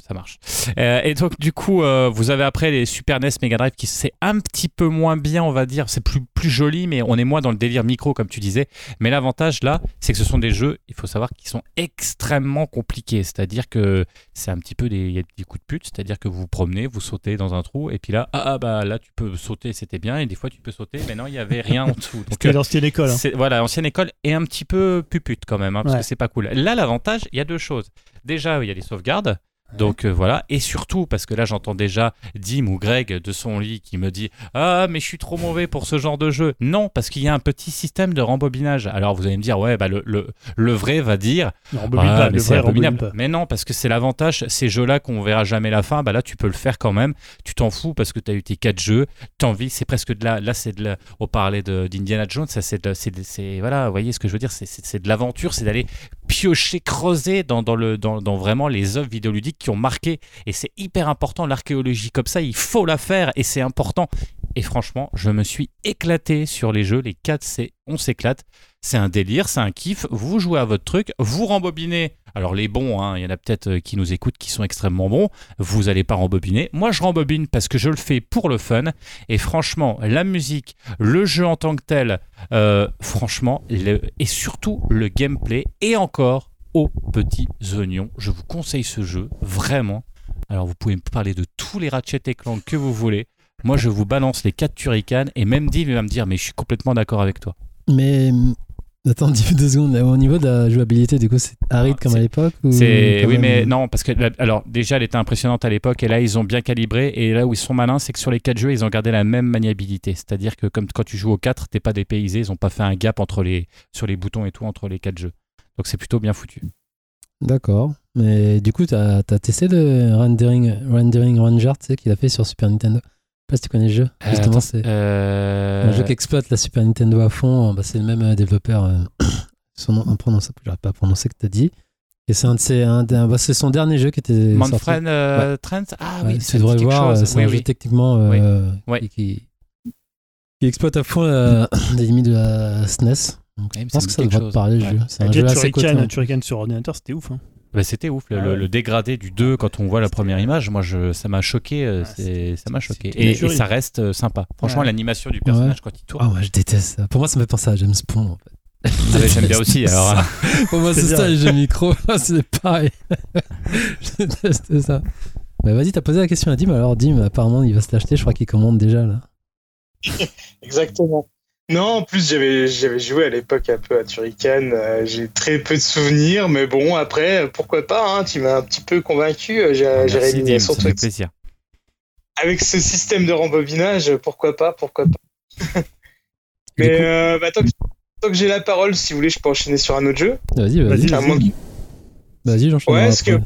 Speaker 3: ça marche. Euh, et donc du coup, euh, vous avez après les Super NES Mega Drive qui c'est un petit peu moins bien, on va dire. C'est plus plus joli, mais on est moins dans le délire micro comme tu disais. Mais l'avantage là, c'est que ce sont des jeux, il faut savoir, qui sont extrêmement compliqués. C'est-à-dire que c'est un petit peu des, y a des coups de pute. C'est-à-dire que vous vous promenez, vous sautez dans un trou, et puis là, ah, ah bah là tu peux sauter, c'était bien, et des fois tu peux sauter, mais non, il y avait rien en dessous.
Speaker 2: C'était l'ancienne école. Hein.
Speaker 3: Voilà, ancienne école et un petit peu pupute quand même, hein, parce que c'est pas cool. Là, l'avantage, il y a deux choses. Déjà, il y a des sauvegardes. Donc euh, voilà, et surtout parce que là j'entends déjà Dim ou Greg de son lit qui me dit Ah, mais je suis trop mauvais pour ce genre de jeu. Non, parce qu'il y a un petit système de rembobinage. Alors vous allez me dire Ouais, bah, le, le, vrai va dire
Speaker 2: ah, mais c'est abominable.
Speaker 3: Mais non, parce que c'est l'avantage, ces jeux-là qu'on verra jamais la fin, bah là tu peux le faire quand même. Tu t'en fous parce que tu as eu tes 4 jeux, t'envie, c'est presque de la. Là c'est de la. On parlait d'Indiana Jones, ça c'est de. Voilà, vous voyez ce que je veux dire, c'est de l'aventure, c'est d'aller piocher, creuser dans, le, dans, vraiment les œuvres vidéoludiques qui ont marqué. Et c'est hyper important, l'archéologie comme ça, il faut la faire et c'est important. Et franchement, je me suis éclaté sur les jeux. Les 4, c'est on s'éclate. C'est un délire, c'est un kiff. Vous jouez à votre truc, vous rembobinez. Alors les bons, hein, il y en a peut-être euh, qui nous écoutent qui sont extrêmement bons. Vous n'allez pas rembobiner. Moi, je rembobine parce que je le fais pour le fun. Et franchement, la musique, le jeu en tant que tel, euh, franchement, et surtout le gameplay. Et encore, aux petits oignons. Je vous conseille ce jeu, vraiment. Alors vous pouvez me parler de tous les Ratchet et Clank que vous voulez. Moi, je vous balance les 4 Turrican et même Div va me dire, mais je suis complètement d'accord avec toi.
Speaker 4: Mais Attends, deux secondes. Au niveau de la jouabilité, du coup, c'est aride comme à l'époque
Speaker 3: C'est oui, mais non, parce que alors déjà, elle était impressionnante à l'époque, et là, ils ont bien calibré. Et là où ils sont malins, c'est que sur les 4 jeux, ils ont gardé la même maniabilité. C'est-à-dire que comme quand tu joues au 4, t'es pas dépaysé. Ils ont pas fait un gap entre les sur les boutons et tout entre les 4 jeux. Donc c'est plutôt bien foutu.
Speaker 4: D'accord. Mais du coup, tu as, testé le Rendering, rendering Ranger qu'il a fait sur Super Nintendo? sais pas si tu connais le jeu. Euh, Justement, c'est
Speaker 3: euh,
Speaker 4: un jeu qui exploite la Super Nintendo à fond. Bah, c'est le même euh, développeur. son nom imprononçable, je pas à prononcer que tu as dit. Et c'est un de un, bah, c'est son dernier jeu qui était
Speaker 3: Manfred Trent? Ah oui,
Speaker 4: tu devrais voir. C'est un jeu techniquement qui, qui, exploite à fond les limites de la SNES. Donc,
Speaker 3: Ouais, mais
Speaker 4: je pense que ça devrait te parler, le jeu.
Speaker 3: Ouais.
Speaker 4: C'est un jeu assez coté.
Speaker 2: Turrican. Turrican sur ordinateur, c'était ouf. Hein.
Speaker 3: Bah, c'était ouf, le,
Speaker 2: Ah
Speaker 3: le-
Speaker 2: ouais.
Speaker 3: le dégradé du 2 quand on voit la première image, moi je, ça m'a choqué, euh,
Speaker 2: Ah,
Speaker 3: c'est- ça m'a choqué. Et, ça reste euh, sympa. Franchement,
Speaker 2: Ouais.
Speaker 3: l'animation du personnage quand il tourne,
Speaker 4: Ah ouais, je déteste ça. Pour moi, ça me fait penser à James Bond en fait.
Speaker 3: Ah ouais, j'aime bien aussi. Alors.
Speaker 4: Pour moi,
Speaker 2: C'est
Speaker 4: ça, les jeux micro, c'est pareil. je déteste ça. Bah vas-y, t'as posé la question à Dim, alors Dim, apparemment, il va se l'acheter, je crois qu'il commande déjà là.
Speaker 5: Exactement. Non, en plus, j'avais, j'avais joué à l'époque un peu à Turrican. euh, j'ai très peu de souvenirs, mais bon, après, pourquoi pas, hein, tu m'as un petit peu convaincu, euh, j'ai, réalisé
Speaker 3: Dim,
Speaker 5: sur
Speaker 3: ça fait
Speaker 5: Twitch.
Speaker 3: plaisir.
Speaker 5: Avec ce système de rembobinage, pourquoi pas, pourquoi pas. Mais
Speaker 4: coup-
Speaker 5: euh, bah, tant, que, tant que j'ai la parole, si vous voulez, je peux enchaîner sur un autre jeu.
Speaker 4: Vas-y, vas-y.
Speaker 2: Vas-y,
Speaker 4: j'enchaîne.
Speaker 5: Ouais, que-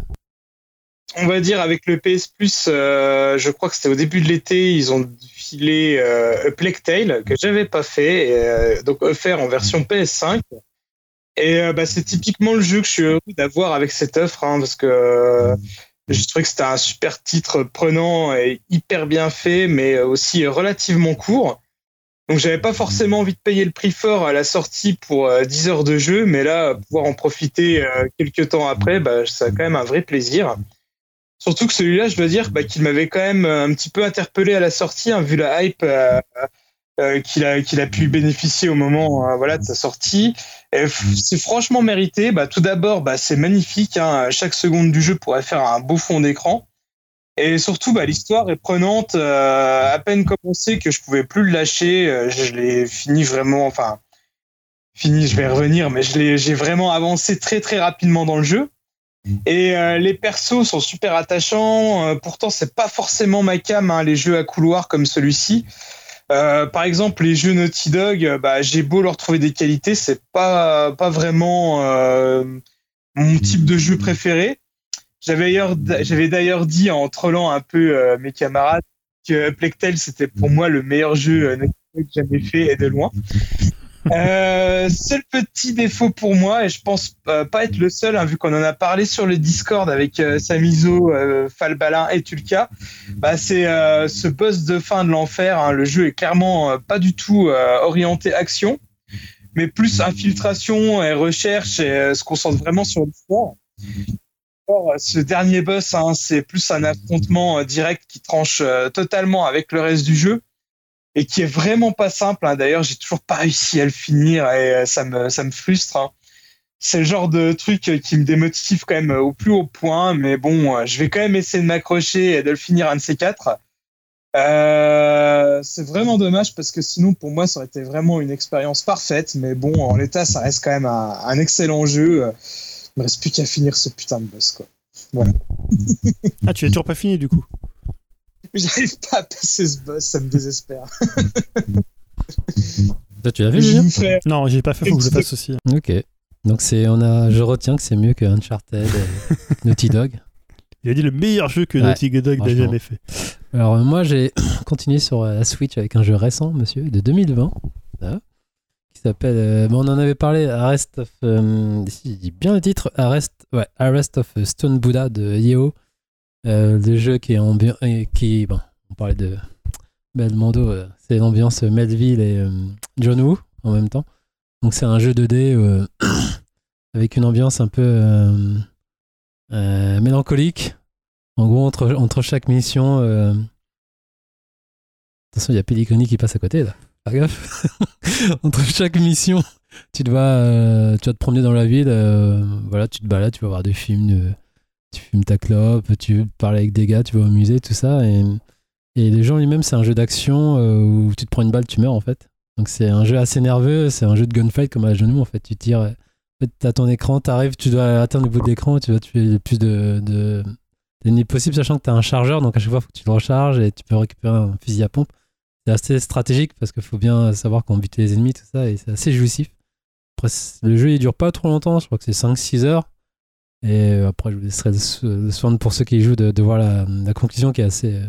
Speaker 5: on va dire avec le PS Plus, euh, je crois que c'était au début de l'été, ils ont filé euh, Plague Tale que j'avais pas fait, euh, donc offert en version PS5. Et euh, bah, c'est typiquement le jeu que je suis heureux d'avoir avec cette offre, hein, parce que je trouvais que c'était un super titre prenant et hyper bien fait, mais aussi relativement court. Donc j'avais pas forcément envie de payer le prix fort à la sortie pour euh, 10 heures de jeu, mais là, pouvoir en profiter quelques temps après, bah, a quand même un vrai plaisir. Surtout que celui-là, je dois dire bah, qu'il m'avait quand même euh, un petit peu interpellé à la sortie, hein, vu la hype euh, euh, qu'il a, qu'il a pu bénéficier au moment euh, voilà, de sa sortie. F- c'est franchement mérité. Bah, tout d'abord, bah, c'est magnifique. Hein, chaque seconde du jeu pourrait faire un beau fond d'écran. Et surtout, bah, l'histoire est prenante. euh, à peine commencé que je pouvais plus le lâcher. je l'ai fini vraiment. Enfin, fini, je vais revenir, mais j'ai vraiment avancé très très rapidement dans le jeu. Et euh, les persos sont super attachants. Euh, pourtant, c'est pas forcément ma cam, hein, les jeux à couloir comme celui-ci. Euh, par exemple, les jeux Naughty Dog, bah, j'ai beau leur trouver des qualités, c'est pas pas vraiment mon type de jeu préféré. J'avais d'ailleurs, dit en trollant un peu mes camarades que Plectel c'était pour moi le meilleur jeu Naughty Dog jamais fait et de loin. Euh, seul petit défaut pour moi, et je pense euh, pas être le seul, hein, vu qu'on en a parlé sur le Discord avec euh, Samizo, euh, Falbalin et Tulka, bah, c'est euh, ce boss de fin de l'enfer. hein. le jeu est clairement euh, pas du tout orienté action, mais plus infiltration et recherche et se concentre vraiment sur l'histoire. Or, Ce dernier boss, hein, c'est plus un affrontement direct qui tranche totalement avec le reste du jeu et qui est vraiment pas simple. hein. D'ailleurs, j'ai toujours pas réussi à le finir et euh, ça me, ça me frustre. hein. C'est le genre de truc euh, qui me démotive quand même euh, au plus haut point, mais bon, je vais quand même essayer de m'accrocher et de le finir un de ces quatre. C'est vraiment dommage parce que sinon, pour moi, ça aurait été vraiment une expérience parfaite. Mais bon, en l'état, ça reste quand même un, excellent jeu. Il me reste plus qu'à finir ce putain de boss, quoi.
Speaker 2: Ah, tu l'as toujours pas fini du coup?
Speaker 5: J'arrive pas à passer ce boss, ça me désespère.
Speaker 4: Toi, tu l'as vu,
Speaker 2: Non, j'ai pas fait, faut que je le fasse aussi.
Speaker 4: Ok. Donc c'est, on a, je retiens que c'est mieux que Uncharted, et Naughty Dog.
Speaker 2: Il a dit le meilleur jeu que
Speaker 4: Ouais,
Speaker 2: Naughty Dog n'a jamais fait.
Speaker 4: Alors moi j'ai continué sur euh, la Switch avec un jeu récent, monsieur, de 2020, là, qui s'appelle, euh, bon, on en avait parlé, Arrest of, euh, si je dis bien le titre, Arrest, ouais, Arrest of Stone Buddha de Yeo, euh, le jeu qui est ambiant, qui, bon, on parlait de Belmondo, euh, c'est l'ambiance Melville et euh, John Woo en même temps. Donc c'est un jeu 2D euh, avec une ambiance un peu euh, euh, mélancolique. En gros, entre, entre chaque mission. euh, Attention, il y a Pellegrini qui passe à côté là. Fais gaffe. entre chaque mission, tu dois, euh, tu vas te promener dans la ville. euh, voilà, tu te balades, tu vas voir des films. euh, tu fumes ta clope, tu parles avec des gars, tu vas au musée, tout ça. Et, les gens lui-même, c'est un jeu d'action euh, où tu te prends une balle, tu meurs en fait. Donc c'est un jeu assez nerveux, c'est un jeu de gunfight comme à genoux en fait. Tu tires, en fait, t'as ton écran, t'arrives, tu dois atteindre le bout de l'écran, tu vas tuer le plus de, de d'ennemis possible, sachant que t'as un chargeur, donc à chaque fois, faut que tu le recharges et tu peux récupérer un fusil à pompe. C'est assez stratégique parce qu'il faut bien savoir comment buter les ennemis, tout ça, et c'est assez jouissif. Après, le jeu il dure pas trop longtemps, je crois que c'est 5-6 heures. Et euh, après, je vous laisserai soin pour ceux qui y jouent de, de voir la, la conclusion qui est assez euh,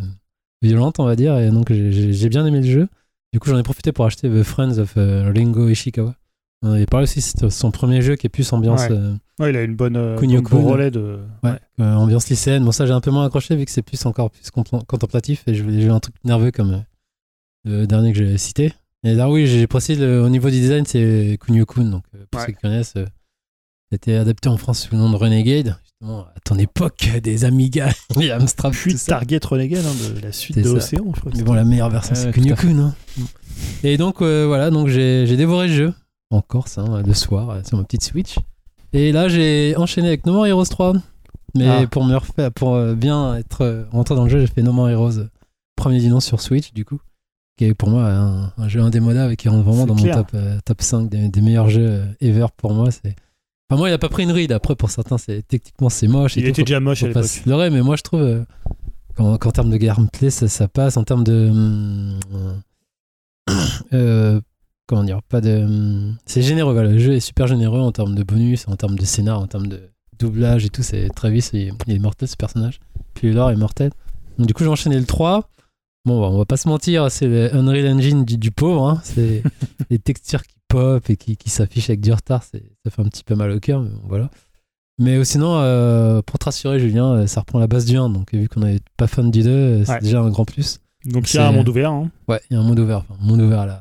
Speaker 4: violente, on va dire. Et donc, j'ai- bien aimé le jeu. Du coup, j'en ai profité pour acheter The Friends of euh, Ringo Ishikawa. On avait parlé aussi, c'est son premier jeu qui est plus ambiance,
Speaker 2: Ouais.
Speaker 4: euh,
Speaker 2: Ouais, il a une bonne, euh, bon relais de.
Speaker 4: ouais, euh, ambiance lycéenne. Bon, ça, j'ai un peu moins accroché vu que c'est plus encore plus contempl- contemplatif et je voulais jouer un truc nerveux comme le dernier que j'ai cité. Et là, oui, j'ai précisé, au niveau du design, c'est Kunio Kun. Donc, pour
Speaker 2: Ouais.
Speaker 4: ceux qui connaissent, c'était adapté en France sous le nom de Renegade. Justement, à ton époque, des Amiga, les Amstrad,
Speaker 2: Puis. Target Renegade, hein, de la suite de. Océan, je crois.
Speaker 4: Mais bon, la meilleure version,
Speaker 3: Ouais,
Speaker 4: c'est Kunio. Kun. hein. Et donc, euh, voilà, donc j'ai dévoré le jeu en Corse, hein, le soir, euh, sur ma petite Switch. Et là, j'ai enchaîné avec No More Heroes 3. Mais
Speaker 2: Ah.
Speaker 4: pour me refaire, pour euh, bien être rentré dans le jeu, j'ai fait No More Heroes, premier du nom sur Switch, du coup. Qui est pour moi un, un jeu indémodable et qui rentre vraiment dans
Speaker 2: clair.
Speaker 4: mon top, euh, top 5 des, des meilleurs jeux ever pour moi. C'est... Enfin, moi, il a pas pris une ride. Après, pour certains, c'est, techniquement, c'est moche. et
Speaker 2: Il
Speaker 4: tout.
Speaker 2: était
Speaker 4: Faut-
Speaker 2: déjà moche à
Speaker 4: faut
Speaker 2: l'époque.
Speaker 4: leurrer, mais moi je trouve euh, qu'en, termes de gameplay, ça, ça passe. En termes de. hum, euh, comment dire Pas de. hum, c'est généreux, voilà. Le jeu est super généreux en termes de bonus, en termes de scénar, en termes de doublage et tout. C'est Travis, il, il est mortel ce personnage. Puis l'or est mortel. Donc du coup, j'ai enchaîné le 3. Bon, bah, on va pas se mentir, c'est le Unreal Engine du, du pauvre. hein. C'est les textures qui pop et qui, qui s'affichent avec du retard. C'est, ça fait un petit peu mal au cœur, mais bon, voilà. Mais euh, sinon, euh, pour te rassurer, Julien, euh, ça reprend la base du 1. Donc, vu qu'on n'est pas fan du 2, euh, c'est
Speaker 2: Ouais.
Speaker 4: déjà un grand plus.
Speaker 2: Donc il y a un monde ouvert. hein,
Speaker 4: Ouais, il y a un monde ouvert. Enfin, un monde ouvert à la,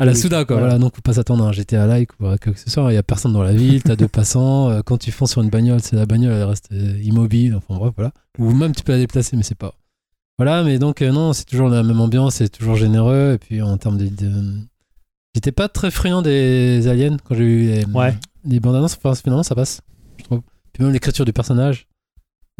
Speaker 2: à la
Speaker 4: à Souda, quoi.
Speaker 2: Voilà.
Speaker 4: Voilà, donc, faut pas s'attendre à un GTA like ou à quoi que ce soit. Il y a personne dans la ville, t'as deux passants. quand tu fonces sur une bagnole, c'est la bagnole, elle reste immobile. Enfin, bref, voilà. Ou même tu peux la déplacer, mais c'est pas. Voilà, mais donc, euh, non, c'est toujours la même ambiance, c'est toujours généreux. Et puis, en termes de. de- J'étais pas très friand des aliens quand j'ai eu les,
Speaker 2: Ouais.
Speaker 4: les bandes annonces. Enfin, finalement, ça passe, je trouve. Puis même l'écriture du personnage,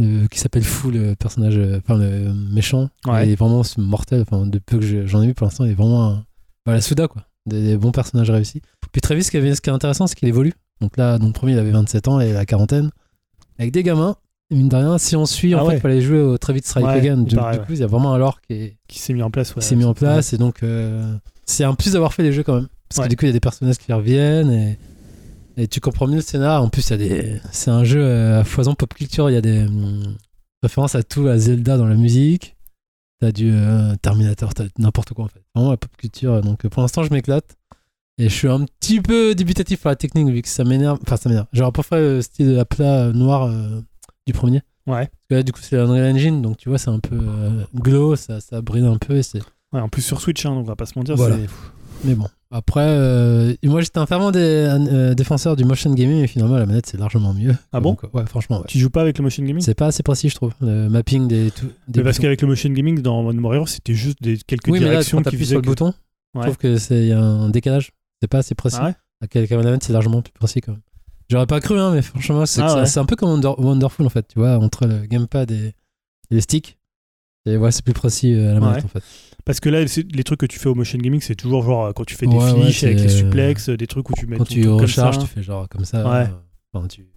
Speaker 4: euh, qui s'appelle Fou, le personnage, euh, enfin, le méchant,
Speaker 2: Ouais.
Speaker 4: il est vraiment mortel. Enfin, de peu que je- j'en ai vu pour l'instant, il est vraiment. un- bah, la Souda, quoi. Des, des bons personnages réussis. Puis qui, avait- ce qui est intéressant, c'est qu'il évolue. Donc là, donc, le premier, il avait 27 ans et la quarantaine. Avec des gamins, mine de rien, si on suit,
Speaker 2: Ah
Speaker 4: en
Speaker 2: ouais.
Speaker 4: fait, il fallait jouer au Travis Strike
Speaker 2: Ouais,
Speaker 4: Again. Du, coup, il y a vraiment un lore qui est,
Speaker 2: qui s'est mis en place. ouais.
Speaker 4: qui s'est mis en place et donc euh, c'est un plus d'avoir fait les jeux quand même. Parce
Speaker 2: Ouais.
Speaker 4: que du coup il y a des personnages qui reviennent et, et tu comprends mieux le scénar en plus il y a des c'est un jeu euh, à foison pop culture. Il y a des hum, références à tout à Zelda dans la musique. T'as du euh, Terminator t'as n'importe quoi en fait. Vraiment la pop culture donc euh, pour l'instant je m'éclate. Et je suis un petit peu dubitatif par la technique vu que ça m'énerve. Enfin ça m'énerve. J'aurais préféré le style de la plat noir euh, du premier.
Speaker 2: Ouais.
Speaker 4: parce que là du coup c'est Unreal Engine donc tu vois c'est un peu euh, glow ça, ça brille un peu et c'est
Speaker 2: Ouais, en plus sur Switch, hein, donc on va pas se mentir.
Speaker 4: Voilà. mais bon, après, euh, moi j'étais un fervent euh, défenseur du motion gaming, mais finalement la manette c'est largement mieux.
Speaker 2: Ah bon
Speaker 4: Donc, Ouais, franchement, ouais.
Speaker 2: Tu joues pas avec le motion gaming?
Speaker 4: C'est pas assez précis, je trouve. Le mapping des. tout- des
Speaker 2: Mais parce qu'avec le motion gaming dans Modern Warrior, c'était juste des, quelques
Speaker 4: Oui, mais là,
Speaker 2: directions
Speaker 4: quand
Speaker 2: qui
Speaker 4: sur le
Speaker 2: que-
Speaker 4: bouton, je trouve que c'est y a un décalage. C'est pas assez précis.
Speaker 2: Ah ouais?
Speaker 4: Avec la manette, c'est largement plus précis quand même. J'aurais pas cru, hein, mais franchement, c'est
Speaker 2: Ah
Speaker 4: un peu comme Wonder- Wonderful en fait, tu vois, entre le gamepad et, et les sticks. Et ouais, c'est plus précis euh, à la manette en fait.
Speaker 2: Parce que là, les trucs que tu fais au motion gaming, c'est toujours genre euh, quand tu fais des
Speaker 4: Ouais, ouais,
Speaker 2: finishes avec les suplexes, des trucs où tu mets
Speaker 4: Quand
Speaker 2: ton
Speaker 4: tu
Speaker 2: comme
Speaker 4: recharges,
Speaker 2: ça.
Speaker 4: tu fais genre comme ça.
Speaker 2: Ouais.
Speaker 4: euh, Enfin, tu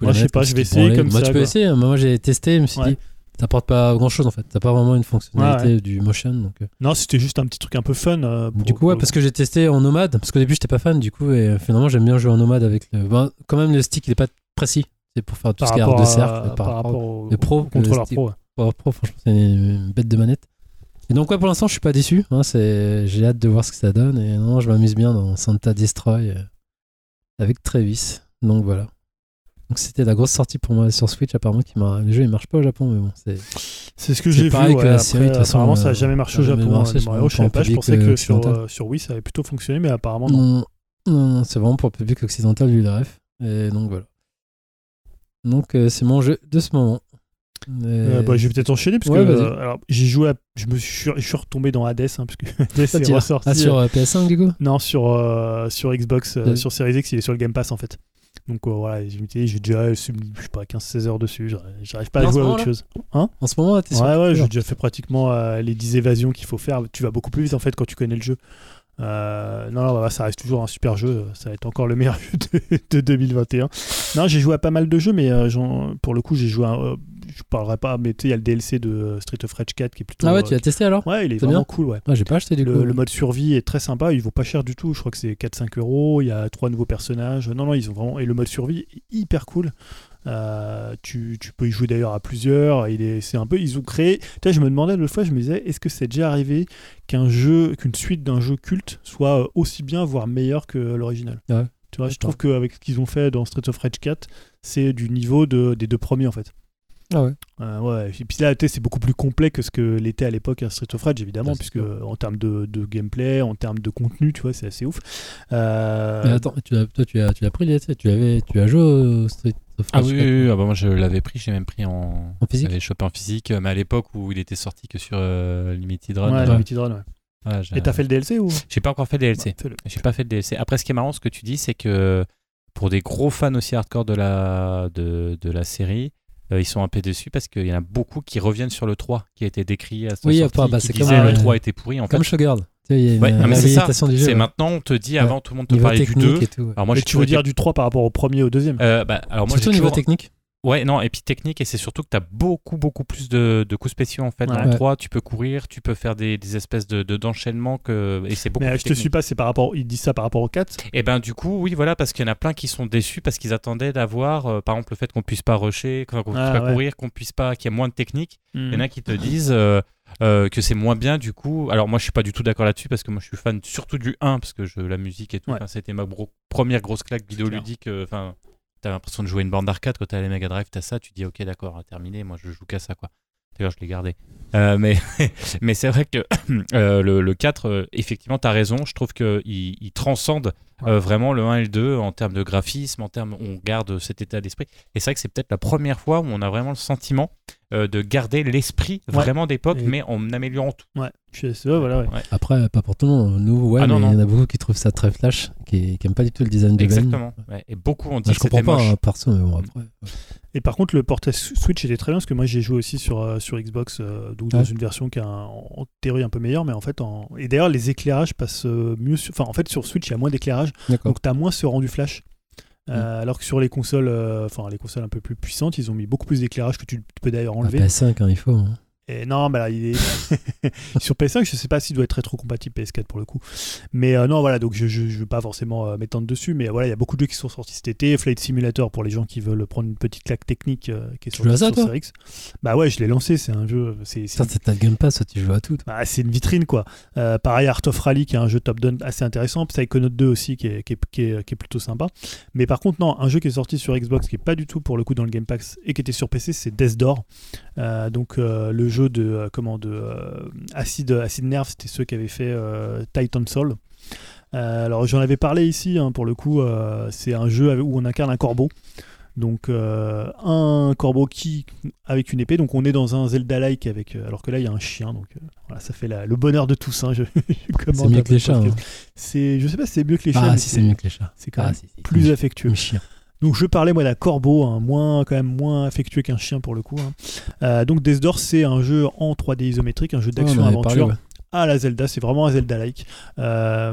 Speaker 2: Moi, je sais pas, je vais essayer comme
Speaker 4: Moi,
Speaker 2: ça,
Speaker 4: tu peux essayer. hein. Moi, j'ai testé, je me suis dit, ça apporte pas grand chose en fait. T'as pas vraiment une fonctionnalité
Speaker 2: Ouais,
Speaker 4: du motion. Donc, euh.
Speaker 2: Non, c'était juste un petit truc un peu fun. euh, pour-
Speaker 4: du coup, ouais, parce que j'ai testé en nomade, parce qu'au début, j'étais pas fan, du coup, et euh, finalement, j'aime bien jouer en nomade avec le. Ben, quand même, le stick, il est pas précis. C'est pour faire tout
Speaker 2: par
Speaker 4: ce qui est de cercle.
Speaker 2: par rapport au,
Speaker 4: le pro,
Speaker 2: contrôleur pro. ouais.
Speaker 4: Pro, franchement, c'est une bête de manette. Et donc, ouais, pour l'instant, je suis pas déçu. hein. J'ai hâte de voir ce que ça donne. Et non, je m'amuse bien dans Santa Destroy euh, avec Travis. Donc voilà. Donc c'était la grosse sortie pour moi sur Switch, apparemment. Qui m'a... Le jeu, il marche pas au Japon, mais bon, c'est.
Speaker 2: C'est ce que j'ai vu.
Speaker 4: pareil
Speaker 2: ouais.
Speaker 4: que la
Speaker 2: Après,
Speaker 4: série, de toute façon,
Speaker 2: apparemment, ça a
Speaker 4: euh,
Speaker 2: jamais marché au Japon.
Speaker 4: marché
Speaker 2: hein, Mario, je savais
Speaker 4: plan
Speaker 2: pas. Je
Speaker 4: public,
Speaker 2: pensais que
Speaker 4: euh,
Speaker 2: sur, euh, Wii, ça avait plutôt fonctionné, mais apparemment, non.
Speaker 4: Non, non, non, c'est vraiment pour le public occidental, le ref. Et donc voilà. Donc euh, c'est mon jeu de ce moment. Et-
Speaker 2: Euh, bah, je vais peut-être enchaîner parce
Speaker 4: Ouais,
Speaker 2: que euh, alors, j'ai joué à- je me suis je suis retombé dans Hades hein, parce que Hades est ressorti
Speaker 4: Ah, sur euh, PS5 du coup?
Speaker 2: non sur euh, sur Xbox euh,
Speaker 4: Ouais.
Speaker 2: sur Series X il est sur le Game Pass en fait. Donc euh, voilà j'ai déjà euh, je sais pas 15 16 heures dessus j'arrive- pas à jouer à autre chose.
Speaker 4: En ce moment, t'es sur
Speaker 2: ouais ouais j'ai déjà fait pratiquement euh, les 10 évasions qu'il faut faire tu vas beaucoup plus vite en fait quand tu connais le jeu Euh, non, non, bah, ça reste toujours un super jeu. Ça va être encore le meilleur jeu de, de 2021. Non, j'ai joué à pas mal de jeux, mais euh, pour le coup, j'ai joué à. euh, je parlerai pas, mais tu sais, il y a le DLC de euh, Street of Rage 4 qui est plutôt.
Speaker 4: Ah ouais, tu l'as testé alors?
Speaker 2: Ouais, il est
Speaker 4: C'est
Speaker 2: vraiment
Speaker 4: bien
Speaker 2: cool, ouais.
Speaker 4: Ah, j'ai pas acheté du coup.
Speaker 2: Le, le mode survie est très sympa, il vaut pas cher du tout, je crois que c'est 4-5 euros, il y a trois nouveaux personnages. Non, non, ils ont vraiment. Et le mode survie est hyper cool. Euh, tu, tu peux y jouer d'ailleurs à plusieurs. Il est, c'est un peu, ils ont créé. Tu sais, je me demandais l'autre fois, je me disais, est-ce que c'est déjà arrivé qu'un jeu, qu'une suite d'un jeu culte soit euh, aussi bien, voire meilleur que l'original?
Speaker 4: Ouais.
Speaker 2: Tu vois, je trouve qu'avec ce qu'ils ont fait dans Street of Rage 4, c'est du niveau de, des deux premiers en fait.
Speaker 4: Ah ouais.
Speaker 2: Euh, ouais. Et puis là, c'est beaucoup plus complet que ce que l'était à l'époque un Street of Rage, évidemment,
Speaker 4: Ah,
Speaker 2: puisque en termes de, de gameplay, en termes de contenu, tu vois, c'est assez ouf. Euh,
Speaker 4: Mais attends, tu as, toi, tu as, tu as pris les tu avais, tu as joué au Street
Speaker 3: Ah oui,
Speaker 4: 4,
Speaker 3: oui, oui, ah bah moi je l'avais pris, j'ai même pris en,
Speaker 4: En physique
Speaker 3: Je l'avais chopé en physique, mais à l'époque où il était sorti que sur euh, Limited Run.
Speaker 2: ouais, Limited Run, ouais.
Speaker 3: voilà, j'ai-
Speaker 2: Et t'as fait le DLC ou?
Speaker 3: J'ai pas encore fait le DLC.
Speaker 2: Ouais, fais-le.
Speaker 3: J'ai pas fait le DLC. Après, ce qui est marrant, ce que tu dis, c'est que pour des gros fans aussi hardcore de la, de, de la série, euh, ils sont un peu déçus parce qu'il y en a beaucoup qui reviennent sur le 3 qui a été décrit à sa
Speaker 4: Oui,
Speaker 3: sortie,
Speaker 4: bah, bah,
Speaker 3: qui
Speaker 4: c'est
Speaker 3: disait
Speaker 2: comme,
Speaker 3: le
Speaker 2: euh,
Speaker 3: 3 était pourri. En fait,
Speaker 4: Comme
Speaker 3: Ouais, non, mais c'est ça.
Speaker 4: du jeu. ouais.
Speaker 3: maintenant, on te dit, avant, tout le monde te
Speaker 4: Niveau
Speaker 3: parlait du
Speaker 4: technique
Speaker 3: 2.
Speaker 4: et tout. ouais.
Speaker 3: Alors moi,
Speaker 2: Mais tu veux dire du 3 par rapport au premier et au deuxième
Speaker 3: Euh, bah, alors moi,
Speaker 4: Surtout au niveau
Speaker 3: toujours-
Speaker 4: technique.
Speaker 3: Ouais, non, et puis technique, et c'est surtout que tu as beaucoup, beaucoup plus de, de coups spéciaux en fait. Dans
Speaker 2: Ouais.
Speaker 3: le
Speaker 4: Ouais.
Speaker 3: 3, tu peux courir, tu peux faire des, des espèces de de- d'enchaînements, que... et c'est beaucoup
Speaker 2: Mais euh,
Speaker 3: plus
Speaker 2: je te
Speaker 3: technique.
Speaker 2: suis pas, c'est par rapport. Ils disent ça par rapport au 4.
Speaker 3: Et ben du coup, oui, voilà, parce qu'il y en a plein qui sont déçus parce qu'ils attendaient d'avoir, euh, par exemple, le fait qu'on puisse pas rusher, qu'on puisse
Speaker 2: Ah,
Speaker 3: pas
Speaker 2: ouais.
Speaker 3: courir, qu'on puisse pas, qu'il y a moins de technique. Il y en a qui te disent euh, euh, que c'est moins bien du coup. Alors moi, je suis pas du tout d'accord là-dessus parce que moi, je suis fan surtout du 1 parce que je, la musique et tout,
Speaker 2: Ouais.
Speaker 3: c'était ma bro- première grosse claque vidéoludique. euh, Enfin, t'as l'impression de jouer une bande d'arcade quand t'as les Mega Drive, t'as ça, tu dis ok, d'accord, terminé. Moi, je joue qu'à ça, quoi. D'ailleurs, je l'ai gardé. Euh, mais mais c'est vrai que euh, le, le 4, euh, effectivement, tu as raison. Je trouve qu'il il transcende euh, vraiment le 1 et le 2 en termes de graphisme, en termes, on garde cet état d'esprit. Et c'est vrai que c'est peut-être la première fois où on a vraiment le sentiment euh, de garder l'esprit
Speaker 2: Ouais.
Speaker 3: vraiment d'époque,
Speaker 2: Et-
Speaker 3: mais en améliorant tout.
Speaker 2: Ouais, je suis ouais, voilà, ouais.
Speaker 4: Après, pas pour tout le monde. Nous, ouais,
Speaker 3: Ah, non,
Speaker 4: mais
Speaker 3: non.
Speaker 4: il y en a beaucoup qui trouvent ça très flash, qui, qui aiment pas du tout le design du Ben.
Speaker 3: Exactement. Ouais. Et beaucoup ont dit
Speaker 4: je
Speaker 3: que c'était
Speaker 4: comprends pas, hein, perso, mais bon, après.
Speaker 2: Et par contre, le portage Switch était très bien parce que moi j'ai joué aussi sur, euh, sur Xbox, euh, donc dans une version qui est un- en théorie un peu meilleure, mais en fait, en... et d'ailleurs, les éclairages passent euh, mieux. Sur... Enfin, en fait, sur Switch, il y a moins d'éclairage, donc tu as moins ce rendu flash.
Speaker 3: Mm.
Speaker 2: Euh, Alors que sur les consoles, euh, enfin les consoles un peu plus puissantes, ils ont mis beaucoup plus d'éclairage que tu peux d'ailleurs
Speaker 4: Ah,
Speaker 2: enlever.
Speaker 4: PS5, hein, il faut. hein.
Speaker 2: Et non, bah là, il est sur PS5, je sais pas s'il doit être rétro-compatible PS4 pour le coup. Mais euh, non, voilà, donc je, je veux pas forcément euh, m'étendre dessus, mais voilà, il y a beaucoup de jeux qui sont sortis cet été. Flight Simulator pour les gens qui veulent prendre une petite claque technique euh, qui est
Speaker 4: Tu
Speaker 2: sorti sur Series X. Bah ouais, je l'ai lancé, c'est un jeu, c'est
Speaker 4: ta Game Pass, tu joues à tout.
Speaker 2: bah, c'est une vitrine quoi. Pareil, Art of Rally qui est un jeu top-down assez intéressant, Psychonaut 2 aussi qui est, qui, est, qui, est, qui est plutôt sympa. Mais par contre, non, un jeu qui est sorti sur Xbox qui est pas du tout pour le coup dans le Game Pass et qui était sur PC, c'est Death Door. Euh, donc euh, le jeu de euh, comment de euh, Acid, Acid Nerve, c'était ceux qui avaient fait Titan Soul. Alors j'en avais parlé ici hein, pour le coup, c'est un jeu où on incarne un corbeau. Donc un corbeau qui avec une épée. Donc on est dans un Zelda-like avec. alors que là il y a un chien. Donc voilà, ça fait la- le bonheur de tous. hein, je,
Speaker 4: C'est mieux que les
Speaker 2: le
Speaker 4: chats. hein.
Speaker 2: C'est, je sais pas si c'est mieux que les chats.
Speaker 4: Ah, si, c'est mieux que les chats.
Speaker 2: C'est quand
Speaker 4: Ah,
Speaker 2: même
Speaker 4: si, si,
Speaker 2: plus affectueux.
Speaker 4: chien.
Speaker 2: Donc je parlais moi d'un corbeau, hein, moins quand même moins affectueux qu'un chien pour le coup. hein. Euh, donc Death Door c'est un jeu en 3D isométrique, un jeu d'action
Speaker 4: avait
Speaker 2: aventure
Speaker 4: ouais.
Speaker 2: À la Zelda, c'est vraiment un Zelda-like. Euh,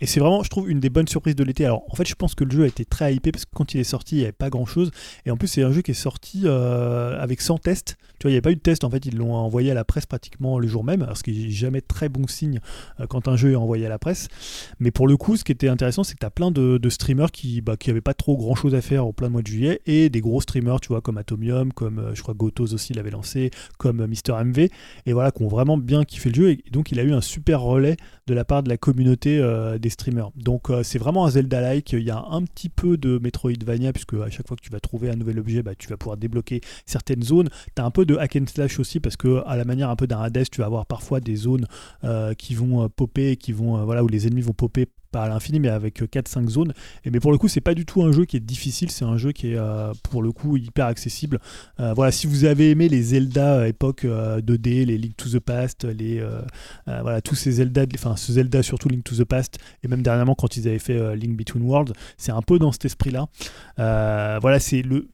Speaker 2: et c'est vraiment, je trouve, une des bonnes surprises de l'été. Alors, en fait, je pense que le jeu a été très hypé parce que quand il est sorti, il n'y avait pas grand-chose. Et en plus, c'est un jeu qui est sorti euh, avec 100 tests. Tu vois, il n'y avait pas eu de test. En fait, ils l'ont envoyé à la presse pratiquement le jour même, ce qui n'est jamais très bon signe euh, quand un jeu est envoyé à la presse. Mais pour le coup, ce qui était intéressant, c'est que tu as plein de, streamers qui bah, qui n'avaient pas trop grand-chose à faire au plein mois de juillet et des gros streamers, tu vois, comme Atomium, comme euh, je crois Gotos aussi l'avait lancé, comme euh, Mister MV et voilà, qui ont vraiment bien kiffé le jeu. Et donc, il a eu un super relais de la part de la communauté euh, des streamers. Donc, euh, c'est vraiment un Zelda-like. Il y a un petit peu de Metroidvania, puisque à chaque fois que tu vas trouver un nouvel objet, bah, tu vas pouvoir débloquer certaines zones. Tu un peu de hack and slash aussi, parce que à la manière un peu d'un Hades, tu vas avoir parfois des zones euh, qui vont popper, qui vont, voilà, où les ennemis vont popper pas à l'infini, mais avec 4-5 zones. Et mais pour le coup, c'est pas du tout un jeu qui est difficile, c'est un jeu qui est euh, pour le coup hyper accessible. Euh, voilà, si vous avez aimé les Zelda euh, époque euh, 2D, les Link to the Past, les euh, euh, voilà tous ces Zelda, enfin ce Zelda surtout Link to the Past, et même dernièrement quand ils avaient fait euh, Link Between Worlds, c'est un peu dans cet esprit-là. Euh, voilà, c'est le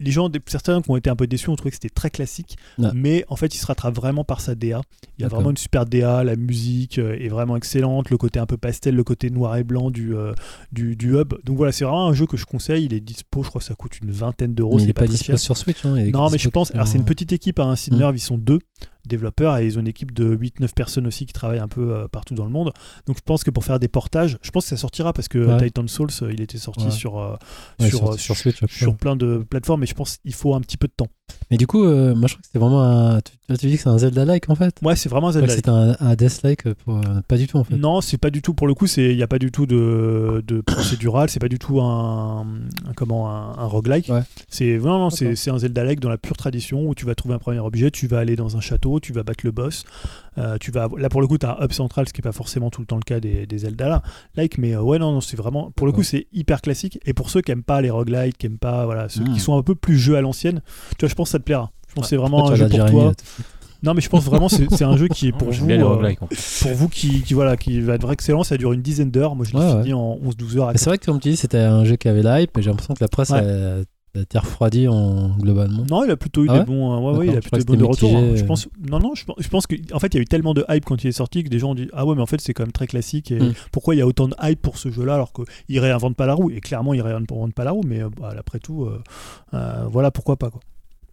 Speaker 2: les gens, certains qui ont été un peu déçus ont trouvé que c'était très classique,
Speaker 4: Ouais.
Speaker 2: mais en fait, il se rattrape vraiment par sa DA. Il y a vraiment une super DA, la musique euh, est vraiment excellente, le côté un peu pastel, le côté noir et blanc du, euh, du, du hub. Donc voilà, c'est vraiment un jeu que je conseille. Il est dispo, je crois que ça coûte une vingtaine d'euros.
Speaker 4: Il
Speaker 2: c'est
Speaker 4: est pas
Speaker 2: très
Speaker 4: dispo sur Switch. hein,
Speaker 2: Non, mais je pense. Alors, c'est une
Speaker 4: en-
Speaker 2: petite équipe à. Nerve, ils sont deux. Développeurs et ils ont une équipe de 8-9 personnes aussi qui travaillent un peu euh, partout dans le monde. Donc je pense que pour faire des portages, je pense que ça sortira parce que
Speaker 4: Ouais.
Speaker 2: Titan Souls, euh, il était sorti
Speaker 4: Ouais.
Speaker 2: sur, euh,
Speaker 4: Ouais,
Speaker 2: sur,
Speaker 4: sur-
Speaker 2: euh,
Speaker 4: sur Switch, après.
Speaker 2: sur plein de plateformes, mais je pense qu'il faut un petit peu de temps.
Speaker 4: Mais du coup, euh, moi je crois que c'était vraiment un. Tu, tu dis que c'est un Zelda-like en fait?
Speaker 2: Ouais, c'est vraiment un
Speaker 4: Je crois
Speaker 2: Zelda.
Speaker 4: que c'était un, un Death-like pour. euh, pas du tout en fait.
Speaker 2: Non, c'est pas du tout pour le coup. C'est il n'y a pas du tout de, de procédural. C'est pas du tout un, un- comment un, un roguelike. C'est vraiment c'est
Speaker 4: D'accord.
Speaker 2: c'est un Zelda-like dans la pure tradition où tu vas trouver un premier objet, tu vas aller dans un château, tu vas battre le boss. euh, tu vas là pour le coup tu as un hub central, ce qui est pas forcément tout le temps le cas des, des Zelda là. Like, mais euh, ouais non non c'est vraiment pour le coup
Speaker 4: Ouais.
Speaker 2: c'est hyper classique. Et pour ceux qui aiment pas les roguelites, qui aiment pas voilà ceux qui sont un peu plus jeux à l'ancienne, tu vois je pense que ça te plaira. Je pense que c'est vraiment un jeu pour toi. Non mais je pense vraiment c'est c'est un jeu qui est pour vous. euh,
Speaker 3: fait.
Speaker 2: pour vous qui, qui, voilà qui va être excellent ça dure une dizaine d'heures moi je l'ai
Speaker 4: Ouais,
Speaker 2: fini en 11-12 heures
Speaker 4: c'est vrai que comme tu dis, c'était un jeu qui avait l'hype, mais j'ai l'impression que la presse
Speaker 2: Ouais.
Speaker 4: a, a été en, globalement.
Speaker 2: non il a plutôt eu
Speaker 4: Ah
Speaker 2: des bons euh, ouais, ouais, il a plutôt bons
Speaker 4: c'était
Speaker 2: retours hein. je
Speaker 4: euh.
Speaker 2: pense non non je pense, je pense que en fait il y a eu tellement de hype quand il est sorti que des gens ont dit ah ouais mais en fait c'est quand même très classique et
Speaker 4: Mm.
Speaker 2: pourquoi il y a autant de hype pour ce jeu là alors qu'il réinvente pas la roue? Et clairement il réinvente pas la roue mais euh, bah, après tout euh, euh, voilà pourquoi pas quoi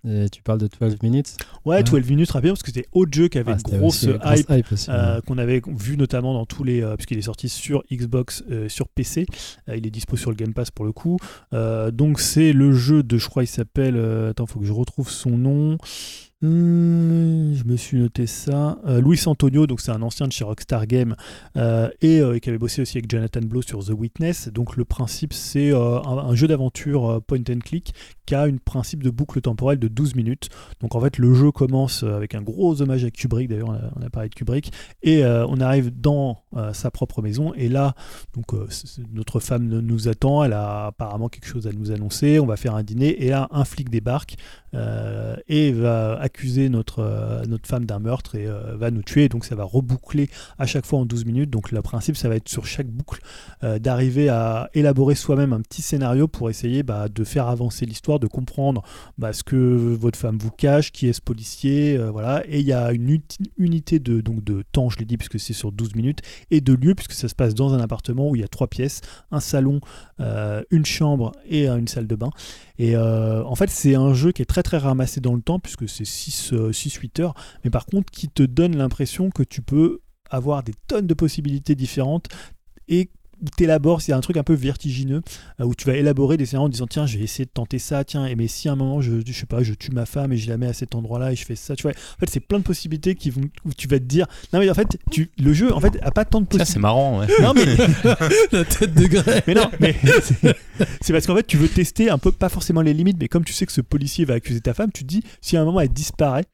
Speaker 4: Et tu parles de 12 minutes.
Speaker 2: ouais
Speaker 4: Ouais.
Speaker 2: 12 minutes rapide parce que c'était autre jeu qui avait
Speaker 4: Ah,
Speaker 2: une grosse hype. Euh, qu'on avait vu notamment dans tous les euh, puisqu'il est sorti sur Xbox euh, sur PC il est dispo sur le Game Pass pour le coup donc c'est le jeu de je crois il s'appelle attends faut que je retrouve son nom Hum, je me suis noté ça. Euh, Luis Antonio, donc c'est un ancien de chez Rockstar Games euh, et euh, qui avait bossé aussi avec Jonathan Blow sur The Witness. Donc le principe c'est un, jeu d'aventure point and click qui a un principe de boucle temporelle de 12 minutes. Donc en fait le jeu commence avec un gros hommage à Kubrick, d'ailleurs on on a parlé de Kubrick, et on arrive dans sa propre maison et là donc notre femme nous attend, elle a apparemment quelque chose à nous annoncer, on va faire un dîner et là un flic débarque et va accuser notre, euh, notre femme d'un meurtre et euh, va nous tuer. Donc ça va reboucler à chaque fois en 12 minutes. Donc le principe, ça va être sur chaque boucle euh, d'arriver à élaborer soi-même un petit scénario pour essayer bah, de faire avancer l'histoire, de comprendre bah, ce que votre femme vous cache, qui est ce policier, voilà. Et il y a une unité de, donc de temps, je l'ai dit, puisque c'est sur 12 minutes, et de lieu, puisque ça se passe dans un appartement où il y a trois pièces, un salon, une chambre et euh, une salle de bain. Et euh, en fait, c'est un jeu qui est très très ramassé dans le temps, puisque c'est 6-8 heures, mais par contre qui te donne l'impression que tu peux avoir des tonnes de possibilités différentes et t'élabores, c'est un truc un peu vertigineux, euh, où tu vas élaborer des scénarios en disant tiens, je vais essayer de tenter ça, tiens, et mais si à un moment, je, je sais pas, je tue ma femme et je la mets à cet endroit-là et je fais ça, tu vois. En fait, c'est plein de possibilités qui vont, où tu vas te dire, non mais en fait, tu, le jeu, en fait, a pas tant de
Speaker 3: Ça, c'est
Speaker 2: possibilités.
Speaker 3: marrant, ouais.
Speaker 2: Non mais
Speaker 4: la tête de Grey.
Speaker 2: mais non, mais c'est- c'est parce qu'en fait, tu veux tester un peu, pas forcément les limites, mais comme tu sais que ce policier va accuser ta femme, tu te dis, si à un moment elle disparaît,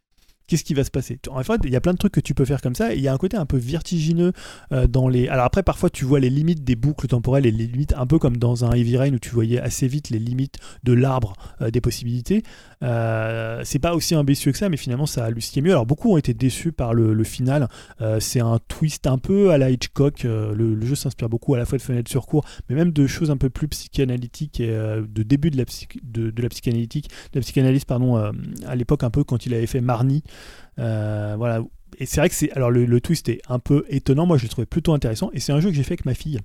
Speaker 2: qu'est-ce qui va se passer En fait, il y a plein de trucs que tu peux faire comme ça, il y a un côté un peu vertigineux euh, dans les. Alors après, parfois, tu vois les limites des boucles temporelles et les limites, un peu comme dans un Heavy Rain où tu voyais assez vite les limites de l'arbre euh, des possibilités. Euh, c'est pas aussi ambitieux que ça, mais finalement, ça a ce qui est mieux. Alors beaucoup ont été déçus par le, final. C'est un twist un peu à la Hitchcock. Le, jeu s'inspire beaucoup à la fois de fenêtres sur cours, mais même de choses un peu plus psychanalytiques et de début de la, de, la psychanalytique, de la psychanalyse pardon, à l'époque un peu quand il avait fait Marnie. Euh, voilà. Et c'est vrai que c'est alors le, le twist est un peu étonnant. Moi, je l'ai trouvé plutôt intéressant. Et c'est un jeu que j'ai fait avec ma fille,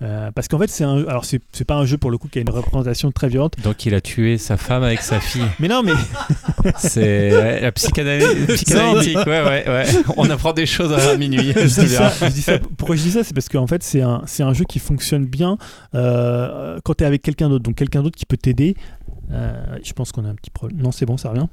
Speaker 2: Euh, parce qu'en fait, c'est un. Alors, c'est c'est pas un jeu pour le coup qui a une représentation très violente.
Speaker 3: Donc il a tué sa femme avec sa fille.
Speaker 2: Mais non, mais
Speaker 3: C'est ouais, la psychanalyse psychanalytique. Ouais, ouais, ouais. On apprend des choses à minuit.
Speaker 2: je
Speaker 3: je te
Speaker 2: dis ça,
Speaker 3: dirai.
Speaker 2: je dis ça- pourquoi je dis ça? C'est parce qu'en fait, c'est un, c'est un jeu qui fonctionne bien euh, quand tu es avec quelqu'un d'autre. Donc, quelqu'un d'autre qui peut t'aider. Euh, je pense qu'on a un petit problème. Non, c'est bon, ça revient.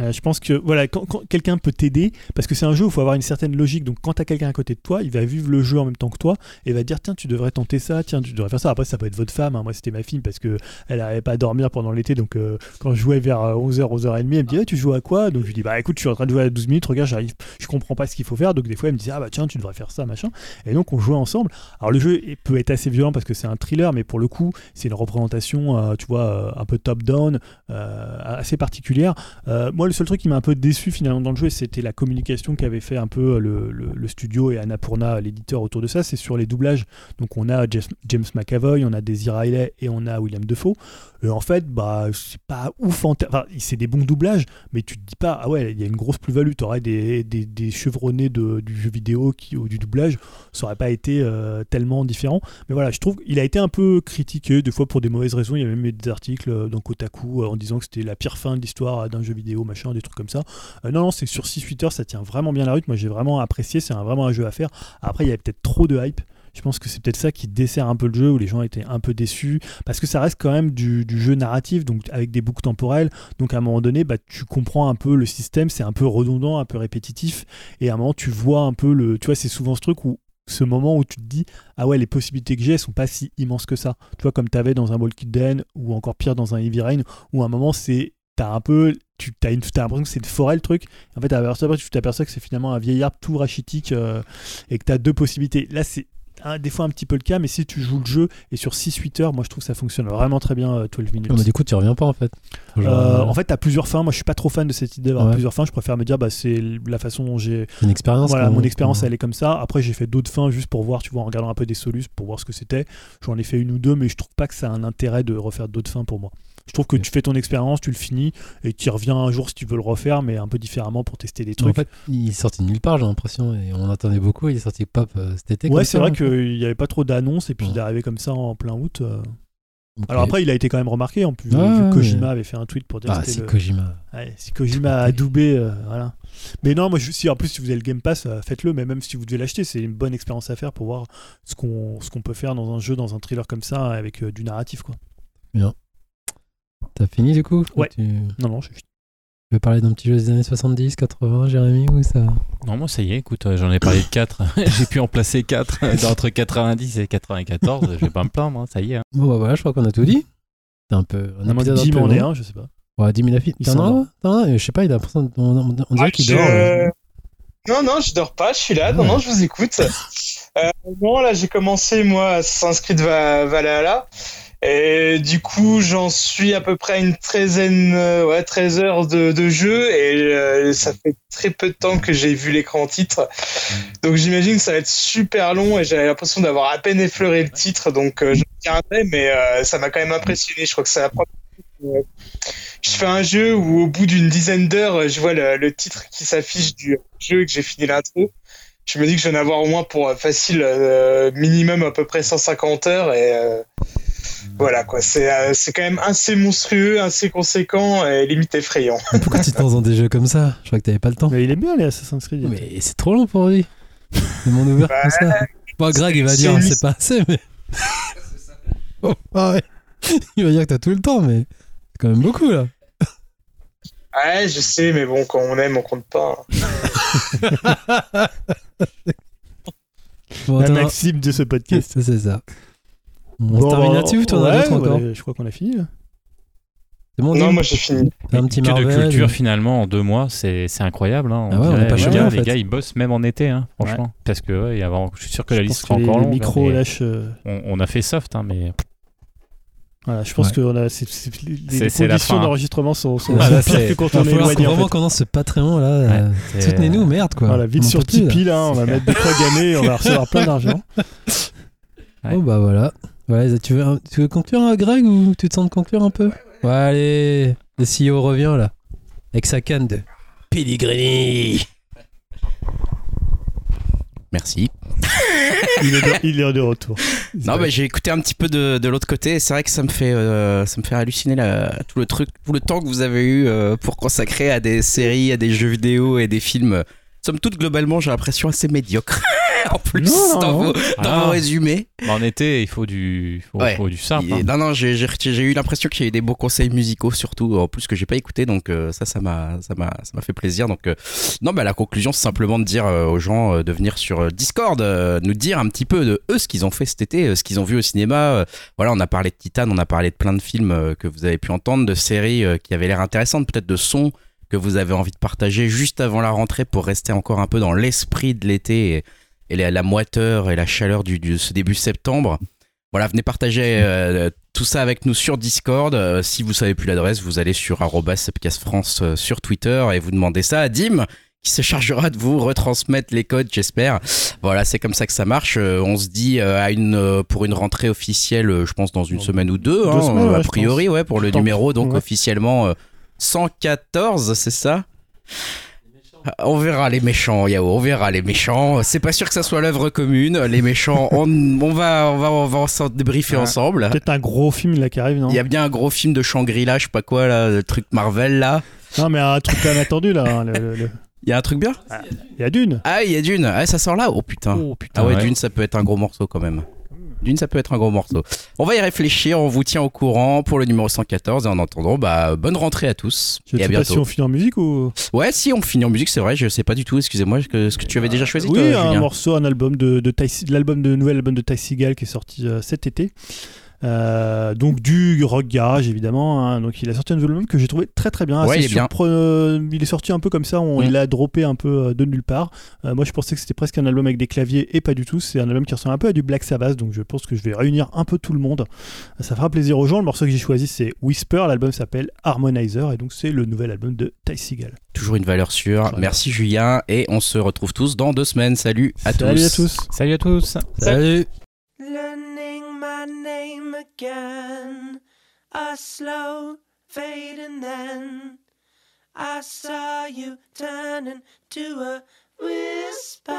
Speaker 2: Euh, je pense que voilà, quand, quelqu'un peut t'aider, parce que c'est un jeu où il faut avoir une certaine logique. Donc, quand tu as quelqu'un à côté de toi, il va vivre le jeu en même temps que toi et va dire Tiens, tu devrais tenter ça, tiens, tu devrais faire ça. Après, ça peut être votre femme. hein. Moi, c'était ma fille parce que elle n'arrivait pas à dormir pendant l'été. Donc, euh, quand je jouais vers 11h, 11h30, elle me dit Eh, Tu joues à quoi? Donc, je lui dis Bah écoute, je suis en train de jouer à 12 minutes, regarde, j'arrive, je comprends pas ce qu'il faut faire. Donc, des fois, elle me disait Ah bah tiens, tu devrais faire ça, machin. Et donc, on jouait ensemble. Alors, le jeu peut être assez violent parce que c'est un thriller, mais pour le coup, c'est une représentation, euh, tu vois, euh, un peu top-down, euh, assez particulière. Euh, moi, le seul truc qui m'a un peu déçu finalement dans le jeu, c'était la communication qu'avait fait un peu le, le- studio et Annapurna, l'éditeur, autour de ça. C'est sur les doublages. Donc, on a James, McAvoy, on a Daisy Riley et on a William Defoe. Et en fait, bah, c'est pas ouf. En enfin, c'est des bons doublages, mais tu te dis pas, ah ouais, il y a une grosse plus-value. Tu aurais des, chevronnés du jeu vidéo ou du doublage, ça aurait pas été euh, tellement différent. Mais voilà, je trouve qu'il a été un peu critiqué, des fois pour des mauvaises raisons. Il y a même des articles euh, dans Kotaku euh, en disant que c'était la pire fin de l'histoire euh, d'un jeu vidéo. Machin, des trucs comme ça. non, non, c'est sur 6-8 heures, ça tient vraiment bien la route. Moi, j'ai vraiment apprécié. C'est vraiment un jeu à faire. Après, il y a peut-être trop de hype. Je pense que c'est peut-être ça qui dessert un peu le jeu, où les gens étaient un peu déçus, parce que ça reste quand même du, jeu narratif, donc avec des boucles temporelles. Donc à un moment donné, bah, tu comprends un peu le système, c'est un peu redondant, un peu répétitif, et à un moment tu vois un peu le. Tu vois, c'est souvent ce truc où ce moment où tu te dis ah ouais les possibilités que j'ai sont pas si immenses que ça tu vois comme tu avais dans un Walking Dead ou encore pire dans un Heavy Rain où à un moment c'est t'as un peu tu as, as l'impression que c'est une forêt le truc en fait tu t'aperçois que c'est finalement un vieil arbre tout rachitique euh, et que tu as deux possibilités là c'est des fois un petit peu le cas, mais si tu joues le jeu et sur 6-8 heures, moi je trouve que ça fonctionne vraiment très bien 12 euh, minutes.
Speaker 4: mais du coup, tu reviens pas en fait.
Speaker 2: Euh, euh, en fait, tu as plusieurs fins. Moi je suis pas trop fan de cette idée d'avoir plusieurs fins. Je préfère me dire, bah, c'est la façon dont j'ai.
Speaker 4: Une expérience.
Speaker 2: Voilà, mon expérience elle est comme ça. Après, j'ai fait d'autres fins juste pour voir, tu vois, en regardant un peu des solus pour voir ce que c'était. J'en ai fait une ou deux, mais je trouve pas que ça a un intérêt de refaire d'autres fins pour moi. Je trouve que tu fais ton expérience, tu le finis et tu y reviens un jour si tu veux le refaire, mais un peu différemment pour tester des trucs. En
Speaker 4: fait, il est sorti de nulle part, j'ai l'impression, et on attendait beaucoup. Il est sorti pop euh, cet été.
Speaker 2: Ouais, c'est vrai qu'il n'y avait pas trop d'annonces et puis il est arrivé comme ça en plein août. Euh. Alors après, il a été quand même remarqué en plus. que Kojima avait fait un tweet pour dire
Speaker 4: ah, si Kojima.
Speaker 2: si Kojima a adoubé, euh, voilà. Mais non, moi, je, si en plus si vous avez le Game Pass, faites-le. Mais même si vous devez l'acheter, c'est une bonne expérience à faire pour voir ce qu'on ce qu'on peut faire dans un jeu, dans un thriller comme ça, avec du narratif, quoi.
Speaker 4: Bien. T'as fini du coup
Speaker 2: Ouais. Non, non, je suis.
Speaker 4: Tu veux parler d'un petit jeu des années 70, 80, Jérémy, ou ça
Speaker 3: Non, moi ça y est, écoute, euh, j'en ai parlé de 4. J'ai pu en placer 4 entre 90 et 94, je vais pas me plaindre, hein, ça y est. Hein.
Speaker 4: Bon, bah voilà, je crois qu'on a tout dit. C'est un peu.
Speaker 2: On a 10 en est un, je sais pas.
Speaker 4: Ouais, 10 000 affiches. T'en as Je sais pas, il a on, on, on dirait qu'il dort. Euh.
Speaker 5: Non, non, je dors pas, je suis là, non, non, je vous écoute. euh, bon, là, j'ai commencé, moi, à Sanskrit Valhalla. Et du coup, j'en suis à peu près une treizaine, euh, ouais, 13 heures de, de jeu et euh, ça fait très peu de temps que j'ai vu l'écran titre. Donc j'imagine que ça va être super long et j'avais l'impression d'avoir à peine effleuré le titre. Donc euh, je regarderai, mais ça m'a quand même impressionné. Je crois que ça va je fais un jeu où au bout d'une dizaine d'heures, je vois le, le titre qui s'affiche du jeu que j'ai fini l'intro. Je me dis que je vais en avoir au moins pour facile minimum à peu près 150 heures et voilà quoi, euh, c'est quand même assez monstrueux, assez conséquent et limite effrayant.
Speaker 4: Pourquoi tu te dans des jeux comme ça Je crois que t'avais pas le temps.
Speaker 2: Mais il est bien les Assassin's Creed.
Speaker 4: Mais c'est trop long pour lui. Le monde ouvert comme ça. Bon, Greg il va dire c'est pas assez, mais. oh, ah ouais. Il va dire que t'as tout le temps, mais c'est quand même beaucoup là.
Speaker 5: Ouais, je sais, mais bon, quand on aime, on compte pas.
Speaker 2: bon, La maxime de ce podcast.
Speaker 4: C'est ça. On termine là-dessus ou t'en as d'autres encore
Speaker 2: Je crois qu'on a fini là.
Speaker 5: C'est bon, non, moi j'ai fini.
Speaker 3: Un petit que de culture finalement en deux mois, c'est incroyable. Hein.
Speaker 4: Ah ouais, on pas
Speaker 3: les, gars, les gars, ils bossent même en été, hein, franchement. Parce que ouais, y a je suis sûr que la liste sera encore longue.
Speaker 2: Micro lâche. Euh.
Speaker 3: On, a fait soft, hein, mais.
Speaker 2: Voilà, je pense que on a, les, conditions d'enregistrement sont, sont ah,
Speaker 4: assez quand on est éloigné. vraiment qu'on ce Patreon là. Euh, soutenez-nous, merde quoi.
Speaker 2: Voilà, vite sur Tipeee là, on va mettre des gammés, on va recevoir plein d'argent.
Speaker 4: Oh bah voilà. Ouais, tu veux, tu veux conclure, hein, Greg, ou tu te sens de conclure un peu? Ouais, allez, le CEO revient là, avec sa canne de Pellegrini.
Speaker 1: Merci.
Speaker 2: il, est de, il, est de, retour.
Speaker 1: Non, bah, j'ai écouté un petit peu de, de l'autre côté. C'est vrai que ça me fait, euh, ça me fait halluciner tout le truc, tout le temps que vous avez eu euh, pour consacrer à des séries, à des jeux vidéo et des films. Somme toute, globalement, j'ai l'impression assez médiocre. en plus dans, Vos, ah. résumés.
Speaker 3: Bah, en été, il faut du, faut, du simple. Hein.
Speaker 1: Non, non, j'ai eu l'impression qu'il y a eu des beaux conseils musicaux, surtout en plus que j'ai pas écouté, donc euh, ça, ça m'a, ça m'a, ça m'a fait plaisir. Donc, euh, non, bah la conclusion, c'est simplement de dire euh, aux gens de venir sur Discord, nous dire un petit peu de eux ce qu'ils ont fait cet été, ce qu'ils ont vu au cinéma. voilà, on a parlé de Titan, on a parlé de plein de films que vous avez pu entendre, de séries qui avaient l'air intéressantes, peut-être de sons que vous avez envie de partager juste avant la rentrée pour rester encore un peu dans l'esprit de l'été. Et, et la, moiteur et la chaleur du, ce début septembre. Voilà, venez partager euh, tout ça avec nous sur Discord. Euh, si vous savez plus l'adresse, vous allez sur France euh, sur Twitter et vous demandez ça à Dim qui se chargera de vous retransmettre les codes, j'espère. Voilà, c'est comme ça que ça marche. on se dit à une pour une rentrée officielle, je pense dans une semaine ou deux, hein, a priori, ouais, pour le numéro donc officiellement 114, c'est ça? On verra les méchants, Yao, on verra les méchants. C'est pas sûr que ça soit l'œuvre commune. Les méchants, on, va, on va, on va s'en débriefer ensemble.
Speaker 2: Peut-être un gros film là qui arrive, non?
Speaker 1: Il y a bien un gros film de Shangri-La, je sais pas quoi, là, le truc Marvel là.
Speaker 2: Non, mais un truc inattendu là. hein, le- le-
Speaker 1: Il y a un truc bien?
Speaker 2: Il y a Dune.
Speaker 1: Ah, il y a Dune. Ah, ça sort là? Oh putain.
Speaker 2: Oh putain.
Speaker 1: Ah ouais,
Speaker 3: ouais.
Speaker 1: Dune, ça peut être un gros morceau quand même. Dune, ça peut être un gros morceau. On va y réfléchir, on vous tient au courant pour le numéro 114 et en attendant, bah, bonne rentrée à tous
Speaker 2: Je
Speaker 1: et
Speaker 2: sais pas si on finit en musique ou.
Speaker 1: Ouais, si on finit en musique, c'est vrai, je sais pas du tout, excusez-moi, ce que, ce que tu avais déjà choisi
Speaker 2: Oui,
Speaker 1: toi,
Speaker 2: un
Speaker 1: Julien
Speaker 2: morceau, un album de, de l'album de nouvel album de Ty Seagal qui est sorti euh, cet été. Euh, donc du rock garage évidemment. hein. Donc il a sorti un nouvel album que j'ai trouvé très très bien.
Speaker 1: Ouais,
Speaker 2: assez
Speaker 1: il est bien.
Speaker 2: surprenant. Il est sorti un peu comme ça. On,
Speaker 1: Mm.
Speaker 2: Il a droppé un peu euh, de nulle part. Euh, moi je pensais que c'était presque un album avec des claviers et pas du tout. C'est un album qui ressemble un peu à du Black Sabbath. Donc je pense que je vais réunir un peu tout le monde. Ça fera plaisir aux gens. Le morceau que j'ai choisi c'est Whisper. L'album s'appelle Harmonizer et donc c'est le nouvel album de Ty Seagal.
Speaker 1: Toujours une valeur sûre.
Speaker 2: Voilà.
Speaker 1: Merci Julien et on se retrouve tous dans deux semaines. Salut à
Speaker 2: Salut
Speaker 1: tous.
Speaker 2: à tous.
Speaker 3: Salut à tous.
Speaker 1: Salut.
Speaker 6: My name again, a slow fade, and then I saw you turning to a whisper.